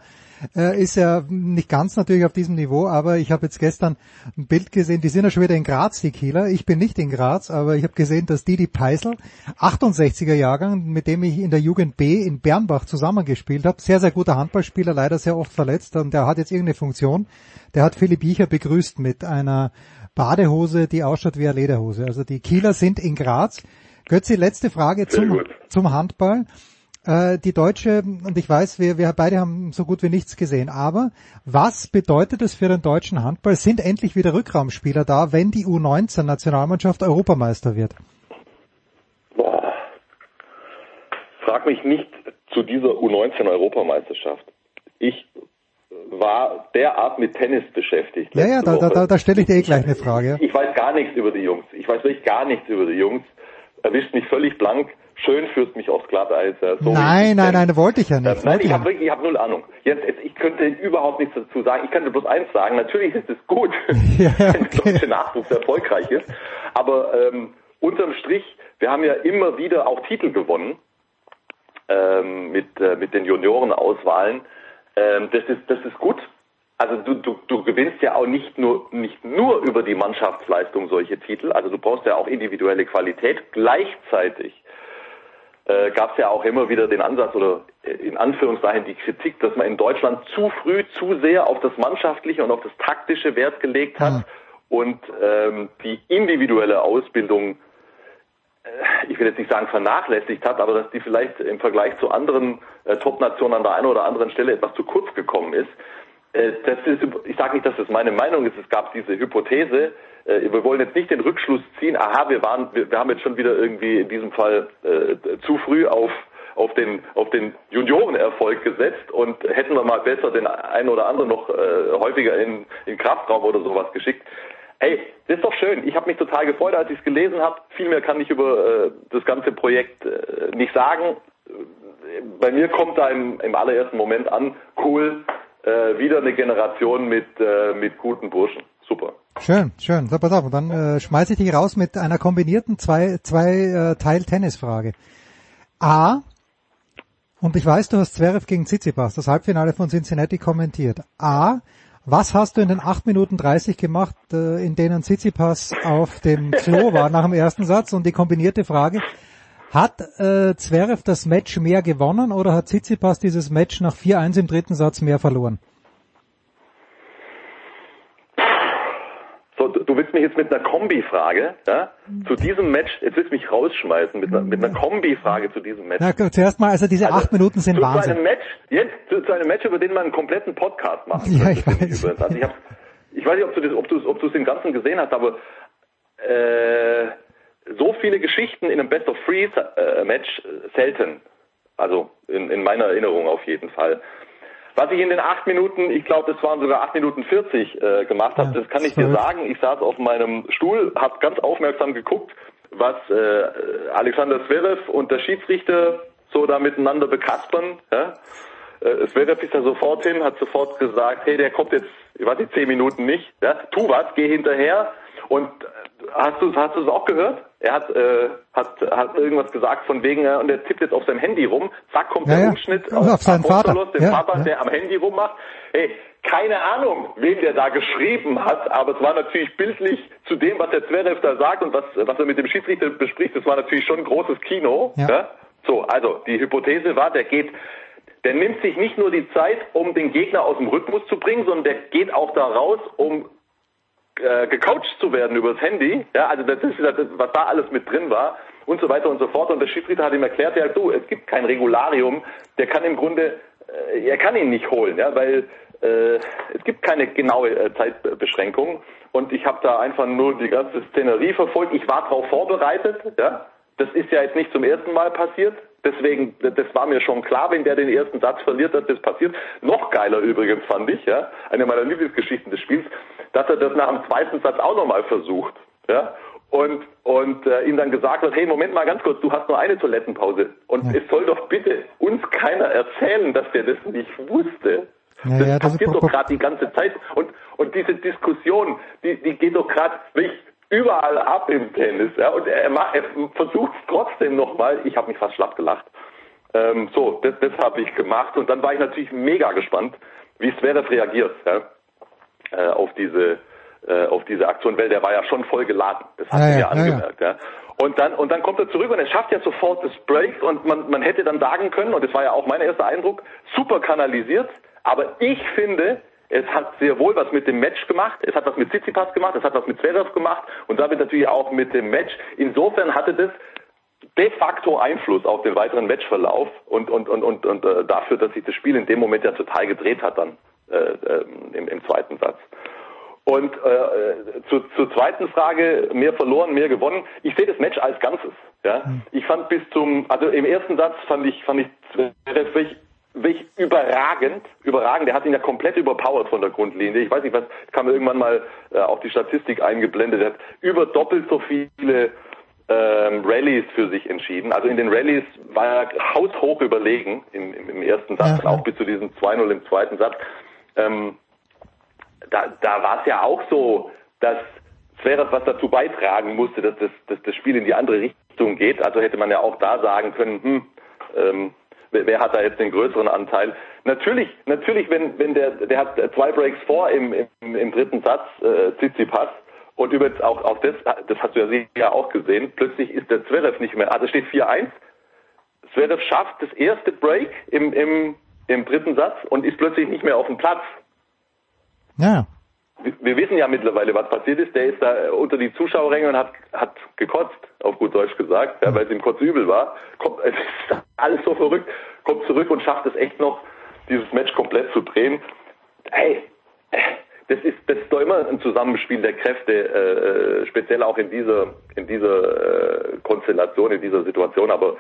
äh, ist ja nicht ganz natürlich auf diesem Niveau, aber ich habe jetzt gestern ein Bild gesehen, die sind ja schon wieder in Graz, die Kieler. Ich bin nicht in Graz, aber ich habe gesehen, dass Didi Peisel, 68er Jahrgang, mit dem ich in der Jugend B in Bernbach zusammengespielt habe, sehr, sehr guter Handballspieler, leider sehr oft verletzt und der hat jetzt irgendeine Funktion. Der hat Philipp Biecher begrüßt mit einer Badehose, die ausschaut wie eine Lederhose. Also die Kieler sind in Graz. Götzi, letzte Frage zum, zum Handball. Äh, die Deutsche, und ich weiß, wir, wir beide haben so gut wie nichts gesehen, aber was bedeutet es für den deutschen Handball? Sind endlich wieder Rückraumspieler da, wenn die U19-Nationalmannschaft Europameister wird? Boah. Frag mich nicht zu dieser U19-Europameisterschaft. Ich war derart mit Tennis beschäftigt. Ja, ja, da, da, da stelle ich dir eh gleich eine Frage. Ich weiß gar nichts über die Jungs. Ich weiß wirklich gar nichts über die Jungs. Erwischt mich völlig blank. Schön führst mich aufs Glatteis. So nein, nein, nein, wollte ich ja nicht. Nein, ich habe wirklich, ich habe null Ahnung. Jetzt, ich könnte überhaupt nichts dazu sagen. Ich könnte bloß eins sagen. Natürlich ist es gut, [laughs] ja, [laughs] okay. wenn der deutsche Nachwuchs erfolgreich ist. Aber ähm, unterm Strich, wir haben ja immer wieder auch Titel gewonnen ähm, mit äh, mit den Juniorenauswahlen. Ähm, das ist das ist gut. Also du, du, du gewinnst ja auch nicht nur nicht nur über die Mannschaftsleistung solche Titel, also du brauchst ja auch individuelle Qualität. Gleichzeitig äh, gab es ja auch immer wieder den Ansatz oder äh, in Anführungszeichen die Kritik, dass man in Deutschland zu früh zu sehr auf das Mannschaftliche und auf das taktische Wert gelegt hat mhm. und ähm, die individuelle Ausbildung äh, ich will jetzt nicht sagen vernachlässigt hat, aber dass die vielleicht im Vergleich zu anderen äh, Top-Nationen an der einen oder anderen Stelle etwas zu kurz gekommen ist. Äh, das ist, ich sage nicht, dass das meine Meinung ist. Es gab diese Hypothese. Äh, wir wollen jetzt nicht den Rückschluss ziehen. Aha, wir waren, wir, haben jetzt schon wieder irgendwie in diesem Fall äh, zu früh auf auf den auf den Juniorenerfolg gesetzt und hätten wir mal besser den einen oder anderen noch äh, häufiger in, in Kraftraum oder sowas geschickt. Hey, das ist doch schön. Ich habe mich total gefreut, als ich es gelesen habe. Viel mehr kann ich über äh, das ganze Projekt äh, nicht sagen. Bei mir kommt da im, im allerersten Moment an, cool, äh, wieder eine Generation mit, äh, mit guten Burschen. Super. Schön, schön. So, pass auf, und dann äh, schmeiße ich dich raus mit einer kombinierten zwei, zwei äh, Teil Tennisfrage. A, und ich weiß, du hast Zverev gegen Tsitsipas, das Halbfinale von Cincinnati kommentiert. A, was hast du in den 8 Minuten 30 gemacht, äh, in denen Tsitsipas auf dem Klo war [laughs] nach dem ersten Satz? Und die kombinierte Frage, hat äh, Zverev das Match mehr gewonnen oder hat Tsitsipas dieses Match nach 4-1 im dritten Satz mehr verloren? So, du willst mich jetzt mit einer Kombi-Frage ja, zu diesem Match, jetzt willst du mich rausschmeißen mit einer, mit einer Kombi-Frage zu diesem Match. Na, zuerst mal, also diese also, acht Minuten sind zu Wahnsinn. Zu einem Match, jetzt zu, zu, einem Match, über den man einen kompletten Podcast machen Ja, ich weiß. Also ich, hab, ich weiß nicht, ob du das, ob du, ob du es im Ganzen gesehen hast, aber äh, so viele Geschichten in einem Best of Three äh, Match äh, selten. Also in, in meiner Erinnerung auf jeden Fall. Was ich in den acht Minuten, ich glaube, das waren sogar acht Minuten 40 äh, gemacht habe, ja, das kann ich dir sagen. Ich saß auf meinem Stuhl, habe ganz aufmerksam geguckt, was äh, Alexander Zverev und der Schiedsrichter so da miteinander bekaspern. Ja? Äh, Zverev ist da sofort hin, hat sofort gesagt, hey, der kommt jetzt, ich weiß nicht, zehn Minuten nicht. Ja? Tu was, geh hinterher. Und äh, hast du hast du es auch gehört? Er hat, äh, hat, hat irgendwas gesagt von wegen, äh, und er tippt jetzt auf seinem Handy rum. Zack, kommt ja, der ja. Umschnitt auf, auf seinen Vater, den ja, Vater, der am Handy rummacht. Hey, keine Ahnung, wem der da geschrieben hat, aber es war natürlich bildlich zu dem, was der Zverev da sagt und was, was er mit dem Schiedsrichter bespricht, das war natürlich schon ein großes Kino. Ja. So, also die Hypothese war, der geht der nimmt sich nicht nur die Zeit, um den Gegner aus dem Rhythmus zu bringen, sondern der geht auch da raus, um äh, gecoacht zu werden übers Handy, ja, also das ist das, was da alles mit drin war und so weiter und so fort. Und der Schiedsrichter hat ihm erklärt, ja, du, es gibt kein Regularium, der kann im Grunde, äh, er kann ihn nicht holen, ja, weil äh, es gibt keine genaue äh, Zeitbeschränkung. Und ich habe da einfach nur die ganze Szenerie verfolgt. Ich war darauf vorbereitet, ja. Das ist ja jetzt nicht zum ersten Mal passiert. Deswegen, das war mir schon klar, wenn der den ersten Satz verliert, dass das passiert. Noch geiler übrigens fand ich, ja, eine meiner Lieblingsgeschichten des Spiels, dass er das nach dem zweiten Satz auch nochmal versucht, ja, und und äh, ihm dann gesagt wird, hey, Moment mal ganz kurz, du hast nur eine Toilettenpause und ja. es soll doch bitte uns keiner erzählen, dass der das nicht wusste. Ja, das ja, passiert das doch gerade die ganze Zeit und und diese Diskussion, die die geht doch gerade wirklich überall ab im Tennis. Ja, und er, macht, er versucht es trotzdem nochmal. Ich habe mich fast schlapp gelacht. Ähm, so, das, das habe ich gemacht und dann war ich natürlich mega gespannt, wie Zverev reagiert ja, äh, auf diese äh, auf diese Aktion, weil der war ja schon voll geladen. Das hat Ja, man ja, ja, ja, angemerkt. Ja, Und dann und dann kommt er zurück und er schafft ja sofort das Break und man man hätte dann sagen können und das war ja auch mein erster Eindruck, super kanalisiert. Aber ich finde, es hat sehr wohl was mit dem Match gemacht. Es hat was mit Tsitsipas gemacht. Es hat was mit Zverev gemacht und damit natürlich auch mit dem Match. Insofern hatte das de facto Einfluss auf den weiteren Matchverlauf und und und und, und äh, dafür, dass sich das Spiel in dem Moment ja total gedreht hat dann äh, äh, im, im zweiten Satz. Und äh, zu, zur zweiten Frage, mehr verloren, mehr gewonnen. Ich sehe das Match als Ganzes. Ja, ich fand bis zum, also im ersten Satz fand ich fand ich Zverev wirklich, überragend, überragend. Der hat ihn ja komplett überpowered von der Grundlinie. Ich weiß nicht, was kam mir irgendwann mal äh, auch die Statistik eingeblendet. Er hat über doppelt so viele ähm, Rallyes für sich entschieden. Also in den Rallyes war er haushoch überlegen im, im, im ersten Satz, Ja. auch bis zu diesem 2-0 im zweiten Satz. Ähm, da, da war es ja auch so, dass Zverev was dazu beitragen musste, dass das, dass das Spiel in die andere Richtung geht. Also hätte man ja auch da sagen können, hm, ähm, wer, hat da jetzt den größeren Anteil? Natürlich, natürlich, wenn, wenn der, der hat zwei Breaks vor im, im, im dritten Satz, äh, Tsitsipas, und übrigens auch, auch das, das hast du ja sicher auch gesehen, plötzlich ist der Zverev nicht mehr, also steht 4-1, Zverev schafft das erste Break im, im, im dritten Satz und ist plötzlich nicht mehr auf dem Platz. Ja. Wir, wissen ja mittlerweile, was passiert ist. Der ist da unter die Zuschauerränge und hat, hat gekotzt, auf gut Deutsch gesagt, ja, weil es ihm kurz übel war. Kommt, es ist alles so verrückt, kommt zurück und schafft es echt noch, dieses Match komplett zu drehen. Hey, äh, das ist, das ist doch immer ein Zusammenspiel der Kräfte, äh, speziell auch in dieser, in dieser äh, Konstellation, in dieser Situation. Aber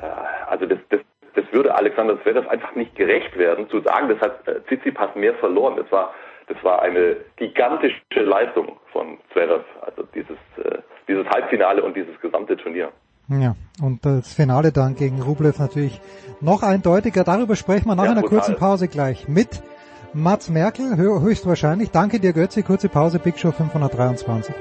äh, also das, das, das würde Alexander Zverev einfach nicht gerecht werden, zu sagen, das hat äh, Tsitsipas mehr verloren. Das war, das war eine gigantische Leistung von Zverev, also dieses, äh, dieses Halbfinale und dieses gesamte Turnier. Ja, und das Finale dann gegen Rublev natürlich noch eindeutiger. Darüber sprechen wir nach Ja, einer brutal. kurzen Pause gleich mit Mats Merkel, hö- höchstwahrscheinlich. Danke dir, Götze. Kurze Pause, Big Show 523.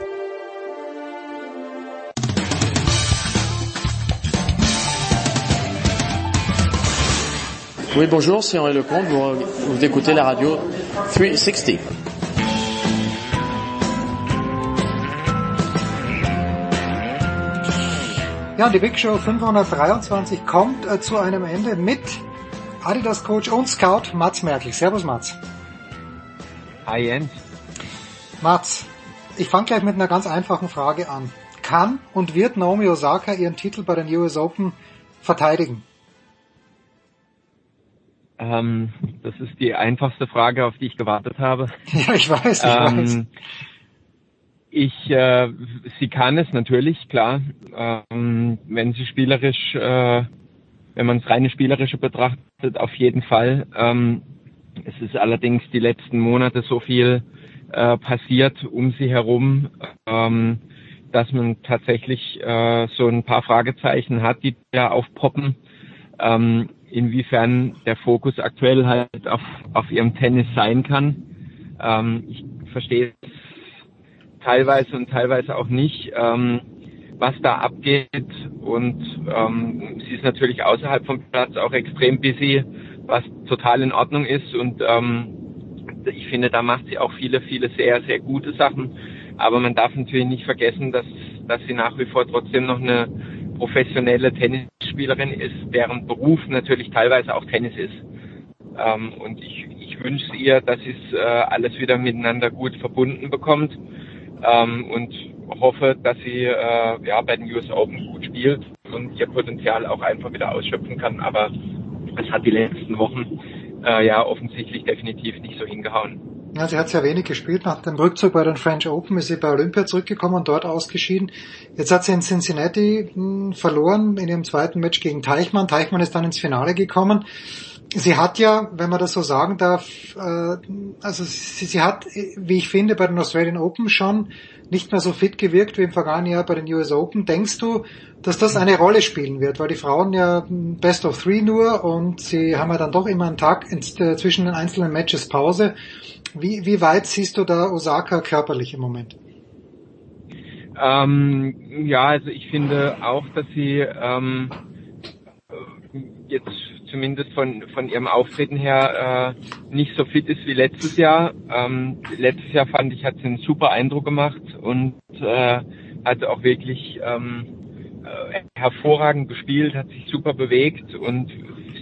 Oui, bonjour, c'est Henri Lecomte. Vous, vous écoutez la radio 360. Ja, und die Big Show 523 kommt äh, zu einem Ende mit Adidas Coach und Scout Mats Merkel. Servus Mats. Hi Jens. Mats, ich fange gleich mit einer ganz einfachen Frage an. Kann und wird Naomi Osaka ihren Titel bei den US Open verteidigen? Ähm, das ist die einfachste Frage, auf die ich gewartet habe. [laughs] Ja, ich weiß, ich weiß. Ähm, ich, äh, sie kann es natürlich, klar. Ähm, wenn sie spielerisch, äh, wenn man es reine spielerische betrachtet, auf jeden Fall. Ähm, es ist allerdings die letzten Monate so viel äh, passiert um sie herum, ähm, dass man tatsächlich äh, so ein paar Fragezeichen hat, die da aufpoppen. Ähm, inwiefern der Fokus aktuell halt auf, auf ihrem Tennis sein kann. Ähm, ich verstehe es teilweise und teilweise auch nicht, ähm, was da abgeht. Und ähm, sie ist natürlich außerhalb vom Platz auch extrem busy, was total in Ordnung ist. Und ähm, ich finde, da macht sie auch viele, viele sehr, sehr gute Sachen. Aber man darf natürlich nicht vergessen, dass, dass sie nach wie vor trotzdem noch eine professionelle Tennisspielerin ist, deren Beruf natürlich teilweise auch Tennis ist. Ähm, und ich, ich wünsche ihr, dass sie es äh, alles wieder miteinander gut verbunden bekommt ähm, und hoffe, dass sie äh, ja bei den US Open gut spielt und ihr Potenzial auch einfach wieder ausschöpfen kann. Aber es hat die letzten Wochen äh, ja offensichtlich definitiv nicht so hingehauen. Ja, sie hat sehr wenig gespielt. Nach dem Rückzug bei den French Open ist sie bei Olympia zurückgekommen und dort ausgeschieden. Jetzt hat sie in Cincinnati mh, verloren in ihrem zweiten Match gegen Teichmann. Teichmann ist dann ins Finale gekommen. Sie hat ja, wenn man das so sagen darf, äh, also sie, sie hat, wie ich finde, bei den Australian Open schon nicht mehr so fit gewirkt wie im vergangenen Jahr bei den US Open. Denkst du, dass das eine Rolle spielen wird? Weil die Frauen ja Best of Three nur und sie haben ja dann doch immer einen Tag äh, zwischen den einzelnen Matches Pause. Wie, wie weit siehst du da Osaka körperlich im Moment? Ähm, ja, also ich finde auch, dass sie ähm, jetzt zumindest von, von ihrem Auftreten her äh, nicht so fit ist wie letztes Jahr. Ähm, letztes Jahr fand ich, hat sie einen super Eindruck gemacht und äh, hat auch wirklich ähm, äh, hervorragend gespielt, hat sich super bewegt und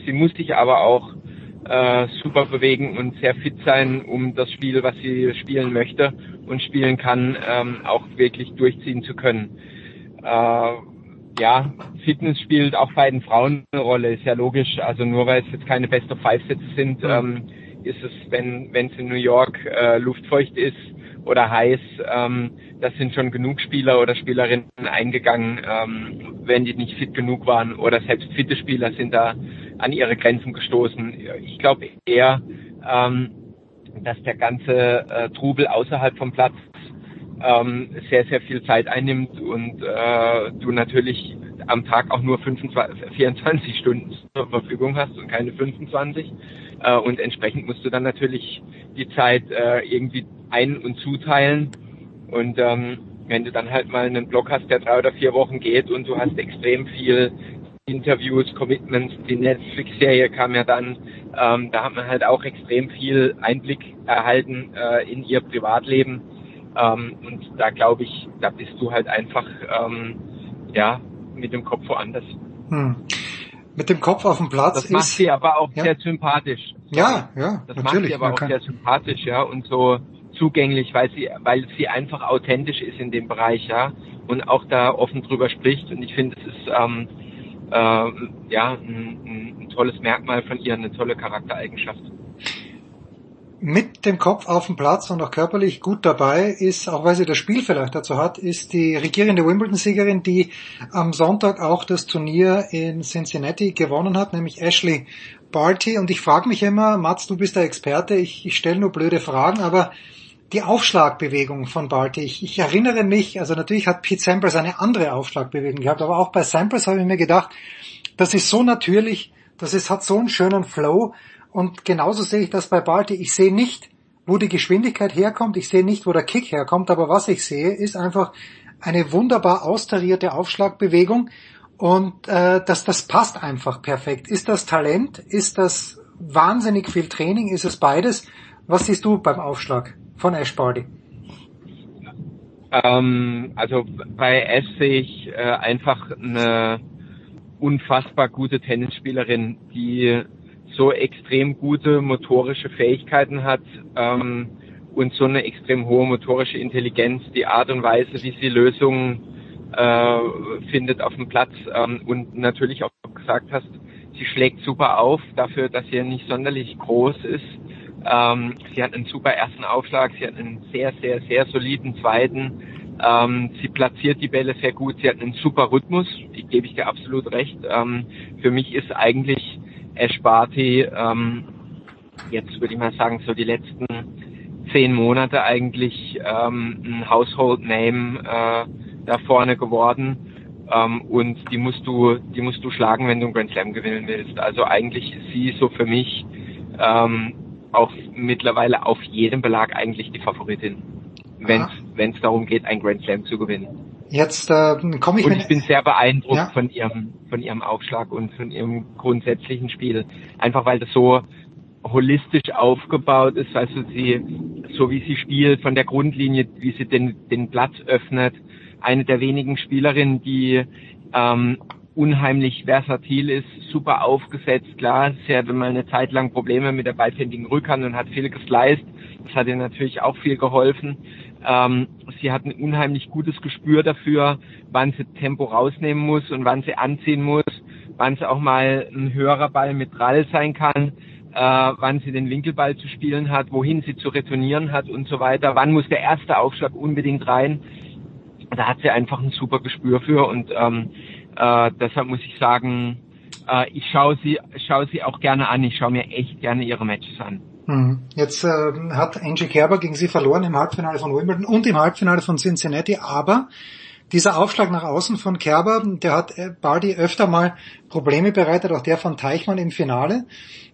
sie musste sich aber auch äh, super bewegen und sehr fit sein, um das Spiel, was sie spielen möchte und spielen kann, ähm, auch wirklich durchziehen zu können. Äh, ja, Fitness spielt auch bei den Frauen eine Rolle, ist ja logisch. Also nur weil es jetzt keine Best of Five Sätze sind, ähm, ist es, wenn wenn es in New York äh, luftfeucht ist oder heiß, ähm, das sind schon genug Spieler oder Spielerinnen eingegangen, ähm, wenn die nicht fit genug waren oder selbst fitte Spieler sind da an ihre Grenzen gestoßen. Ich glaube eher, ähm, dass der ganze äh, Trubel außerhalb vom Platz ähm, sehr, sehr viel Zeit einnimmt und äh, du natürlich am Tag auch nur 25, 24 Stunden zur Verfügung hast und keine 25. Äh, und entsprechend musst du dann natürlich die Zeit äh, irgendwie ein- und zuteilen. Und ähm, wenn du dann halt mal einen Blog hast, der drei oder vier Wochen geht und du hast extrem viel Interviews, Commitments, die Netflix-Serie kam ja dann, ähm, da hat man halt auch extrem viel Einblick erhalten äh, in ihr Privatleben ähm, und da glaube ich, da bist du halt einfach ähm, ja mit dem Kopf woanders. Hm. Mit dem Kopf auf dem Platz das ist. macht sie aber auch ja. sehr sympathisch. Ja, ja, Das natürlich. macht sie aber man auch sehr sympathisch, ja, und so zugänglich, weil sie, weil sie einfach authentisch ist in dem Bereich, ja, und auch da offen drüber spricht. Und ich finde, es ist ähm, äh, ja ein, ein, ein tolles Merkmal von ihr, eine tolle Charaktereigenschaft. Mit dem Kopf auf dem Platz und auch körperlich gut dabei ist, auch weil sie das Spiel vielleicht dazu hat, ist die regierende Wimbledon-Siegerin, die am Sonntag auch das Turnier in Cincinnati gewonnen hat, nämlich Ashley Barty. Und ich frage mich immer, Mats, du bist der Experte, ich, ich stelle nur blöde Fragen, aber die Aufschlagbewegung von Barty, ich, ich erinnere mich, also natürlich hat Pete Sampras eine andere Aufschlagbewegung gehabt, aber auch bei Sampras habe ich mir gedacht, das ist so natürlich, das ist, hat so einen schönen Flow, und genauso sehe ich das bei Barty. Ich sehe nicht, wo die Geschwindigkeit herkommt. Ich sehe nicht, wo der Kick herkommt. Aber was ich sehe, ist einfach eine wunderbar austarierte Aufschlagbewegung. Und äh, das, das passt einfach perfekt. Ist das Talent? Ist das wahnsinnig viel Training? Ist es beides? Was siehst du beim Aufschlag von Ash Barty? Ähm, also bei Ash sehe ich äh, einfach eine unfassbar gute Tennisspielerin, die so extrem gute motorische Fähigkeiten hat ähm, und so eine extrem hohe motorische Intelligenz, die Art und Weise, wie sie Lösungen äh, findet auf dem Platz ähm, und natürlich auch gesagt hast, sie schlägt super auf dafür, dass sie nicht sonderlich groß ist. Ähm, sie hat einen super ersten Aufschlag, sie hat einen sehr, sehr, sehr soliden zweiten. Ähm, sie platziert die Bälle sehr gut, sie hat einen super Rhythmus, ich gebe ich dir absolut recht. Ähm, für mich ist eigentlich Ash Barty, ähm, jetzt würde ich mal sagen, so die letzten zehn Monate eigentlich ähm, ein Household Name äh, da vorne geworden. Ähm, und die musst du, die musst du schlagen, wenn du einen Grand Slam gewinnen willst. Also eigentlich ist sie so für mich ähm, auch mittlerweile auf jedem Belag eigentlich die Favoritin, wenn es darum geht, ein Grand Slam zu gewinnen. Jetzt äh, komme ich und ich bin sehr beeindruckt Ja. von ihrem von ihrem Aufschlag und von ihrem grundsätzlichen Spiel. Einfach weil das so holistisch aufgebaut ist, also sie so wie sie spielt von der Grundlinie, wie sie den den Platz öffnet, eine der wenigen Spielerinnen, die ähm, unheimlich versatil ist, super aufgesetzt. Klar, sie hatte mal eine Zeit lang Probleme mit der beidhändigen Rückhand und hat viel gesliced. Das hat ihr natürlich auch viel geholfen. Ähm, sie hat ein unheimlich gutes Gespür dafür, wann sie Tempo rausnehmen muss und wann sie anziehen muss, wann sie auch mal ein höherer Ball mit Drall sein kann, äh, wann sie den Winkelball zu spielen hat, wohin sie zu retournieren hat und so weiter, wann muss der erste Aufschlag unbedingt rein. Da hat sie einfach ein super Gespür für und ähm, äh, deshalb muss ich sagen, äh, ich schaue sie, schaue sie auch gerne an. Ich schaue mir echt gerne ihre Matches an. Hm. Jetzt äh, hat Angie Kerber gegen sie verloren im Halbfinale von Wimbledon und im Halbfinale von Cincinnati, aber dieser Aufschlag nach außen von Kerber, der hat äh, Barty öfter mal Probleme bereitet, auch der von Teichmann im Finale.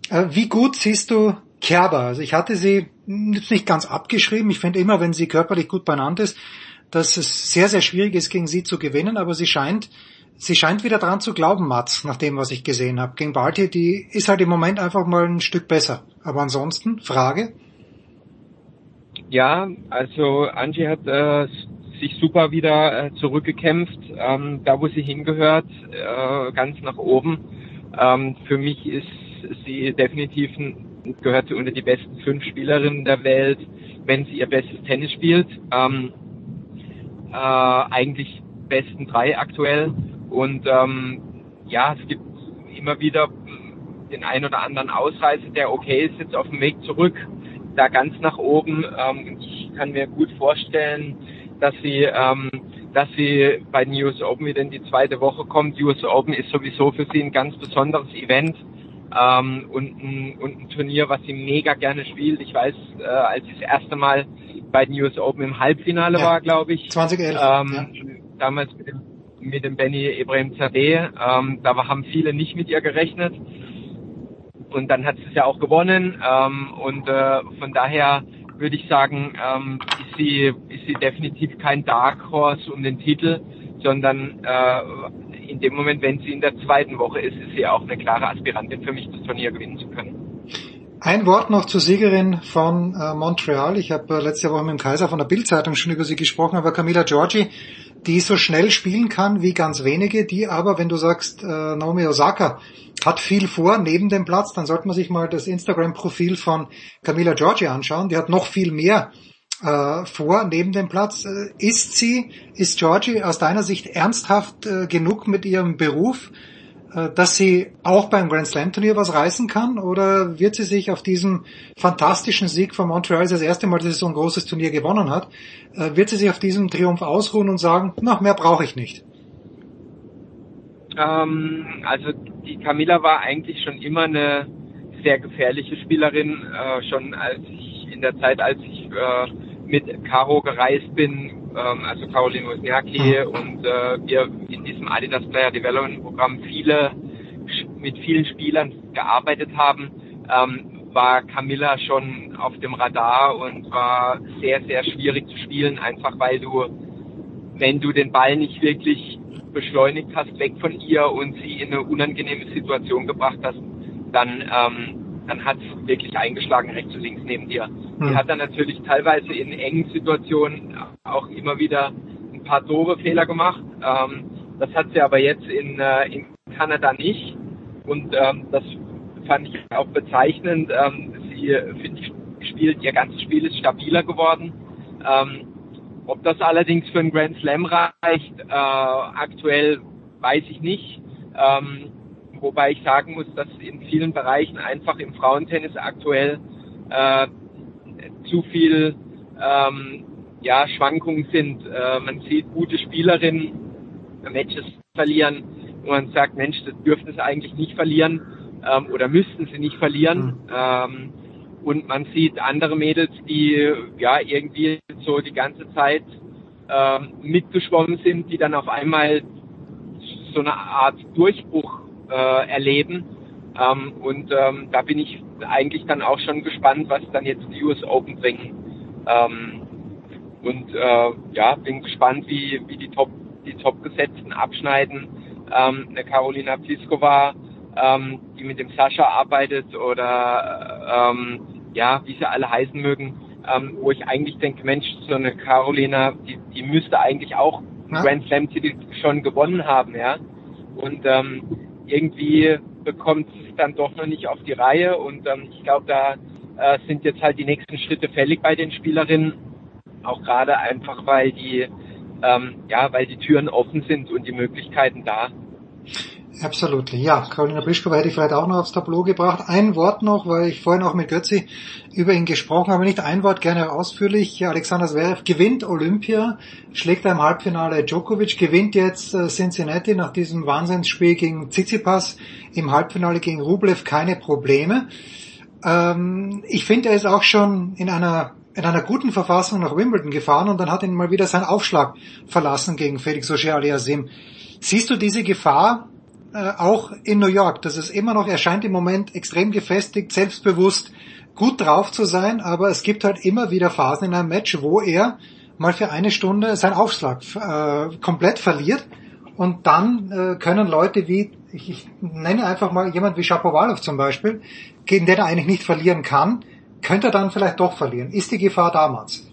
Äh, wie gut siehst du Kerber? Also ich hatte sie nicht ganz abgeschrieben. Ich finde immer, wenn sie körperlich gut beieinander ist, dass es sehr, sehr schwierig ist, gegen sie zu gewinnen, aber sie scheint sie scheint wieder dran zu glauben, Mats, nach dem, was ich gesehen habe. Gegen Balti, die ist halt im Moment einfach mal ein Stück besser. Aber ansonsten, Frage? Ja, also Angie hat äh, sich super wieder äh, zurückgekämpft, ähm, da wo sie hingehört, äh, ganz nach oben. Ähm, für mich ist sie definitiv gehört unter die besten fünf Spielerinnen der Welt, wenn sie ihr bestes Tennis spielt. Ähm, äh, eigentlich besten drei aktuell. Und ähm, ja, es gibt immer wieder den ein oder anderen Ausreißer, der okay ist, jetzt auf dem Weg zurück, da ganz nach oben. Ähm, ich kann mir gut vorstellen, dass sie, ähm, dass sie bei den US Open wieder in die zweite Woche kommt. Die US Open ist sowieso für sie ein ganz besonderes Event ähm, und, ein, und ein Turnier, was sie mega gerne spielt. Ich weiß, äh, als sie das erste Mal bei den US Open im Halbfinale ja, war, glaube ich. 2011. Ähm, ja. Damals mit dem, mit dem Benny Ibrahim Zadeh. Ähm, da haben viele nicht mit ihr gerechnet. Und dann hat sie es ja auch gewonnen. Ähm, und äh, von daher würde ich sagen, ähm, ist, sie, ist sie definitiv kein Dark Horse um den Titel, sondern äh, in dem Moment, wenn sie in der zweiten Woche ist, ist sie auch eine klare Aspirantin für mich, das Turnier gewinnen zu können. Ein Wort noch zur Siegerin von äh, Montreal. Ich habe äh, letzte Woche mit dem Kaiser von der Bildzeitung schon über sie gesprochen, aber Camila Giorgi, die so schnell spielen kann wie ganz wenige, die aber, wenn du sagst, äh, Naomi Osaka hat viel vor neben dem Platz, dann sollte man sich mal das Instagram-Profil von Camila Giorgi anschauen. Die hat noch viel mehr äh, vor neben dem Platz. Äh, ist sie, ist Georgie aus deiner Sicht ernsthaft äh, genug mit ihrem Beruf, dass sie auch beim Grand Slam Turnier was reißen kann? Oder wird sie sich auf diesem fantastischen Sieg von Montreal, das, erste Mal, dass sie so ein großes Turnier gewonnen hat, äh, wird sie sich auf diesem Triumph ausruhen und sagen, na, mehr brauche ich nicht? Ähm, also die Camilla war eigentlich schon immer eine sehr gefährliche Spielerin, äh, schon als ich in der Zeit, als ich äh, mit Caro gereist bin, ähm, also Caroline Wozniacki mhm. und äh, wir in diesem Adidas Player Development Programm viele mit vielen Spielern gearbeitet haben, ähm, war Camilla schon auf dem Radar und war sehr, sehr schwierig zu spielen, einfach weil du, wenn du den Ball nicht wirklich beschleunigt hast, weg von ihr und sie in eine unangenehme Situation gebracht hast, dann, ähm, dann hat es wirklich eingeschlagen rechts und links neben dir. Die hm. hat dann natürlich teilweise in engen Situationen auch immer wieder ein paar doofe Fehler gemacht. Ähm, das hat sie aber jetzt in, äh, in Kanada nicht. Und ähm, das fand ich auch bezeichnend. Ähm, sie, finde ich, spielt, ihr ganzes Spiel ist stabiler geworden. Ähm, ob das allerdings für einen Grand Slam reicht, äh, aktuell weiß ich nicht. Ähm, wobei ich sagen muss, dass in vielen Bereichen einfach im Frauentennis aktuell äh, zu viel ähm, ja, Schwankungen sind. Äh, man sieht gute Spielerinnen Matches verlieren und man sagt, Mensch, das dürften sie eigentlich nicht verlieren ähm, oder müssten sie nicht verlieren. Mhm. Ähm, und man sieht andere Mädels, die ja irgendwie so die ganze Zeit ähm, mitgeschwommen sind, die dann auf einmal so eine Art Durchbruch äh, erleben ähm, und ähm, da bin ich eigentlich dann auch schon gespannt, was dann jetzt die US Open bringen. Ähm, und äh, ja, bin gespannt, wie, wie die Top die Top-Gesetzten abschneiden. Ähm, eine Carolina Pliskova, ähm, die mit dem Sascha arbeitet oder ähm, ja, wie sie alle heißen mögen, ähm, wo ich eigentlich denke, Mensch, so eine Carolina, die, die müsste eigentlich auch ja. Grand Slam Titel schon gewonnen haben, ja. Und ähm, irgendwie bekommt es dann doch noch nicht auf die Reihe und ähm, ich glaube, da äh, sind jetzt halt die nächsten Schritte fällig bei den Spielerinnen, auch gerade einfach, weil die ähm, ja, weil die Türen offen sind und die Möglichkeiten da. Absolut. Ja, Karolina Pliskova hätte ich vielleicht auch noch aufs Tableau gebracht. Ein Wort noch, weil ich vorhin auch mit Götzi über ihn gesprochen habe. Nicht ein Wort, gerne ausführlich. Alexander Zverev gewinnt Olympia, schlägt er im Halbfinale Djokovic, gewinnt jetzt äh, Cincinnati nach diesem Wahnsinnsspiel gegen Tsitsipas im Halbfinale gegen Rublev keine Probleme. Ähm, ich finde, er ist auch schon in einer in einer guten Verfassung nach Wimbledon gefahren und dann hat ihn mal wieder sein Aufschlag verlassen gegen Felix Auger-Aliassime. Siehst du diese Gefahr äh, auch in New York, dass es immer noch erscheint im Moment extrem gefestigt, selbstbewusst, gut drauf zu sein, aber es gibt halt immer wieder Phasen in einem Match, wo er mal für eine Stunde seinen Aufschlag äh, komplett verliert und dann äh, können Leute wie, ich, ich nenne einfach mal jemand wie Shapovalov zum Beispiel, gegen den er eigentlich nicht verlieren kann, könnte er dann vielleicht doch verlieren. Ist die Gefahr damals?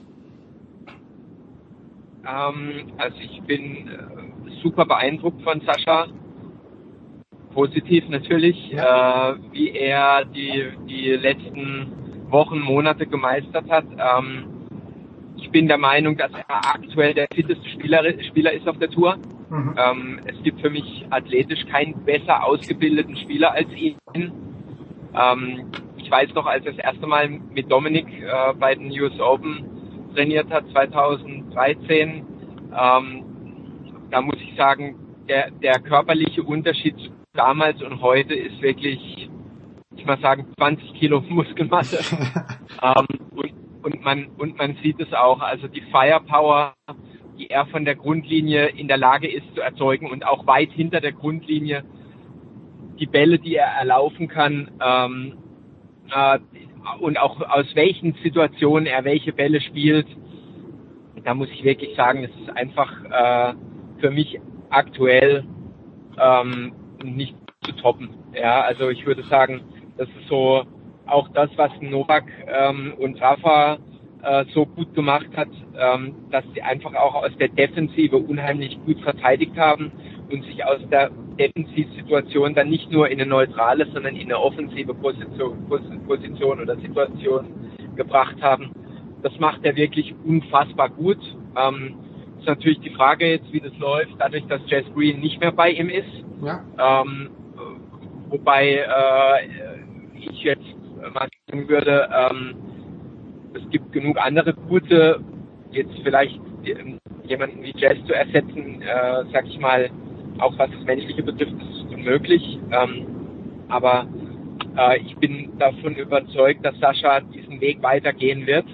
Ähm, also ich bin äh, super beeindruckt von Sascha. Positiv natürlich, ja. äh, wie er die, die letzten Wochen, Monate gemeistert hat. Ähm, ich bin der Meinung, dass er aktuell der fitteste Spieler, Spieler ist auf der Tour. Mhm. Ähm, es gibt für mich athletisch keinen besser ausgebildeten Spieler als ihn. Ähm, ich weiß noch, als er das erste Mal mit Dominik äh, bei den US Open trainiert hat, 2013, ähm, da muss ich sagen, der, der körperliche Unterschied damals und heute ist wirklich, ich mal sagen, 20 Kilo [laughs] Muskelmasse. [laughs] ähm, und, und man und man sieht es auch, also die Firepower, die er von der Grundlinie in der Lage ist zu erzeugen und auch weit hinter der Grundlinie die Bälle, die er erlaufen kann ähm, äh, und auch aus welchen Situationen er welche Bälle spielt, da muss ich wirklich sagen, es ist einfach äh, für mich aktuell ähm, nicht zu toppen. Ja, also ich würde sagen, das ist so auch das, was Novak ähm, und Rafa äh, so gut gemacht hat, ähm, dass sie einfach auch aus der Defensive unheimlich gut verteidigt haben und sich aus der Defensivsituation dann nicht nur in eine neutrale, sondern in eine offensive Position, Position oder Situation gebracht haben. Das macht er wirklich unfassbar gut. Ähm, ist natürlich die Frage jetzt, wie das läuft, dadurch, dass Jess Green nicht mehr bei ihm ist. Ja. Ähm, wobei äh, ich jetzt mal sagen würde, ähm, es gibt genug andere gute, jetzt vielleicht jemanden wie Jazz zu ersetzen, äh, sag ich mal, auch was das Menschliche betrifft, ist unmöglich. Ähm, aber äh, ich bin davon überzeugt, dass Sascha diesen Weg weitergehen wird.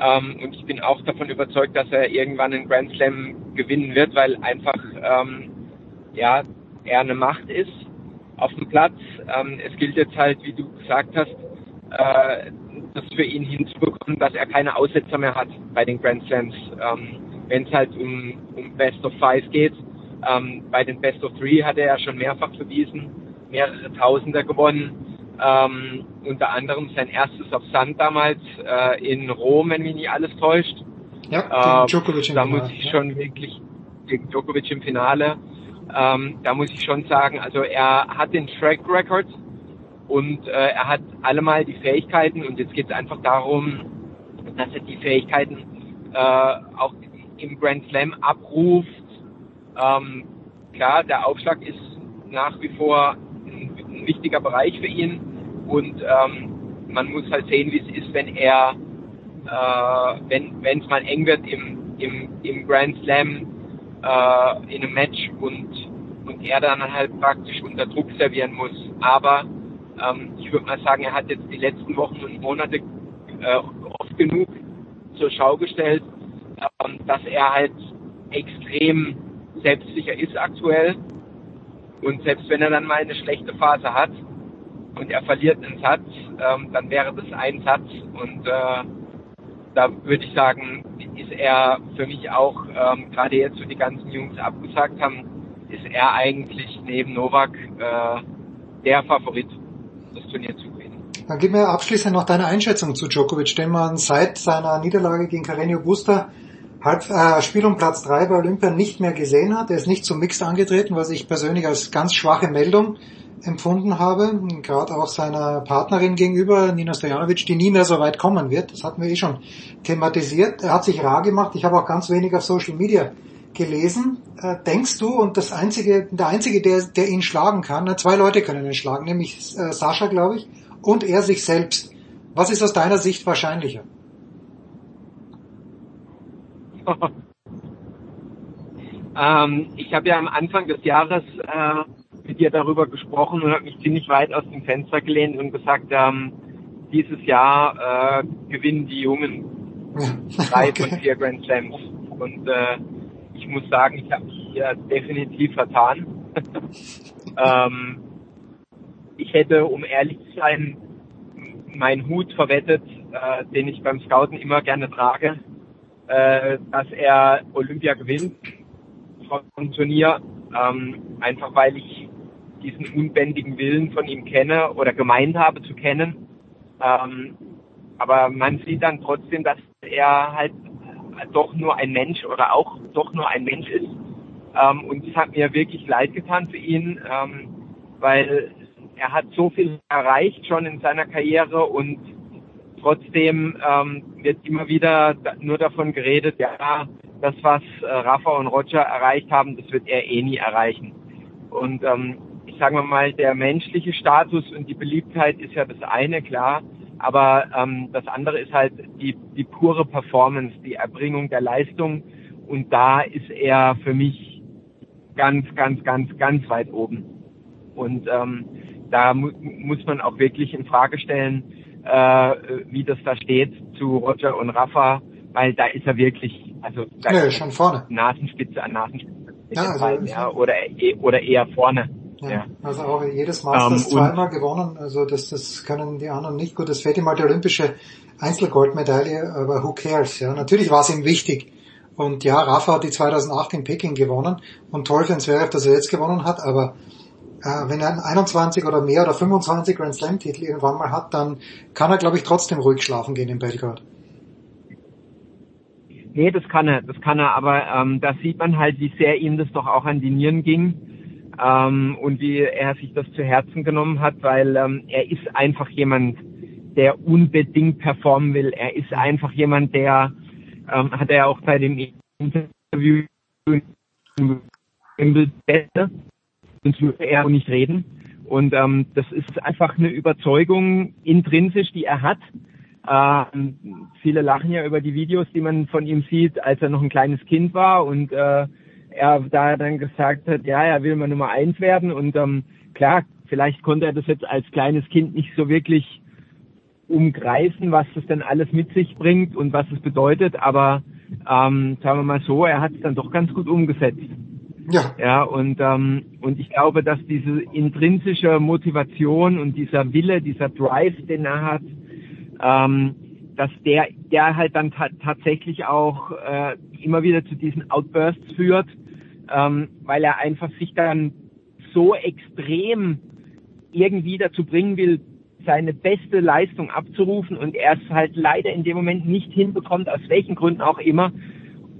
Ähm, und ich bin auch davon überzeugt, dass er irgendwann einen Grand Slam gewinnen wird, weil einfach ähm, ja er eine Macht ist auf dem Platz. Ähm, es gilt jetzt halt, wie du gesagt hast, äh, das für ihn hinzubekommen, dass er keine Aussetzer mehr hat bei den Grand Slams. Ähm, Wenn es halt um, um Best of Five geht, ähm, bei den Best of Three hat er ja schon mehrfach bewiesen, mehrere Tausender gewonnen. Ähm, unter anderem sein erstes auf Sand damals äh, in Rom, wenn mich nicht alles täuscht. Ja, äh, Djokovic im Da muss ich schon wirklich gegen Djokovic im Finale. Ähm, da muss ich schon sagen, also er hat den Track Record und äh, er hat allemal die Fähigkeiten und jetzt geht es einfach darum, dass er die Fähigkeiten äh, auch im Grand Slam abruft. Ähm, klar, der Aufschlag ist nach wie vor ein, wichtiger Bereich für ihn und ähm, man muss halt sehen, wie es ist, wenn er, äh, wenn wenn es mal eng wird im, im, im Grand Slam äh, in einem Match und und er dann halt praktisch unter Druck servieren muss. Aber ähm, ich würde mal sagen, er hat jetzt die letzten Wochen und Monate äh, oft genug zur Schau gestellt, ähm, dass er halt extrem selbstsicher ist aktuell. Und selbst wenn er dann mal eine schlechte Phase hat und er verliert einen Satz, ähm, dann wäre das ein Satz. Und äh, da würde ich sagen, ist er für mich auch, ähm, gerade jetzt, wo die ganzen Jungs abgesagt haben, ist er eigentlich neben Novak äh, der Favorit das Turnier zu gewinnen. Dann gib mir abschließend noch deine Einschätzung zu Djokovic, den man seit seiner Niederlage gegen Carreño Busta Halb, äh, Spiel um Platz 3 bei Olympia nicht mehr gesehen hat. Er ist nicht zum Mixed angetreten, was ich persönlich als ganz schwache Meldung empfunden habe. Gerade auch seiner Partnerin gegenüber, Nina Stojanovic, die nie mehr so weit kommen wird. Das hatten wir eh schon thematisiert. Er hat sich rar gemacht. Ich habe auch ganz wenig auf Social Media gelesen. Äh, denkst du, und das einzige, der einzige, der, der ihn schlagen kann, na, zwei Leute können ihn schlagen, nämlich äh, Sascha, glaube ich, und er sich selbst. Was ist aus deiner Sicht wahrscheinlicher? [laughs] ähm, ich habe ja am Anfang des Jahres äh, mit dir darüber gesprochen und habe mich ziemlich weit aus dem Fenster gelehnt und gesagt, ähm, dieses Jahr äh, gewinnen die Jungen drei [laughs] okay. von vier Grand Slams. Und äh, ich muss sagen, ich habe mich hier definitiv vertan. [laughs] ähm, ich hätte, um ehrlich zu sein, meinen Hut verwettet, äh, den ich beim Scouten immer gerne trage, äh, dass er Olympia gewinnt vom Turnier. ähm, einfach weil ich diesen unbändigen Willen von ihm kenne oder gemeint habe zu kennen. Ähm, aber man sieht dann trotzdem, dass er halt doch nur ein Mensch oder auch doch nur ein Mensch ist. Ähm, und es hat mir wirklich leid getan für ihn, ähm, weil er hat so viel erreicht schon in seiner Karriere und trotzdem ähm, wird immer wieder nur davon geredet, ja, das, was äh, Rafa und Roger erreicht haben, das wird er eh nie erreichen. Und ähm, ich sage mal, der menschliche Status und die Beliebtheit ist ja das eine, klar. Aber ähm, das andere ist halt die, die pure Performance, die Erbringung der Leistung. Und da ist er für mich ganz, ganz, ganz, ganz weit oben. Und ähm, da mu muss man auch wirklich in Frage stellen, äh, wie das da steht zu Roger und Rafa, weil da ist er wirklich, also da ja, ist schon vorne. Nasenspitze an Nasenspitze. Ja, also Fall, ja, oder, oder eher vorne. Ja, ja. Also auch jedes Masters Ähm, und- zweimal gewonnen, also das, das können die anderen nicht. Gut, es fehlt ihm mal die olympische Einzelgoldmedaille, aber who cares, ja. Natürlich war es ihm wichtig. Und ja, Rafa hat die 2008 in Peking gewonnen und toll für den Zverev, dass er jetzt gewonnen hat, aber äh, wenn er einen 21 oder mehr oder 25 Grand Slam Titel irgendwann mal hat, dann kann er, glaube ich, trotzdem ruhig schlafen gehen in Belgrad. Nee, das kann er, das kann er, aber ähm, da sieht man halt, wie sehr ihm das doch auch an die Nieren ging ähm, und wie er sich das zu Herzen genommen hat, weil ähm, er ist einfach jemand, der unbedingt performen will. Er ist einfach jemand, der, ähm, hat er auch bei dem Interview im Beste, sonst würde er nicht reden. Und ähm, das ist einfach eine Überzeugung intrinsisch, die er hat. Ähm, viele lachen ja über die Videos, die man von ihm sieht, als er noch ein kleines Kind war und äh, er da dann gesagt hat, ja, er will mal Nummer eins werden und ähm, klar, vielleicht konnte er das jetzt als kleines Kind nicht so wirklich umgreifen, was das denn alles mit sich bringt und was es bedeutet, aber ähm, sagen wir mal so, er hat es dann doch ganz gut umgesetzt. Ja. Ja, und, ähm, und ich glaube, dass diese intrinsische Motivation und dieser Wille, dieser Drive, den er hat, ähm, dass der, der halt dann ta tatsächlich auch äh, immer wieder zu diesen Outbursts führt, ähm, weil er einfach sich dann so extrem irgendwie dazu bringen will, seine beste Leistung abzurufen und er es halt leider in dem Moment nicht hinbekommt, aus welchen Gründen auch immer.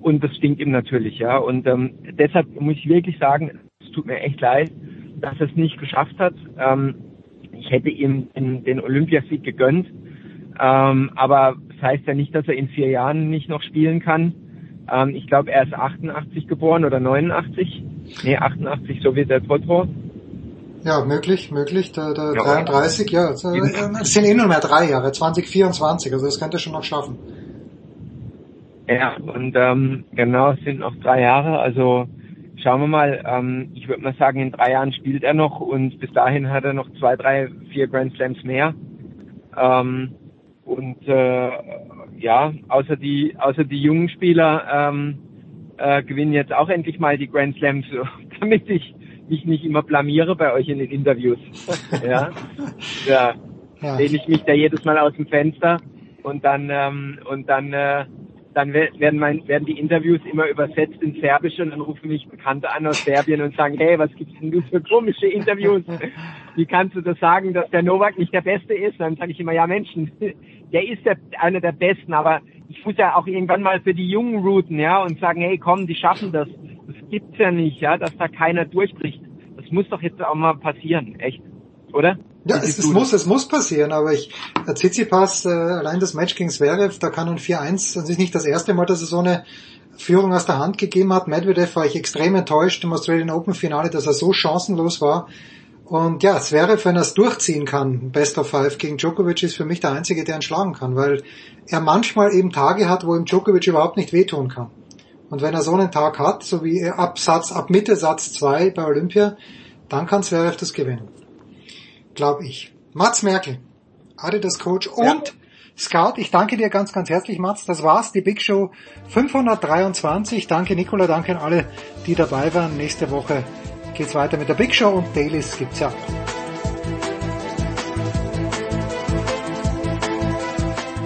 Und das stinkt ihm natürlich, ja. Und ähm, deshalb muss ich wirklich sagen, es tut mir echt leid, dass er es nicht geschafft hat. Ähm, ich hätte ihm den, den Olympiasieg gegönnt. Ähm, aber das heißt ja nicht, dass er in vier Jahren nicht noch spielen kann. Ähm, ich glaube, er ist 88 geboren oder 89. Nee, 88, so wie der Potro. Ja, möglich, möglich. Der, der Ja. 33, ja. Es äh, es sind eh nur mehr drei Jahre, 2024, also das könnte er schon noch schaffen. Ja, und ähm, genau, es sind noch drei Jahre. Also schauen wir mal. Ähm, ich würde mal sagen, in drei Jahren spielt er noch und bis dahin hat er noch zwei, drei, vier Grand Slams mehr. Ähm, und äh, ja, außer die, außer die jungen Spieler ähm, äh, gewinnen jetzt auch endlich mal die Grand Slams, [laughs] damit ich mich nicht immer blamiere bei euch in den Interviews. [laughs] ja, ja, Ja. lehne ich mich da jedes Mal aus dem Fenster und dann ähm, und dann äh, dann we- werden mein, werden die Interviews immer übersetzt in Serbisch und dann rufen mich Bekannte an aus Serbien und sagen, hey, was gibt's denn du für komische Interviews? Wie kannst du das sagen, dass der Novak nicht der Beste ist? Dann sage ich immer, ja Menschen, [laughs] der ist der, einer der Besten, aber ich muss ja auch irgendwann mal für die Jungen routen, ja, und sagen, hey, komm, die schaffen das. Das gibt's ja nicht, ja, dass da keiner durchbricht. Das muss doch jetzt auch mal passieren, echt, oder? Ja, es, es muss, es muss passieren, aber ich, der Tsitsipas, äh, allein das Match gegen Zverev, da kann ein 4-1, das ist nicht das erste Mal, dass er so eine Führung aus der Hand gegeben hat. Medvedev war ich extrem enttäuscht im Australian Open Finale, dass er so chancenlos war. Und ja, Zverev, wenn er es durchziehen kann, Best of Five gegen Djokovic, ist für mich der Einzige, der ihn schlagen kann, weil er manchmal eben Tage hat, wo ihm Djokovic überhaupt nicht wehtun kann. Und wenn er so einen Tag hat, so wie er ab Satz, ab Mitte Satz 2 bei Olympia, dann kann Zverev das gewinnen. Glaube ich. Mats Merkel, Adidas Coach und Scout, ich danke dir ganz, ganz herzlich, Mats. Das war's, die Big Show 523. Danke Nicola, danke an alle, die dabei waren. Nächste Woche geht's weiter mit der Big Show und Dailies gibt's ja auch.